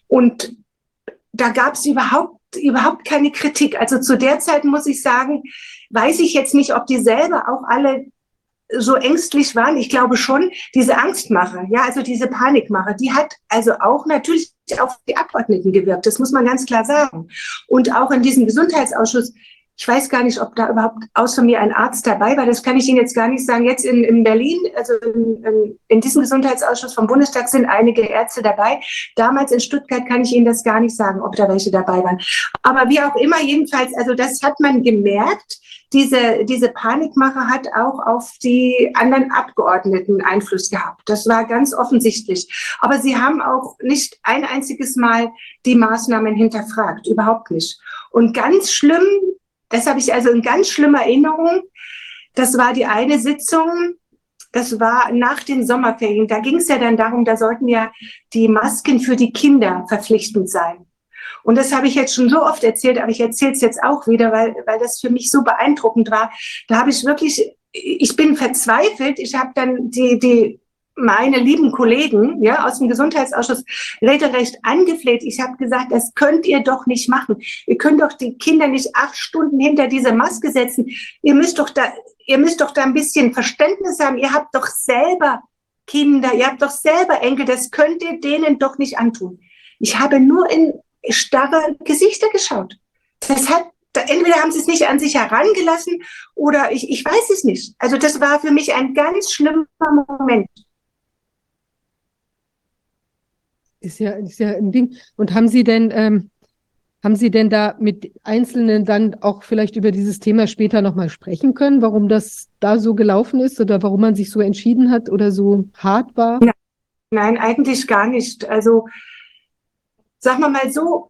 Und da gab es überhaupt, überhaupt keine Kritik. Also zu der Zeit muss ich sagen, weiß ich jetzt nicht, ob die selber auch alle so ängstlich waren. Ich glaube schon, diese Angstmache, ja, also diese Panikmache, die hat also auch natürlich auf die Abgeordneten gewirkt. Das muss man ganz klar sagen. Und auch in diesem Gesundheitsausschuss ich weiß gar nicht, ob da überhaupt außer mir ein Arzt dabei war. Das kann ich Ihnen jetzt gar nicht sagen. Jetzt in, in Berlin, also in, in, diesem Gesundheitsausschuss vom Bundestag sind einige Ärzte dabei. Damals in Stuttgart kann ich Ihnen das gar nicht sagen, ob da welche dabei waren. Aber wie auch immer, jedenfalls, also das hat man gemerkt. Diese, diese Panikmache hat auch auf die anderen Abgeordneten Einfluss gehabt. Das war ganz offensichtlich. Aber sie haben auch nicht ein einziges Mal die Maßnahmen hinterfragt. Überhaupt nicht. Und ganz schlimm das habe ich also in ganz schlimmer Erinnerung. Das war die eine Sitzung, das war nach den Sommerferien. Da ging es ja dann darum, da sollten ja die Masken für die Kinder verpflichtend sein. Und das habe ich jetzt schon so oft erzählt, aber ich erzähle es jetzt auch wieder, weil, weil das für mich so beeindruckend war. Da habe ich wirklich, ich bin verzweifelt. Ich habe dann die, die meine lieben Kollegen ja, aus dem Gesundheitsausschuss regelrecht angefleht. Ich habe gesagt, das könnt ihr doch nicht machen. Ihr könnt doch die Kinder nicht acht Stunden hinter diese Maske setzen. Ihr müsst doch da, ihr müsst doch da ein bisschen Verständnis haben. Ihr habt doch selber Kinder, ihr habt doch selber Enkel. Das könnt ihr denen doch nicht antun. Ich habe nur in starre Gesichter geschaut. Das hat entweder haben sie es nicht an sich herangelassen oder ich, ich weiß es nicht. Also das war für mich ein ganz schlimmer Moment. Ist ja, ist ja ein Ding. Und haben Sie denn, ähm, haben Sie denn da mit Einzelnen dann auch vielleicht über dieses Thema später nochmal sprechen können, warum das da so gelaufen ist oder warum man sich so entschieden hat oder so hart war? Nein, eigentlich gar nicht. Also, sag mal mal so,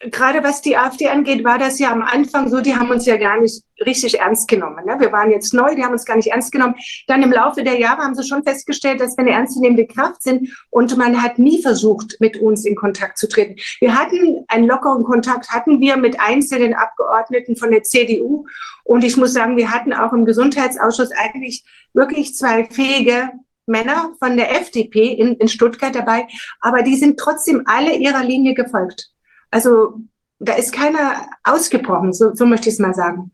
gerade was die AfD angeht, war das ja am Anfang so, die haben uns ja gar nicht richtig ernst genommen. Ne? Wir waren jetzt neu, die haben uns gar nicht ernst genommen. Dann im Laufe der Jahre haben sie schon festgestellt, dass wir eine ernstzunehmende Kraft sind und man hat nie versucht, mit uns in Kontakt zu treten. Wir hatten einen lockeren Kontakt, hatten wir mit einzelnen Abgeordneten von der CDU und ich muss sagen, wir hatten auch im Gesundheitsausschuss eigentlich wirklich zwei fähige Männer von der FDP in, in Stuttgart dabei, aber die sind trotzdem alle ihrer Linie gefolgt. Also da ist keiner ausgebrochen, so, so möchte ich es mal sagen.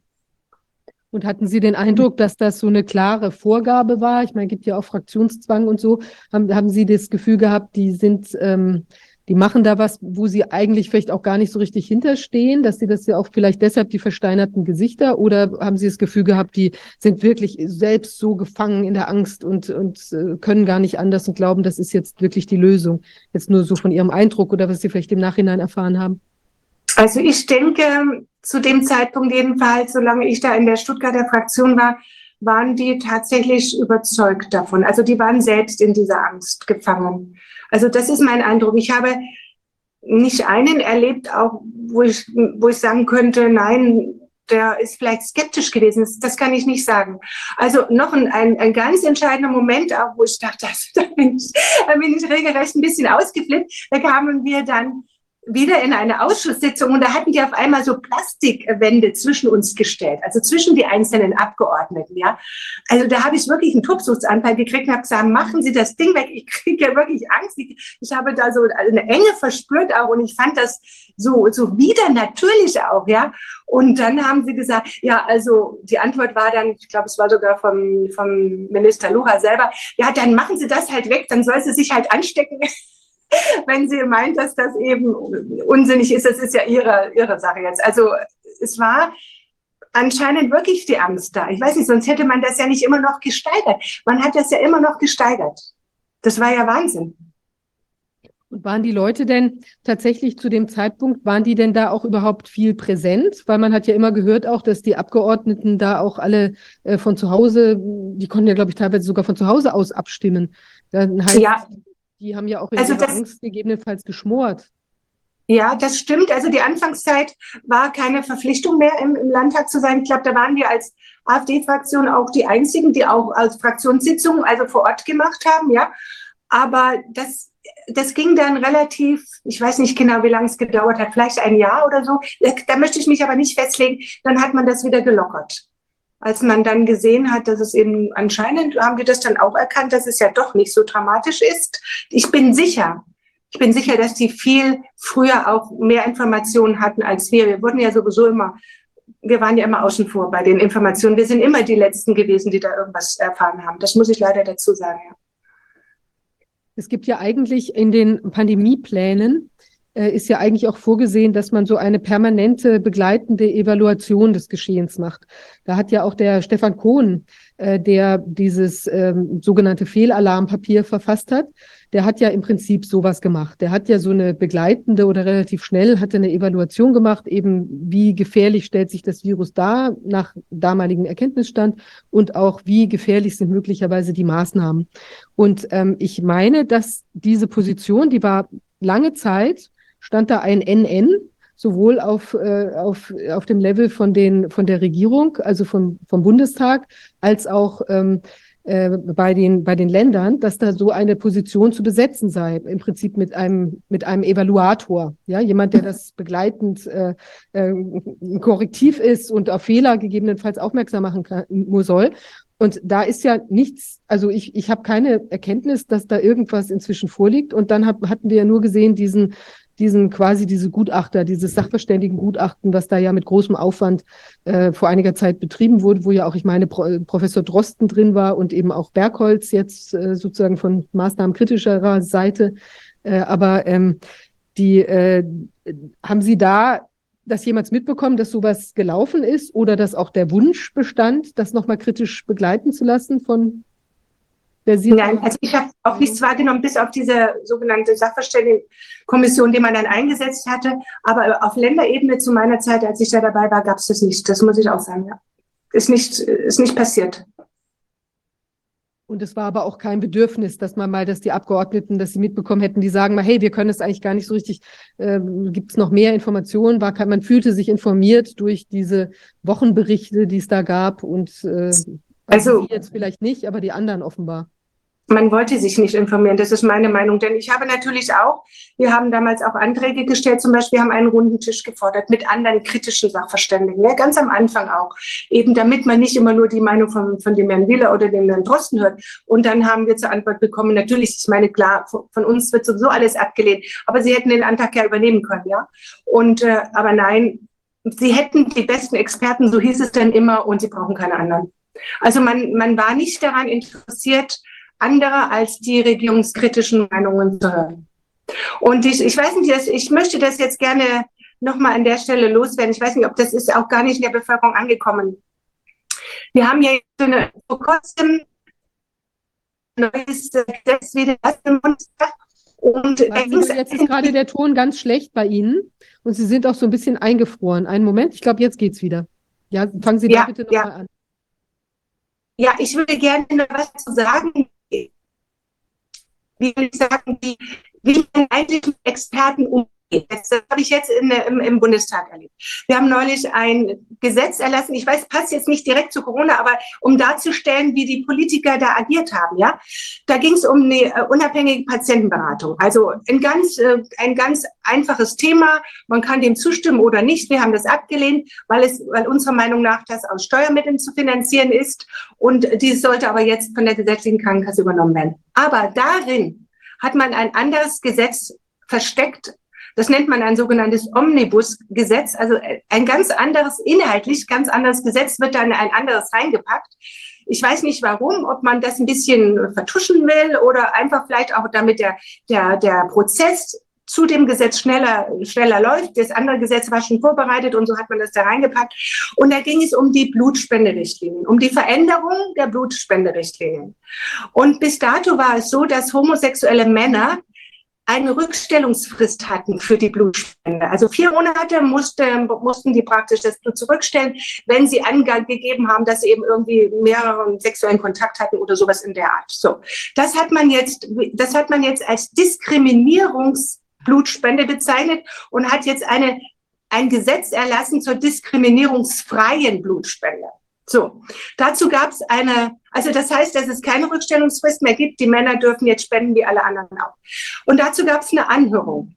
Und hatten Sie den Eindruck, dass das so eine klare Vorgabe war? Ich meine, es gibt ja auch Fraktionszwang und so. Haben, haben Sie das Gefühl gehabt, die sind, ähm, die machen da was, wo sie eigentlich vielleicht auch gar nicht so richtig hinterstehen, dass sie das ja auch vielleicht deshalb die versteinerten Gesichter oder haben Sie das Gefühl gehabt, die sind wirklich selbst so gefangen in der Angst und, und äh, können gar nicht anders und glauben, das ist jetzt wirklich die Lösung? Jetzt nur so von Ihrem Eindruck oder was Sie vielleicht im Nachhinein erfahren haben? Also ich denke, zu dem Zeitpunkt jedenfalls, solange ich da in der Stuttgarter Fraktion war, waren die tatsächlich überzeugt davon. Also die waren selbst in dieser Angst gefangen. Also das ist mein Eindruck. Ich habe nicht einen erlebt, auch wo ich, wo ich sagen könnte, nein, der ist vielleicht skeptisch gewesen. Das kann ich nicht sagen. Also noch ein, ein, ein ganz entscheidender Moment, auch wo ich dachte, das, da, bin ich, da bin ich regelrecht ein bisschen ausgeflippt. Da kamen wir dann wieder in eine Ausschusssitzung und da hatten die auf einmal so Plastikwände zwischen uns gestellt, also zwischen die einzelnen Abgeordneten, ja. Also da habe ich wirklich einen Tobsuchtsanfall gekriegt und habe gesagt, machen Sie das Ding weg, ich kriege ja wirklich Angst. Ich, ich habe da so eine Enge verspürt auch und ich fand das so, so wieder natürlich auch, ja. Und dann haben sie gesagt, ja, also die Antwort war dann, ich glaube, es war sogar vom, vom Minister Lura selber, ja, dann machen Sie das halt weg, dann soll sie sich halt anstecken. wenn sie meint, dass das eben unsinnig ist, das ist ja ihre, ihre Sache jetzt. Also es war anscheinend wirklich die Angst da. Ich weiß nicht, sonst hätte man das ja nicht immer noch gesteigert. Man hat das ja immer noch gesteigert. Das war ja Wahnsinn. Und waren die Leute denn tatsächlich zu dem Zeitpunkt, waren die denn da auch überhaupt viel präsent? Weil man hat ja immer gehört auch, dass die Abgeordneten da auch alle äh, von zu Hause, die konnten ja, glaube ich, teilweise sogar von zu Hause aus abstimmen. Dann heißt, ja. Die haben ja auch in also das, Angst gegebenenfalls geschmort. Ja, das stimmt. Also die Anfangszeit war keine Verpflichtung mehr im, im Landtag zu sein. Ich glaube, da waren wir als AfD-Fraktion auch die einzigen, die auch als Fraktionssitzungen, also vor Ort gemacht haben, ja. Aber das, das ging dann relativ, ich weiß nicht genau, wie lange es gedauert hat, vielleicht ein Jahr oder so. Da möchte ich mich aber nicht festlegen. Dann hat man das wieder gelockert als man dann gesehen hat, dass es eben anscheinend, haben wir das dann auch erkannt, dass es ja doch nicht so dramatisch ist. Ich bin sicher, ich bin sicher, dass die viel früher auch mehr Informationen hatten als wir. Wir wurden ja sowieso immer wir waren ja immer außen vor bei den Informationen. Wir sind immer die Letzten gewesen, die da irgendwas erfahren haben. Das muss ich leider dazu sagen. Ja. Es gibt ja eigentlich in den Pandemieplänen ist ja eigentlich auch vorgesehen, dass man so eine permanente begleitende Evaluation des Geschehens macht. Da hat ja auch der Stefan Kohn, äh, der dieses ähm, sogenannte Fehlalarmpapier verfasst hat, der hat ja im Prinzip sowas gemacht. Der hat ja so eine begleitende oder relativ schnell hatte eine Evaluation gemacht, eben wie gefährlich stellt sich das Virus dar nach damaligem Erkenntnisstand und auch wie gefährlich sind möglicherweise die Maßnahmen. Und ähm, ich meine, dass diese Position, die war lange Zeit stand da ein NN, sowohl auf, äh, auf, auf dem Level von, den, von der Regierung, also vom, vom Bundestag, als auch ähm, äh, bei, den, bei den Ländern, dass da so eine Position zu besetzen sei, im Prinzip mit einem, mit einem Evaluator, ja, jemand, der das begleitend äh, äh, korrektiv ist und auf Fehler gegebenenfalls aufmerksam machen kann, soll. Und da ist ja nichts, also ich, ich habe keine Erkenntnis, dass da irgendwas inzwischen vorliegt. Und dann hab, hatten wir ja nur gesehen, diesen diesen quasi diese Gutachter, dieses Sachverständigengutachten, was da ja mit großem Aufwand äh, vor einiger Zeit betrieben wurde, wo ja auch, ich meine, Pro Professor Drosten drin war und eben auch Bergholz jetzt äh, sozusagen von Maßnahmen kritischer Seite. Äh, aber ähm, die äh, haben Sie da das jemals mitbekommen, dass sowas gelaufen ist oder dass auch der Wunsch bestand, das nochmal kritisch begleiten zu lassen von Nein, also ich habe auch nichts wahrgenommen, bis auf diese sogenannte Sachverständigenkommission, die man dann eingesetzt hatte. Aber auf Länderebene zu meiner Zeit, als ich da dabei war, gab es das nicht. Das muss ich auch sagen, ja. Ist nicht, ist nicht passiert. Und es war aber auch kein Bedürfnis, dass man mal, dass die Abgeordneten, dass sie mitbekommen hätten, die sagen mal, hey, wir können es eigentlich gar nicht so richtig, äh, gibt es noch mehr Informationen? War, man fühlte sich informiert durch diese Wochenberichte, die es da gab und äh, also, also jetzt vielleicht nicht, aber die anderen offenbar. Man wollte sich nicht informieren, das ist meine Meinung. Denn ich habe natürlich auch, wir haben damals auch Anträge gestellt, zum Beispiel haben einen runden Tisch gefordert mit anderen kritischen Sachverständigen, ja, ganz am Anfang auch. Eben damit man nicht immer nur die Meinung von, von dem Herrn Wieler oder dem Herrn Drosten hört. Und dann haben wir zur Antwort bekommen, natürlich, ich meine, klar, von, von uns wird sowieso alles abgelehnt, aber sie hätten den Antrag ja übernehmen können, ja. Und, äh, aber nein, sie hätten die besten Experten, so hieß es dann immer, und sie brauchen keine anderen. Also man, man war nicht daran interessiert, andere als die regierungskritischen Meinungen zu hören. Und ich, ich weiß nicht, ich möchte das jetzt gerne nochmal an der Stelle loswerden. Ich weiß nicht, ob das ist auch gar nicht in der Bevölkerung angekommen. Wir haben ja so eine, vor kurzem neues Gesetz wieder im Bundestag. Und jetzt ist gerade der Ton ganz schlecht bei Ihnen und Sie sind auch so ein bisschen eingefroren. Einen Moment, ich glaube, jetzt geht's wieder. Ja, fangen Sie ja, da bitte nochmal ja. an. Ja, ich würde gerne noch was zu sagen. Wie will ich sagen, wie, wie man eigentlich mit Experten umgeht. Das habe ich jetzt in, im, im, Bundestag erlebt. Wir haben neulich ein Gesetz erlassen. Ich weiß, passt jetzt nicht direkt zu Corona, aber um darzustellen, wie die Politiker da agiert haben. Ja, da ging es um eine äh, unabhängige Patientenberatung. Also ein ganz, äh, ein ganz einfaches Thema. Man kann dem zustimmen oder nicht. Wir haben das abgelehnt, weil es, weil unserer Meinung nach das aus Steuermitteln zu finanzieren ist. Und dies sollte aber jetzt von der gesetzlichen Krankenkasse übernommen werden. Aber darin hat man ein anderes Gesetz versteckt das nennt man ein sogenanntes Omnibus-Gesetz, also ein ganz anderes, inhaltlich ganz anderes Gesetz wird dann ein anderes reingepackt. Ich weiß nicht warum, ob man das ein bisschen vertuschen will oder einfach vielleicht auch damit der, der, der Prozess zu dem Gesetz schneller, schneller läuft. Das andere Gesetz war schon vorbereitet und so hat man das da reingepackt. Und da ging es um die Blutspenderichtlinien, um die Veränderung der Blutspenderichtlinien. Und bis dato war es so, dass homosexuelle Männer eine Rückstellungsfrist hatten für die Blutspende. Also vier Monate musste, mussten die praktisch das Blut zurückstellen, wenn sie angegeben haben, dass sie eben irgendwie mehreren sexuellen Kontakt hatten oder sowas in der Art. So, das hat man jetzt, das hat man jetzt als Diskriminierungsblutspende bezeichnet und hat jetzt eine, ein Gesetz erlassen zur diskriminierungsfreien Blutspende. So, dazu gab es eine, also das heißt, dass es keine Rückstellungsfrist mehr gibt. Die Männer dürfen jetzt spenden wie alle anderen auch. Und dazu gab es eine Anhörung.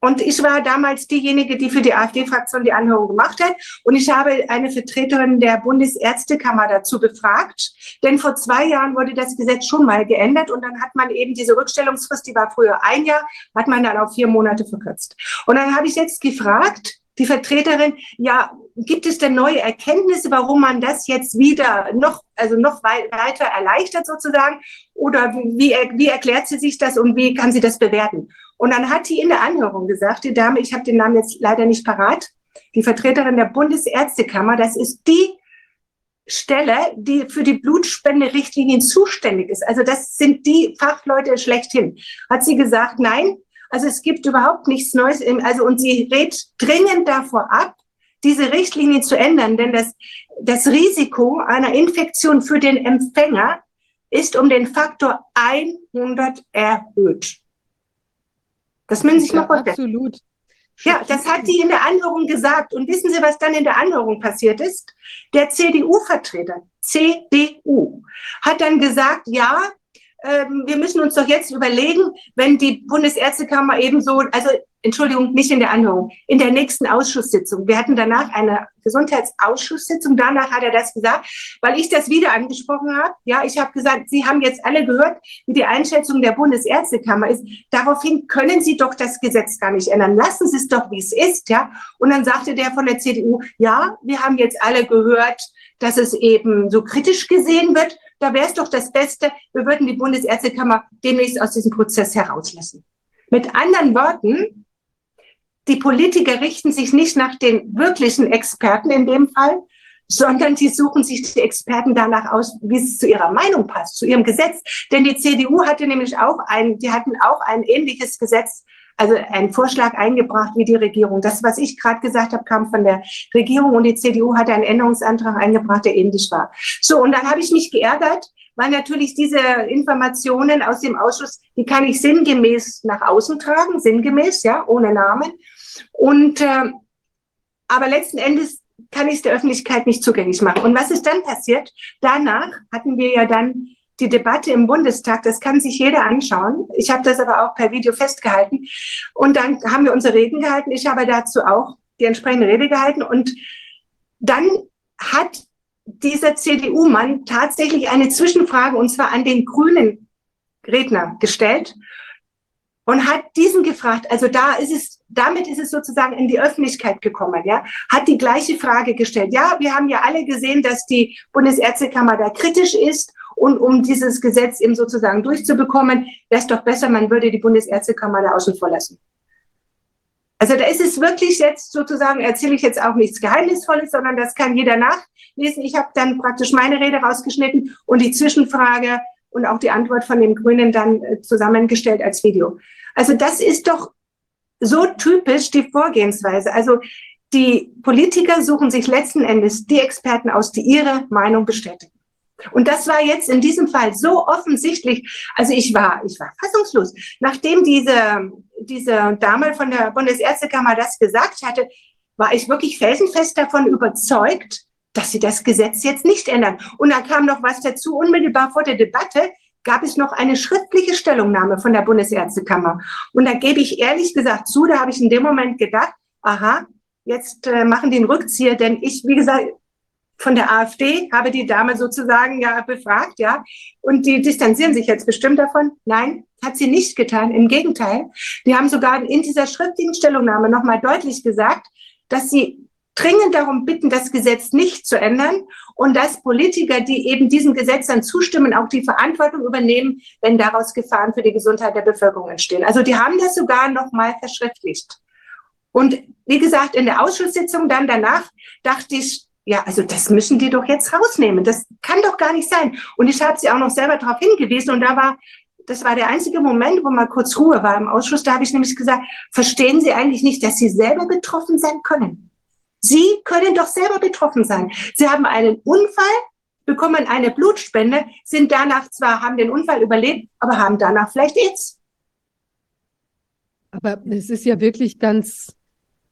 Und ich war damals diejenige, die für die AfD-Fraktion die Anhörung gemacht hat. Und ich habe eine Vertreterin der Bundesärztekammer dazu befragt. Denn vor zwei Jahren wurde das Gesetz schon mal geändert. Und dann hat man eben diese Rückstellungsfrist, die war früher ein Jahr, hat man dann auf vier Monate verkürzt. Und dann habe ich jetzt gefragt, die Vertreterin, ja, gibt es denn neue Erkenntnisse, warum man das jetzt wieder noch, also noch weiter erleichtert sozusagen? Oder wie, wie erklärt sie sich das und wie kann sie das bewerten? Und dann hat die in der Anhörung gesagt, die Dame, ich habe den Namen jetzt leider nicht parat, die Vertreterin der Bundesärztekammer, das ist die Stelle, die für die Blutspenderichtlinien zuständig ist. Also das sind die Fachleute schlechthin. Hat sie gesagt, nein, also es gibt überhaupt nichts Neues. Im, also und sie rät dringend davor ab, diese Richtlinie zu ändern, denn das, das Risiko einer Infektion für den Empfänger ist um den Faktor 100 erhöht. Das müssen Sie sich mal vorstellen. Absolut. Ja, das hat die in der Anhörung gesagt. Und wissen Sie, was dann in der Anhörung passiert ist? Der CDU-Vertreter, CDU, hat dann gesagt, ja, wir müssen uns doch jetzt überlegen, wenn die Bundesärztekammer ebenso, also Entschuldigung, nicht in der Anhörung, in der nächsten Ausschusssitzung. Wir hatten danach eine Gesundheitsausschusssitzung. Danach hat er das gesagt, weil ich das wieder angesprochen habe. Ja, ich habe gesagt, Sie haben jetzt alle gehört, wie die Einschätzung der Bundesärztekammer ist. Daraufhin können Sie doch das Gesetz gar nicht ändern. Lassen Sie es doch, wie es ist. Ja, und dann sagte der von der CDU, ja, wir haben jetzt alle gehört, dass es eben so kritisch gesehen wird. Da wäre es doch das Beste, wir würden die Bundesärztekammer demnächst aus diesem Prozess herauslassen. Mit anderen Worten, die Politiker richten sich nicht nach den wirklichen Experten in dem Fall, sondern die suchen sich die Experten danach aus, wie es zu ihrer Meinung passt, zu ihrem Gesetz. Denn die CDU hatte nämlich auch ein, die hatten auch ein ähnliches Gesetz, also einen Vorschlag eingebracht wie die Regierung. Das, was ich gerade gesagt habe, kam von der Regierung und die CDU hatte einen Änderungsantrag eingebracht, der ähnlich war. So, und dann habe ich mich geärgert, weil natürlich diese Informationen aus dem Ausschuss, die kann ich sinngemäß nach außen tragen, sinngemäß, ja, ohne Namen. Und äh, aber letzten Endes kann ich es der Öffentlichkeit nicht zugänglich machen. Und was ist dann passiert? Danach hatten wir ja dann die Debatte im Bundestag, das kann sich jeder anschauen. Ich habe das aber auch per Video festgehalten. Und dann haben wir unsere Reden gehalten. Ich habe dazu auch die entsprechende Rede gehalten. Und dann hat dieser CDU-Mann tatsächlich eine Zwischenfrage, und zwar an den grünen Redner gestellt und hat diesen gefragt. Also da ist es, damit ist es sozusagen in die Öffentlichkeit gekommen, ja, hat die gleiche Frage gestellt. Ja, wir haben ja alle gesehen, dass die Bundesärztekammer da kritisch ist und um dieses Gesetz eben sozusagen durchzubekommen, wäre es doch besser, man würde die Bundesärztekammer da außen vor lassen. Also da ist es wirklich jetzt sozusagen, erzähle ich jetzt auch nichts Geheimnisvolles, sondern das kann jeder nachlesen. Ich habe dann praktisch meine Rede rausgeschnitten und die Zwischenfrage und auch die Antwort von dem Grünen dann äh, zusammengestellt als Video. Also das ist doch so typisch die Vorgehensweise. Also die Politiker suchen sich letzten Endes die Experten aus, die ihre Meinung bestätigen. Und das war jetzt in diesem Fall so offensichtlich. Also ich war, ich war fassungslos. Nachdem diese, diese Dame von der Bundesärztekammer das gesagt hatte, war ich wirklich felsenfest davon überzeugt, dass sie das Gesetz jetzt nicht ändern. Und da kam noch was dazu. Unmittelbar vor der Debatte gab es noch eine schriftliche Stellungnahme von der Bundesärztekammer. Und da gebe ich ehrlich gesagt zu, da habe ich in dem Moment gedacht, aha, jetzt äh, machen einen Rückzieher, denn ich, wie gesagt, von der AfD habe die Dame sozusagen ja befragt, ja, und die distanzieren sich jetzt bestimmt davon. Nein, hat sie nicht getan. Im Gegenteil, die haben sogar in dieser schriftlichen Stellungnahme nochmal deutlich gesagt, dass sie dringend darum bitten, das Gesetz nicht zu ändern und dass Politiker, die eben diesem Gesetz dann zustimmen, auch die Verantwortung übernehmen, wenn daraus Gefahren für die Gesundheit der Bevölkerung entstehen. Also die haben das sogar noch mal verschriftlicht. Und wie gesagt, in der Ausschusssitzung dann danach dachte ich, ja, also das müssen die doch jetzt rausnehmen. Das kann doch gar nicht sein. Und ich habe sie auch noch selber darauf hingewiesen und da war das war der einzige Moment, wo mal kurz Ruhe war im Ausschuss. Da habe ich nämlich gesagt, verstehen Sie eigentlich nicht, dass Sie selber betroffen sein können? Sie können doch selber betroffen sein. Sie haben einen Unfall, bekommen eine Blutspende, sind danach zwar, haben den Unfall überlebt, aber haben danach vielleicht AIDS. Aber es ist ja wirklich ganz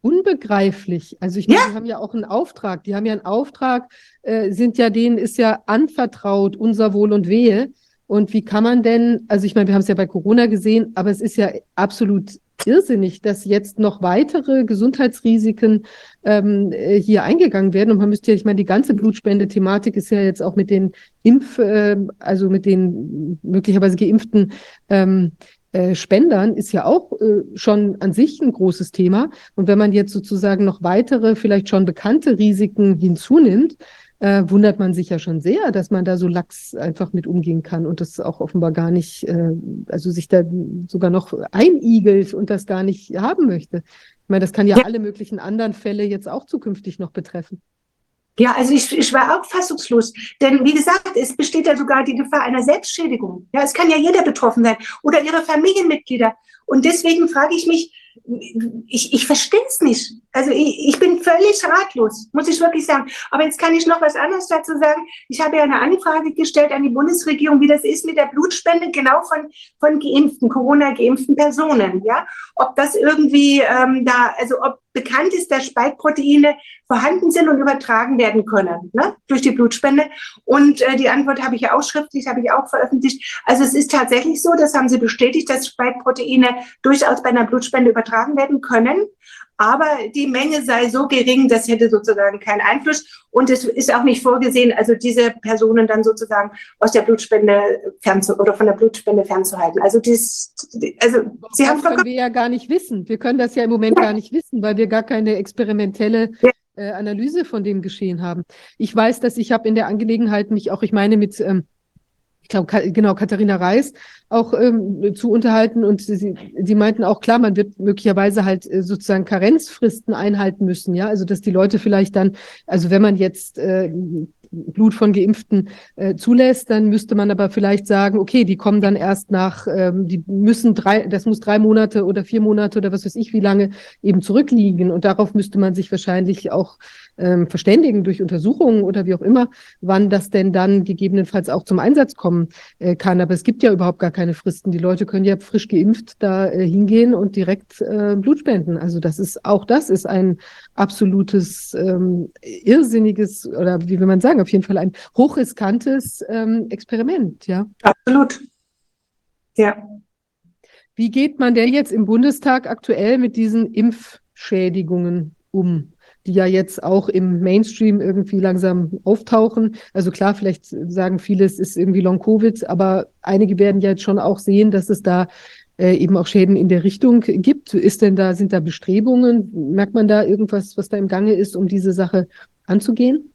unbegreiflich. Also ich meine, ja. die haben ja auch einen Auftrag. Die haben ja einen Auftrag, äh, sind ja denen ist ja anvertraut unser Wohl und Wehe. Und wie kann man denn, also ich meine, wir haben es ja bei Corona gesehen, aber es ist ja absolut irrsinnig, dass jetzt noch weitere Gesundheitsrisiken ähm, äh, hier eingegangen werden. Und man müsste ja, ich meine, die ganze Blutspende-Thematik ist ja jetzt auch mit den Impf, äh, also mit den möglicherweise Geimpften ähm, äh, Spendern ist ja auch äh, schon an sich ein großes Thema. Und wenn man jetzt sozusagen noch weitere, vielleicht schon bekannte Risiken hinzunimmt, äh, wundert man sich ja schon sehr, dass man da so lax einfach mit umgehen kann und das auch offenbar gar nicht, äh, also sich da sogar noch einigelt und das gar nicht haben möchte. Ich meine, das kann ja, ja. alle möglichen anderen Fälle jetzt auch zukünftig noch betreffen. Ja, also ich, ich war auch fassungslos. Denn wie gesagt, es besteht ja sogar die Gefahr einer Selbstschädigung. Ja, es kann ja jeder betroffen sein oder ihre Familienmitglieder. Und deswegen frage ich mich, ich, ich verstehe es nicht. Also ich, ich bin völlig ratlos, muss ich wirklich sagen. Aber jetzt kann ich noch was anderes dazu sagen. Ich habe ja eine Anfrage gestellt an die Bundesregierung, wie das ist mit der Blutspende genau von, von geimpften, Corona-geimpften Personen. Ja, ob das irgendwie ähm, da, also ob bekannt ist, dass Spikeproteine vorhanden sind und übertragen werden können ne, durch die Blutspende. Und äh, die Antwort habe ich ja auch schriftlich, habe ich auch veröffentlicht. Also es ist tatsächlich so, das haben sie bestätigt, dass Spikeproteine durchaus bei einer Blutspende übertragen werden können aber die Menge sei so gering, das hätte sozusagen keinen Einfluss. Und es ist auch nicht vorgesehen, also diese Personen dann sozusagen aus der Blutspende fernzu oder von der Blutspende fernzuhalten. Also das, also Sie das haben können wir ja gar nicht wissen. Wir können das ja im Moment ja. gar nicht wissen, weil wir gar keine experimentelle ja. äh, Analyse von dem Geschehen haben. Ich weiß, dass ich habe in der Angelegenheit mich auch, ich meine mit ähm, ich glaube, genau, Katharina Reis auch ähm, zu unterhalten und sie, sie meinten auch, klar, man wird möglicherweise halt äh, sozusagen Karenzfristen einhalten müssen, ja, also dass die Leute vielleicht dann, also wenn man jetzt äh, Blut von Geimpften äh, zulässt, dann müsste man aber vielleicht sagen, okay, die kommen dann erst nach, ähm, die müssen drei, das muss drei Monate oder vier Monate oder was weiß ich, wie lange eben zurückliegen. Und darauf müsste man sich wahrscheinlich auch ähm, verständigen durch Untersuchungen oder wie auch immer, wann das denn dann gegebenenfalls auch zum Einsatz kommen äh, kann. Aber es gibt ja überhaupt gar keine Fristen. Die Leute können ja frisch geimpft da äh, hingehen und direkt äh, Blut spenden. Also das ist auch das ist ein absolutes ähm, irrsinniges oder wie will man sagen, auf jeden Fall ein hochriskantes ähm, Experiment, ja. Absolut. Ja. Wie geht man denn jetzt im Bundestag aktuell mit diesen Impfschädigungen um? Die ja jetzt auch im Mainstream irgendwie langsam auftauchen. Also klar, vielleicht sagen viele, es ist irgendwie Long-Covid, aber einige werden ja jetzt schon auch sehen, dass es da äh, eben auch Schäden in der Richtung gibt. Ist denn da, sind da Bestrebungen? Merkt man da irgendwas, was da im Gange ist, um diese Sache anzugehen?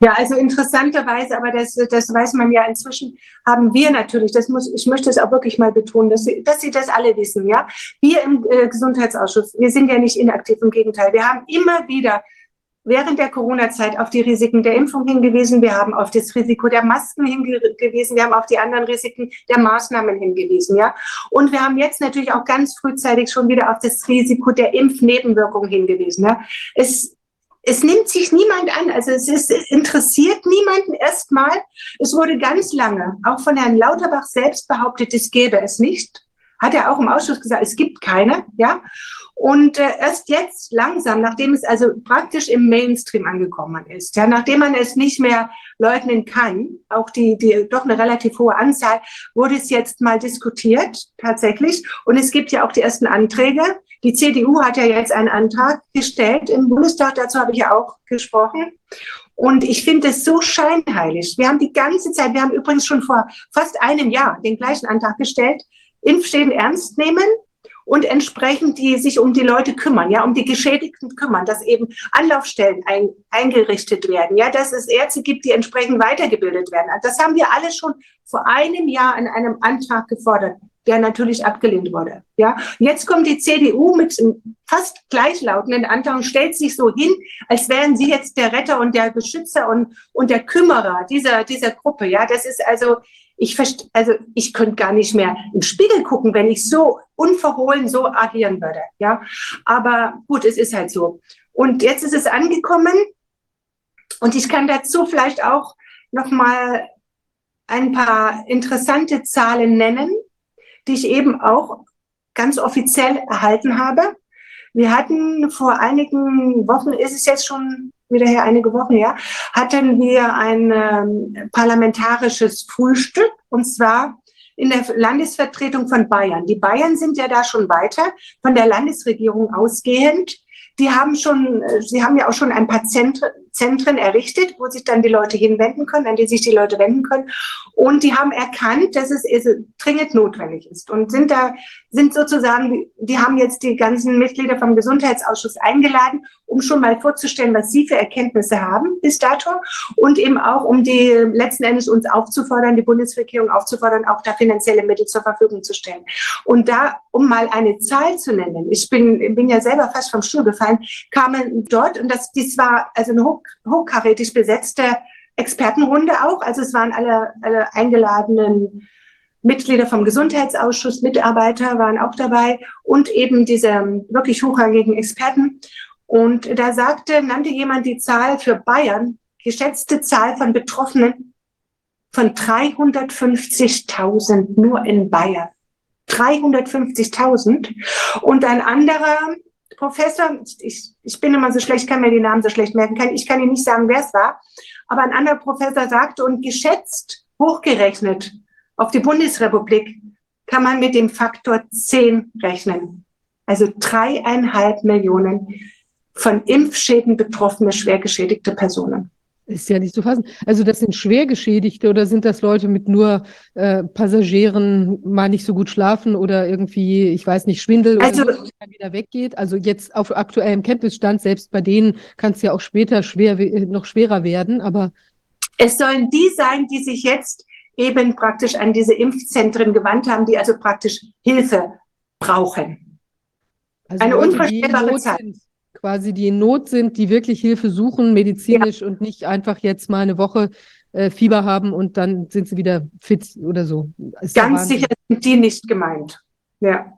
Ja, also interessanterweise, aber das, das weiß man ja inzwischen, haben wir natürlich, das muss, ich möchte es auch wirklich mal betonen, dass Sie, dass Sie das alle wissen, ja. Wir im äh, Gesundheitsausschuss, wir sind ja nicht inaktiv, im Gegenteil. Wir haben immer wieder während der Corona-Zeit auf die Risiken der Impfung hingewiesen. Wir haben auf das Risiko der Masken hingewiesen. Wir haben auf die anderen Risiken der Maßnahmen hingewiesen, ja. Und wir haben jetzt natürlich auch ganz frühzeitig schon wieder auf das Risiko der Impfnebenwirkungen hingewiesen, ja. Es, es nimmt sich niemand an. Also es ist, interessiert niemanden erstmal. Es wurde ganz lange, auch von Herrn Lauterbach selbst behauptet, es gäbe es nicht. Hat er auch im Ausschuss gesagt, es gibt keine, ja. Und äh, erst jetzt langsam, nachdem es also praktisch im Mainstream angekommen ist, ja, nachdem man es nicht mehr leugnen kann, auch die, die doch eine relativ hohe Anzahl, wurde es jetzt mal diskutiert, tatsächlich. Und es gibt ja auch die ersten Anträge. Die CDU hat ja jetzt einen Antrag gestellt im Bundestag, dazu habe ich ja auch gesprochen. Und ich finde es so scheinheilig. Wir haben die ganze Zeit, wir haben übrigens schon vor fast einem Jahr den gleichen Antrag gestellt, Impfstehen ernst nehmen und entsprechend die sich um die Leute kümmern, ja, um die Geschädigten kümmern, dass eben Anlaufstellen ein, eingerichtet werden, ja, dass es Ärzte gibt, die entsprechend weitergebildet werden. Das haben wir alle schon vor einem Jahr in einem Antrag gefordert der natürlich abgelehnt wurde. Ja, jetzt kommt die CDU mit fast gleichlautenden Antrag stellt sich so hin, als wären sie jetzt der Retter und der Beschützer und, und der Kümmerer dieser, dieser Gruppe. Ja, das ist also, ich verstehe, also ich könnte gar nicht mehr im Spiegel gucken, wenn ich so unverhohlen so agieren würde. Ja, aber gut, es ist halt so. Und jetzt ist es angekommen und ich kann dazu vielleicht auch noch mal ein paar interessante Zahlen nennen die ich eben auch ganz offiziell erhalten habe. Wir hatten vor einigen Wochen, ist es jetzt schon wieder her, einige Wochen her, hatten wir ein ähm, parlamentarisches Frühstück und zwar in der Landesvertretung von Bayern. Die Bayern sind ja da schon weiter von der Landesregierung ausgehend. Die haben schon, sie haben ja auch schon ein paar Impfzentren errichtet, wo sich dann die Leute hinwenden können, an die sich die Leute wenden können. Und die haben erkannt, dass es dringend notwendig ist und sind da, sind sozusagen, die haben jetzt die ganzen Mitglieder vom Gesundheitsausschuss eingeladen, um schon mal vorzustellen, was sie für Erkenntnisse haben bis dato und eben auch, um die letzten Endes uns aufzufordern, die Bundesregierung aufzufordern, auch da finanzielle Mittel zur Verfügung zu stellen. Und da, um mal eine Zahl zu nennen, ich bin, bin ja selber fast vom Stuhl gefallen, kamen dort, und das, dies war also eine hoch, hochkarätig besetzte Expertenrunde auch, also es waren alle, alle eingeladenen Mitglieder vom Gesundheitsausschuss, Mitarbeiter waren auch dabei und eben diese wirklich hochrangigen Experten. Und da sagte, nannte jemand die Zahl für Bayern, geschätzte Zahl von Betroffenen von 350.000 nur in Bayern. 350.000. Und ein anderer Professor, ich, ich bin immer so schlecht, kann mir die Namen so schlecht merken, kann, ich kann Ihnen nicht sagen, wer es war, aber ein anderer Professor sagte und geschätzt, hochgerechnet auf die Bundesrepublik kann man mit dem Faktor 10 rechnen. Also dreieinhalb Millionen von Impfschäden betroffene, schwer geschädigte Personen. Ist ja nicht zu fassen. Also das sind Schwergeschädigte oder sind das Leute mit nur äh, Passagieren mal nicht so gut schlafen oder irgendwie, ich weiß nicht, Schwindel also, oder so, wieder weggeht? Also jetzt auf aktuellem Kenntnisstand, selbst bei denen kann es ja auch später schwer, noch schwerer werden, aber. Es sollen die sein, die sich jetzt eben praktisch an diese Impfzentren gewandt haben, die also praktisch Hilfe brauchen. Also Eine unvorstellbare Zeit. Sind quasi die in Not sind, die wirklich Hilfe suchen, medizinisch ja. und nicht einfach jetzt mal eine Woche äh, Fieber haben und dann sind sie wieder fit oder so. Ist Ganz sicher sind die nicht gemeint. Ja.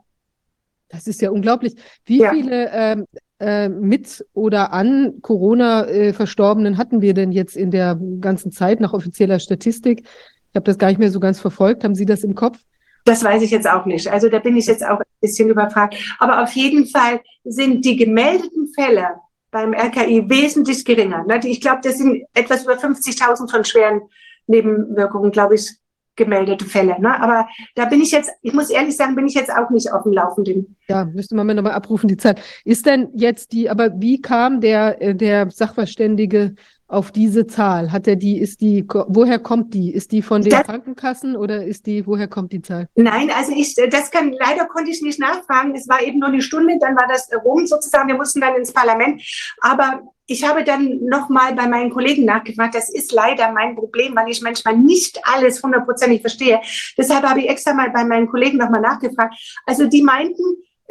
Das ist ja unglaublich. Wie ja. viele ähm, äh, mit oder an Corona äh, Verstorbenen hatten wir denn jetzt in der ganzen Zeit nach offizieller Statistik? Ich habe das gar nicht mehr so ganz verfolgt. Haben Sie das im Kopf? Das weiß ich jetzt auch nicht. Also da bin ich jetzt auch ein bisschen überfragt. Aber auf jeden Fall sind die gemeldeten Fälle beim RKI wesentlich geringer. Ich glaube, das sind etwas über 50.000 von schweren Nebenwirkungen, glaube ich, gemeldete Fälle. Ne? Aber da bin ich jetzt, ich muss ehrlich sagen, bin ich jetzt auch nicht auf dem Laufenden. Ja, müsste man mir nochmal abrufen, die Zeit. Ist denn jetzt die, aber wie kam der, äh, der Sachverständige auf diese Zahl? Hat er die, ist die, woher kommt die? Ist die von den das, Krankenkassen oder ist die, woher kommt die Zahl? Nein, also ich, das kann, leider konnte ich nicht nachfragen. Es war eben nur eine Stunde, dann war das rum sozusagen. Wir mussten dann ins Parlament. Aber ich habe dann nochmal bei meinen Kollegen nachgefragt. Das ist leider mein Problem, weil ich manchmal nicht alles hundertprozentig verstehe. Deshalb habe ich extra mal bei meinen Kollegen nochmal nachgefragt. Also die meinten,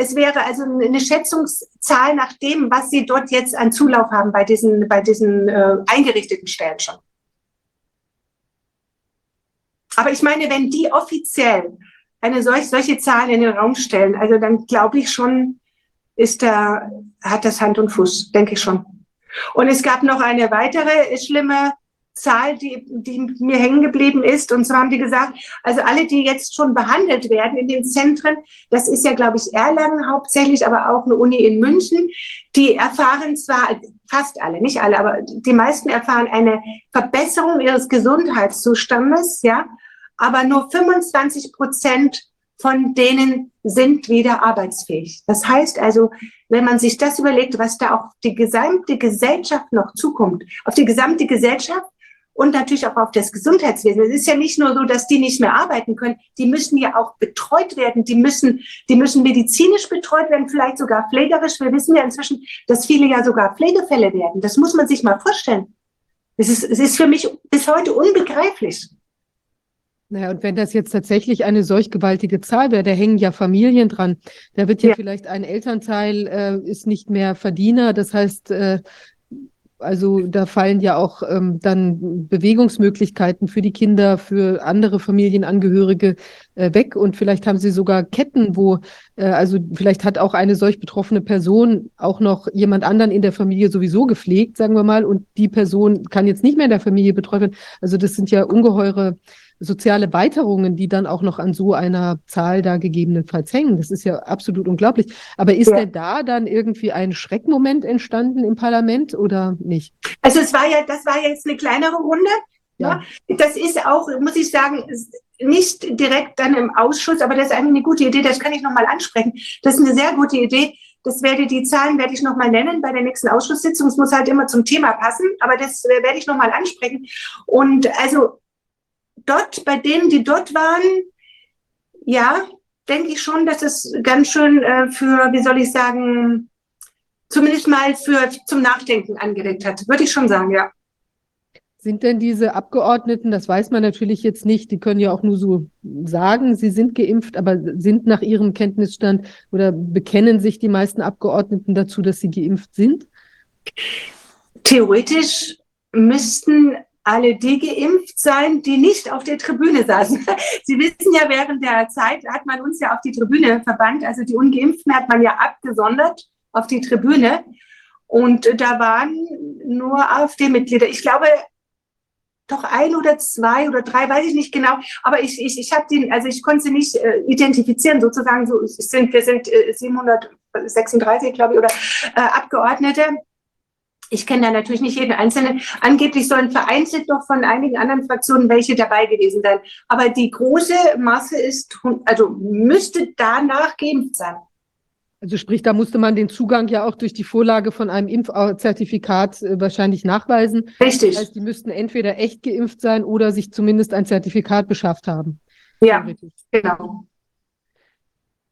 es wäre also eine Schätzungszahl nach dem, was Sie dort jetzt an Zulauf haben bei diesen, bei diesen äh, eingerichteten Stellen schon. Aber ich meine, wenn die offiziell eine solch, solche Zahl in den Raum stellen, also dann glaube ich schon, ist da, hat das Hand und Fuß, denke ich schon. Und es gab noch eine weitere schlimme Zahl, die, die mir hängen geblieben ist. Und zwar haben die gesagt, also alle, die jetzt schon behandelt werden in den Zentren, das ist ja, glaube ich, Erlangen hauptsächlich, aber auch eine Uni in München, die erfahren zwar, fast alle, nicht alle, aber die meisten erfahren eine Verbesserung ihres Gesundheitszustandes, ja, aber nur 25 Prozent von denen sind wieder arbeitsfähig. Das heißt also, wenn man sich das überlegt, was da auch die gesamte Gesellschaft noch zukommt, auf die gesamte Gesellschaft, und natürlich auch auf das Gesundheitswesen. Es ist ja nicht nur so, dass die nicht mehr arbeiten können, die müssen ja auch betreut werden, die müssen, die müssen medizinisch betreut werden, vielleicht sogar pflegerisch. Wir wissen ja inzwischen, dass viele ja sogar Pflegefälle werden. Das muss man sich mal vorstellen. Es ist, es ist für mich bis heute unbegreiflich. Naja, und wenn das jetzt tatsächlich eine solch gewaltige Zahl wäre, da hängen ja Familien dran. Da wird ja, ja. vielleicht ein Elternteil äh, ist nicht mehr Verdiener. Das heißt, äh, also da fallen ja auch ähm, dann Bewegungsmöglichkeiten für die Kinder, für andere Familienangehörige äh, weg. Und vielleicht haben sie sogar Ketten, wo, äh, also vielleicht hat auch eine solch betroffene Person auch noch jemand anderen in der Familie sowieso gepflegt, sagen wir mal, und die Person kann jetzt nicht mehr in der Familie betreut werden. Also das sind ja ungeheure soziale Weiterungen, die dann auch noch an so einer Zahl da gegebenenfalls hängen. Das ist ja absolut unglaublich. Aber ist ja. denn da dann irgendwie ein Schreckmoment entstanden im Parlament oder nicht? Also es war ja, das war jetzt eine kleinere Runde. Ja. ja. Das ist auch, muss ich sagen, nicht direkt dann im Ausschuss, aber das ist eigentlich eine gute Idee, das kann ich nochmal ansprechen. Das ist eine sehr gute Idee. Das werde die Zahlen werde ich nochmal nennen bei der nächsten Ausschusssitzung. Es muss halt immer zum Thema passen, aber das äh, werde ich nochmal ansprechen. Und also dort, bei denen, die dort waren, ja, denke ich schon, dass es ganz schön äh, für, wie soll ich sagen, zumindest mal für zum Nachdenken angeregt hat. Würde ich schon sagen, ja. Sind denn diese Abgeordneten, das weiß man natürlich jetzt nicht, die können ja auch nur so sagen, sie sind geimpft, aber sind nach ihrem Kenntnisstand oder bekennen sich die meisten Abgeordneten dazu, dass sie geimpft sind? Theoretisch müssten alle die geimpft sein, die nicht auf der Tribüne saßen. Sie wissen ja, während der Zeit hat man uns ja auf die Tribüne verbannt. Also die Ungeimpften hat man ja abgesondert auf die Tribüne. Und da waren nur AfD-Mitglieder. Ich glaube, doch ein oder zwei oder drei, weiß ich nicht genau. Aber ich, ich, ich habe den, also ich konnte sie nicht äh, identifizieren, sozusagen. So sind, wir sind äh, 736, glaube ich, oder äh, Abgeordnete. Ich kenne da natürlich nicht jeden Einzelnen. Angeblich sollen vereinzelt noch von einigen anderen Fraktionen welche dabei gewesen sein. Aber die große Masse ist, also müsste danach geimpft sein. Also sprich, da musste man den Zugang ja auch durch die Vorlage von einem Impfzertifikat äh, wahrscheinlich nachweisen. Richtig. Das heißt, die müssten entweder echt geimpft sein oder sich zumindest ein Zertifikat beschafft haben. Ja, genau.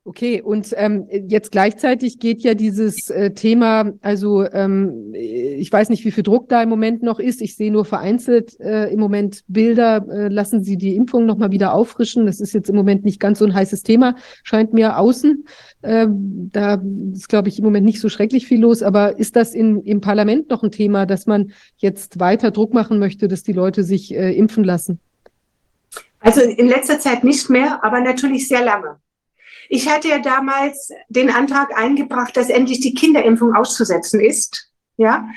Okay, und ähm, jetzt gleichzeitig geht ja dieses äh, Thema, also ähm, ich weiß nicht, wie viel Druck da im Moment noch ist. Ich sehe nur vereinzelt äh, im Moment Bilder, äh, lassen Sie die Impfung nochmal wieder auffrischen. Das ist jetzt im Moment nicht ganz so ein heißes Thema, scheint mir außen. Ähm, da ist, glaube ich, im Moment nicht so schrecklich viel los. Aber ist das in, im Parlament noch ein Thema, dass man jetzt weiter Druck machen möchte, dass die Leute sich äh, impfen lassen? Also in letzter Zeit nicht mehr, aber natürlich sehr lange. Ich hatte ja damals den Antrag eingebracht, dass endlich die Kinderimpfung auszusetzen ist. Ja.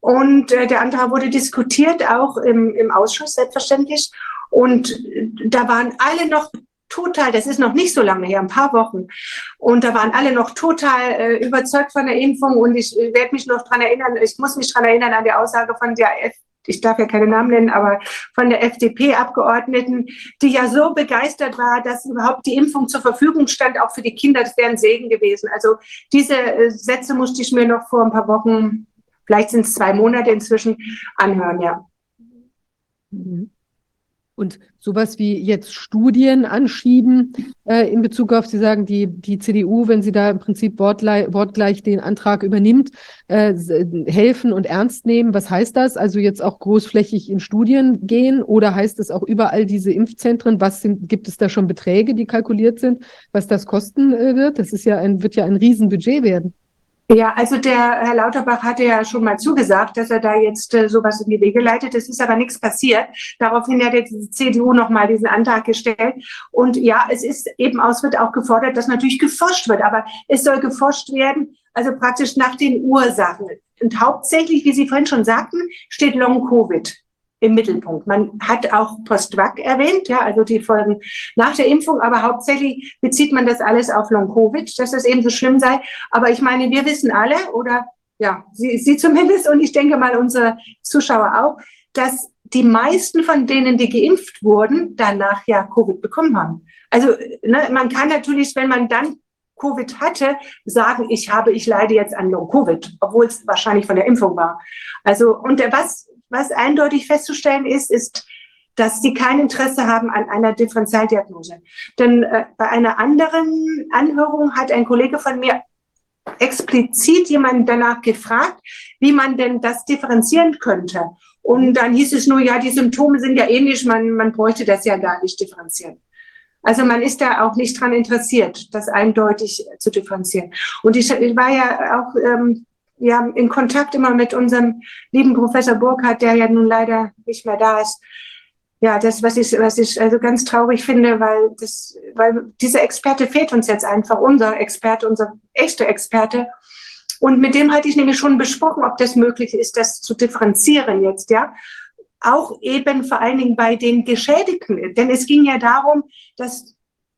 Und äh, der Antrag wurde diskutiert, auch im, im Ausschuss selbstverständlich. Und äh, da waren alle noch total, das ist noch nicht so lange her, ein paar Wochen. Und da waren alle noch total äh, überzeugt von der Impfung. Und ich äh, werde mich noch dran erinnern, ich muss mich dran erinnern an die Aussage von der ich darf ja keine Namen nennen, aber von der FDP-Abgeordneten, die ja so begeistert war, dass überhaupt die Impfung zur Verfügung stand, auch für die Kinder. Das wäre ein Segen gewesen. Also diese äh, Sätze musste ich mir noch vor ein paar Wochen, vielleicht sind es zwei Monate inzwischen, anhören, ja. Mhm. Und sowas wie jetzt Studien anschieben äh, in Bezug auf, Sie sagen, die, die CDU, wenn sie da im Prinzip wortgleich, wortgleich den Antrag übernimmt, äh, helfen und ernst nehmen. Was heißt das? Also jetzt auch großflächig in Studien gehen oder heißt es auch überall diese Impfzentren? Was sind, gibt es da schon Beträge, die kalkuliert sind, was das kosten äh, wird? Das ist ja ein, wird ja ein Riesenbudget werden. Ja, also der Herr Lauterbach hatte ja schon mal zugesagt, dass er da jetzt äh, sowas in die Wege leitet. Es ist aber nichts passiert. Daraufhin hat jetzt die CDU nochmal diesen Antrag gestellt. Und ja, es ist eben aus, wird auch gefordert, dass natürlich geforscht wird. Aber es soll geforscht werden, also praktisch nach den Ursachen. Und hauptsächlich, wie Sie vorhin schon sagten, steht Long-Covid im Mittelpunkt. Man hat auch Post-Vac erwähnt, ja, also die Folgen nach der Impfung, aber hauptsächlich bezieht man das alles auf Long-Covid, dass das eben so schlimm sei. Aber ich meine, wir wissen alle, oder ja, Sie, Sie zumindest und ich denke mal unsere Zuschauer auch, dass die meisten von denen, die geimpft wurden, danach ja Covid bekommen haben. Also ne, man kann natürlich, wenn man dann Covid hatte, sagen, ich habe, ich leide jetzt an Long-Covid, obwohl es wahrscheinlich von der Impfung war. Also, und was was eindeutig festzustellen ist, ist, dass sie kein Interesse haben an einer Differentialdiagnose. Denn äh, bei einer anderen Anhörung hat ein Kollege von mir explizit jemanden danach gefragt, wie man denn das differenzieren könnte. Und dann hieß es nur, ja, die Symptome sind ja ähnlich, man, man bräuchte das ja gar nicht differenzieren. Also man ist da auch nicht dran interessiert, das eindeutig zu differenzieren. Und ich, ich war ja auch ähm, haben in Kontakt immer mit unserem lieben Professor Burkhardt, der ja nun leider nicht mehr da ist. Ja, das, was ich, was ich also ganz traurig finde, weil das, weil dieser Experte fehlt uns jetzt einfach, unser Experte, unser echter Experte. Und mit dem hatte ich nämlich schon besprochen, ob das möglich ist, das zu differenzieren jetzt, ja. Auch eben vor allen Dingen bei den Geschädigten. Denn es ging ja darum, dass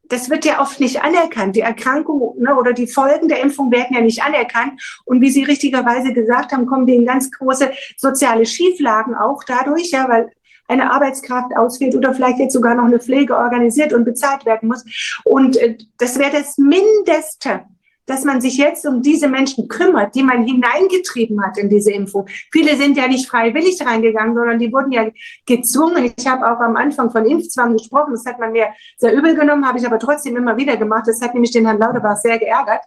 das wird ja oft nicht anerkannt. Die Erkrankung ne, oder die Folgen der Impfung werden ja nicht anerkannt. Und wie Sie richtigerweise gesagt haben, kommen in ganz große soziale Schieflagen auch dadurch, ja, weil eine Arbeitskraft ausfällt oder vielleicht jetzt sogar noch eine Pflege organisiert und bezahlt werden muss. Und äh, das wäre das Mindeste, dass man sich jetzt um diese Menschen kümmert, die man hineingetrieben hat in diese Impfung. Viele sind ja nicht freiwillig reingegangen, sondern die wurden ja gezwungen. Ich habe auch am Anfang von Impfzwang gesprochen. Das hat man mir sehr übel genommen, habe ich aber trotzdem immer wieder gemacht. Das hat nämlich den Herrn Lauterbach sehr geärgert.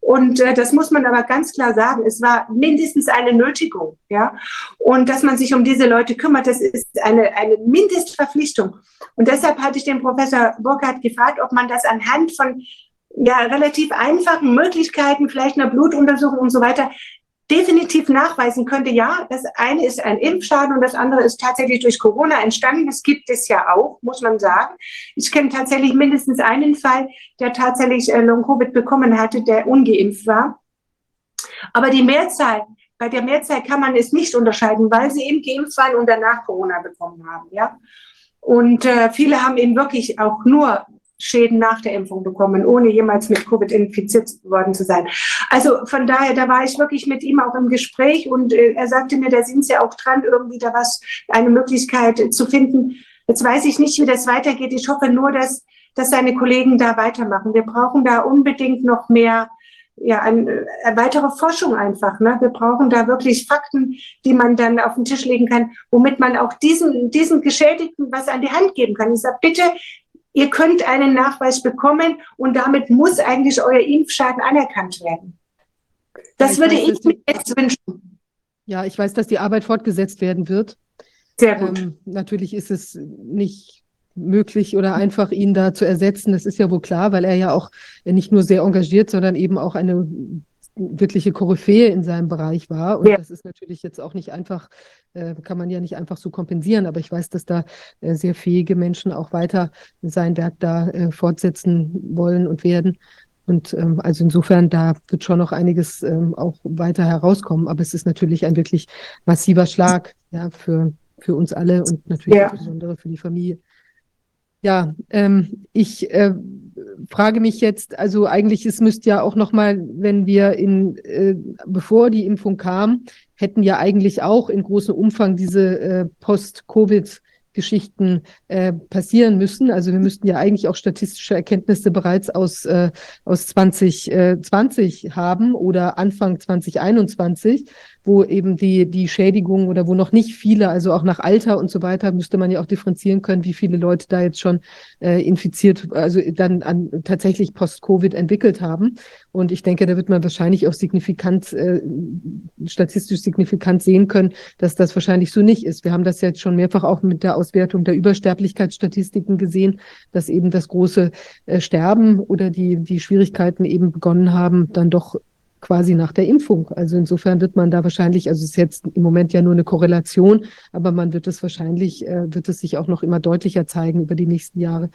Und äh, das muss man aber ganz klar sagen. Es war mindestens eine Nötigung, ja. Und dass man sich um diese Leute kümmert, das ist eine, eine Mindestverpflichtung. Und deshalb hatte ich den Professor Burkhardt gefragt, ob man das anhand von ja, relativ einfachen Möglichkeiten, vielleicht einer Blutuntersuchung und so weiter, definitiv nachweisen könnte, ja, das eine ist ein Impfschaden und das andere ist tatsächlich durch Corona entstanden. Das gibt es ja auch, muss man sagen. Ich kenne tatsächlich mindestens einen Fall, der tatsächlich äh, Long-Covid bekommen hatte, der ungeimpft war. Aber die Mehrzahl, bei der Mehrzahl kann man es nicht unterscheiden, weil sie eben geimpft waren und danach Corona bekommen haben, ja. Und äh, viele haben eben wirklich auch nur Schäden nach der Impfung bekommen, ohne jemals mit Covid infiziert worden zu sein. Also von daher, da war ich wirklich mit ihm auch im Gespräch und äh, er sagte mir, da sind sie auch dran, irgendwie da was, eine Möglichkeit zu finden. Jetzt weiß ich nicht, wie das weitergeht. Ich hoffe nur, dass, dass seine Kollegen da weitermachen. Wir brauchen da unbedingt noch mehr ja, eine, eine weitere Forschung einfach. Ne? Wir brauchen da wirklich Fakten, die man dann auf den Tisch legen kann, womit man auch diesen, diesen Geschädigten was an die Hand geben kann. Ich sage, bitte Ihr könnt einen Nachweis bekommen und damit muss eigentlich euer Impfschaden anerkannt werden. Das ja, würde weiß, ich mir jetzt wünschen. Ja, ich weiß, dass die Arbeit fortgesetzt werden wird. Sehr gut. Ähm, natürlich ist es nicht möglich oder einfach, ihn da zu ersetzen. Das ist ja wohl klar, weil er ja auch nicht nur sehr engagiert, sondern eben auch eine wirkliche Koryphäe in seinem Bereich war. Und ja. das ist natürlich jetzt auch nicht einfach, äh, kann man ja nicht einfach so kompensieren. Aber ich weiß, dass da äh, sehr fähige Menschen auch weiter sein Werk da äh, fortsetzen wollen und werden. Und ähm, also insofern, da wird schon noch einiges ähm, auch weiter herauskommen. Aber es ist natürlich ein wirklich massiver Schlag ja, für, für uns alle und natürlich ja. insbesondere für die Familie. Ja, ähm, ich äh, frage mich jetzt, also eigentlich, es müsste ja auch nochmal, wenn wir in, äh, bevor die Impfung kam, hätten ja eigentlich auch in großem Umfang diese äh, Post-Covid- Geschichten äh, passieren müssen. Also wir müssten ja eigentlich auch statistische Erkenntnisse bereits aus, äh, aus 2020 haben oder Anfang 2021 wo eben die, die Schädigung oder wo noch nicht viele, also auch nach Alter und so weiter, müsste man ja auch differenzieren können, wie viele Leute da jetzt schon äh, infiziert, also dann an, tatsächlich Post-Covid entwickelt haben. Und ich denke, da wird man wahrscheinlich auch signifikant, äh, statistisch signifikant sehen können, dass das wahrscheinlich so nicht ist. Wir haben das jetzt schon mehrfach auch mit der Auswertung der Übersterblichkeitsstatistiken gesehen, dass eben das große äh, Sterben oder die, die Schwierigkeiten eben begonnen haben, dann doch quasi nach der Impfung. Also insofern wird man da wahrscheinlich, also es ist jetzt im Moment ja nur eine Korrelation, aber man wird es wahrscheinlich, äh, wird es sich auch noch immer deutlicher zeigen über die nächsten Jahre.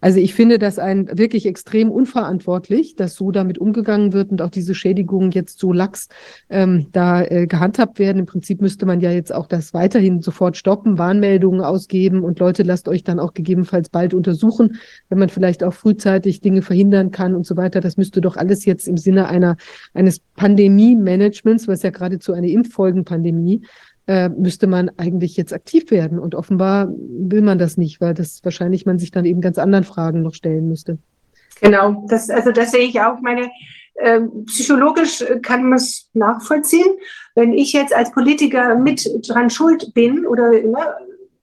Also ich finde das ein wirklich extrem unverantwortlich, dass so damit umgegangen wird und auch diese Schädigungen jetzt so lax ähm, da äh, gehandhabt werden. Im Prinzip müsste man ja jetzt auch das weiterhin sofort stoppen, Warnmeldungen ausgeben und Leute lasst euch dann auch gegebenenfalls bald untersuchen, wenn man vielleicht auch frühzeitig Dinge verhindern kann und so weiter. Das müsste doch alles jetzt im Sinne einer eines Pandemie-Managements, was ja geradezu eine Impffolgenpandemie äh, müsste man eigentlich jetzt aktiv werden. Und offenbar will man das nicht, weil das wahrscheinlich man sich dann eben ganz anderen Fragen noch stellen müsste. Genau, das, also das sehe ich auch. Meine, äh, psychologisch kann man es nachvollziehen. Wenn ich jetzt als Politiker mit dran schuld bin oder ne,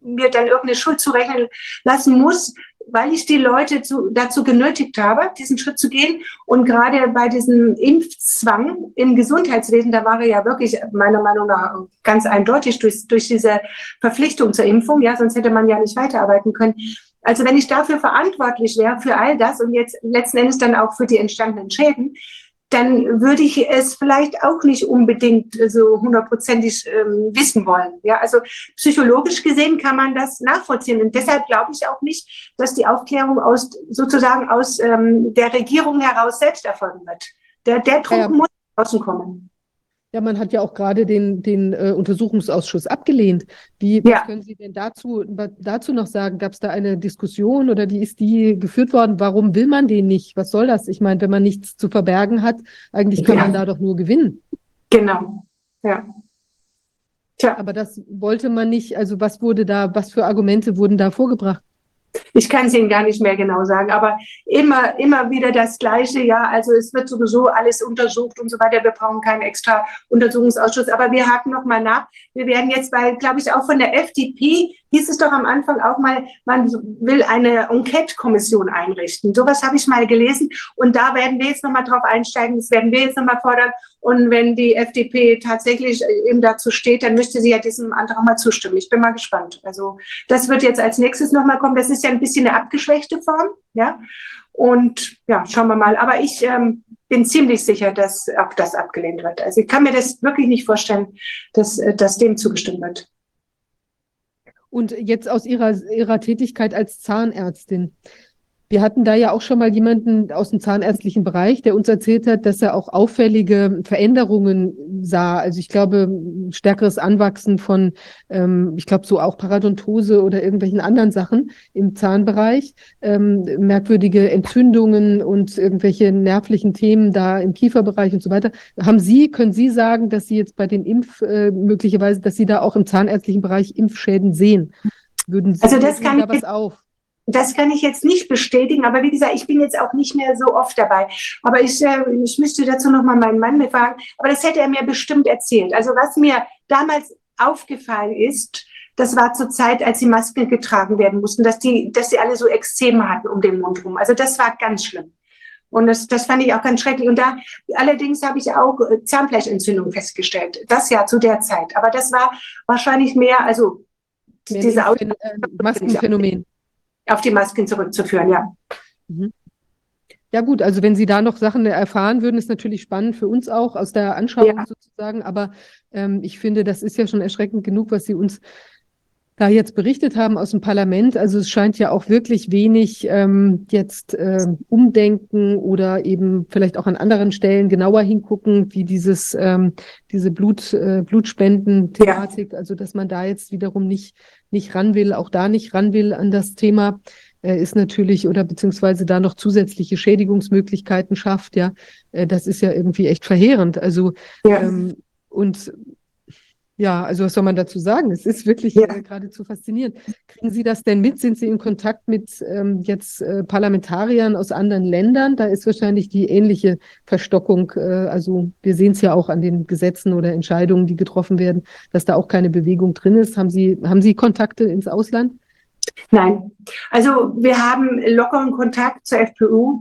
mir dann irgendeine Schuld zurechnen lassen muss, weil ich die Leute zu, dazu genötigt habe, diesen Schritt zu gehen. Und gerade bei diesem Impfzwang im Gesundheitswesen, da war er ja wirklich meiner Meinung nach ganz eindeutig durch, durch diese Verpflichtung zur Impfung. Ja, sonst hätte man ja nicht weiterarbeiten können. Also wenn ich dafür verantwortlich wäre, für all das und jetzt letzten Endes dann auch für die entstandenen Schäden, dann würde ich es vielleicht auch nicht unbedingt so hundertprozentig ähm, wissen wollen. Ja, also psychologisch gesehen kann man das nachvollziehen. Und deshalb glaube ich auch nicht, dass die Aufklärung aus sozusagen aus ähm, der Regierung heraus selbst erfolgen wird. Der, der Druck ja. muss außen kommen. Ja, man hat ja auch gerade den, den äh, Untersuchungsausschuss abgelehnt. Wie ja. was können Sie denn dazu, dazu noch sagen? Gab es da eine Diskussion oder wie ist die geführt worden? Warum will man den nicht? Was soll das? Ich meine, wenn man nichts zu verbergen hat, eigentlich kann ja. man da doch nur gewinnen. Genau, ja. Tja. Aber das wollte man nicht. Also was wurde da, was für Argumente wurden da vorgebracht? Ich kann es Ihnen gar nicht mehr genau sagen, aber immer, immer wieder das Gleiche. Ja, also es wird sowieso alles untersucht und so weiter. Wir brauchen keinen extra Untersuchungsausschuss. Aber wir haken noch mal nach. Wir werden jetzt, weil, glaube ich, auch von der FDP hieß es doch am Anfang auch mal, man will eine Enquete-Kommission einrichten. Sowas habe ich mal gelesen. Und da werden wir jetzt noch mal drauf einsteigen. Das werden wir jetzt noch mal fordern. Und wenn die FDP tatsächlich eben dazu steht, dann müsste sie ja diesem Antrag mal zustimmen. Ich bin mal gespannt. Also das wird jetzt als nächstes nochmal kommen. Das ist ja ein bisschen eine abgeschwächte Form. Ja. Und ja, schauen wir mal. Aber ich ähm, bin ziemlich sicher, dass auch das abgelehnt wird. Also ich kann mir das wirklich nicht vorstellen, dass, äh, dass dem zugestimmt wird. Und jetzt aus Ihrer, Ihrer Tätigkeit als Zahnärztin. Wir hatten da ja auch schon mal jemanden aus dem zahnärztlichen Bereich, der uns erzählt hat, dass er auch auffällige Veränderungen sah. Also ich glaube, stärkeres Anwachsen von, ähm, ich glaube, so auch Paradontose oder irgendwelchen anderen Sachen im Zahnbereich, ähm, merkwürdige Entzündungen und irgendwelche nervlichen Themen da im Kieferbereich und so weiter. Haben Sie, können Sie sagen, dass Sie jetzt bei den Impf, äh, möglicherweise, dass Sie da auch im zahnärztlichen Bereich Impfschäden sehen? Würden Sie also das kann da was auf? Das kann ich jetzt nicht bestätigen, aber wie gesagt, ich bin jetzt auch nicht mehr so oft dabei. Aber ich, äh, ich müsste dazu nochmal meinen Mann befragen. Aber das hätte er mir bestimmt erzählt. Also was mir damals aufgefallen ist, das war zur Zeit, als die Masken getragen werden mussten, dass die, dass sie alle so Extreme hatten um den Mund rum. Also das war ganz schlimm. Und das, das fand ich auch ganz schrecklich. Und da allerdings habe ich auch äh, Zahnfleischentzündung festgestellt. Das ja zu der Zeit. Aber das war wahrscheinlich mehr, also mehr diese äh, Maskenphänomen auf die Masken zurückzuführen, ja. Mhm. Ja gut, also wenn Sie da noch Sachen erfahren würden, ist natürlich spannend für uns auch aus der Anschauung ja. sozusagen. Aber ähm, ich finde, das ist ja schon erschreckend genug, was Sie uns da jetzt berichtet haben aus dem Parlament. Also es scheint ja auch wirklich wenig ähm, jetzt äh, umdenken oder eben vielleicht auch an anderen Stellen genauer hingucken, wie dieses ähm, diese Blut äh, Blutspenden-Thematik. Ja. Also dass man da jetzt wiederum nicht nicht ran will, auch da nicht ran will an das Thema, äh, ist natürlich oder beziehungsweise da noch zusätzliche Schädigungsmöglichkeiten schafft, ja, äh, das ist ja irgendwie echt verheerend. Also ja. ähm, und ja, also was soll man dazu sagen? Es ist wirklich ja. äh, geradezu faszinierend. Kriegen Sie das denn mit? Sind Sie in Kontakt mit ähm, jetzt äh, Parlamentariern aus anderen Ländern? Da ist wahrscheinlich die ähnliche Verstockung. Äh, also wir sehen es ja auch an den Gesetzen oder Entscheidungen, die getroffen werden, dass da auch keine Bewegung drin ist. Haben Sie, haben Sie Kontakte ins Ausland? Nein. Also wir haben lockeren Kontakt zur FPÖ,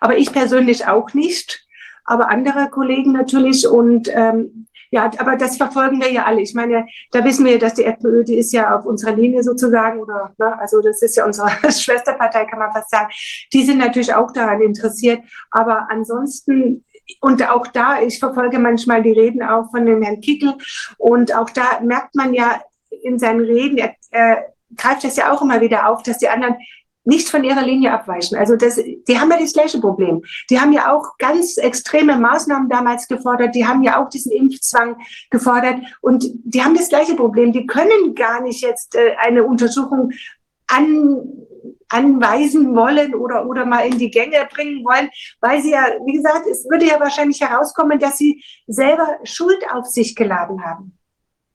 aber ich persönlich auch nicht. Aber andere Kollegen natürlich und ähm, ja, aber das verfolgen wir ja alle. Ich meine, da wissen wir, dass die FPÖ, die ist ja auf unserer Linie sozusagen, oder, ne, also das ist ja unsere Schwesterpartei, kann man fast sagen. Die sind natürlich auch daran interessiert. Aber ansonsten und auch da, ich verfolge manchmal die Reden auch von dem Herrn Kickel und auch da merkt man ja in seinen Reden, er, er greift das ja auch immer wieder auf, dass die anderen nicht von ihrer Linie abweichen. Also das, die haben ja das gleiche Problem. Die haben ja auch ganz extreme Maßnahmen damals gefordert. Die haben ja auch diesen Impfzwang gefordert. Und die haben das gleiche Problem. Die können gar nicht jetzt äh, eine Untersuchung an, anweisen wollen oder, oder mal in die Gänge bringen wollen, weil sie ja, wie gesagt, es würde ja wahrscheinlich herauskommen, dass sie selber Schuld auf sich geladen haben.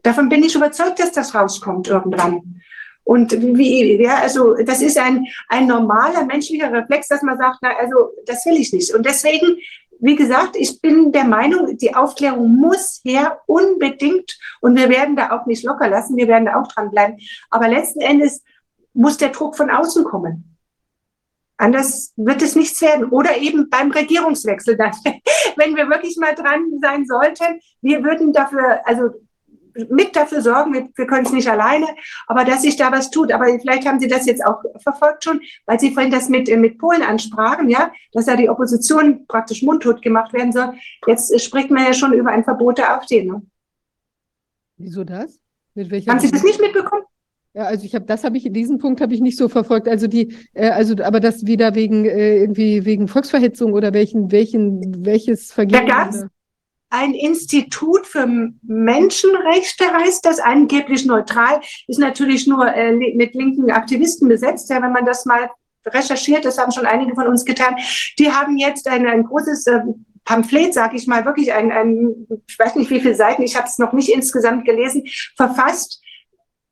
Davon bin ich überzeugt, dass das rauskommt irgendwann. Und wie, ja, also das ist ein, ein normaler menschlicher Reflex, dass man sagt, na, also das will ich nicht. Und deswegen, wie gesagt, ich bin der Meinung, die Aufklärung muss her, unbedingt. Und wir werden da auch nicht locker lassen, wir werden da auch dranbleiben. Aber letzten Endes muss der Druck von außen kommen. Anders wird es nichts werden. Oder eben beim Regierungswechsel dann, wenn wir wirklich mal dran sein sollten. Wir würden dafür, also mit dafür sorgen, wir, wir können es nicht alleine, aber dass sich da was tut. Aber vielleicht haben Sie das jetzt auch verfolgt schon, weil Sie vorhin das mit, mit Polen ansprachen, ja, dass da die Opposition praktisch mundtot gemacht werden soll. Jetzt spricht man ja schon über ein Verbot der AfD. Ne? Wieso das? haben Sie das nicht mitbekommen? Ja, also ich habe, das habe ich, diesen Punkt habe ich nicht so verfolgt. Also die, äh, also aber das wieder wegen äh, irgendwie wegen Volksverhetzung oder welchen, welchen, welches Vergehen? Da gab ein Institut für Menschenrechte heißt das, angeblich neutral, ist natürlich nur äh, mit linken Aktivisten besetzt. Ja, wenn man das mal recherchiert, das haben schon einige von uns getan, die haben jetzt ein, ein großes äh, Pamphlet, sage ich mal, wirklich ein, ein, ich weiß nicht wie viele Seiten, ich habe es noch nicht insgesamt gelesen, verfasst,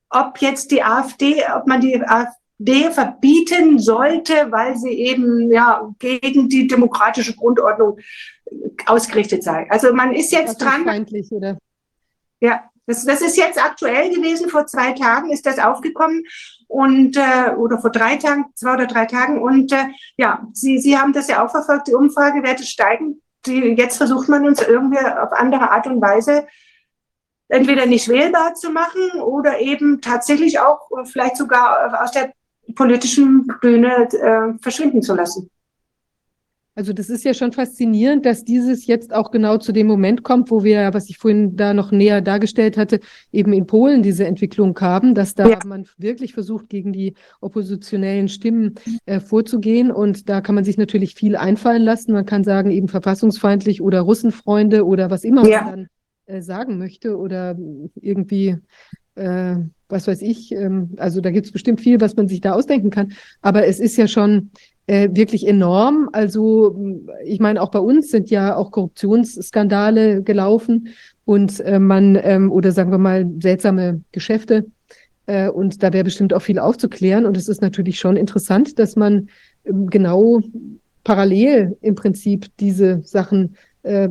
ob jetzt die AfD, ob man die AfD verbieten sollte, weil sie eben ja gegen die demokratische Grundordnung ausgerichtet sei. Also man ist jetzt dran. Oder? Ja, das, das ist jetzt aktuell gewesen. Vor zwei Tagen ist das aufgekommen und äh, oder vor drei Tagen, zwei oder drei Tagen. Und äh, ja, Sie, Sie haben das ja auch verfolgt. Die Umfragewerte steigen. Die, jetzt versucht man uns irgendwie auf andere Art und Weise entweder nicht wählbar zu machen oder eben tatsächlich auch vielleicht sogar aus der politischen Bühne äh, verschwinden zu lassen. Also das ist ja schon faszinierend, dass dieses jetzt auch genau zu dem Moment kommt, wo wir, was ich vorhin da noch näher dargestellt hatte, eben in Polen diese Entwicklung haben, dass da ja. man wirklich versucht, gegen die oppositionellen Stimmen äh, vorzugehen. Und da kann man sich natürlich viel einfallen lassen. Man kann sagen, eben verfassungsfeindlich oder Russenfreunde oder was immer ja. man dann äh, sagen möchte oder irgendwie äh, was weiß ich, ähm, also da gibt es bestimmt viel, was man sich da ausdenken kann. Aber es ist ja schon äh, wirklich enorm. Also ich meine, auch bei uns sind ja auch Korruptionsskandale gelaufen und äh, man, ähm, oder sagen wir mal, seltsame Geschäfte. Äh, und da wäre bestimmt auch viel aufzuklären. Und es ist natürlich schon interessant, dass man ähm, genau parallel im Prinzip diese Sachen äh,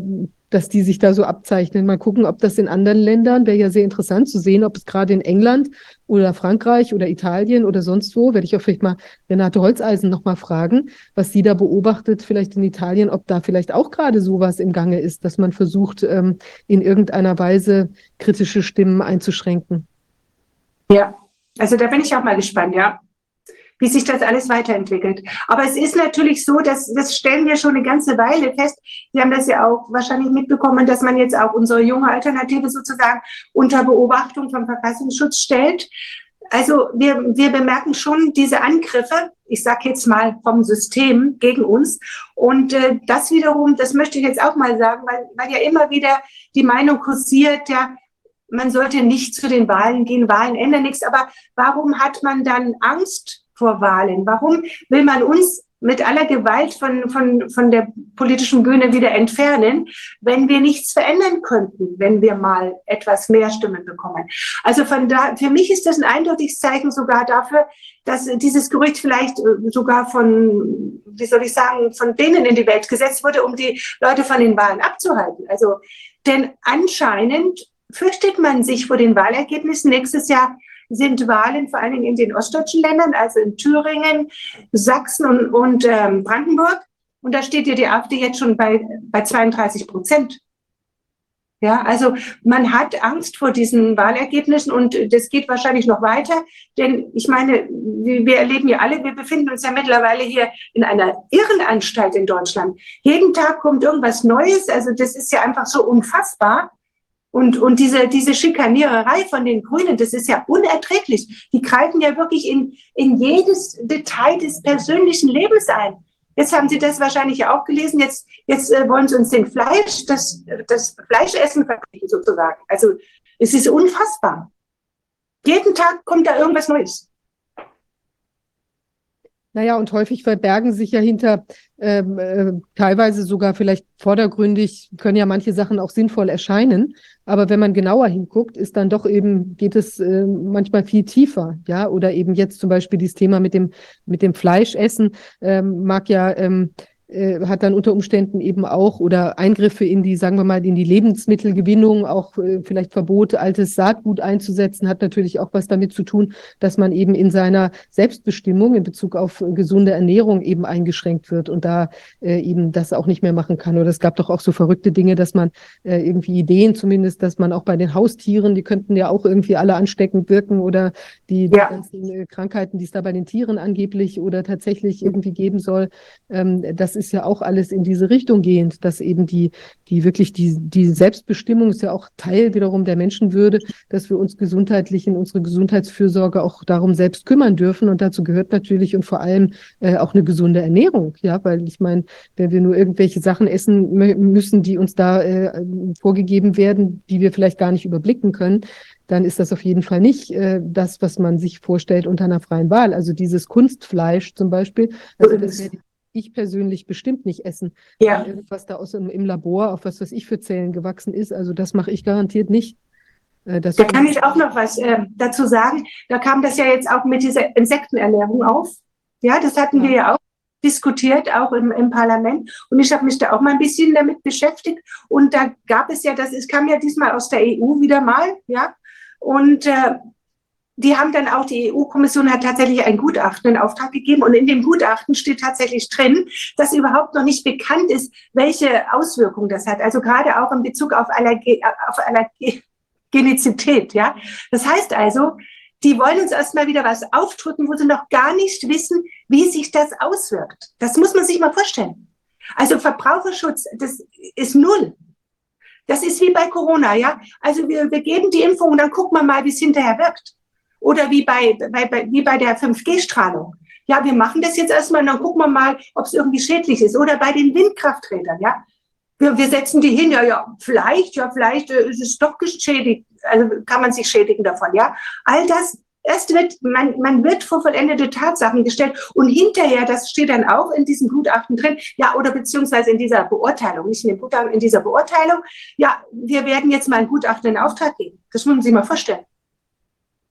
dass die sich da so abzeichnen. Mal gucken, ob das in anderen Ländern, wäre ja sehr interessant zu sehen, ob es gerade in England oder Frankreich oder Italien oder sonst wo, werde ich auch vielleicht mal Renate Holzeisen nochmal fragen, was sie da beobachtet, vielleicht in Italien, ob da vielleicht auch gerade sowas im Gange ist, dass man versucht, ähm, in irgendeiner Weise kritische Stimmen einzuschränken. Ja, also da bin ich auch mal gespannt, ja wie sich das alles weiterentwickelt. Aber es ist natürlich so, dass das stellen wir schon eine ganze Weile fest. Sie haben das ja auch wahrscheinlich mitbekommen, dass man jetzt auch unsere junge Alternative sozusagen unter Beobachtung vom Verfassungsschutz stellt. Also wir, wir bemerken schon diese Angriffe, ich sage jetzt mal vom System gegen uns. Und äh, das wiederum, das möchte ich jetzt auch mal sagen, weil, weil ja immer wieder die Meinung kursiert, ja, man sollte nicht zu den Wahlen gehen, Wahlen ändern nichts. Aber warum hat man dann Angst vor Wahlen? Warum will man uns mit aller Gewalt von, von, von der politischen Bühne wieder entfernen, wenn wir nichts verändern könnten, wenn wir mal etwas mehr Stimmen bekommen. Also von da, für mich ist das ein eindeutiges Zeichen sogar dafür, dass dieses Gerücht vielleicht äh, sogar von, wie soll ich sagen, von denen in die Welt gesetzt wurde, um die Leute von den Wahlen abzuhalten. Also, denn anscheinend fürchtet man sich vor den Wahlergebnissen nächstes Jahr sind Wahlen vor allen Dingen in den ostdeutschen Ländern, also in Thüringen, Sachsen und, und ähm, Brandenburg. Und da steht ja die AfD jetzt schon bei, bei 32 Prozent. Ja, also man hat Angst vor diesen Wahlergebnissen und das geht wahrscheinlich noch weiter, denn ich meine, wir erleben ja alle, wir befinden uns ja mittlerweile hier in einer Irrenanstalt in Deutschland. Jeden Tag kommt irgendwas Neues, also das ist ja einfach so unfassbar. Und, und diese, diese Schikaniererei von den Grünen, das ist ja unerträglich. Die greifen ja wirklich in, in jedes Detail des persönlichen Lebens ein. Jetzt haben Sie das wahrscheinlich auch gelesen. Jetzt, jetzt äh, wollen Sie uns den Fleisch, das, das Fleischessen verbieten sozusagen. Also es ist unfassbar. Jeden Tag kommt da irgendwas Neues. Naja, und häufig verbergen sich ja hinter ähm, äh, teilweise sogar vielleicht vordergründig, können ja manche Sachen auch sinnvoll erscheinen. Aber wenn man genauer hinguckt, ist dann doch eben, geht es äh, manchmal viel tiefer, ja. Oder eben jetzt zum Beispiel dieses Thema mit dem, mit dem Fleischessen, ähm, mag ja ähm, äh, hat dann unter Umständen eben auch oder Eingriffe in die, sagen wir mal, in die Lebensmittelgewinnung, auch äh, vielleicht Verbote, altes Saatgut einzusetzen, hat natürlich auch was damit zu tun, dass man eben in seiner Selbstbestimmung in Bezug auf gesunde Ernährung eben eingeschränkt wird und da äh, eben das auch nicht mehr machen kann. Oder es gab doch auch so verrückte Dinge, dass man äh, irgendwie Ideen zumindest, dass man auch bei den Haustieren, die könnten ja auch irgendwie alle ansteckend wirken oder die, die ganzen äh, Krankheiten, die es da bei den Tieren angeblich oder tatsächlich irgendwie geben soll, ähm, das ist ja auch alles in diese Richtung gehend, dass eben die, die wirklich die, die Selbstbestimmung ist ja auch Teil wiederum der Menschenwürde, dass wir uns gesundheitlich in unsere Gesundheitsfürsorge auch darum selbst kümmern dürfen. Und dazu gehört natürlich und vor allem äh, auch eine gesunde Ernährung. Ja, weil ich meine, wenn wir nur irgendwelche Sachen essen müssen, die uns da äh, vorgegeben werden, die wir vielleicht gar nicht überblicken können, dann ist das auf jeden Fall nicht äh, das, was man sich vorstellt unter einer freien Wahl. Also dieses Kunstfleisch zum Beispiel, also das wäre ich persönlich bestimmt nicht essen. Ja. Irgendwas da aus im, Labor, auf was, was ich für Zellen gewachsen ist. Also das mache ich garantiert nicht. Äh, da kann ich auch noch was äh, dazu sagen. Da kam das ja jetzt auch mit dieser Insektenernährung auf. Ja, das hatten ja. wir ja auch diskutiert, auch im, im Parlament. Und ich habe mich da auch mal ein bisschen damit beschäftigt. Und da gab es ja, das es kam ja diesmal aus der EU wieder mal, ja. Und äh, die haben dann auch, die EU-Kommission hat tatsächlich ein Gutachten in Auftrag gegeben und in dem Gutachten steht tatsächlich drin, dass überhaupt noch nicht bekannt ist, welche Auswirkungen das hat. Also gerade auch in Bezug auf, Allerge auf Allergenizität, ja. Das heißt also, die wollen uns erstmal wieder was aufdrücken, wo sie noch gar nicht wissen, wie sich das auswirkt. Das muss man sich mal vorstellen. Also Verbraucherschutz, das ist null. Das ist wie bei Corona, ja. Also wir, wir geben die Impfung und dann gucken wir mal, wie es hinterher wirkt. Oder wie bei, bei, bei, wie bei der 5G-Strahlung. Ja, wir machen das jetzt erstmal und dann gucken wir mal, ob es irgendwie schädlich ist. Oder bei den Windkrafträdern, ja. Wir, wir setzen die hin, ja, ja, vielleicht, ja, vielleicht äh, ist es doch geschädigt, also kann man sich schädigen davon, ja. All das Erst wird, man, man wird vor vollendete Tatsachen gestellt und hinterher, das steht dann auch in diesem Gutachten drin, ja, oder beziehungsweise in dieser Beurteilung, nicht in dem Gutachten, in dieser Beurteilung, ja, wir werden jetzt mal ein Gutachten in Auftrag geben. Das müssen Sie mal vorstellen.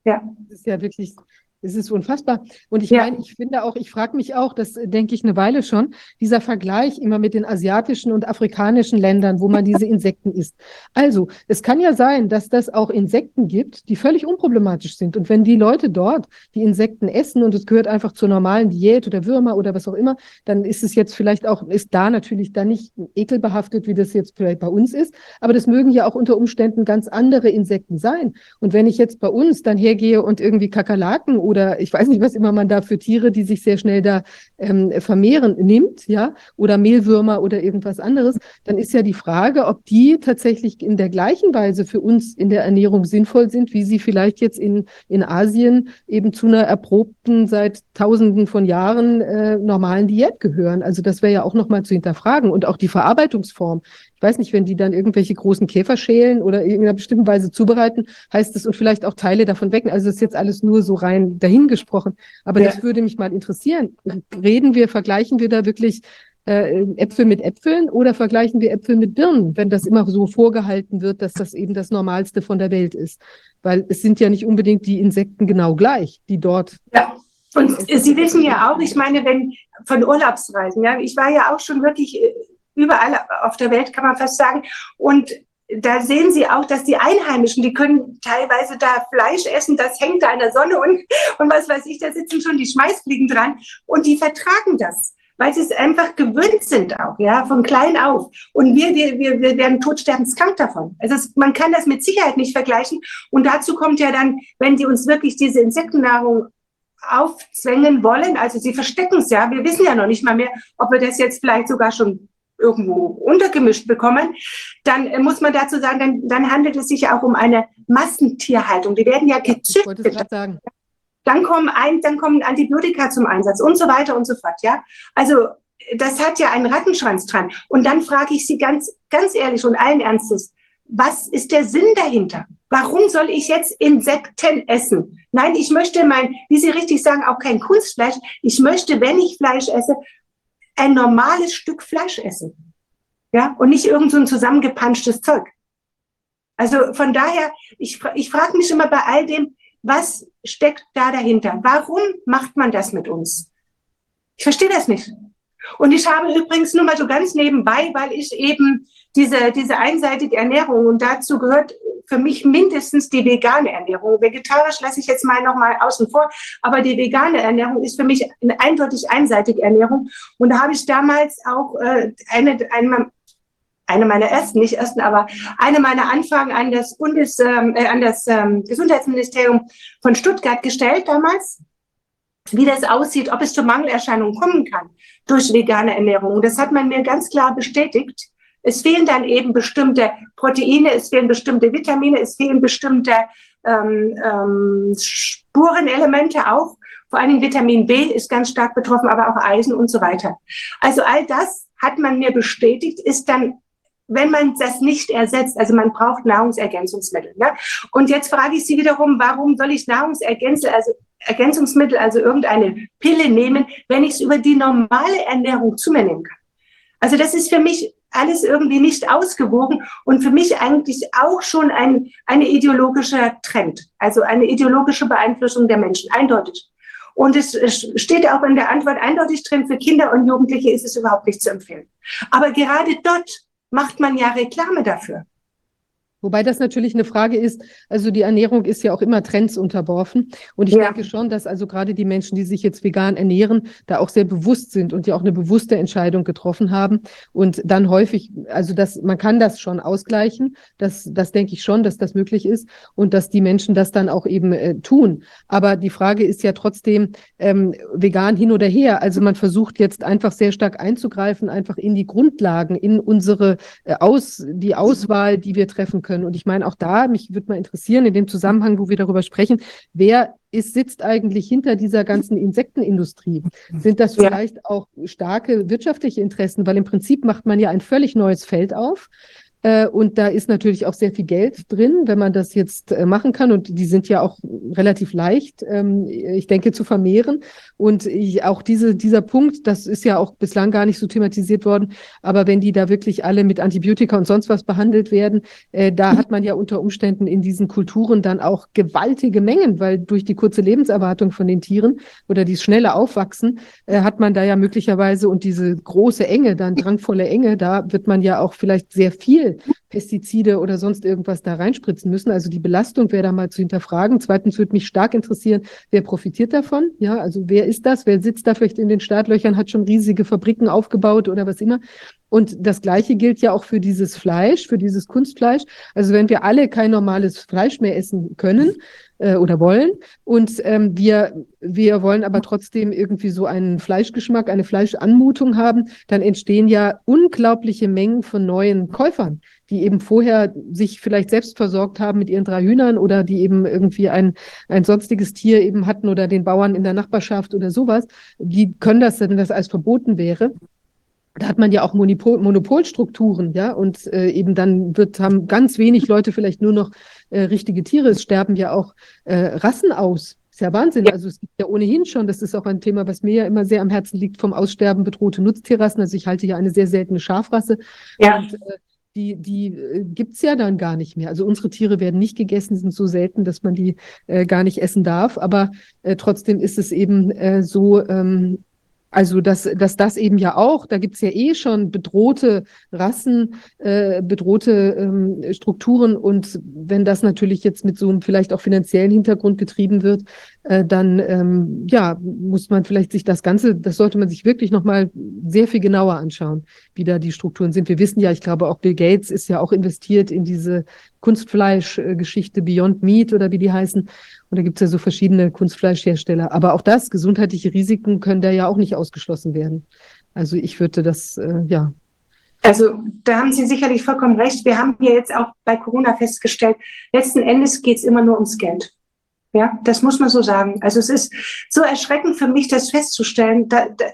Ja. Das ist ja wirklich es ist unfassbar. Und ich ja. meine, ich finde auch, ich frage mich auch, das denke ich eine Weile schon, dieser Vergleich immer mit den asiatischen und afrikanischen Ländern, wo man diese Insekten isst. Also, es kann ja sein, dass das auch Insekten gibt, die völlig unproblematisch sind. Und wenn die Leute dort die Insekten essen und es gehört einfach zur normalen Diät oder Würmer oder was auch immer, dann ist es jetzt vielleicht auch, ist da natürlich dann nicht ekelbehaftet, wie das jetzt vielleicht bei uns ist. Aber das mögen ja auch unter Umständen ganz andere Insekten sein. Und wenn ich jetzt bei uns dann hergehe und irgendwie Kakerlaken oder ich weiß nicht, was immer man da für Tiere, die sich sehr schnell da ähm, vermehren, nimmt, ja, oder Mehlwürmer oder irgendwas anderes, dann ist ja die Frage, ob die tatsächlich in der gleichen Weise für uns in der Ernährung sinnvoll sind, wie sie vielleicht jetzt in, in Asien eben zu einer erprobten, seit Tausenden von Jahren äh, normalen Diät gehören. Also das wäre ja auch nochmal zu hinterfragen und auch die Verarbeitungsform weiß nicht, wenn die dann irgendwelche großen Käfer schälen oder in irgendeiner bestimmten Weise zubereiten, heißt es und vielleicht auch Teile davon wecken. Also das ist jetzt alles nur so rein dahingesprochen. Aber ja. das würde mich mal interessieren. Reden wir, vergleichen wir da wirklich äh, Äpfel mit Äpfeln oder vergleichen wir Äpfel mit Birnen, wenn das immer so vorgehalten wird, dass das eben das Normalste von der Welt ist? Weil es sind ja nicht unbedingt die Insekten genau gleich, die dort. Ja. Und Sie wissen ja auch, ich meine, wenn von Urlaubsreisen, ja, ich war ja auch schon wirklich äh, überall auf der Welt, kann man fast sagen. Und da sehen Sie auch, dass die Einheimischen, die können teilweise da Fleisch essen, das hängt da in der Sonne und, und was weiß ich, da sitzen schon die Schmeißfliegen dran und die vertragen das, weil sie es einfach gewöhnt sind auch, ja, von klein auf. Und wir, wir, wir, wir werden todsterbenskrank davon. Also es, man kann das mit Sicherheit nicht vergleichen. Und dazu kommt ja dann, wenn die uns wirklich diese Insektennahrung aufzwängen wollen, also sie verstecken es ja, wir wissen ja noch nicht mal mehr, ob wir das jetzt vielleicht sogar schon irgendwo untergemischt bekommen, dann äh, muss man dazu sagen, dann, dann handelt es sich ja auch um eine Massentierhaltung. Die werden ja gezüchtet. Dann kommen, ein, dann kommen Antibiotika zum Einsatz und so weiter und so fort. Ja, also das hat ja einen Rattenschwanz dran. Und dann frage ich Sie ganz, ganz ehrlich und allen Ernstes, was ist der Sinn dahinter? Warum soll ich jetzt Insekten essen? Nein, ich möchte mein, wie Sie richtig sagen, auch kein Kunstfleisch. Ich möchte, wenn ich Fleisch esse, ein normales Stück Fleisch essen. Ja, und nicht irgend so ein zusammengepanschtes Zeug. Also von daher, ich, ich frage mich immer bei all dem, was steckt da dahinter? Warum macht man das mit uns? Ich verstehe das nicht. Und ich habe übrigens nur mal so ganz nebenbei, weil ich eben diese, diese einseitige Ernährung und dazu gehört für mich mindestens die vegane Ernährung. Vegetarisch lasse ich jetzt mal nochmal außen vor, aber die vegane Ernährung ist für mich eine eindeutig einseitige Ernährung. Und da habe ich damals auch äh, eine, eine, eine meiner ersten, nicht ersten, aber eine meiner Anfragen an das Bundes, ähm, äh, an das ähm, Gesundheitsministerium von Stuttgart gestellt damals, wie das aussieht, ob es zu Mangelerscheinungen kommen kann durch vegane Ernährung. Das hat man mir ganz klar bestätigt. Es fehlen dann eben bestimmte Proteine, es fehlen bestimmte Vitamine, es fehlen bestimmte ähm, ähm, Spurenelemente auch. Vor allen Dingen Vitamin B ist ganz stark betroffen, aber auch Eisen und so weiter. Also all das hat man mir bestätigt, ist dann wenn man das nicht ersetzt, also man braucht Nahrungsergänzungsmittel. Ne? Und jetzt frage ich Sie wiederum, warum soll ich Nahrungsergänzungsmittel, also Ergänzungsmittel, also irgendeine Pille nehmen, wenn ich es über die normale Ernährung zu mir nehmen kann? Also das ist für mich alles irgendwie nicht ausgewogen und für mich eigentlich auch schon ein eine ideologischer Trend, also eine ideologische Beeinflussung der Menschen, eindeutig. Und es, steht auch in der Antwort eindeutig drin, für Kinder und Jugendliche ist es überhaupt nicht zu empfehlen. Aber gerade dort macht man ja Reklame dafür. Wobei das natürlich eine Frage ist, also die Ernährung ist ja auch immer Trends unterworfen. Und ich ja. denke schon, dass also gerade die Menschen, die sich jetzt vegan ernähren, da auch sehr bewusst sind und ja auch eine bewusste Entscheidung getroffen haben. Und dann häufig, also das, man kann das schon ausgleichen. Das, das denke ich schon, dass das möglich ist und dass die Menschen das dann auch eben äh, tun. Aber die Frage ist ja trotzdem ähm, vegan hin oder her. Also man versucht jetzt einfach sehr stark einzugreifen, einfach in die Grundlagen, in unsere äh, Aus, die Auswahl, die wir treffen können können. Und ich meine, auch da, mich würde mal interessieren, in dem Zusammenhang, wo wir darüber sprechen, wer ist, sitzt eigentlich hinter dieser ganzen Insektenindustrie? Sind das vielleicht auch starke wirtschaftliche Interessen? Weil im Prinzip macht man ja ein völlig neues Feld auf. Äh, und da ist natürlich auch sehr viel Geld drin, wenn man das jetzt äh, machen kann. Und die sind ja auch relativ leicht, ähm, ich denke, zu vermehren. Und ich, auch diese, dieser Punkt, das ist ja auch bislang gar nicht so thematisiert worden. Aber wenn die da wirklich alle mit Antibiotika und sonst was behandelt werden, äh, da hat man ja unter Umständen in diesen Kulturen dann auch gewaltige Mengen, weil durch die kurze Lebenserwartung von den Tieren oder die schnelle Aufwachsen, hat man da ja möglicherweise und diese große Enge, dann drangvolle Enge, da wird man ja auch vielleicht sehr viel Pestizide oder sonst irgendwas da reinspritzen müssen. Also die Belastung wäre da mal zu hinterfragen. Zweitens würde mich stark interessieren, wer profitiert davon? Ja, also wer ist das? Wer sitzt da vielleicht in den Startlöchern, hat schon riesige Fabriken aufgebaut oder was immer? Und das Gleiche gilt ja auch für dieses Fleisch, für dieses Kunstfleisch. Also wenn wir alle kein normales Fleisch mehr essen können, äh, oder wollen. Und ähm, wir, wir wollen aber trotzdem irgendwie so einen Fleischgeschmack, eine Fleischanmutung haben, dann entstehen ja unglaubliche Mengen von neuen Käufern, die eben vorher sich vielleicht selbst versorgt haben mit ihren drei Hühnern oder die eben irgendwie ein, ein sonstiges Tier eben hatten oder den Bauern in der Nachbarschaft oder sowas. Die können das, wenn das alles verboten wäre da hat man ja auch Monopol, Monopolstrukturen, ja, und äh, eben dann wird haben ganz wenig Leute vielleicht nur noch äh, richtige Tiere. Es sterben ja auch äh, Rassen aus. Ist ja Wahnsinn. Ja. Also es gibt ja ohnehin schon, das ist auch ein Thema, was mir ja immer sehr am Herzen liegt, vom Aussterben bedrohte Nutztierrassen. Also ich halte ja eine sehr seltene Schafrasse. Ja. Und, äh, die, die äh, gibt's ja dann gar nicht mehr. Also unsere Tiere werden nicht gegessen, sind so selten, dass man die äh, gar nicht essen darf. Aber äh, trotzdem ist es eben äh, so, ähm, also, dass, dass das eben ja auch, da gibt's ja eh schon bedrohte Rassen, äh, bedrohte ähm, Strukturen. Und wenn das natürlich jetzt mit so einem vielleicht auch finanziellen Hintergrund getrieben wird, äh, dann ähm, ja, muss man vielleicht sich das Ganze, das sollte man sich wirklich nochmal sehr viel genauer anschauen, wie da die Strukturen sind. Wir wissen ja, ich glaube, auch Bill Gates ist ja auch investiert in diese Kunstfleischgeschichte Beyond Meat oder wie die heißen. Und da gibt es ja so verschiedene Kunstfleischhersteller. Aber auch das, gesundheitliche Risiken können da ja auch nicht ausgeschlossen werden. Also ich würde das, äh, ja. Also da haben Sie sicherlich vollkommen recht. Wir haben hier jetzt auch bei Corona festgestellt, letzten Endes geht es immer nur ums Geld. Ja, das muss man so sagen. Also es ist so erschreckend für mich, das festzustellen. Da, da,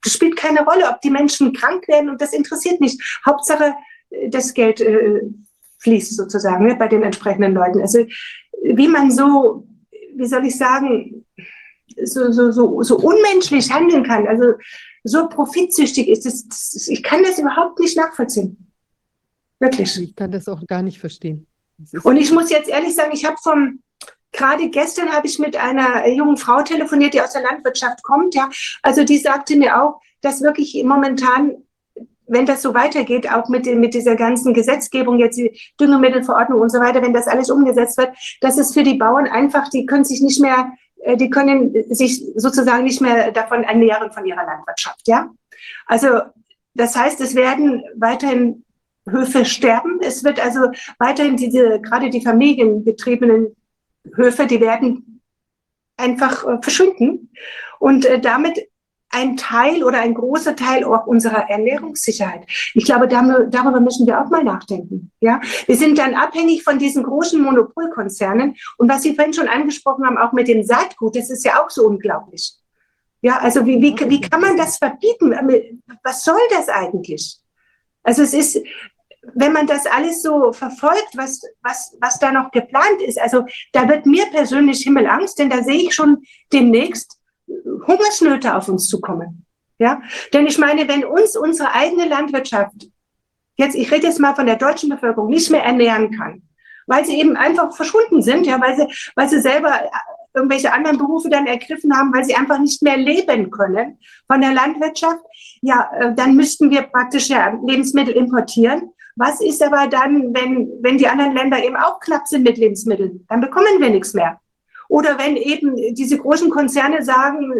das spielt keine Rolle, ob die Menschen krank werden und das interessiert nicht. Hauptsache, äh, das Geld äh, fließt sozusagen ne, bei den entsprechenden Leuten. Also wie man so, wie soll ich sagen, so, so, so, so unmenschlich handeln kann, also so profitsüchtig ist, das, ich kann das überhaupt nicht nachvollziehen. Wirklich. Ich kann das auch gar nicht verstehen. Und ich muss jetzt ehrlich sagen, ich habe vom Gerade gestern habe ich mit einer jungen Frau telefoniert, die aus der Landwirtschaft kommt. Ja, also die sagte mir auch, dass wirklich momentan, wenn das so weitergeht, auch mit, mit dieser ganzen Gesetzgebung, jetzt die Düngemittelverordnung und so weiter, wenn das alles umgesetzt wird, dass es für die Bauern einfach, die können sich nicht mehr, äh, die können sich sozusagen nicht mehr davon ernähren von ihrer Landwirtschaft. Ja, also das heißt, es werden weiterhin Höfe sterben. Es wird also weiterhin diese, gerade die familienbetriebenen Höfe, die werden einfach äh, verschwinden und äh, damit ein Teil oder ein großer Teil auch unserer Ernährungssicherheit. Ich glaube, darüber müssen wir auch mal nachdenken. Ja, wir sind dann abhängig von diesen großen Monopolkonzernen. Und was Sie vorhin schon angesprochen haben, auch mit dem Saatgut, das ist ja auch so unglaublich. Ja, also wie, wie, wie kann man das verbieten? Was soll das eigentlich? Also es ist, wenn man das alles so verfolgt, was, was, was da noch geplant ist, also da wird mir persönlich Himmelangst, denn da sehe ich schon demnächst Hungersnöte auf uns zukommen. Ja, denn ich meine, wenn uns unsere eigene Landwirtschaft jetzt, ich rede jetzt mal von der deutschen Bevölkerung, nicht mehr ernähren kann, weil sie eben einfach verschwunden sind, ja, weil sie, weil sie selber irgendwelche anderen Berufe dann ergriffen haben, weil sie einfach nicht mehr leben können von der Landwirtschaft, ja, äh, dann müssten wir praktisch ja Lebensmittel importieren. Was ist aber dann, wenn, wenn die anderen Länder eben auch knapp sind mit Lebensmitteln? Dann bekommen wir nichts mehr. Oder wenn eben diese großen Konzerne sagen,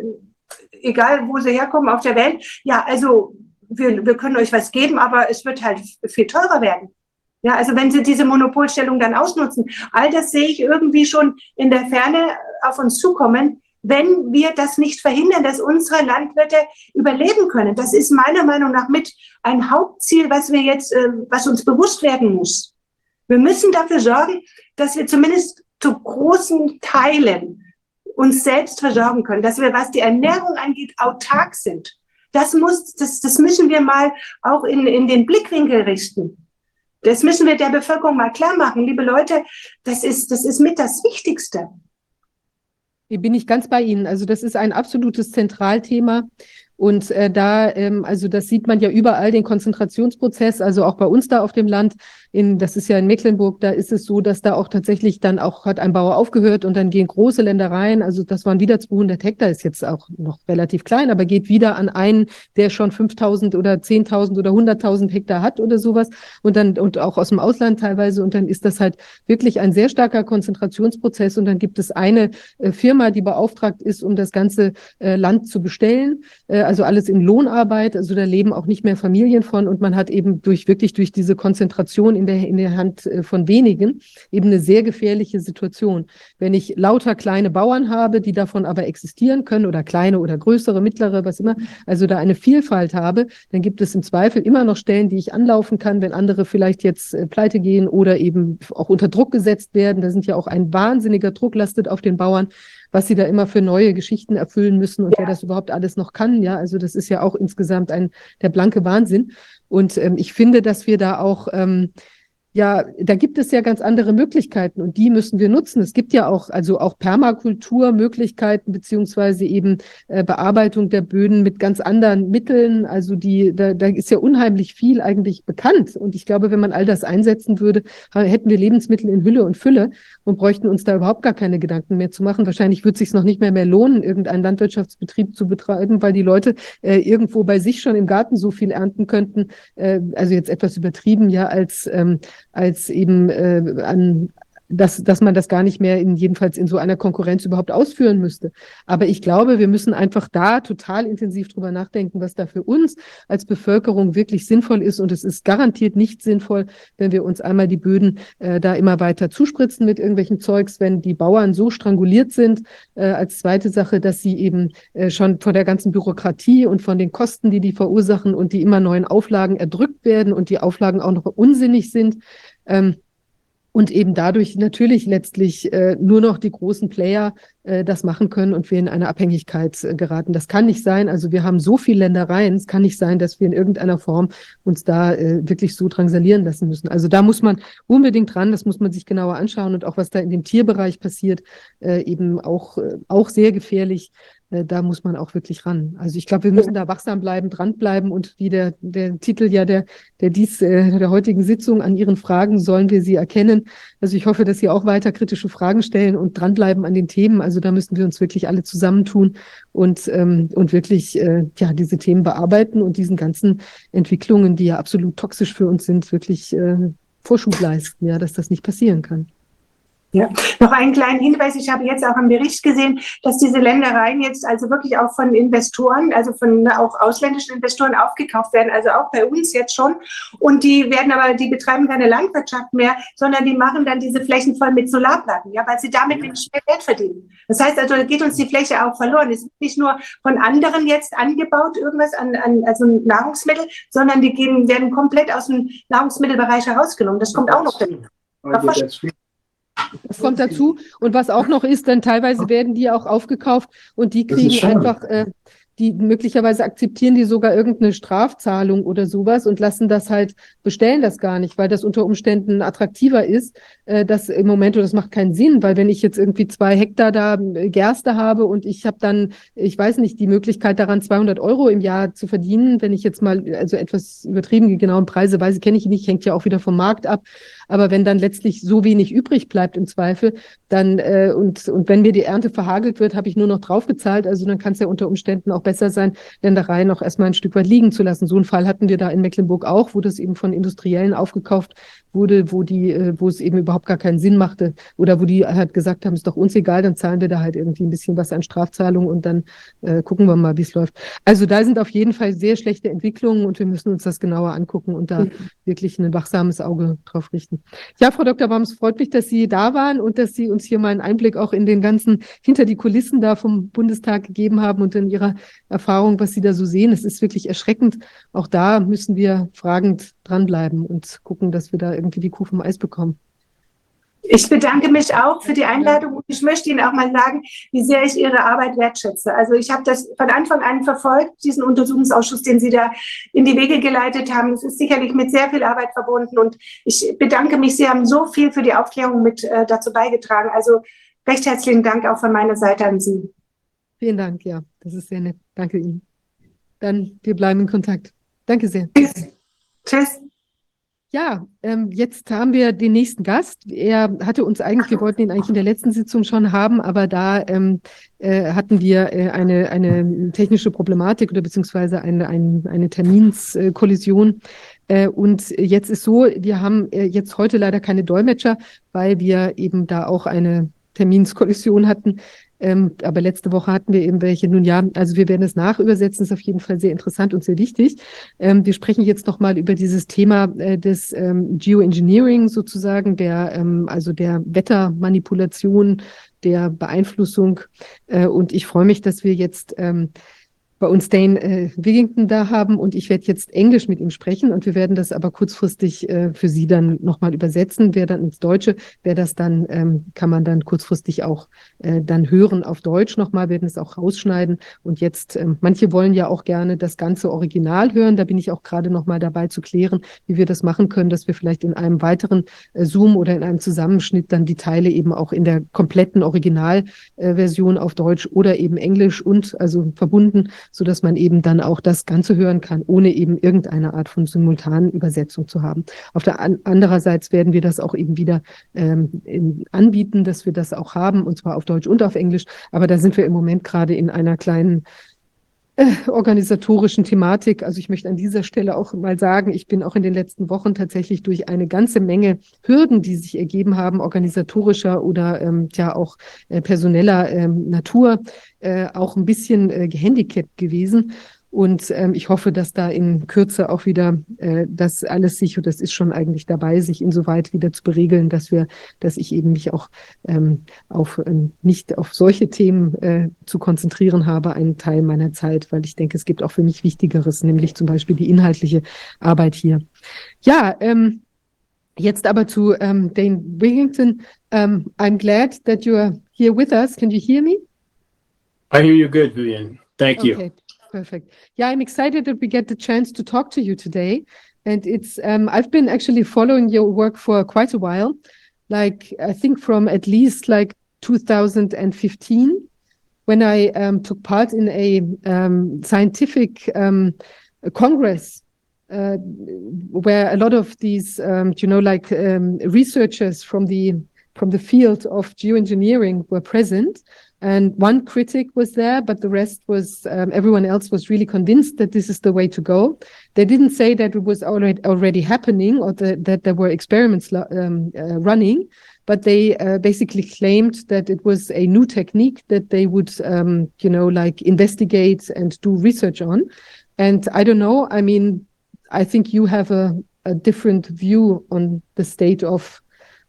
egal wo sie herkommen auf der Welt, ja, also wir, wir können euch was geben, aber es wird halt viel teurer werden. Ja, also wenn sie diese Monopolstellung dann ausnutzen, all das sehe ich irgendwie schon in der Ferne auf uns zukommen, wenn wir das nicht verhindern, dass unsere Landwirte überleben können. Das ist meiner Meinung nach mit ein Hauptziel, was wir jetzt, äh, was uns bewusst werden muss. Wir müssen dafür sorgen, dass wir zumindest zu großen Teilen uns selbst versorgen können, dass wir, was die Ernährung angeht, autark sind. Das muss, das, das müssen wir mal auch in, in den Blickwinkel richten. Das müssen wir der Bevölkerung mal klar machen. Liebe Leute, das ist, das ist mit das Wichtigste. Hier bin ich ganz bei Ihnen. Also das ist ein absolutes Zentralthema. Und äh, da, ähm, also das sieht man ja überall, den Konzentrationsprozess, also auch bei uns da auf dem Land in, das ist ja in Mecklenburg, da ist es so, dass da auch tatsächlich dann auch hat ein Bauer aufgehört und dann gehen große Ländereien, also das waren wieder 200 Hektar, ist jetzt auch noch relativ klein, aber geht wieder an einen, der schon 5000 oder 10.000 oder 100.000 Hektar hat oder sowas und dann und auch aus dem Ausland teilweise. Und dann ist das halt wirklich ein sehr starker Konzentrationsprozess. Und dann gibt es eine äh, Firma, die beauftragt ist, um das ganze äh, Land zu bestellen, äh, also alles in Lohnarbeit, also da leben auch nicht mehr Familien von. Und man hat eben durch wirklich durch diese Konzentration in der, in der Hand äh, von wenigen eben eine sehr gefährliche Situation. Wenn ich lauter kleine Bauern habe, die davon aber existieren können oder kleine oder größere, mittlere, was immer, also da eine Vielfalt habe, dann gibt es im Zweifel immer noch Stellen, die ich anlaufen kann, wenn andere vielleicht jetzt äh, pleite gehen oder eben auch unter Druck gesetzt werden. Da sind ja auch ein wahnsinniger Druck lastet auf den Bauern was sie da immer für neue Geschichten erfüllen müssen und ja. wer das überhaupt alles noch kann. Ja, also das ist ja auch insgesamt ein der blanke Wahnsinn. Und ähm, ich finde, dass wir da auch ähm, ja, da gibt es ja ganz andere Möglichkeiten und die müssen wir nutzen. Es gibt ja auch, also auch Permakulturmöglichkeiten beziehungsweise eben äh, Bearbeitung der Böden mit ganz anderen Mitteln. Also die, da, da ist ja unheimlich viel eigentlich bekannt. Und ich glaube, wenn man all das einsetzen würde, hätten wir Lebensmittel in Hülle und Fülle und bräuchten uns da überhaupt gar keine Gedanken mehr zu machen. Wahrscheinlich wird es sich noch nicht mehr mehr lohnen, irgendeinen Landwirtschaftsbetrieb zu betreiben, weil die Leute äh, irgendwo bei sich schon im Garten so viel ernten könnten. Äh, also jetzt etwas übertrieben, ja, als ähm, als eben äh, an dass, dass man das gar nicht mehr in jedenfalls in so einer Konkurrenz überhaupt ausführen müsste. Aber ich glaube, wir müssen einfach da total intensiv drüber nachdenken, was da für uns als Bevölkerung wirklich sinnvoll ist. Und es ist garantiert nicht sinnvoll, wenn wir uns einmal die Böden äh, da immer weiter zuspritzen mit irgendwelchen Zeugs, wenn die Bauern so stranguliert sind. Äh, als zweite Sache, dass sie eben äh, schon von der ganzen Bürokratie und von den Kosten, die die verursachen und die immer neuen Auflagen erdrückt werden und die Auflagen auch noch unsinnig sind. Ähm, und eben dadurch natürlich letztlich äh, nur noch die großen Player äh, das machen können und wir in eine Abhängigkeit äh, geraten. Das kann nicht sein. Also wir haben so viele Ländereien. Es kann nicht sein, dass wir in irgendeiner Form uns da äh, wirklich so drangsalieren lassen müssen. Also da muss man unbedingt dran. Das muss man sich genauer anschauen und auch was da in dem Tierbereich passiert, äh, eben auch äh, auch sehr gefährlich. Äh, da muss man auch wirklich ran. Also ich glaube, wir müssen da wachsam bleiben, dranbleiben und wie der, der Titel ja der, der dies, äh, der heutigen Sitzung an Ihren Fragen sollen wir sie erkennen. Also ich hoffe, dass Sie auch weiter kritische Fragen stellen und dranbleiben an den Themen. Also da müssen wir uns wirklich alle zusammentun und, ähm, und wirklich äh, ja, diese Themen bearbeiten und diesen ganzen Entwicklungen, die ja absolut toxisch für uns sind, wirklich äh, Vorschub leisten, ja, dass das nicht passieren kann. Ja, noch einen kleinen Hinweis. Ich habe jetzt auch im Bericht gesehen, dass diese Ländereien jetzt also wirklich auch von Investoren, also von auch ausländischen Investoren aufgekauft werden, also auch bei uns jetzt schon. Und die werden aber, die betreiben keine Landwirtschaft mehr, sondern die machen dann diese Flächen voll mit Solarplatten, ja, weil sie damit ja. schnell Geld verdienen. Das heißt also, da geht uns die Fläche auch verloren. Es ist nicht nur von anderen jetzt angebaut, irgendwas an, an also Nahrungsmittel, sondern die gehen, werden komplett aus dem Nahrungsmittelbereich herausgenommen. Das kommt auch noch dazu. Das kommt dazu. Und was auch noch ist, dann teilweise werden die auch aufgekauft und die kriegen einfach, äh, die möglicherweise akzeptieren die sogar irgendeine Strafzahlung oder sowas und lassen das halt, bestellen das gar nicht, weil das unter Umständen attraktiver ist, äh, das im Moment, und das macht keinen Sinn, weil wenn ich jetzt irgendwie zwei Hektar da äh, Gerste habe und ich habe dann, ich weiß nicht, die Möglichkeit daran 200 Euro im Jahr zu verdienen, wenn ich jetzt mal, also etwas übertrieben, die genauen Preise weiß, kenne ich nicht, hängt ja auch wieder vom Markt ab, aber wenn dann letztlich so wenig übrig bleibt im Zweifel, dann, äh, und, und wenn mir die Ernte verhagelt wird, habe ich nur noch draufgezahlt, also dann kann es ja unter Umständen auch besser sein, Ländereien noch erstmal ein Stück weit liegen zu lassen. So einen Fall hatten wir da in Mecklenburg auch, wo das eben von Industriellen aufgekauft wurde, wo die, äh, wo es eben überhaupt gar keinen Sinn machte oder wo die halt gesagt haben, ist doch uns egal, dann zahlen wir da halt irgendwie ein bisschen was an Strafzahlung und dann äh, gucken wir mal, wie es läuft. Also da sind auf jeden Fall sehr schlechte Entwicklungen und wir müssen uns das genauer angucken und da mhm. wirklich ein wachsames Auge drauf richten. Ja, Frau Dr. Baum, es freut mich, dass Sie da waren und dass Sie uns hier mal einen Einblick auch in den ganzen hinter die Kulissen da vom Bundestag gegeben haben und in Ihrer Erfahrung, was Sie da so sehen. Es ist wirklich erschreckend. Auch da müssen wir fragend dranbleiben und gucken, dass wir da irgendwie die Kuh vom Eis bekommen. Ich bedanke mich auch für die Einladung und ich möchte Ihnen auch mal sagen, wie sehr ich Ihre Arbeit wertschätze. Also ich habe das von Anfang an verfolgt, diesen Untersuchungsausschuss, den Sie da in die Wege geleitet haben. Es ist sicherlich mit sehr viel Arbeit verbunden und ich bedanke mich. Sie haben so viel für die Aufklärung mit äh, dazu beigetragen. Also recht herzlichen Dank auch von meiner Seite an Sie. Vielen Dank, ja, das ist sehr nett. Danke Ihnen. Dann, wir bleiben in Kontakt. Danke sehr. Tschüss. Tschüss. Ja, ähm, jetzt haben wir den nächsten Gast. Er hatte uns eigentlich, wir wollten ihn eigentlich in der letzten Sitzung schon haben, aber da ähm, äh, hatten wir äh, eine, eine technische Problematik oder beziehungsweise eine, eine, eine Terminskollision. Äh, und jetzt ist so, wir haben äh, jetzt heute leider keine Dolmetscher, weil wir eben da auch eine Terminskollision hatten. Ähm, aber letzte Woche hatten wir eben welche. Nun ja, also wir werden es nachübersetzen, ist auf jeden Fall sehr interessant und sehr wichtig. Ähm, wir sprechen jetzt nochmal über dieses Thema äh, des ähm, Geoengineering sozusagen, der, ähm, also der Wettermanipulation, der Beeinflussung. Äh, und ich freue mich, dass wir jetzt ähm, bei uns Dane äh, Wigington da haben und ich werde jetzt Englisch mit ihm sprechen und wir werden das aber kurzfristig äh, für Sie dann nochmal übersetzen. Wer dann ins Deutsche, wer das dann, ähm, kann man dann kurzfristig auch äh, dann hören auf Deutsch nochmal, werden es auch rausschneiden. Und jetzt, ähm, manche wollen ja auch gerne das ganze Original hören. Da bin ich auch gerade nochmal dabei zu klären, wie wir das machen können, dass wir vielleicht in einem weiteren äh, Zoom oder in einem Zusammenschnitt dann die Teile eben auch in der kompletten Originalversion auf Deutsch oder eben Englisch und also verbunden so dass man eben dann auch das Ganze hören kann, ohne eben irgendeine Art von simultanen Übersetzung zu haben. Auf der an andererseits werden wir das auch eben wieder ähm, in, anbieten, dass wir das auch haben, und zwar auf Deutsch und auf Englisch. Aber da sind wir im Moment gerade in einer kleinen organisatorischen Thematik. Also ich möchte an dieser Stelle auch mal sagen, ich bin auch in den letzten Wochen tatsächlich durch eine ganze Menge Hürden, die sich ergeben haben, organisatorischer oder ähm, ja auch äh, personeller ähm, Natur, äh, auch ein bisschen äh, gehandicapt gewesen. Und ähm, ich hoffe, dass da in Kürze auch wieder äh, das alles sich, und das ist schon eigentlich dabei, sich insoweit wieder zu beregeln, dass wir, dass ich eben mich auch ähm, auf ähm, nicht auf solche Themen äh, zu konzentrieren habe, einen Teil meiner Zeit, weil ich denke, es gibt auch für mich Wichtigeres, nämlich zum Beispiel die inhaltliche Arbeit hier. Ja, ähm, jetzt aber zu ähm, Dane Wigington. Um, ähm, I'm glad that you are here with us. Can you hear me? I hear you good, Vivian. Thank okay. you. Perfect. Yeah, I'm excited that we get the chance to talk to you today. And it's um, I've been actually following your work for quite a while, like I think from at least like 2015, when I um, took part in a um, scientific um, congress uh, where a lot of these, um, you know, like um, researchers from the from the field of geoengineering were present. And one critic was there, but the rest was um, everyone else was really convinced that this is the way to go. They didn't say that it was already already happening or the, that there were experiments um, uh, running, but they uh, basically claimed that it was a new technique that they would, um, you know, like investigate and do research on. And I don't know. I mean, I think you have a, a different view on the state of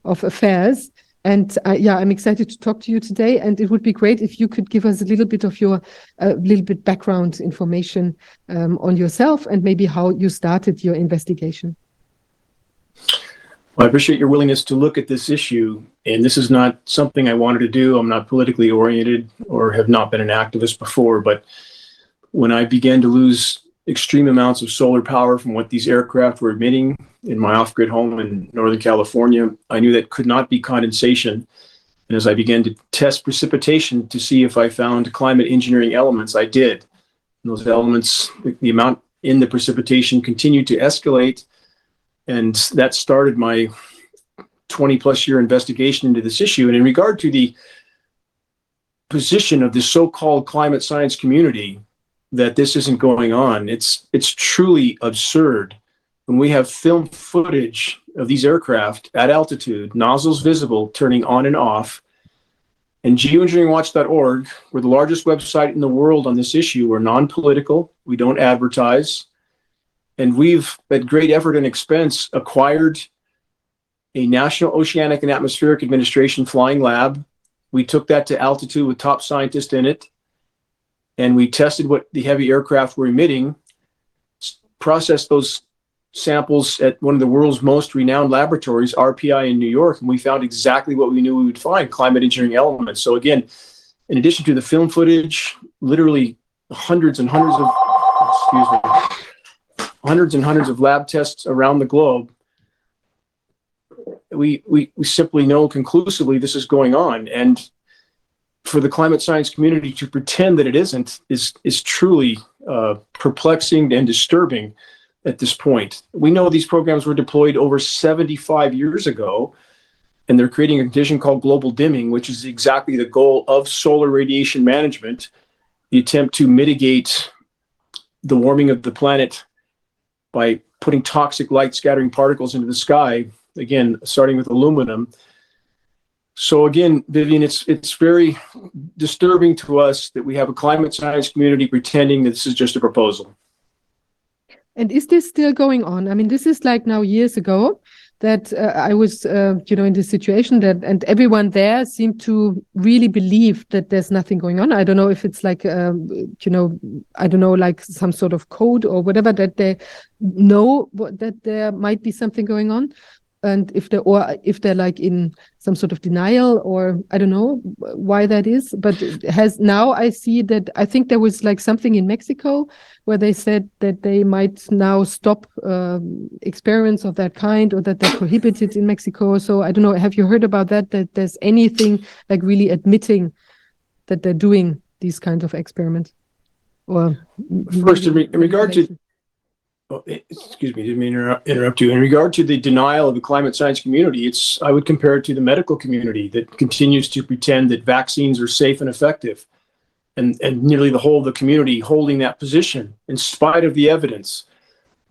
of affairs. And uh, yeah, I'm excited to talk to you today. And it would be great if you could give us a little bit of your, a uh, little bit background information um, on yourself and maybe how you started your investigation. Well, I appreciate your willingness to look at this issue. And this is not something I wanted to do. I'm not politically oriented or have not been an activist before, but when I began to lose extreme amounts of solar power from what these aircraft were emitting in my off grid home in Northern California. I knew that could not be condensation. And as I began to test precipitation to see if I found climate engineering elements, I did. And those elements, the, the amount in the precipitation continued to escalate. And that started my 20 plus year investigation into this issue. And in regard to the position of the so-called climate science community that this isn't going on, it's it's truly absurd when we have film footage of these aircraft at altitude, nozzles visible, turning on and off. And geoengineeringwatch.org, we're the largest website in the world on this issue. We're non-political. We don't advertise. And we've, at great effort and expense, acquired a National Oceanic and Atmospheric Administration flying lab. We took that to altitude with top scientists in it. And we tested what the heavy aircraft were emitting, processed those samples at one of the world's most renowned laboratories, RPI in New York, and we found exactly what we knew we would find climate engineering elements. So, again, in addition to the film footage, literally hundreds and hundreds of, excuse me, hundreds and hundreds of lab tests around the globe, we, we, we simply know conclusively this is going on. And for the climate science community to pretend that it isn't is, is truly uh, perplexing and disturbing at this point. We know these programs were deployed over 75 years ago, and they're creating a condition called global dimming, which is exactly the goal of solar radiation management, the attempt to mitigate the warming of the planet by putting toxic light scattering particles into the sky, again, starting with aluminum. So again, Vivian, it's it's very disturbing to us that we have a climate science community pretending that this is just a proposal. And is this still going on? I mean, this is like now years ago that uh, I was, uh, you know, in this situation that, and everyone there seemed to really believe that there's nothing going on. I don't know if it's like, um, you know, I don't know, like some sort of code or whatever that they know that there might be something going on and if they or if they're like in some sort of denial or i don't know why that is but has now i see that i think there was like something in mexico where they said that they might now stop um, experiments of that kind or that they're prohibited in mexico. So i don't know have you heard about that that there's anything like really admitting that they're doing these kinds of experiments? Or first in, re in regard to Oh, eh, excuse me, didn't mean to interrupt, interrupt you. In regard to the denial of the climate science community, it's I would compare it to the medical community that continues to pretend that vaccines are safe and effective, and and nearly the whole of the community holding that position in spite of the evidence.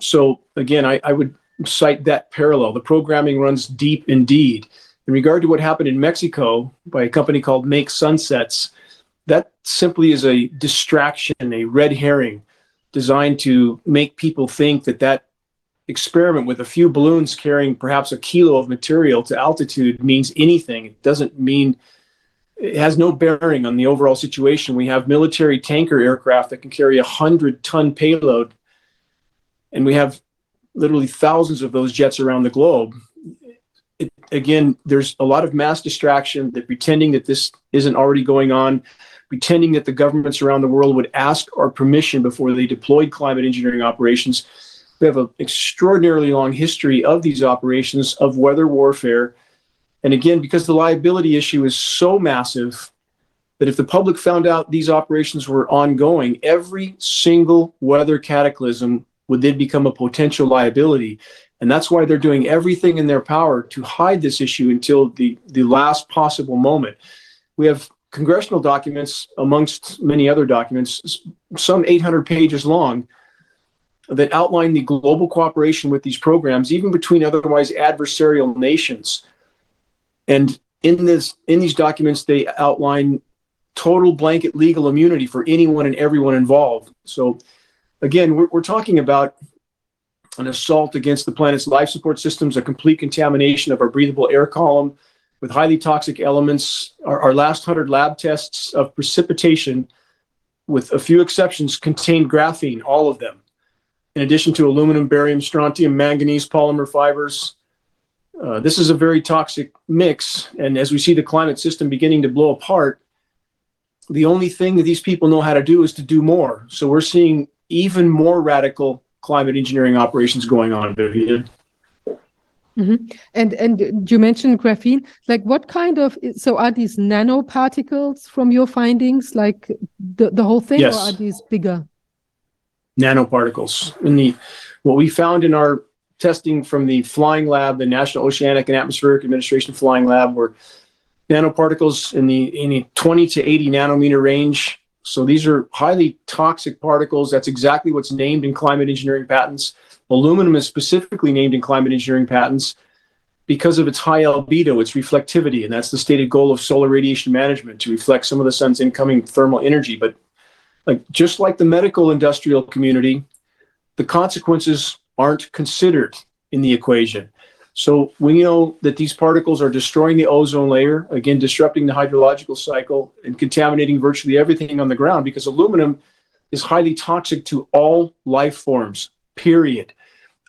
So again, I, I would cite that parallel. The programming runs deep indeed. In regard to what happened in Mexico by a company called Make Sunsets, that simply is a distraction, a red herring designed to make people think that that experiment with a few balloons carrying perhaps a kilo of material to altitude means anything. It doesn't mean it has no bearing on the overall situation. We have military tanker aircraft that can carry a hundred ton payload, and we have literally thousands of those jets around the globe. It, again, there's a lot of mass distraction that pretending that this isn't already going on pretending that the governments around the world would ask our permission before they deployed climate engineering operations. We have an extraordinarily long history of these operations of weather warfare. And again, because the liability issue is so massive that if the public found out these operations were ongoing, every single weather cataclysm would then become a potential liability. And that's why they're doing everything in their power to hide this issue until the, the last possible moment. We have congressional documents, amongst many other documents, some 800 pages long, that outline the global cooperation with these programs, even between otherwise adversarial nations. And in this, in these documents, they outline total blanket legal immunity for anyone and everyone involved. So, again, we're, we're talking about an assault against the planet's life support systems, a complete contamination of our breathable air column, with highly toxic elements. Our, our last 100 lab tests of precipitation, with a few exceptions, contained graphene, all of them, in addition to aluminum, barium, strontium, manganese, polymer fibers. Uh, this is a very toxic mix. And as we see the climate system beginning to blow apart, the only thing that these people know how to do is to do more. So we're seeing even more radical climate engineering operations going on. Mm-hmm. And and you mentioned graphene. Like, what kind of so are these nanoparticles from your findings, like the the whole thing, yes. or are these bigger? Nanoparticles. In the what we found in our testing from the flying lab, the National Oceanic and Atmospheric Administration flying lab, were nanoparticles in the in the 20 to 80 nanometer range. So these are highly toxic particles. That's exactly what's named in climate engineering patents. Aluminum is specifically named in climate engineering patents because of its high albedo, its reflectivity, and that's the stated goal of solar radiation management to reflect some of the sun's incoming thermal energy. But like just like the medical industrial community, the consequences aren't considered in the equation. So we know that these particles are destroying the ozone layer, again, disrupting the hydrological cycle and contaminating virtually everything on the ground because aluminum is highly toxic to all life forms, period.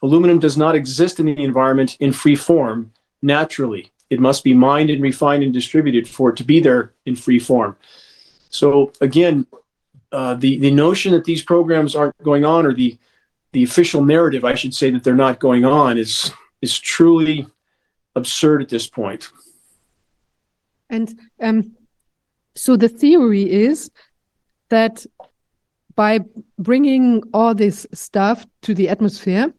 Aluminum does not exist in the environment in free form naturally. It must be mined and refined and distributed for it to be there in free form. So again, uh, the the notion that these programs aren't going on, or the the official narrative, I should say, that they're not going on, is is truly absurd at this point. And um, so the theory is that by bringing all this stuff to the atmosphere,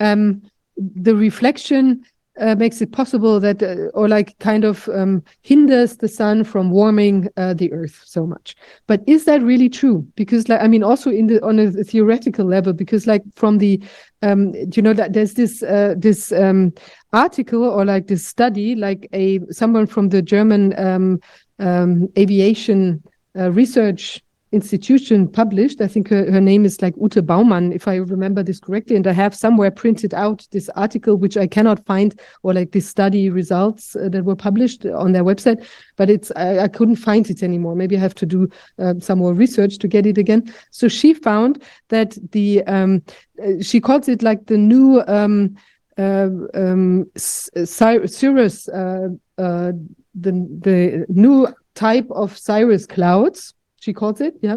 um, the reflection uh, makes it possible that, uh, or like kind of um, hinders the sun from warming uh, the earth so much. But is that really true? Because, like, I mean, also in the on a theoretical level, because, like, from the, um, you know, that there's this uh, this um, article or like this study, like a someone from the German um, um, aviation uh, research institution published. I think her, her name is like Ute Baumann, if I remember this correctly. And I have somewhere printed out this article, which I cannot find, or like the study results uh, that were published on their website, but it's I, I couldn't find it anymore. Maybe I have to do uh, some more research to get it again. So she found that the um, uh, she calls it like the new um, uh, um, cirrus, uh, uh, the the new type of cirrus clouds she calls it, yeah.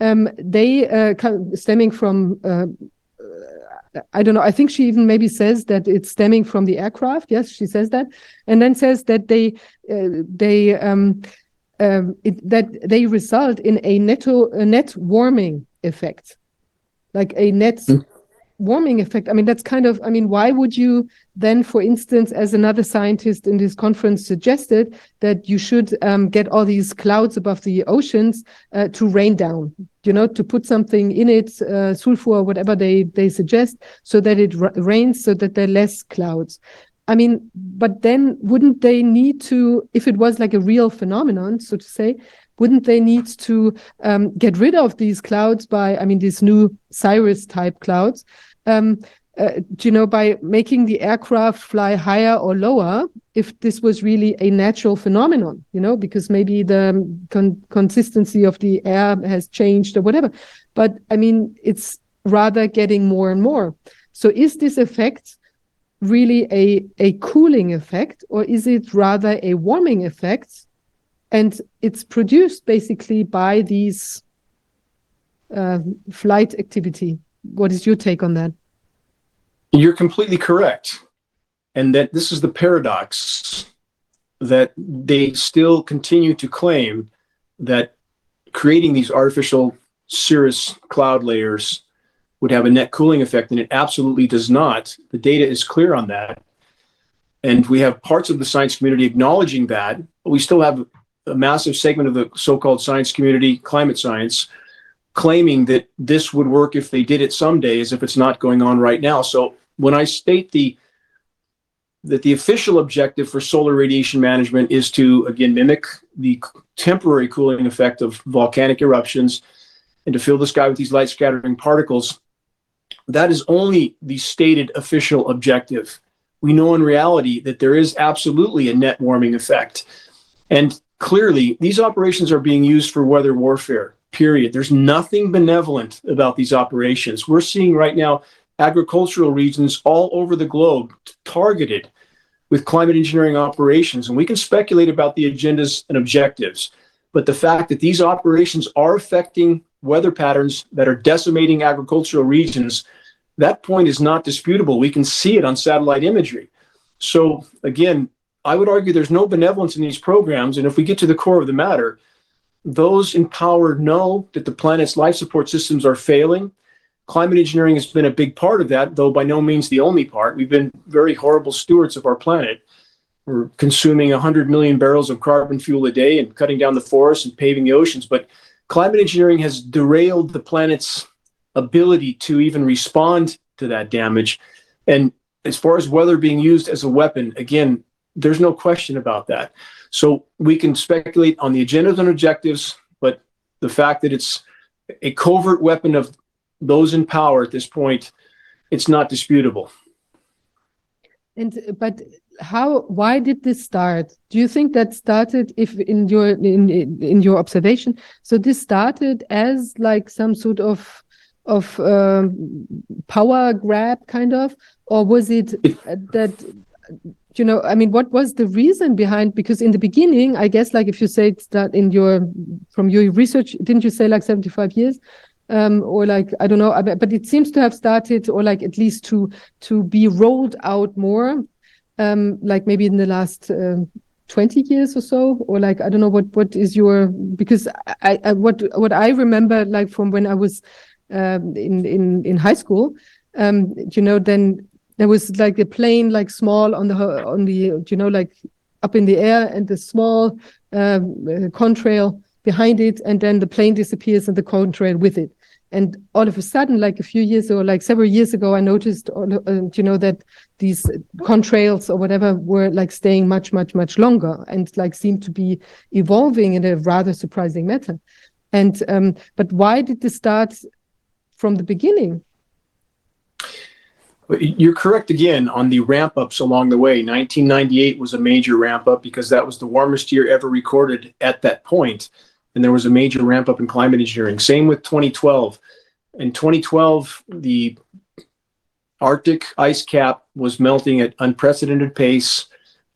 Um, they uh, stemming from uh, I don't know. I think she even maybe says that it's stemming from the aircraft. Yes, she says that, and then says that they uh, they um, um, it, that they result in a netto a net warming effect, like a net mm warming effect. I mean, that's kind of. I mean, why would you then, for instance, as another scientist in this conference suggested, that you should um, get all these clouds above the oceans uh, to rain down, you know, to put something in it, uh, sulfur, or whatever they, they suggest, so that it rains, so that there are less clouds. I mean, but then wouldn't they need to, if it was like a real phenomenon, so to say, wouldn't they need to um, get rid of these clouds by, I mean, these new cirrus type clouds? Um, uh, you know, by making the aircraft fly higher or lower, if this was really a natural phenomenon, you know, because maybe the con consistency of the air has changed or whatever. But I mean, it's rather getting more and more. So is this effect really a, a cooling effect or is it rather a warming effect? And it's produced basically by these uh, flight activity. What is your take on that? You're completely correct. And that this is the paradox that they still continue to claim that creating these artificial cirrus cloud layers would have a net cooling effect, and it absolutely does not. The data is clear on that. And we have parts of the science community acknowledging that, but we still have a massive segment of the so called science community, climate science, claiming that this would work if they did it someday, as if it's not going on right now. So when I state the that the official objective for solar radiation management is to again mimic the temporary cooling effect of volcanic eruptions and to fill the sky with these light scattering particles that is only the stated official objective. We know in reality that there is absolutely a net warming effect. And clearly these operations are being used for weather warfare period there's nothing benevolent about these operations we're seeing right now agricultural regions all over the globe targeted with climate engineering operations. And we can speculate about the agendas and objectives. But the fact that these operations are affecting weather patterns that are decimating agricultural regions, that point is not disputable. We can see it on satellite imagery. So again, I would argue there's no benevolence in these programs. And if we get to the core of the matter, those in power know that the planet's life support systems are failing. Climate engineering has been a big part of that, though by no means the only part. We've been very horrible stewards of our planet. We're consuming 100 million barrels of carbon fuel a day and cutting down the forests and paving the oceans. But climate engineering has derailed the planet's ability to even respond to that damage. And as far as weather being used as a weapon, again, there's no question about that. So we can speculate on the agendas and objectives, but the fact that it's a covert weapon of those in power at this point, it's not disputable. And but how? Why did this start? Do you think that started, if in your in in your observation, so this started as like some sort of of um, power grab, kind of, or was it that you know i mean what was the reason behind because in the beginning i guess like if you say that in your from your research didn't you say like 75 years? Um or like i don't know but it seems to have started or like at least to to be rolled out more um like maybe in the last um, 20 years or so or like i don't know what what is your because i, I what what i remember like from when i was um in in in high school um you know then there was like a plane like small on the on the you know like up in the air and the small um, uh, contrail behind it and then the plane disappears and the contrail with it. And all of a sudden like a few years or like several years ago i noticed uh, you know that these contrails or whatever were like staying much much much longer and like seemed to be evolving in a rather surprising manner. And um but why did this start from the beginning you're correct again on the ramp ups along the way. 1998 was a major ramp up because that was the warmest year ever recorded at that point, and there was a major ramp up in climate engineering. Same with 2012. In 2012, the Arctic ice cap was melting at unprecedented pace.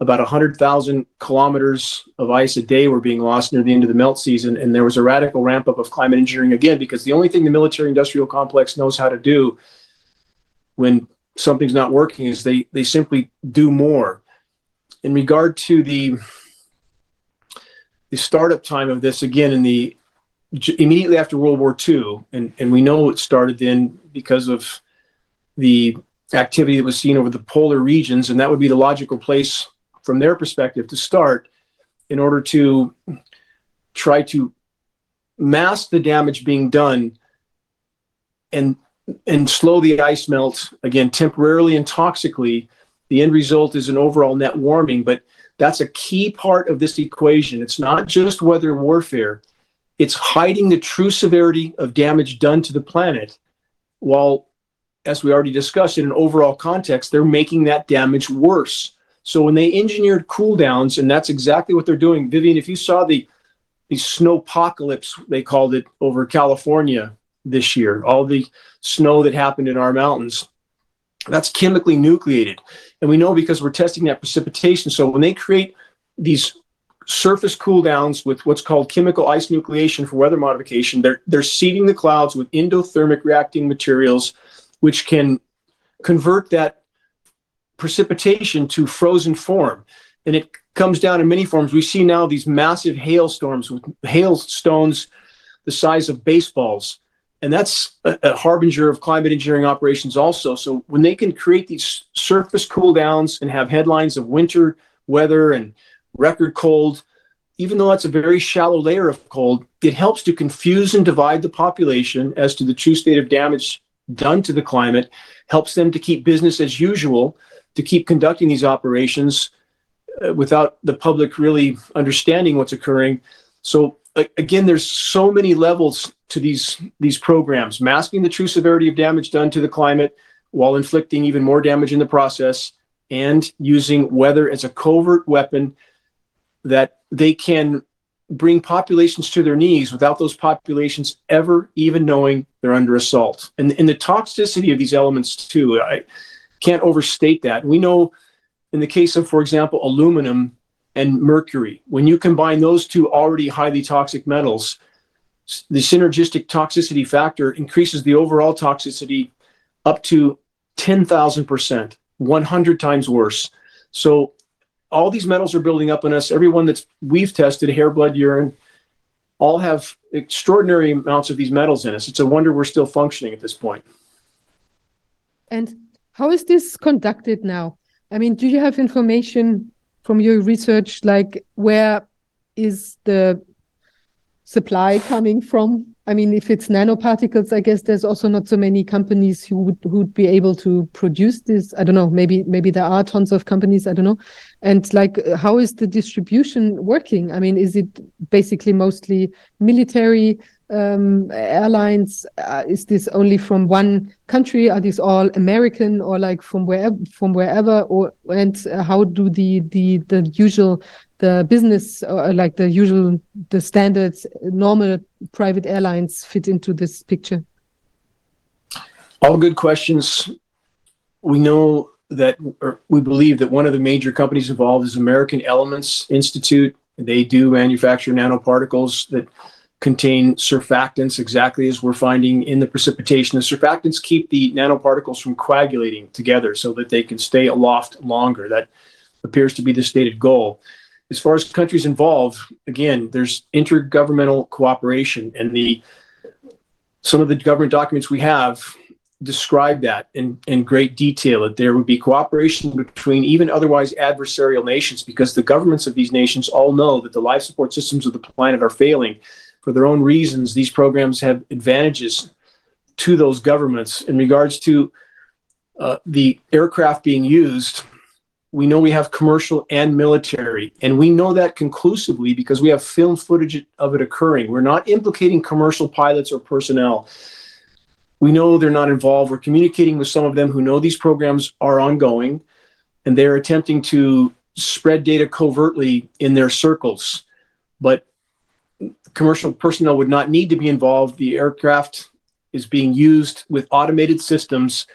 About 100,000 kilometers of ice a day were being lost near the end of the melt season. And there was a radical ramp up of climate engineering again, because the only thing the military industrial complex knows how to do when something's not working is they they simply do more. In regard to the the startup time of this, again, in the immediately after World War II, and and we know it started then because of the activity that was seen over the polar regions, and that would be the logical place from their perspective to start in order to try to mask the damage being done and and slow the ice melt again temporarily and toxically the end result is an overall net warming but that's a key part of this equation. It's not just weather warfare. It's hiding the true severity of damage done to the planet while as we already discussed in an overall context they're making that damage worse. So when they engineered cool downs and that's exactly what they're doing vivian if you saw the the snowpocalypse they called it over california this year, all the snow that happened in our mountains, that's chemically nucleated. And we know because we're testing that precipitation. So when they create these surface cool downs with what's called chemical ice nucleation for weather modification, they're, they're seeding the clouds with endothermic reacting materials, which can convert that precipitation to frozen form. And it comes down in many forms. We see now these massive hailstorms with hailstones the size of baseballs and that's a, a, harbinger of climate engineering operations also. So when they can create these surface cool downs and have headlines of winter weather and record cold even though that's a very shallow layer of cold it helps to confuse and divide the population as to the true state of damage done to the climate helps them to keep business as usual to keep conducting these operations uh, without the public really understanding what's occurring. So again there's so many levels to these these programs, masking the true severity of damage done to the climate while inflicting even more damage in the process, and using weather as a covert weapon that they can bring populations to their knees without those populations ever even knowing they're under assault. And, and the toxicity of these elements too, I can't overstate that. We know in the case of, for example, aluminum and mercury. When you combine those two already highly toxic metals, the synergistic toxicity factor increases the overall toxicity up to 10,000%, 100 times worse. So all these metals are building up in us. Everyone that's we've tested, hair, blood, urine, all have extraordinary amounts of these metals in us. It's a wonder we're still functioning at this point. And how is this conducted now? I mean, do you have information from your research, like where is the supply coming from? I mean, if it's nanoparticles, I guess there's also not so many companies who would who would be able to produce this. I don't know. Maybe maybe there are tons of companies. I don't know. And like, how is the distribution working? I mean, is it basically mostly military um, airlines? Uh, is this only from one country? Are these all American or like from wherever? From wherever? Or and uh, how do the the the usual the business or like the usual the standards normal private airlines fit into this picture? All good questions. We know that, or we believe that one of the major companies involved is American Elements Institute. They do manufacture nanoparticles that contain surfactants, exactly as we're finding in the precipitation. The surfactants keep the nanoparticles from coagulating together so that they can stay aloft longer. That appears to be the stated goal. As far as countries involved, again, there's intergovernmental cooperation, and the some of the government documents we have describe that in, in great detail that there would be cooperation between even otherwise adversarial nations because the governments of these nations all know that the life support systems of the planet are failing for their own reasons these programs have advantages to those governments in regards to uh, the aircraft being used we know we have commercial and military and we know that conclusively because we have film footage of it occurring we're not implicating commercial pilots or personnel we know they're not involved. We're communicating with some of them who know these programs are ongoing and they're attempting to spread data covertly in their circles. But commercial personnel would not need to be involved. The aircraft is being used with automated systems.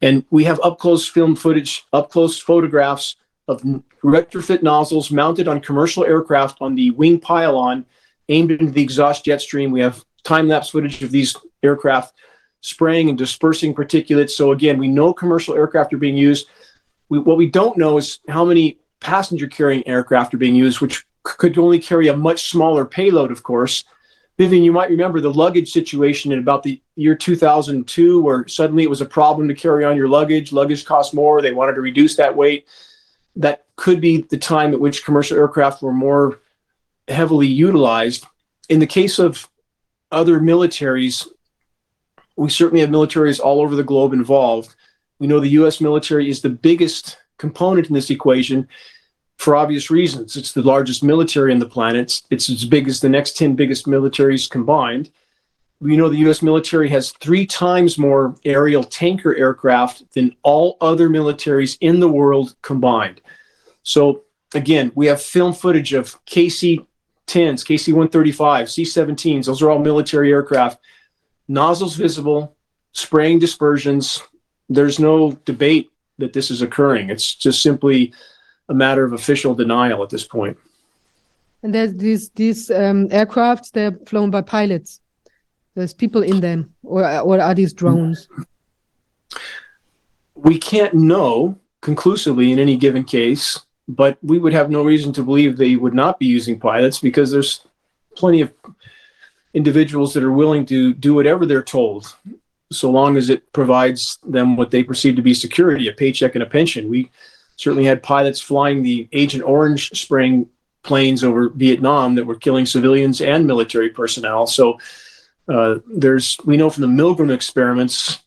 And we have up close film footage, up close photographs of retrofit nozzles mounted on commercial aircraft on the wing pylon aimed into the exhaust jet stream. We have time lapse footage of these aircraft spraying and dispersing particulates. So again, we know commercial aircraft are being used. We, what we don't know is how many passenger carrying aircraft are being used, which could only carry a much smaller payload, of course. Vivian, you might remember the luggage situation in about the year 2002, where suddenly it was a problem to carry on your luggage. Luggage cost more. They wanted to reduce that weight. That could be the time at which commercial aircraft were more heavily utilized. In the case of other militaries, we certainly have militaries all over the globe involved. We know the US military is the biggest component in this equation for obvious reasons. It's the largest military on the planet. It's as big as the next 10 biggest militaries combined. We know the US military has three times more aerial tanker aircraft than all other militaries in the world combined. So, again, we have film footage of KC 10s, KC 135, C 17s. Those are all military aircraft nozzles visible, spraying dispersions. There's no debate that this is occurring. It's just simply a matter of official denial at this point. And there's these these um, aircraft. They're flown by pilots. There's people in them, or or are these drones? We can't know conclusively in any given case, but we would have no reason to believe they would not be using pilots because there's plenty of individuals that are willing to do whatever they're told, so long as it provides them what they perceive to be security, a paycheck and a pension. We certainly had pilots flying the Agent Orange spraying planes over Vietnam that were killing civilians and military personnel. So uh, there's we know from the Milgram experiments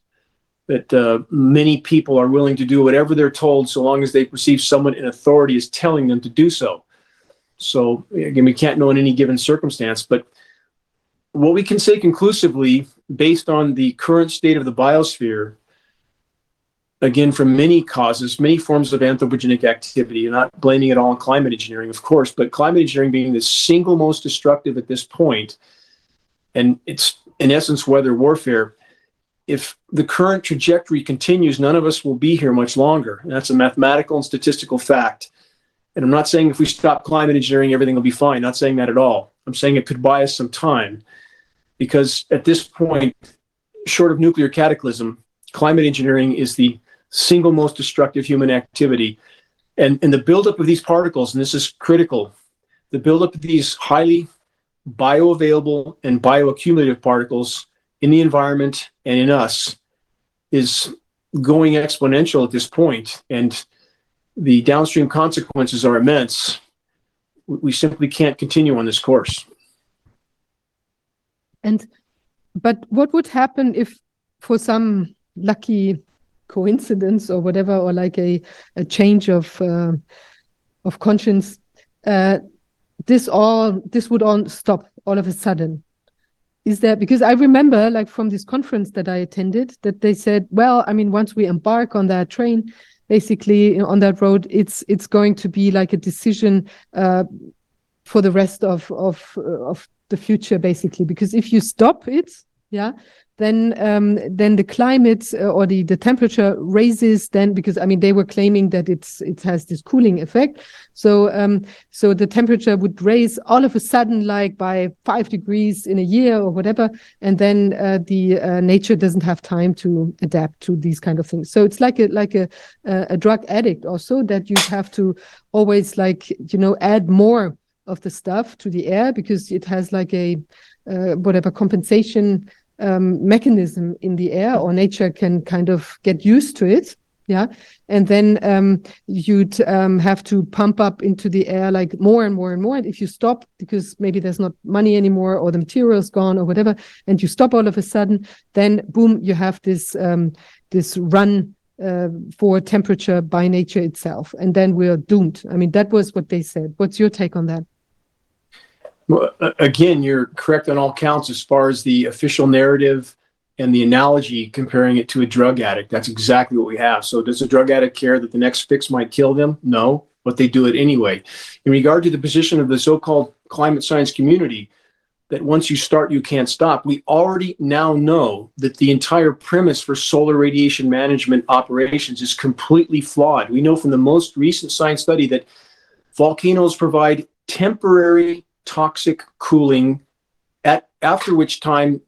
that uh, many people are willing to do whatever they're told, so long as they perceive someone in authority is telling them to do so. So again, we can't know in any given circumstance, but what we can say conclusively, based on the current state of the biosphere, again, from many causes, many forms of anthropogenic activity, and not blaming it all on climate engineering, of course, but climate engineering being the single most destructive at this point, and it's in essence weather warfare. If the current trajectory continues, none of us will be here much longer. And that's a mathematical and statistical fact. And I'm not saying if we stop climate engineering, everything will be fine. Not saying that at all. I'm saying it could buy us some time because at this point, short of nuclear cataclysm, climate engineering is the single most destructive human activity. And, and the buildup of these particles, and this is critical, the buildup of these highly bioavailable and bioaccumulative particles in the environment and in us is going exponential at this point, and the downstream consequences are immense. We we simply can't continue on this course. And but what would happen if for some lucky coincidence or whatever, or like a, a change of uh, of conscience, uh, this all this would all stop all of a sudden? Is there because I remember like from this conference that I attended that they said, well, I mean, once we embark on that train, basically on that road, it's it's going to be like a decision uh, for the rest of of of the future, basically. Because if you stop it, yeah, then um, then the climate uh, or the the temperature raises then because I mean they were claiming that it's it has this cooling effect. So um, so the temperature would raise all of a sudden like by five degrees in a year or whatever and then uh, the uh, nature doesn't have time to adapt to these kind of things. So it's like a like a a drug addict also that you have to always like you know add more of the stuff to the air because it has like a uh, whatever compensation um, mechanism in the air or nature can kind of get used to it yeah? And then um, you'd um, have to pump up into the air like more and more and more. And if you stop because maybe there's not money anymore or the material is gone or whatever and you stop all of a sudden then boom you have this um, this run uh, for temperature by nature itself. And then we're doomed. I mean that was what they said. What's your take on that Again, you're correct on all counts as far as the official narrative and the analogy comparing it to a drug addict. That's exactly what we have. So does a drug addict care that the next fix might kill them? No, but they do it anyway. In regard to the position of the so-called climate science community, that once you start, you can't stop. We already now know that the entire premise for solar radiation management operations is completely flawed. We know from the most recent science study that volcanoes provide temporary toxic cooling at after which time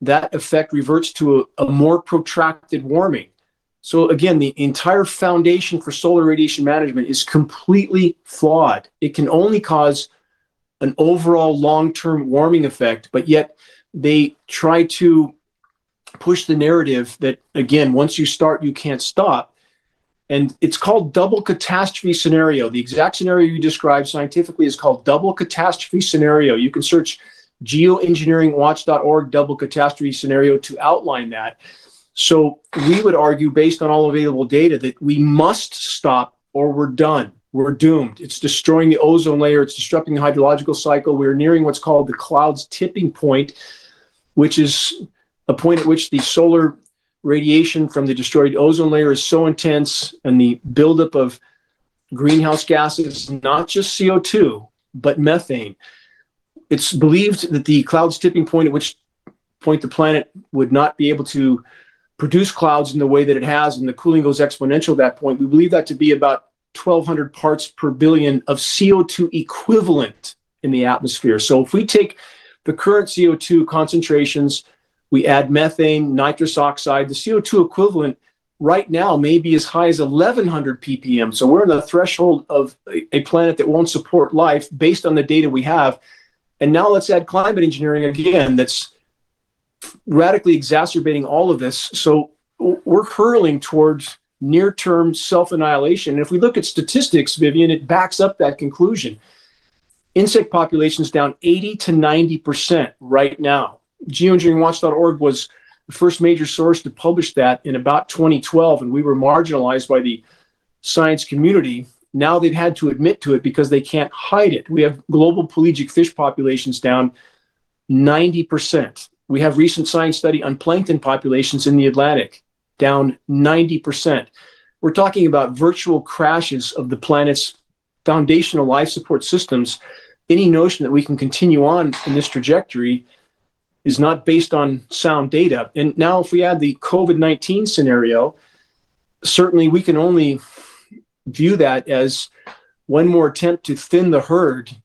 that effect reverts to a, a more protracted warming. So again, the entire foundation for solar radiation management is completely flawed. It can only cause an overall long-term warming effect, but yet they try to push the narrative that again, once you start, you can't stop. And it's called double catastrophe scenario. The exact scenario you described scientifically is called double catastrophe scenario. You can search geoengineeringwatch.org double catastrophe scenario to outline that. So we would argue, based on all available data, that we must stop or we're done. We're doomed. It's destroying the ozone layer. It's disrupting the hydrological cycle. We're nearing what's called the cloud's tipping point, which is a point at which the solar radiation from the destroyed ozone layer is so intense and the buildup of greenhouse gases, not just CO2, but methane. It's believed that the cloud's tipping point at which point the planet would not be able to produce clouds in the way that it has and the cooling goes exponential at that point. We believe that to be about 1200 parts per billion of CO2 equivalent in the atmosphere. So if we take the current CO2 concentrations we add methane, nitrous oxide. The CO2 equivalent right now may be as high as 1100 ppm. So we're in the threshold of a, planet that won't support life based on the data we have. And now let's add climate engineering again that's radically exacerbating all of this. So we're hurling towards near term self annihilation. And if we look at statistics, Vivian, it backs up that conclusion. Insect populations down 80 to 90% right now geoengineeringwatch.org was the first major source to publish that in about 2012, and we were marginalized by the science community. Now they've had to admit to it because they can't hide it. We have global pelagic fish populations down 90%. We have recent science study on plankton populations in the Atlantic down 90%. We're talking about virtual crashes of the planet's foundational life support systems. Any notion that we can continue on in this trajectory is not based on sound data. And now, if we add the COVID 19 scenario, certainly we can only view that as one more attempt to thin the herd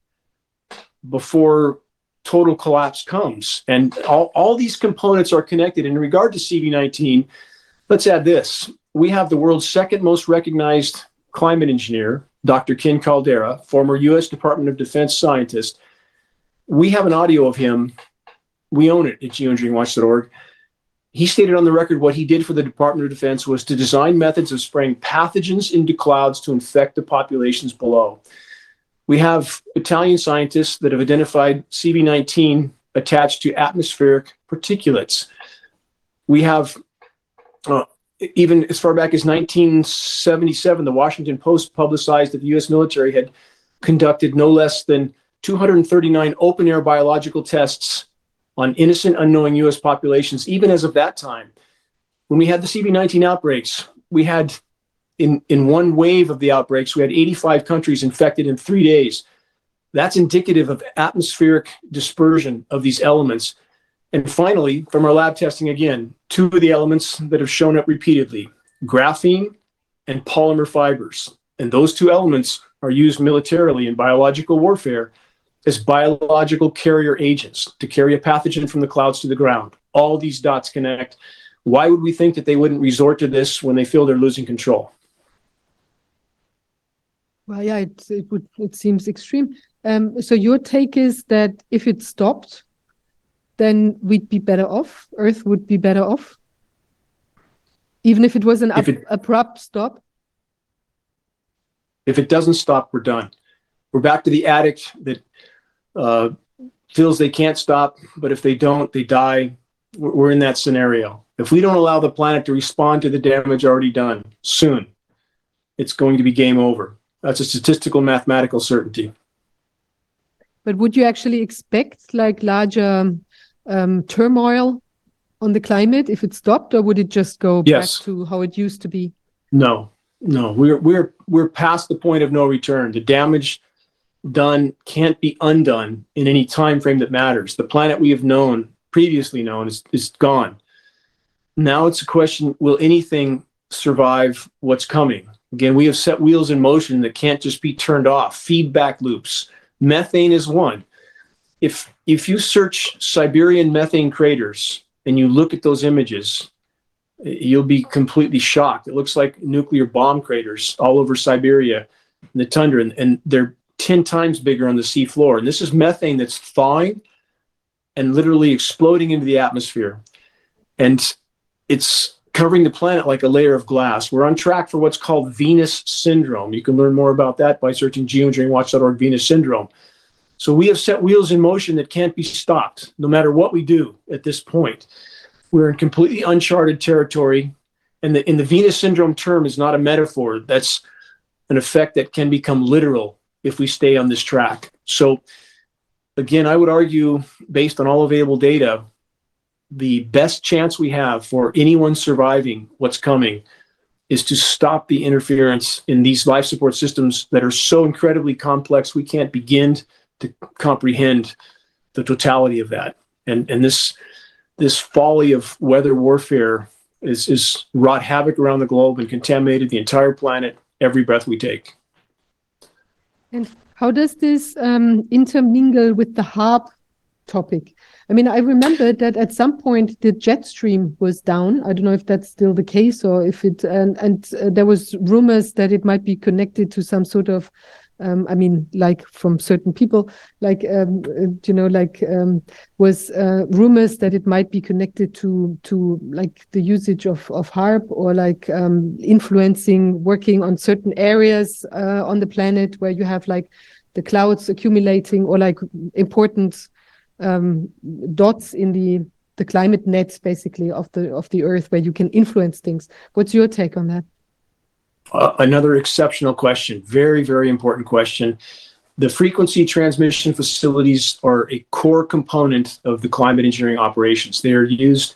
before total collapse comes. And all, all these components are connected. In regard to CV19, let's add this. We have the world's second most recognized climate engineer, Dr. Ken Caldera, former U.S. Department of Defense scientist. We have an audio of him. We own it at geoengineeringwatch.org. He stated on the record what he did for the Department of Defense was to design methods of spraying pathogens into clouds to infect the populations below. We have Italian scientists that have identified CV19 attached to atmospheric particulates. We have, uh, even as far back as 1977, the Washington Post publicized that the US military had conducted no less than 239 open air biological tests on innocent, unknowing US populations, even as of that time. When we had the CV19 outbreaks, we had in, in one wave of the outbreaks, we had 85 countries infected in three days. That's indicative of atmospheric dispersion of these elements. And finally, from our lab testing again, two of the elements that have shown up repeatedly graphene and polymer fibers. And those two elements are used militarily in biological warfare as biological carrier agents to carry a pathogen from the clouds to the ground. All these dots connect. Why would we think that they wouldn't resort to this when they feel they're losing control? Well, yeah, it, it would it seems extreme. Um, so your take is that if it stopped, then we'd be better off. Earth would be better off, even if it was an it- abrupt stop. If it doesn't stop, we're done. We're back to the addict that uh, feels they can't stop, but if they don't, they die. We're, we're in that scenario. If we don't allow the planet to respond to the damage already done soon, it's going to be game over. That's a statistical mathematical certainty. But would you actually expect like larger um, turmoil on the climate if it stopped, or would it just go Yes. back to how it used to be? No, no, we're we're we're past the point of no return. The damage done can't be undone in any time frame that matters. The planet we have known previously known is is gone. Now it's a question: Will anything survive what's coming? Again, we have set wheels in motion that can't just be turned off. Feedback loops. Methane is one. If if you search Siberian methane craters and you look at those images, you'll be completely shocked. It looks like nuclear bomb craters all over Siberia the tundra, and, and they're 10 times bigger on the sea floor. And this is methane that's thawing and literally exploding into the atmosphere. And it's covering the planet like a layer of glass. We're on track for what's called Venus syndrome. You can learn more about that by searching geoengineeringwatch.org Venus syndrome. So we have set wheels in motion that can't be stopped, no matter what we do at this point. We're in completely uncharted territory. And the, and the Venus syndrome term is not a metaphor. That's an effect that can become literal if we stay on this track. So, again, I would argue, based on all available data, the best chance we have for anyone surviving what's coming is to stop the interference in these life support systems that are so incredibly complex we can't begin to comprehend the totality of that. And and this this folly of weather warfare is is wrought havoc around the globe and contaminated the entire planet every breath we take. And how does this um, intermingle with the HARP topic? I mean, I remember that at some point the jet stream was down. I don't know if that's still the case or if it and and uh, there was rumors that it might be connected to some sort of um, I mean, like from certain people, like um, uh, you know, like um, was uh, rumors that it might be connected to to like the usage of of HARP or like um, influencing working on certain areas uh, on the planet where you have like the clouds accumulating or like important um, dots in the the climate net basically of the of the Earth where you can influence things. What's your take on that? Uh, another exceptional question, very, very important question. The frequency transmission facilities are a core component of the climate engineering operations. They are used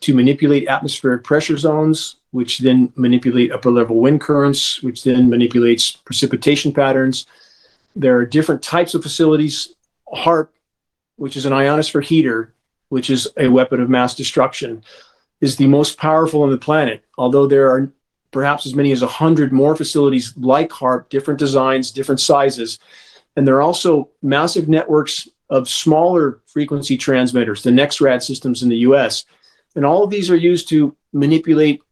to manipulate atmospheric pressure zones, which then manipulate upper level wind currents, which then manipulates precipitation patterns. There are different types of facilities. HARP, which is an ionosphere heater, which is a weapon of mass destruction, is the most powerful on the planet. Although there are perhaps as many as 100 more facilities like HARP, different designs, different sizes. And there are also massive networks of smaller frequency transmitters, the NexRad systems in the US. And all of these are used to manipulate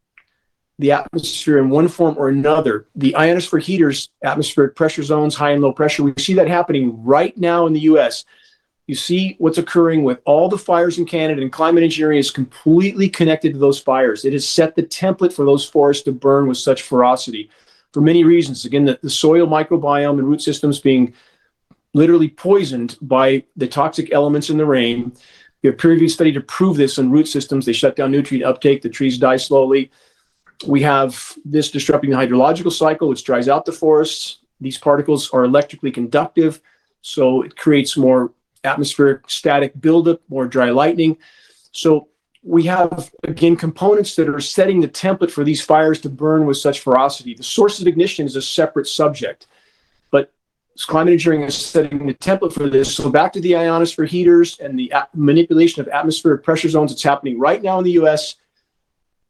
the atmosphere in one form or another. The ionosphere heaters, atmospheric pressure zones, high and low pressure, we see that happening right now in the US. You see what's occurring with all the fires in Canada, and climate engineering is completely connected to those fires. It has set the template for those forests to burn with such ferocity for many reasons. Again, the, the soil microbiome and root systems being literally poisoned by the toxic elements in the rain. We have peer reviewed study to prove this in root systems. They shut down nutrient uptake, the trees die slowly. We have this disrupting the hydrological cycle, which dries out the forests. These particles are electrically conductive, so it creates more atmospheric static buildup, more dry lightning. So we have, again, components that are setting the template for these fires to burn with such ferocity. The source of ignition is a separate subject, but climate engineering is setting the template for this. So back to the ionosphere heaters and the manipulation of atmospheric pressure zones that's happening right now in the US.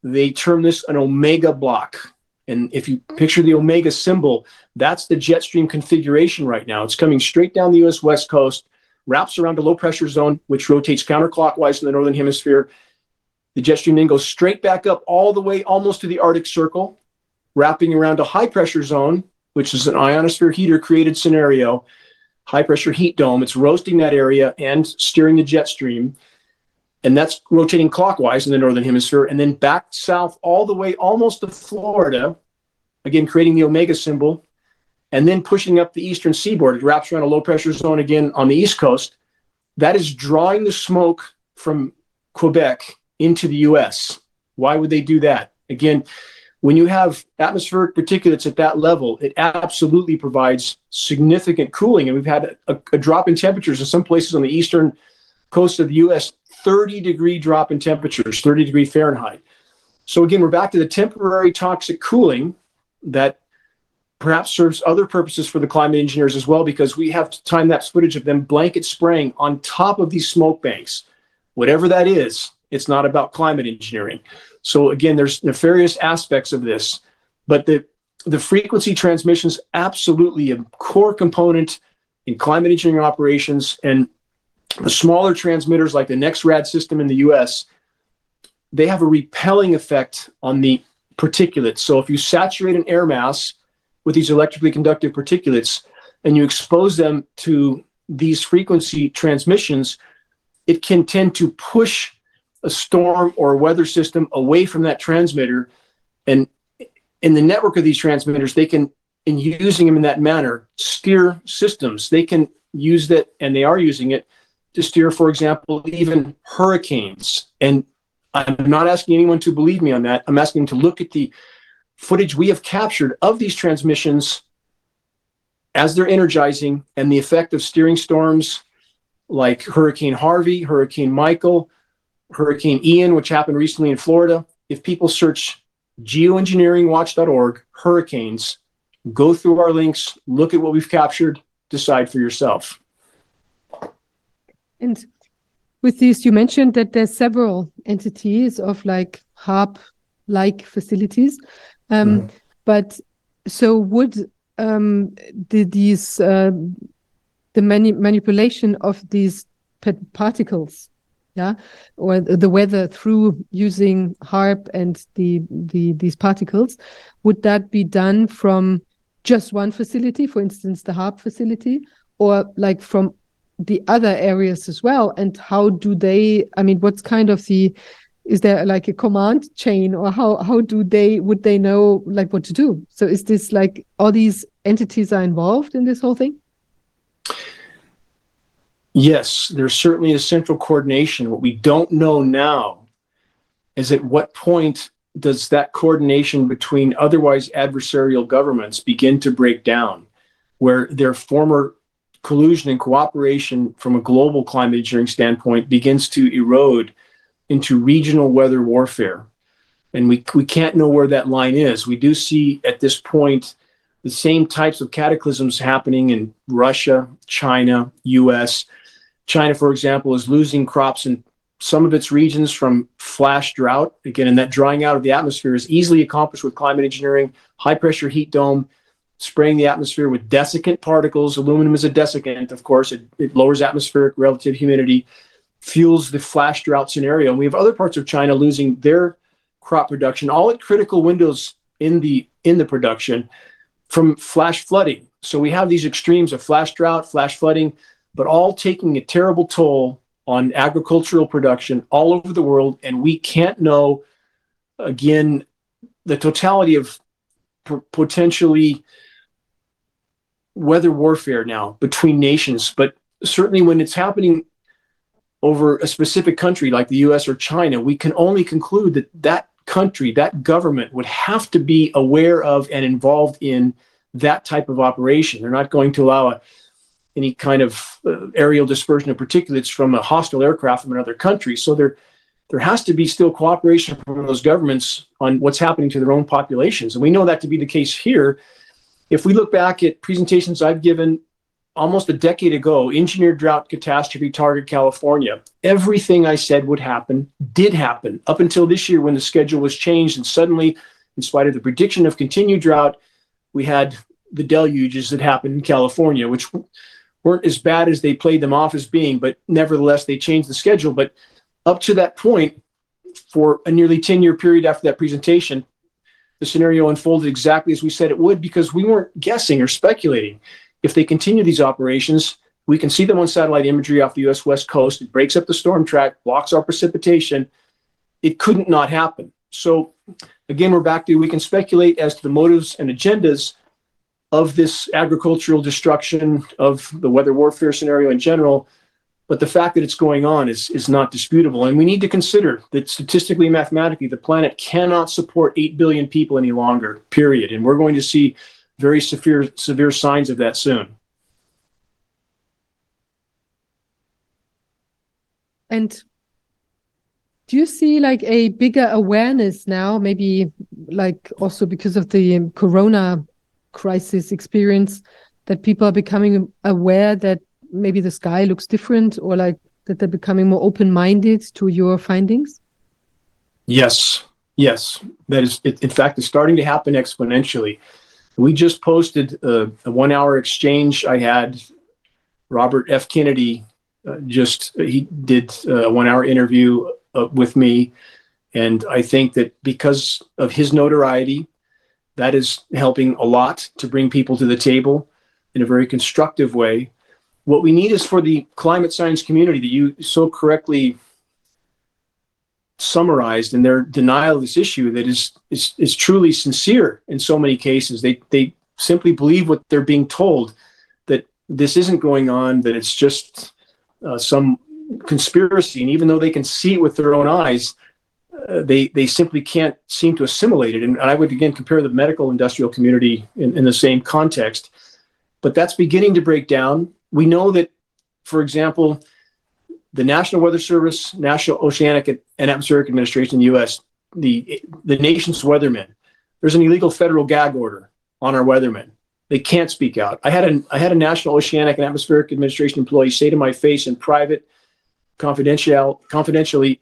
They term this an omega block. And if you picture the omega symbol, that's the jet stream configuration right now. It's coming straight down the US West Coast wraps around a low pressure zone, which rotates counterclockwise in the northern hemisphere. The jet stream then goes straight back up all the way almost to the Arctic Circle, wrapping around a high pressure zone, which is an ionosphere heater created scenario, high pressure heat dome. It's roasting that area and steering the jet stream. And that's rotating clockwise in the northern hemisphere and then back south all the way almost to Florida, again, creating the omega symbol and then pushing up the eastern seaboard. It wraps around a low pressure zone again on the east coast. That is drawing the smoke from Quebec into the US. Why would they do that? Again, when you have atmospheric particulates at that level, it absolutely provides significant cooling. And we've had a, a drop in temperatures in some places on the eastern coast of the US, 30 degree drop in temperatures, 30 degree Fahrenheit. So again, we're back to the temporary toxic cooling that perhaps serves other purposes for the climate engineers as well, because we have time lapse footage of them blanket spraying on top of these smoke banks. Whatever that is, it's not about climate engineering. So again, there's nefarious aspects of this, but the the frequency transmission is absolutely a core component in climate engineering operations. And the smaller transmitters like the NexRad system in the US, they have a repelling effect on the particulates. So if you saturate an air mass with these electrically conductive particulates and you expose them to these frequency transmissions, it can tend to push a storm or a weather system away from that transmitter. And in the network of these transmitters, they can, in using them in that manner, steer systems. They can use that, and they are using it to steer, for example, even hurricanes. And I'm not asking anyone to believe me on that. I'm asking them to look at the footage we have captured of these transmissions as they're energizing and the effect of steering storms like Hurricane Harvey, Hurricane Michael, Hurricane Ian, which happened recently in Florida. If people search geoengineeringwatch.org, hurricanes, go through our links, look at what we've captured, decide for yourself. And with this, you mentioned that there's several entities of like HARP like facilities. Um, mm. But so would um, the, these uh, the mani manipulation of these particles, yeah, or the weather through using HARP and the the these particles, would that be done from just one facility, for instance, the HARP facility, or like from the other areas as well? And how do they? I mean, what's kind of the is there like a command chain or how how do they would they know like what to do? So is this like all these entities are involved in this whole thing? Yes there's certainly a central coordination. What we don't know now is at what point does that coordination between otherwise adversarial governments begin to break down where their former collusion and cooperation from a global climate engineering standpoint begins to erode into regional weather warfare. And we, we can't know where that line is. We do see at this point the same types of cataclysms happening in Russia, China, US. China, for example, is losing crops in some of its regions from flash drought. Again, and that drying out of the atmosphere is easily accomplished with climate engineering, high pressure heat dome, spraying the atmosphere with desiccant particles. Aluminum is a desiccant, of course. It, it lowers atmospheric relative humidity, fuels the flash drought scenario. And we have other parts of China losing their crop production, all at critical windows in the in the production from flash flooding. So we have these extremes of flash drought, flash flooding, but all taking a terrible toll on agricultural production all over the world. And we can't know, again, the totality of p- potentially weather warfare now between nations. But certainly when it's happening over a specific country like the US or China, we can only conclude that that country, that government would have to be aware of and involved in that type of operation. They're not going to allow a, any kind of uh, aerial dispersion of particulates from a hostile aircraft from another country. So there, there has to be still cooperation from those governments on what's happening to their own populations. And we know that to be the case here. If we look back at presentations I've given almost a decade ago, engineered drought catastrophe target California, everything I said would happen did happen up until this year when the schedule was changed. And suddenly, in spite of the prediction of continued drought, we had the deluges that happened in California, which weren't as bad as they played them off as being, but nevertheless, they changed the schedule. But up to that point, for a nearly 10 year period after that presentation, the scenario unfolded exactly as we said it would because we weren't guessing or speculating. If they continue these operations, we can see them on satellite imagery off the US West Coast. It breaks up the storm track, blocks our precipitation. It couldn't not happen. So, again, we're back to we can speculate as to the motives and agendas of this agricultural destruction, of the weather warfare scenario in general. But the fact that it's going on is, is not disputable. And we need to consider that statistically, mathematically, the planet cannot support 8 billion people any longer, period. And we're going to see very severe, severe signs of that soon. And do you see like a bigger awareness now, maybe like also because of the corona crisis experience that people are becoming aware that maybe the sky looks different or like that they're becoming more open-minded to your findings? Yes. Yes. That is it, in fact it's starting to happen exponentially we just posted a, a one hour exchange i had. Robert f. Kennedy uh, just he did a one hour interview uh, with me. And i think that because of his notoriety that is helping a lot to bring people to the table in a very constructive way. What we need is for the climate science community that you so correctly summarized in their denial of this issue that is, is, is truly sincere in so many cases. They, they simply believe what they're being told that this isn't going on, that it's just uh, some conspiracy. And even though they can see it with their own eyes, uh, they they simply can't seem to assimilate it. And I would again compare the medical industrial community in, in the same context. But that's beginning to break down. We know that, for example, the National Weather Service, National Oceanic and Atmospheric Administration in the U.S., the the nation's weathermen, there's an illegal federal gag order on our weathermen. They can't speak out. I had a I had a National Oceanic and Atmospheric Administration employee say to my face in private, confidential, confidentially,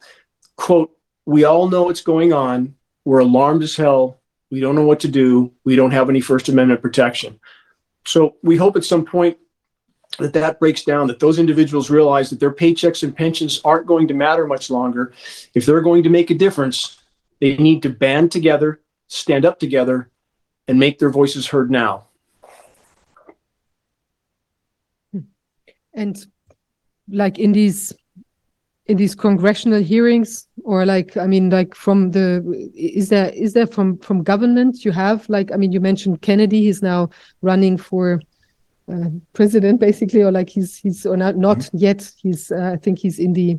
quote, we all know what's going on. We're alarmed as hell. We don't know what to do. We don't have any First Amendment protection. So we hope at some point that that breaks down, that those individuals realize that their paychecks and pensions aren't going to matter much longer. If they're going to make a difference, they need to band together, stand up together, and make their voices heard now. And like in these in these congressional hearings or like i mean like from the is there is there from from government you have like i mean you mentioned kennedy he's now running for uh, president basically or like he's he's or not not mm-hmm. yet he's uh, i think he's in the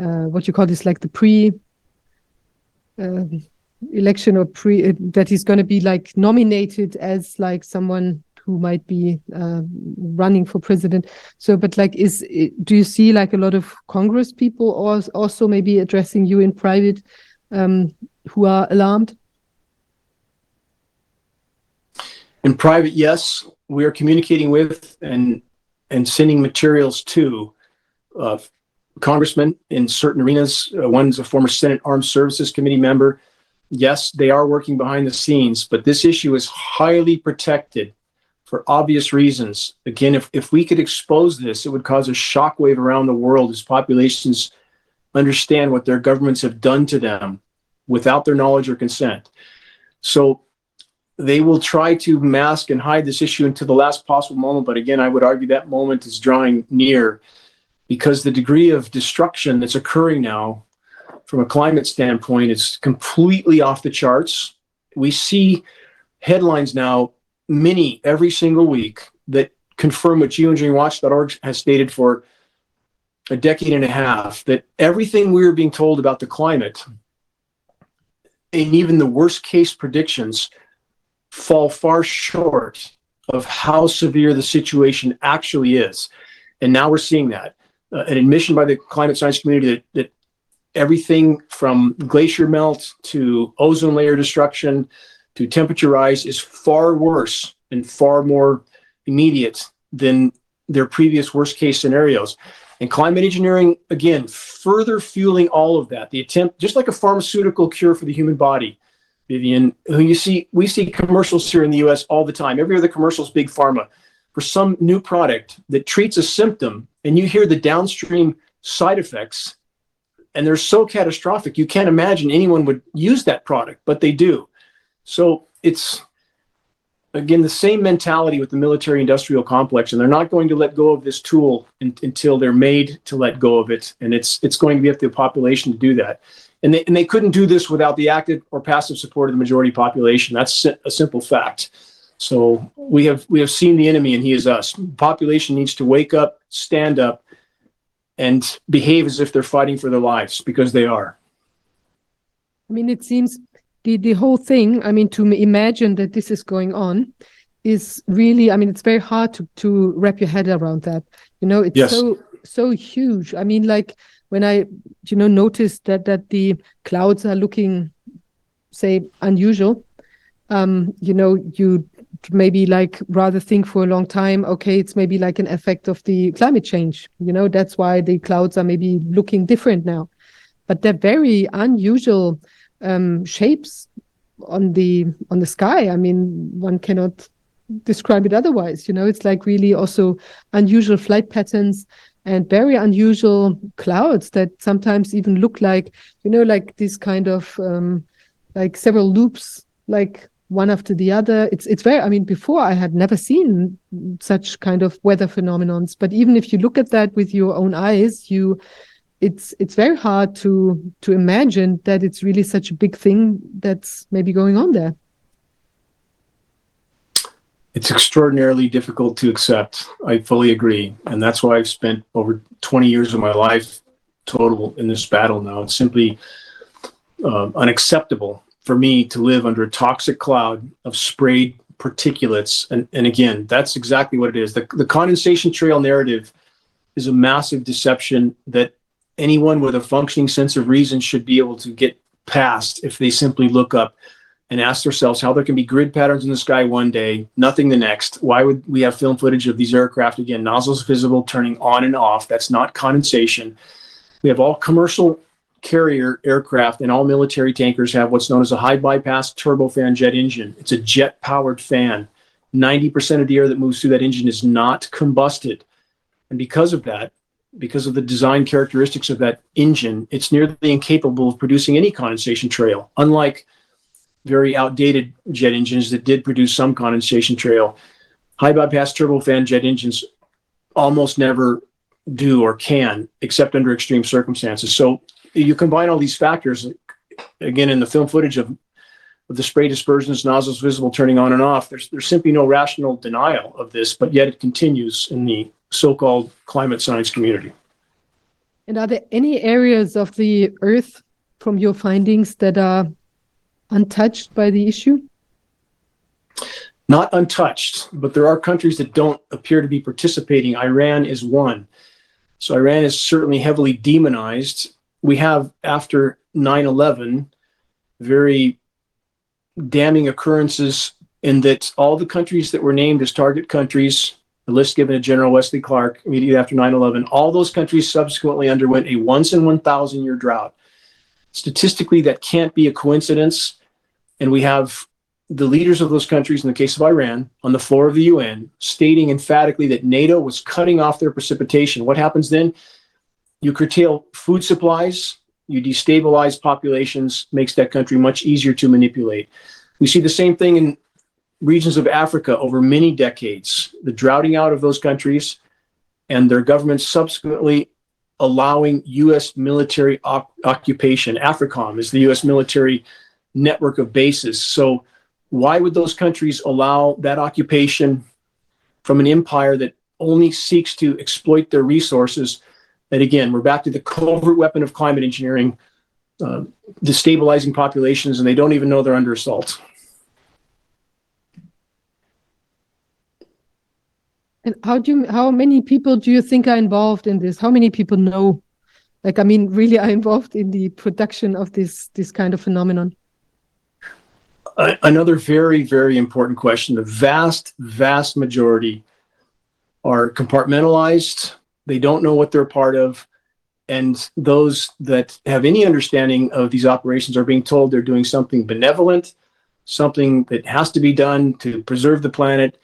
uh, what you call this like the pre uh, election or pre uh, that he's going to be like nominated as like someone who might be uh, running for president. So, but like, is do you see like a lot of Congress people or also maybe addressing you in private um, who are alarmed? In private, yes, we are communicating with and and sending materials to uh, congressmen in certain arenas. Uh, one's a former Senate Armed Services Committee member. Yes, they are working behind the scenes, but this issue is highly protected for obvious reasons. Again, if, if we could expose this, it would cause a shockwave around the world as populations understand what their governments have done to them without their knowledge or consent. So they will try to mask and hide this issue until the last possible moment. But again, I would argue that moment is drawing near because the degree of destruction that's occurring now from a climate standpoint is completely off the charts. We see headlines now, many every single week, that confirm what geoengineeringwatch.org has stated for a decade and a half that everything we were being told about the climate and even the worst case predictions fall far short of how severe the situation actually is. And now we're seeing that. Uh, an admission by the climate science community that, that everything from glacier melt to ozone layer destruction to temperature rise is far worse and far more immediate than their previous worst case scenarios. And climate engineering, again, further fueling all of that. The attempt, just like a pharmaceutical cure for the human body, Vivian, who you see, we see commercials here in the US all the time. Every other commercial is big pharma for some new product that treats a symptom, and you hear the downstream side effects, and they're so catastrophic, you can't imagine anyone would use that product, but they do. So it's again the same mentality with the military industrial complex and they're not going to let go of this tool in, until they're made to let go of it and it's it's going to be up to the population to do that and they, and they couldn't do this without the active or passive support of the majority population. That's a simple fact. So we have we have seen the enemy and he is us. Population needs to wake up stand up and behave as if they're fighting for their lives because they are. I mean it seems the the whole thing i mean to imagine that this is going on is really i mean it's very hard to to wrap your head around that. You know it's Yes. so so huge. I mean like when i you know noticed that that the clouds are looking say unusual um you know you maybe like rather think for a long time okay it's maybe like an effect of the climate change you know that's why the clouds are maybe looking different now but they're very unusual um, shapes on the on the sky. I mean, one cannot describe it otherwise. You know, it's like really also unusual flight patterns and very unusual clouds that sometimes even look like you know like these kind of um, like several loops like one after the other it's it's very i mean before i had never seen such kind of weather phenomenons but even if you look at that with your own eyes you it's it's very hard to to imagine that it's really such a big thing that's maybe going on there. It's extraordinarily difficult to accept. I fully agree. And that's why I've spent over 20 years of my life total in this battle now. It's simply uh, unacceptable for me to live under a toxic cloud of sprayed particulates. And, and again, that's exactly what it is. The, the condensation trail narrative is a massive deception that anyone with a functioning sense of reason should be able to get past if they simply look up and ask ourselves how there can be grid patterns in the sky one day, nothing the next. Why would we have film footage of these aircraft again, nozzles visible, turning on and off? That's not condensation. We have all commercial carrier aircraft and all military tankers have what's known as a high bypass turbofan jet engine. It's a jet powered fan. 90% of the air that moves through that engine is not combusted. And because of that, because of the design characteristics of that engine, it's nearly incapable of producing any condensation trail, unlike very outdated jet engines that did produce some condensation trail. High bypass turbofan jet engines almost never do or can, except under extreme circumstances. So you combine all these factors, again, in the film footage of, of the spray dispersions, nozzles visible turning on and off, there's, there's simply no rational denial of this, but yet it continues in the so-called climate science community. And are there any areas of the Earth from your findings that are untouched by the issue? Not untouched, but there are countries that don't appear to be participating. Iran is one. So Iran is certainly heavily demonized. We have, after 9 11, very damning occurrences in that all the countries that were named as target countries the list given to General Wesley Clark immediately after 9 11, all those countries subsequently underwent a once in 1,000 year drought. Statistically, that can't be a coincidence. And we have the leaders of those countries, in the case of Iran, on the floor of the UN, stating emphatically that NATO was cutting off their precipitation. What happens then? You curtail food supplies, you destabilize populations, makes that country much easier to manipulate. We see the same thing in regions of Africa over many decades, the droughting out of those countries and their governments subsequently allowing U.S. military op- occupation. AFRICOM is the U.S. military network of bases. So, why would those countries allow that occupation from an empire that only seeks to exploit their resources? And again, we're back to the covert weapon of climate engineering, uh, destabilizing populations, and they don't even know they're under assault. And how do you, how many people do you think are involved in this? How many people know, like, I mean, really are involved in the production of this this kind of phenomenon? Another very very important question. The vast vast majority are compartmentalized. They don't know what they're part of, and those that have any understanding of these operations are being told they're doing something benevolent, something that has to be done to preserve the planet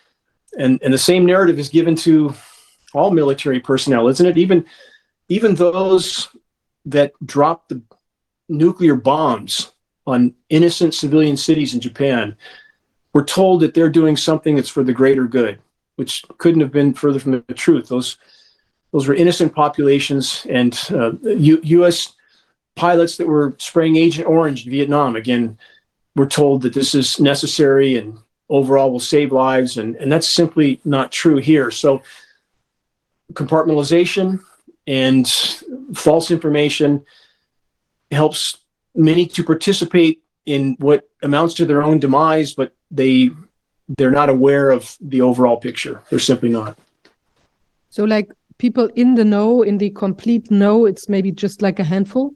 and and the same narrative is given to all military personnel, isn't it? Even even those that drop the nuclear bombs on innocent civilian cities in Japan were told that they're doing something that's for the greater good, which couldn't have been further from the truth. Those those were innocent populations, and uh, U- U.S. pilots that were spraying Agent Orange in Vietnam again were told that this is necessary and overall will save lives and, and that's simply not true here so compartmentalization and false information helps many to participate in what amounts to their own demise but they they're not aware of the overall picture. They're simply not. So like people in the know in the complete know it's maybe just like a handful?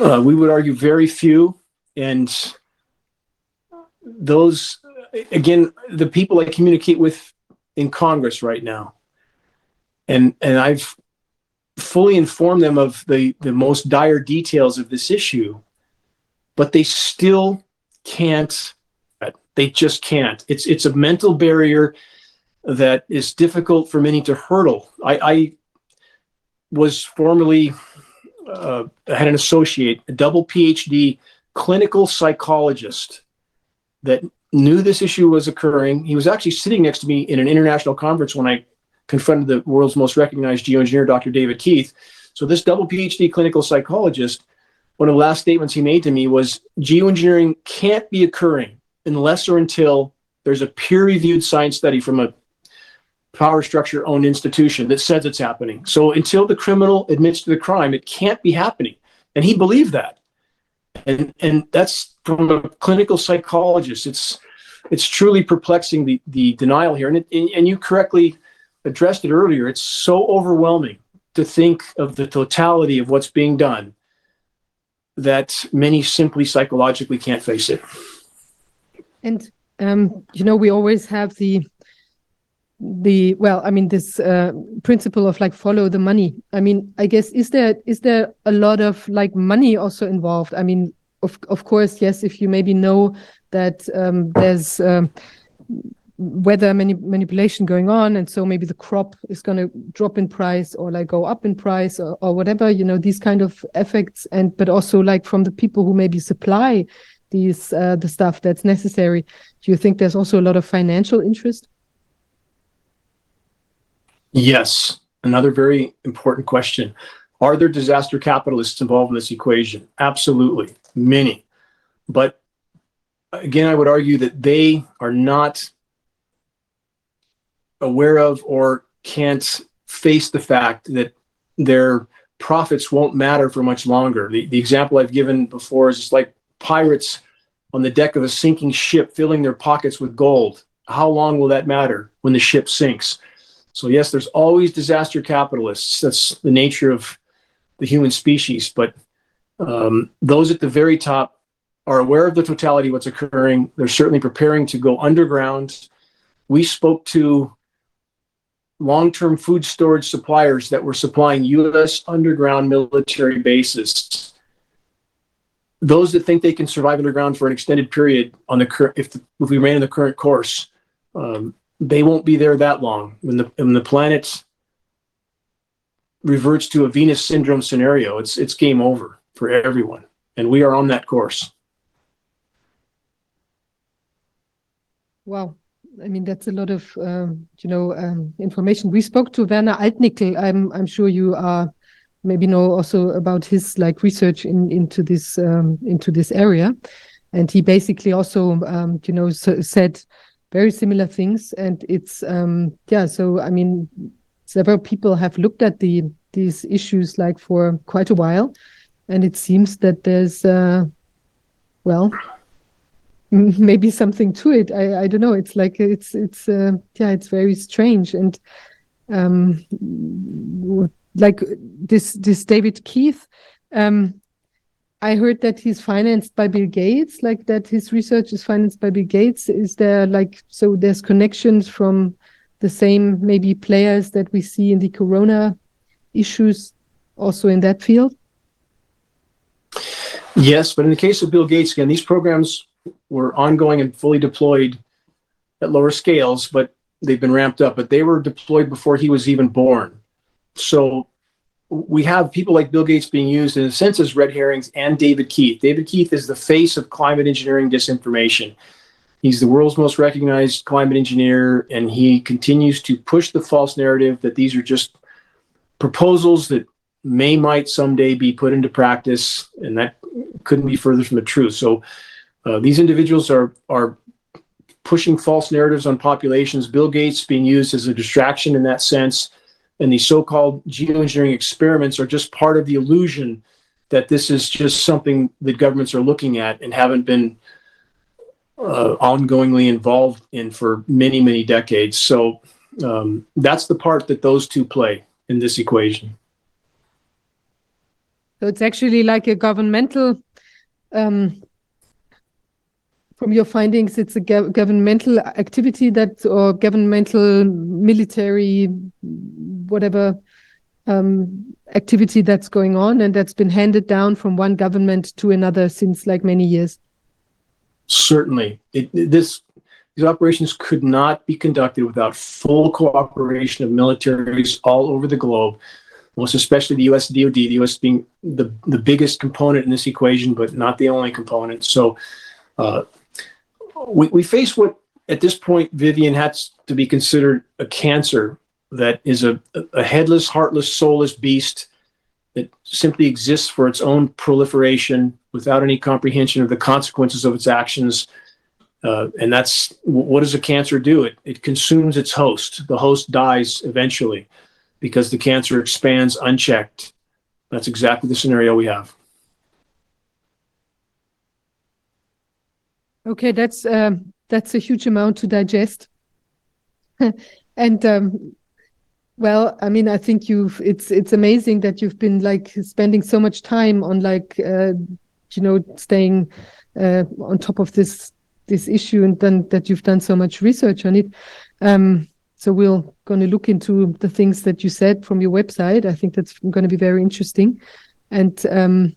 Uh, we would argue very few. And those again the people i communicate with in congress right now and and i've fully inform them of the the most dire details of this issue but they still can't they just can't it's it's a mental barrier that is difficult for many to hurdle i i was formerly uh, I had an associate a double phd clinical psychologist that knew this issue was occurring. He was actually sitting next to me in an international conference when I confronted the world's most recognized geoengineer, Dr. David Keith. So this double PhD clinical psychologist, one of the last statements he made to me was geoengineering can't be occurring unless or until there's a peer-reviewed science study from a power structure owned institution that says it's happening. So until the criminal admits to the crime, it can't be happening. And he believed that. And and that's from a clinical psychologist. It's it's truly perplexing the the denial here, and it, and you correctly addressed it earlier. It's so overwhelming to think of the totality of what's being done that many simply psychologically can't face it. And um, you know, we always have the the well i mean this uh, principle of like follow the money i mean i guess is there is there a lot of like money also involved i mean of of course yes if you maybe know that um, there's um, weather mani manipulation going on and so maybe the crop is going to drop in price or like go up in price or, or whatever you know these kind of effects and but also like from the people who maybe supply these uh, the stuff that's necessary do you think there's also a lot of financial interest Yes, another very important question. Are there disaster capitalists involved in this equation? Absolutely, many. But again, I would argue that they are not aware of or can't face the fact that their profits won't matter for much longer. The, the example I've given before is just like pirates on the deck of a sinking ship filling their pockets with gold. How long will that matter when the ship sinks? So yes, there's always disaster capitalists. That's the nature of the human species. But um, those at the very top are aware of the totality of what's occurring. They're certainly preparing to go underground we spoke to long-term food storage suppliers that were supplying U.S. underground military bases. Those that think they can survive underground for an extended period on the current, if, if we remain in the current course, um, they won't be there that long. When the when the planet reverts to a Venus syndrome scenario, it's it's game over for everyone, and we are on that course. Wow. I mean, that's a lot of, um, you know, um, information. We spoke to Werner Altnickel. I'm, I'm sure you are maybe know also about his like research in into this um, into this area, and he basically also, um, you know, so said very similar things. And it's um, yeah. So I mean, several people have looked at the these issues like for quite a while, and it seems that there's uh, well maybe something to it. I i don't know. It's like it's it's uh, yeah it's very strange. And um like this this david keith um i heard that he's financed by bill gates like that his research is financed by bill gates. Is there like so there's connections from the same maybe players that we see in the corona issues also in that field? Yes but in the case of bill gates again these programs were ongoing and fully deployed at lower scales, but they've been ramped up. But they were deployed before he was even born. So we have people like Bill Gates being used in a sense as red herrings and David Keith. David Keith is the face of climate engineering disinformation. He's the world's most recognized climate engineer, and he continues to push the false narrative that these are just proposals that may might someday be put into practice, and that couldn't be further from the truth. So uh, these individuals are are pushing false narratives on populations. Bill Gates being used as a distraction in that sense, and these so-called geoengineering experiments are just part of the illusion that this is just something that governments are looking at and haven't been uh, ongoingly involved in for many many decades. So um, that's the part that those two play in this equation. So it's actually like a governmental um, from your findings, it's a governmental activity that, or governmental military, whatever um, activity that's going on, and that's been handed down from one government to another since like many years. Certainly, it, this these operations could not be conducted without full cooperation of militaries all over the globe, most especially the U.S. DoD, the U.S. being the the biggest component in this equation, but not the only component. So. Uh, we, we face what at this point, Vivian, has to be considered a cancer that is a, a headless, heartless, soulless beast that simply exists for its own proliferation without any comprehension of the consequences of its actions. Uh, and that's what does a cancer do? It, it consumes its host. The host dies eventually because the cancer expands unchecked. That's exactly the scenario we have. Okay, that's um, that's a huge amount to digest. and um, well, I mean, I think you've it's it's amazing that you've been like spending so much time on like uh, you know staying uh, on top of this this issue and then that you've done so much research on it. Um, so we're going to look into the things that you said from your website. I think that's going to be very interesting. And um,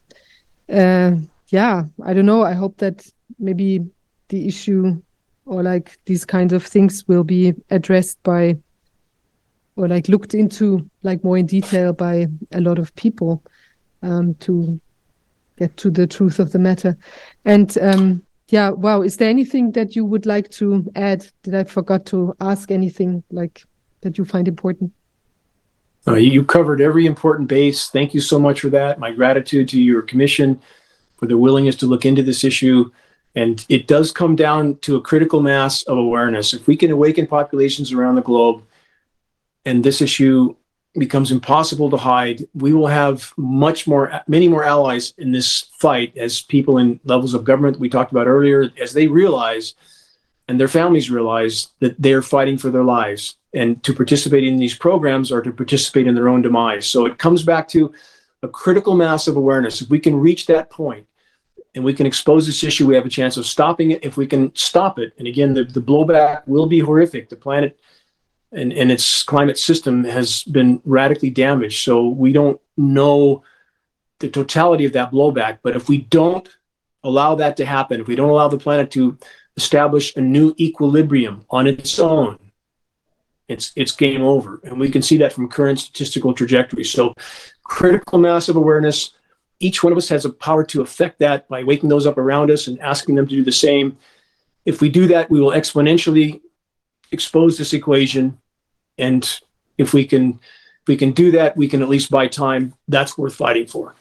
uh, yeah, I don't know. I hope that maybe the issue or like these kinds of things will be addressed by or like looked into like more in detail by a lot of people um, to get to the truth of the matter. And um, yeah, wow, is there anything that you would like to add? Did I forgot to ask anything like that you find important? Uh, you covered every important base. Thank you so much for that. My gratitude to your commission for the willingness to look into this issue. And it does come down to a critical mass of awareness. If we can awaken populations around the globe and this issue becomes impossible to hide, we will have much more, many more allies in this fight as people in levels of government we talked about earlier, as they realize and their families realize that they're fighting for their lives and to participate in these programs or to participate in their own demise. So it comes back to a critical mass of awareness. If we can reach that point, and we can expose this issue, we have a chance of stopping it. If we can stop it, and again, the, the blowback will be horrific. The planet and, and its climate system has been radically damaged. So we don't know the totality of that blowback. But if we don't allow that to happen, if we don't allow the planet to establish a new equilibrium on its own, it's it's game over. And we can see that from current statistical trajectories. So critical mass of awareness, each one of us has a power to affect that by waking those up around us and asking them to do the same. If we do that, we will exponentially expose this equation. And if we can if we can do that, we can at least buy time. That's worth fighting for.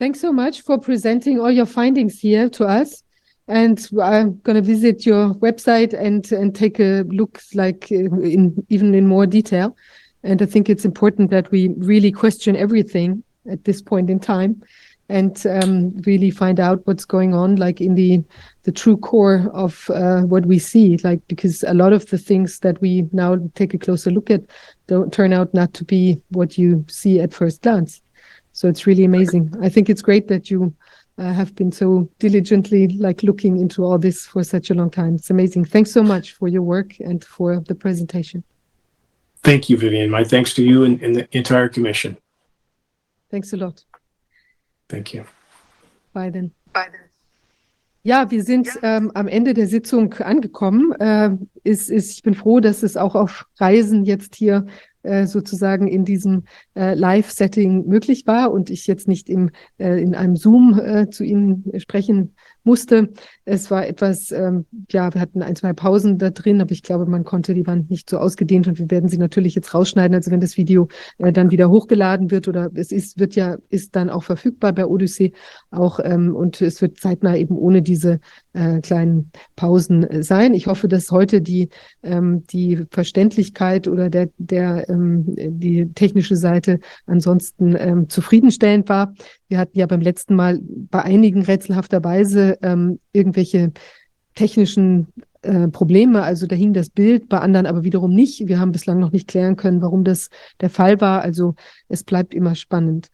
Thanks so much for presenting all your findings here to us. And I'm going to visit your website and, and take a look like in even in more detail. And I think it's important that we really question everything at this point in time and um, really find out what's going on, like in the the true core of uh, what we see. Like because a lot of the things that we now take a closer look at don't turn out not to be what you see at first glance. So it's really amazing. I think it's great that you uh, have been so diligently like looking into all this for such a long time. It's amazing. Thanks so much for your work and for the presentation. Thank you, Vivian. My thanks to you and, and the entire commission. Thanks a lot. Thank you. Bye then. Bye then. Ja, wir sind ähm, am Ende der Sitzung angekommen. Äh, ist, ist, ich bin froh, dass es auch auf Reisen jetzt hier äh, sozusagen in diesem äh, Live-Setting möglich war und ich jetzt nicht im, äh, in einem Zoom äh, zu Ihnen sprechen musste. Es war etwas, ähm, ja, wir hatten ein, zwei Pausen da drin, aber ich glaube, man konnte die Wand nicht so ausgedehnt und wir werden sie natürlich jetzt rausschneiden. Also wenn das Video äh, dann wieder hochgeladen wird oder es ist, wird ja, ist dann auch verfügbar bei Odyssey auch ähm, und es wird zeitnah eben ohne diese äh, kleinen Pausen äh, sein. Ich hoffe, dass heute die, ähm, die Verständlichkeit oder der, der, ähm, die technische Seite ansonsten ähm, zufriedenstellend war. Wir hatten ja beim letzten Mal bei einigen rätselhafterweise ähm, irgendwelche technischen äh, Probleme. Also da hing das Bild, bei anderen aber wiederum nicht. Wir haben bislang noch nicht klären können, warum das der Fall war. Also es bleibt immer spannend.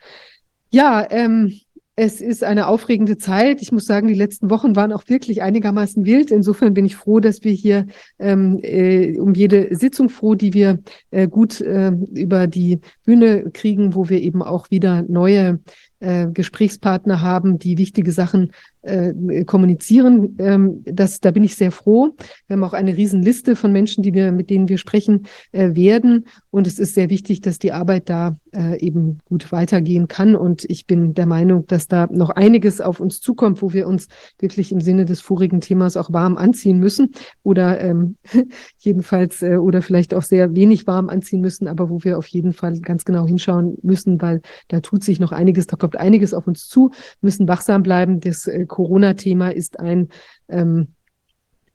Ja, ähm, es ist eine aufregende Zeit. Ich muss sagen, die letzten Wochen waren auch wirklich einigermaßen wild. Insofern bin ich froh, dass wir hier ähm, äh, um jede Sitzung froh, die wir äh, gut äh, über die Bühne kriegen, wo wir eben auch wieder neue äh, Gesprächspartner haben, die wichtige Sachen äh, kommunizieren. Ähm, das, da bin ich sehr froh. Wir haben auch eine Riesenliste von Menschen, die wir, mit denen wir sprechen äh, werden. Und es ist sehr wichtig, dass die Arbeit da äh, eben gut weitergehen kann. Und ich bin der Meinung, dass da noch einiges auf uns zukommt, wo wir uns wirklich im Sinne des vorigen Themas auch warm anziehen müssen oder ähm, jedenfalls äh, oder vielleicht auch sehr wenig warm anziehen müssen, aber wo wir auf jeden Fall ganz genau hinschauen müssen, weil da tut sich noch einiges, da kommt einiges auf uns zu, müssen wachsam bleiben. Das äh, Corona-Thema ist ein ähm,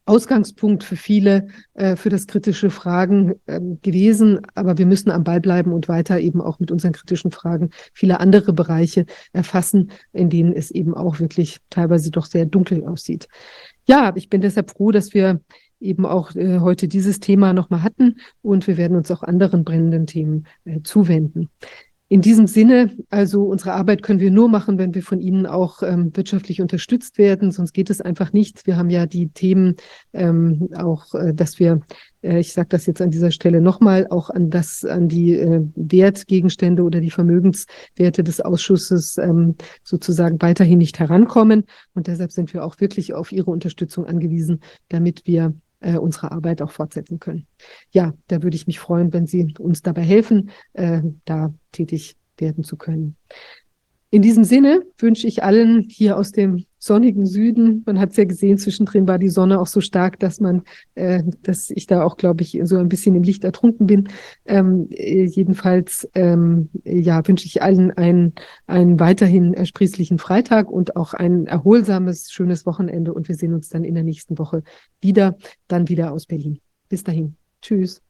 Ausgangspunkt für viele, äh, für das kritische Fragen äh, gewesen. Aber wir müssen am Ball bleiben und weiter eben auch mit unseren kritischen Fragen viele andere Bereiche erfassen, in denen es eben auch wirklich teilweise doch sehr dunkel aussieht. Ja, ich bin deshalb froh, dass wir eben auch äh, heute dieses Thema nochmal hatten und wir werden uns auch anderen brennenden Themen äh, zuwenden. In diesem Sinne, also unsere Arbeit können wir nur machen, wenn wir von Ihnen auch ähm, wirtschaftlich unterstützt werden, sonst geht es einfach nicht. Wir haben ja die Themen ähm, auch, äh, dass wir, äh, ich sage das jetzt an dieser Stelle nochmal, auch an das, an die äh, Wertgegenstände oder die Vermögenswerte des Ausschusses ähm, sozusagen weiterhin nicht herankommen. Und deshalb sind wir auch wirklich auf Ihre Unterstützung angewiesen, damit wir äh, unsere Arbeit auch fortsetzen können. Ja, da würde ich mich freuen, wenn Sie uns dabei helfen, äh, da tätig werden zu können. In diesem Sinne wünsche ich allen hier aus dem sonnigen Süden, man hat es ja gesehen, zwischendrin war die Sonne auch so stark, dass man, äh, dass ich da auch, glaube ich, so ein bisschen im Licht ertrunken bin. Ähm, äh, jedenfalls, ähm, ja, wünsche ich allen einen, einen weiterhin ersprießlichen Freitag und auch ein erholsames, schönes Wochenende und wir sehen uns dann in der nächsten Woche wieder, dann wieder aus Berlin. Bis dahin. Tschüss.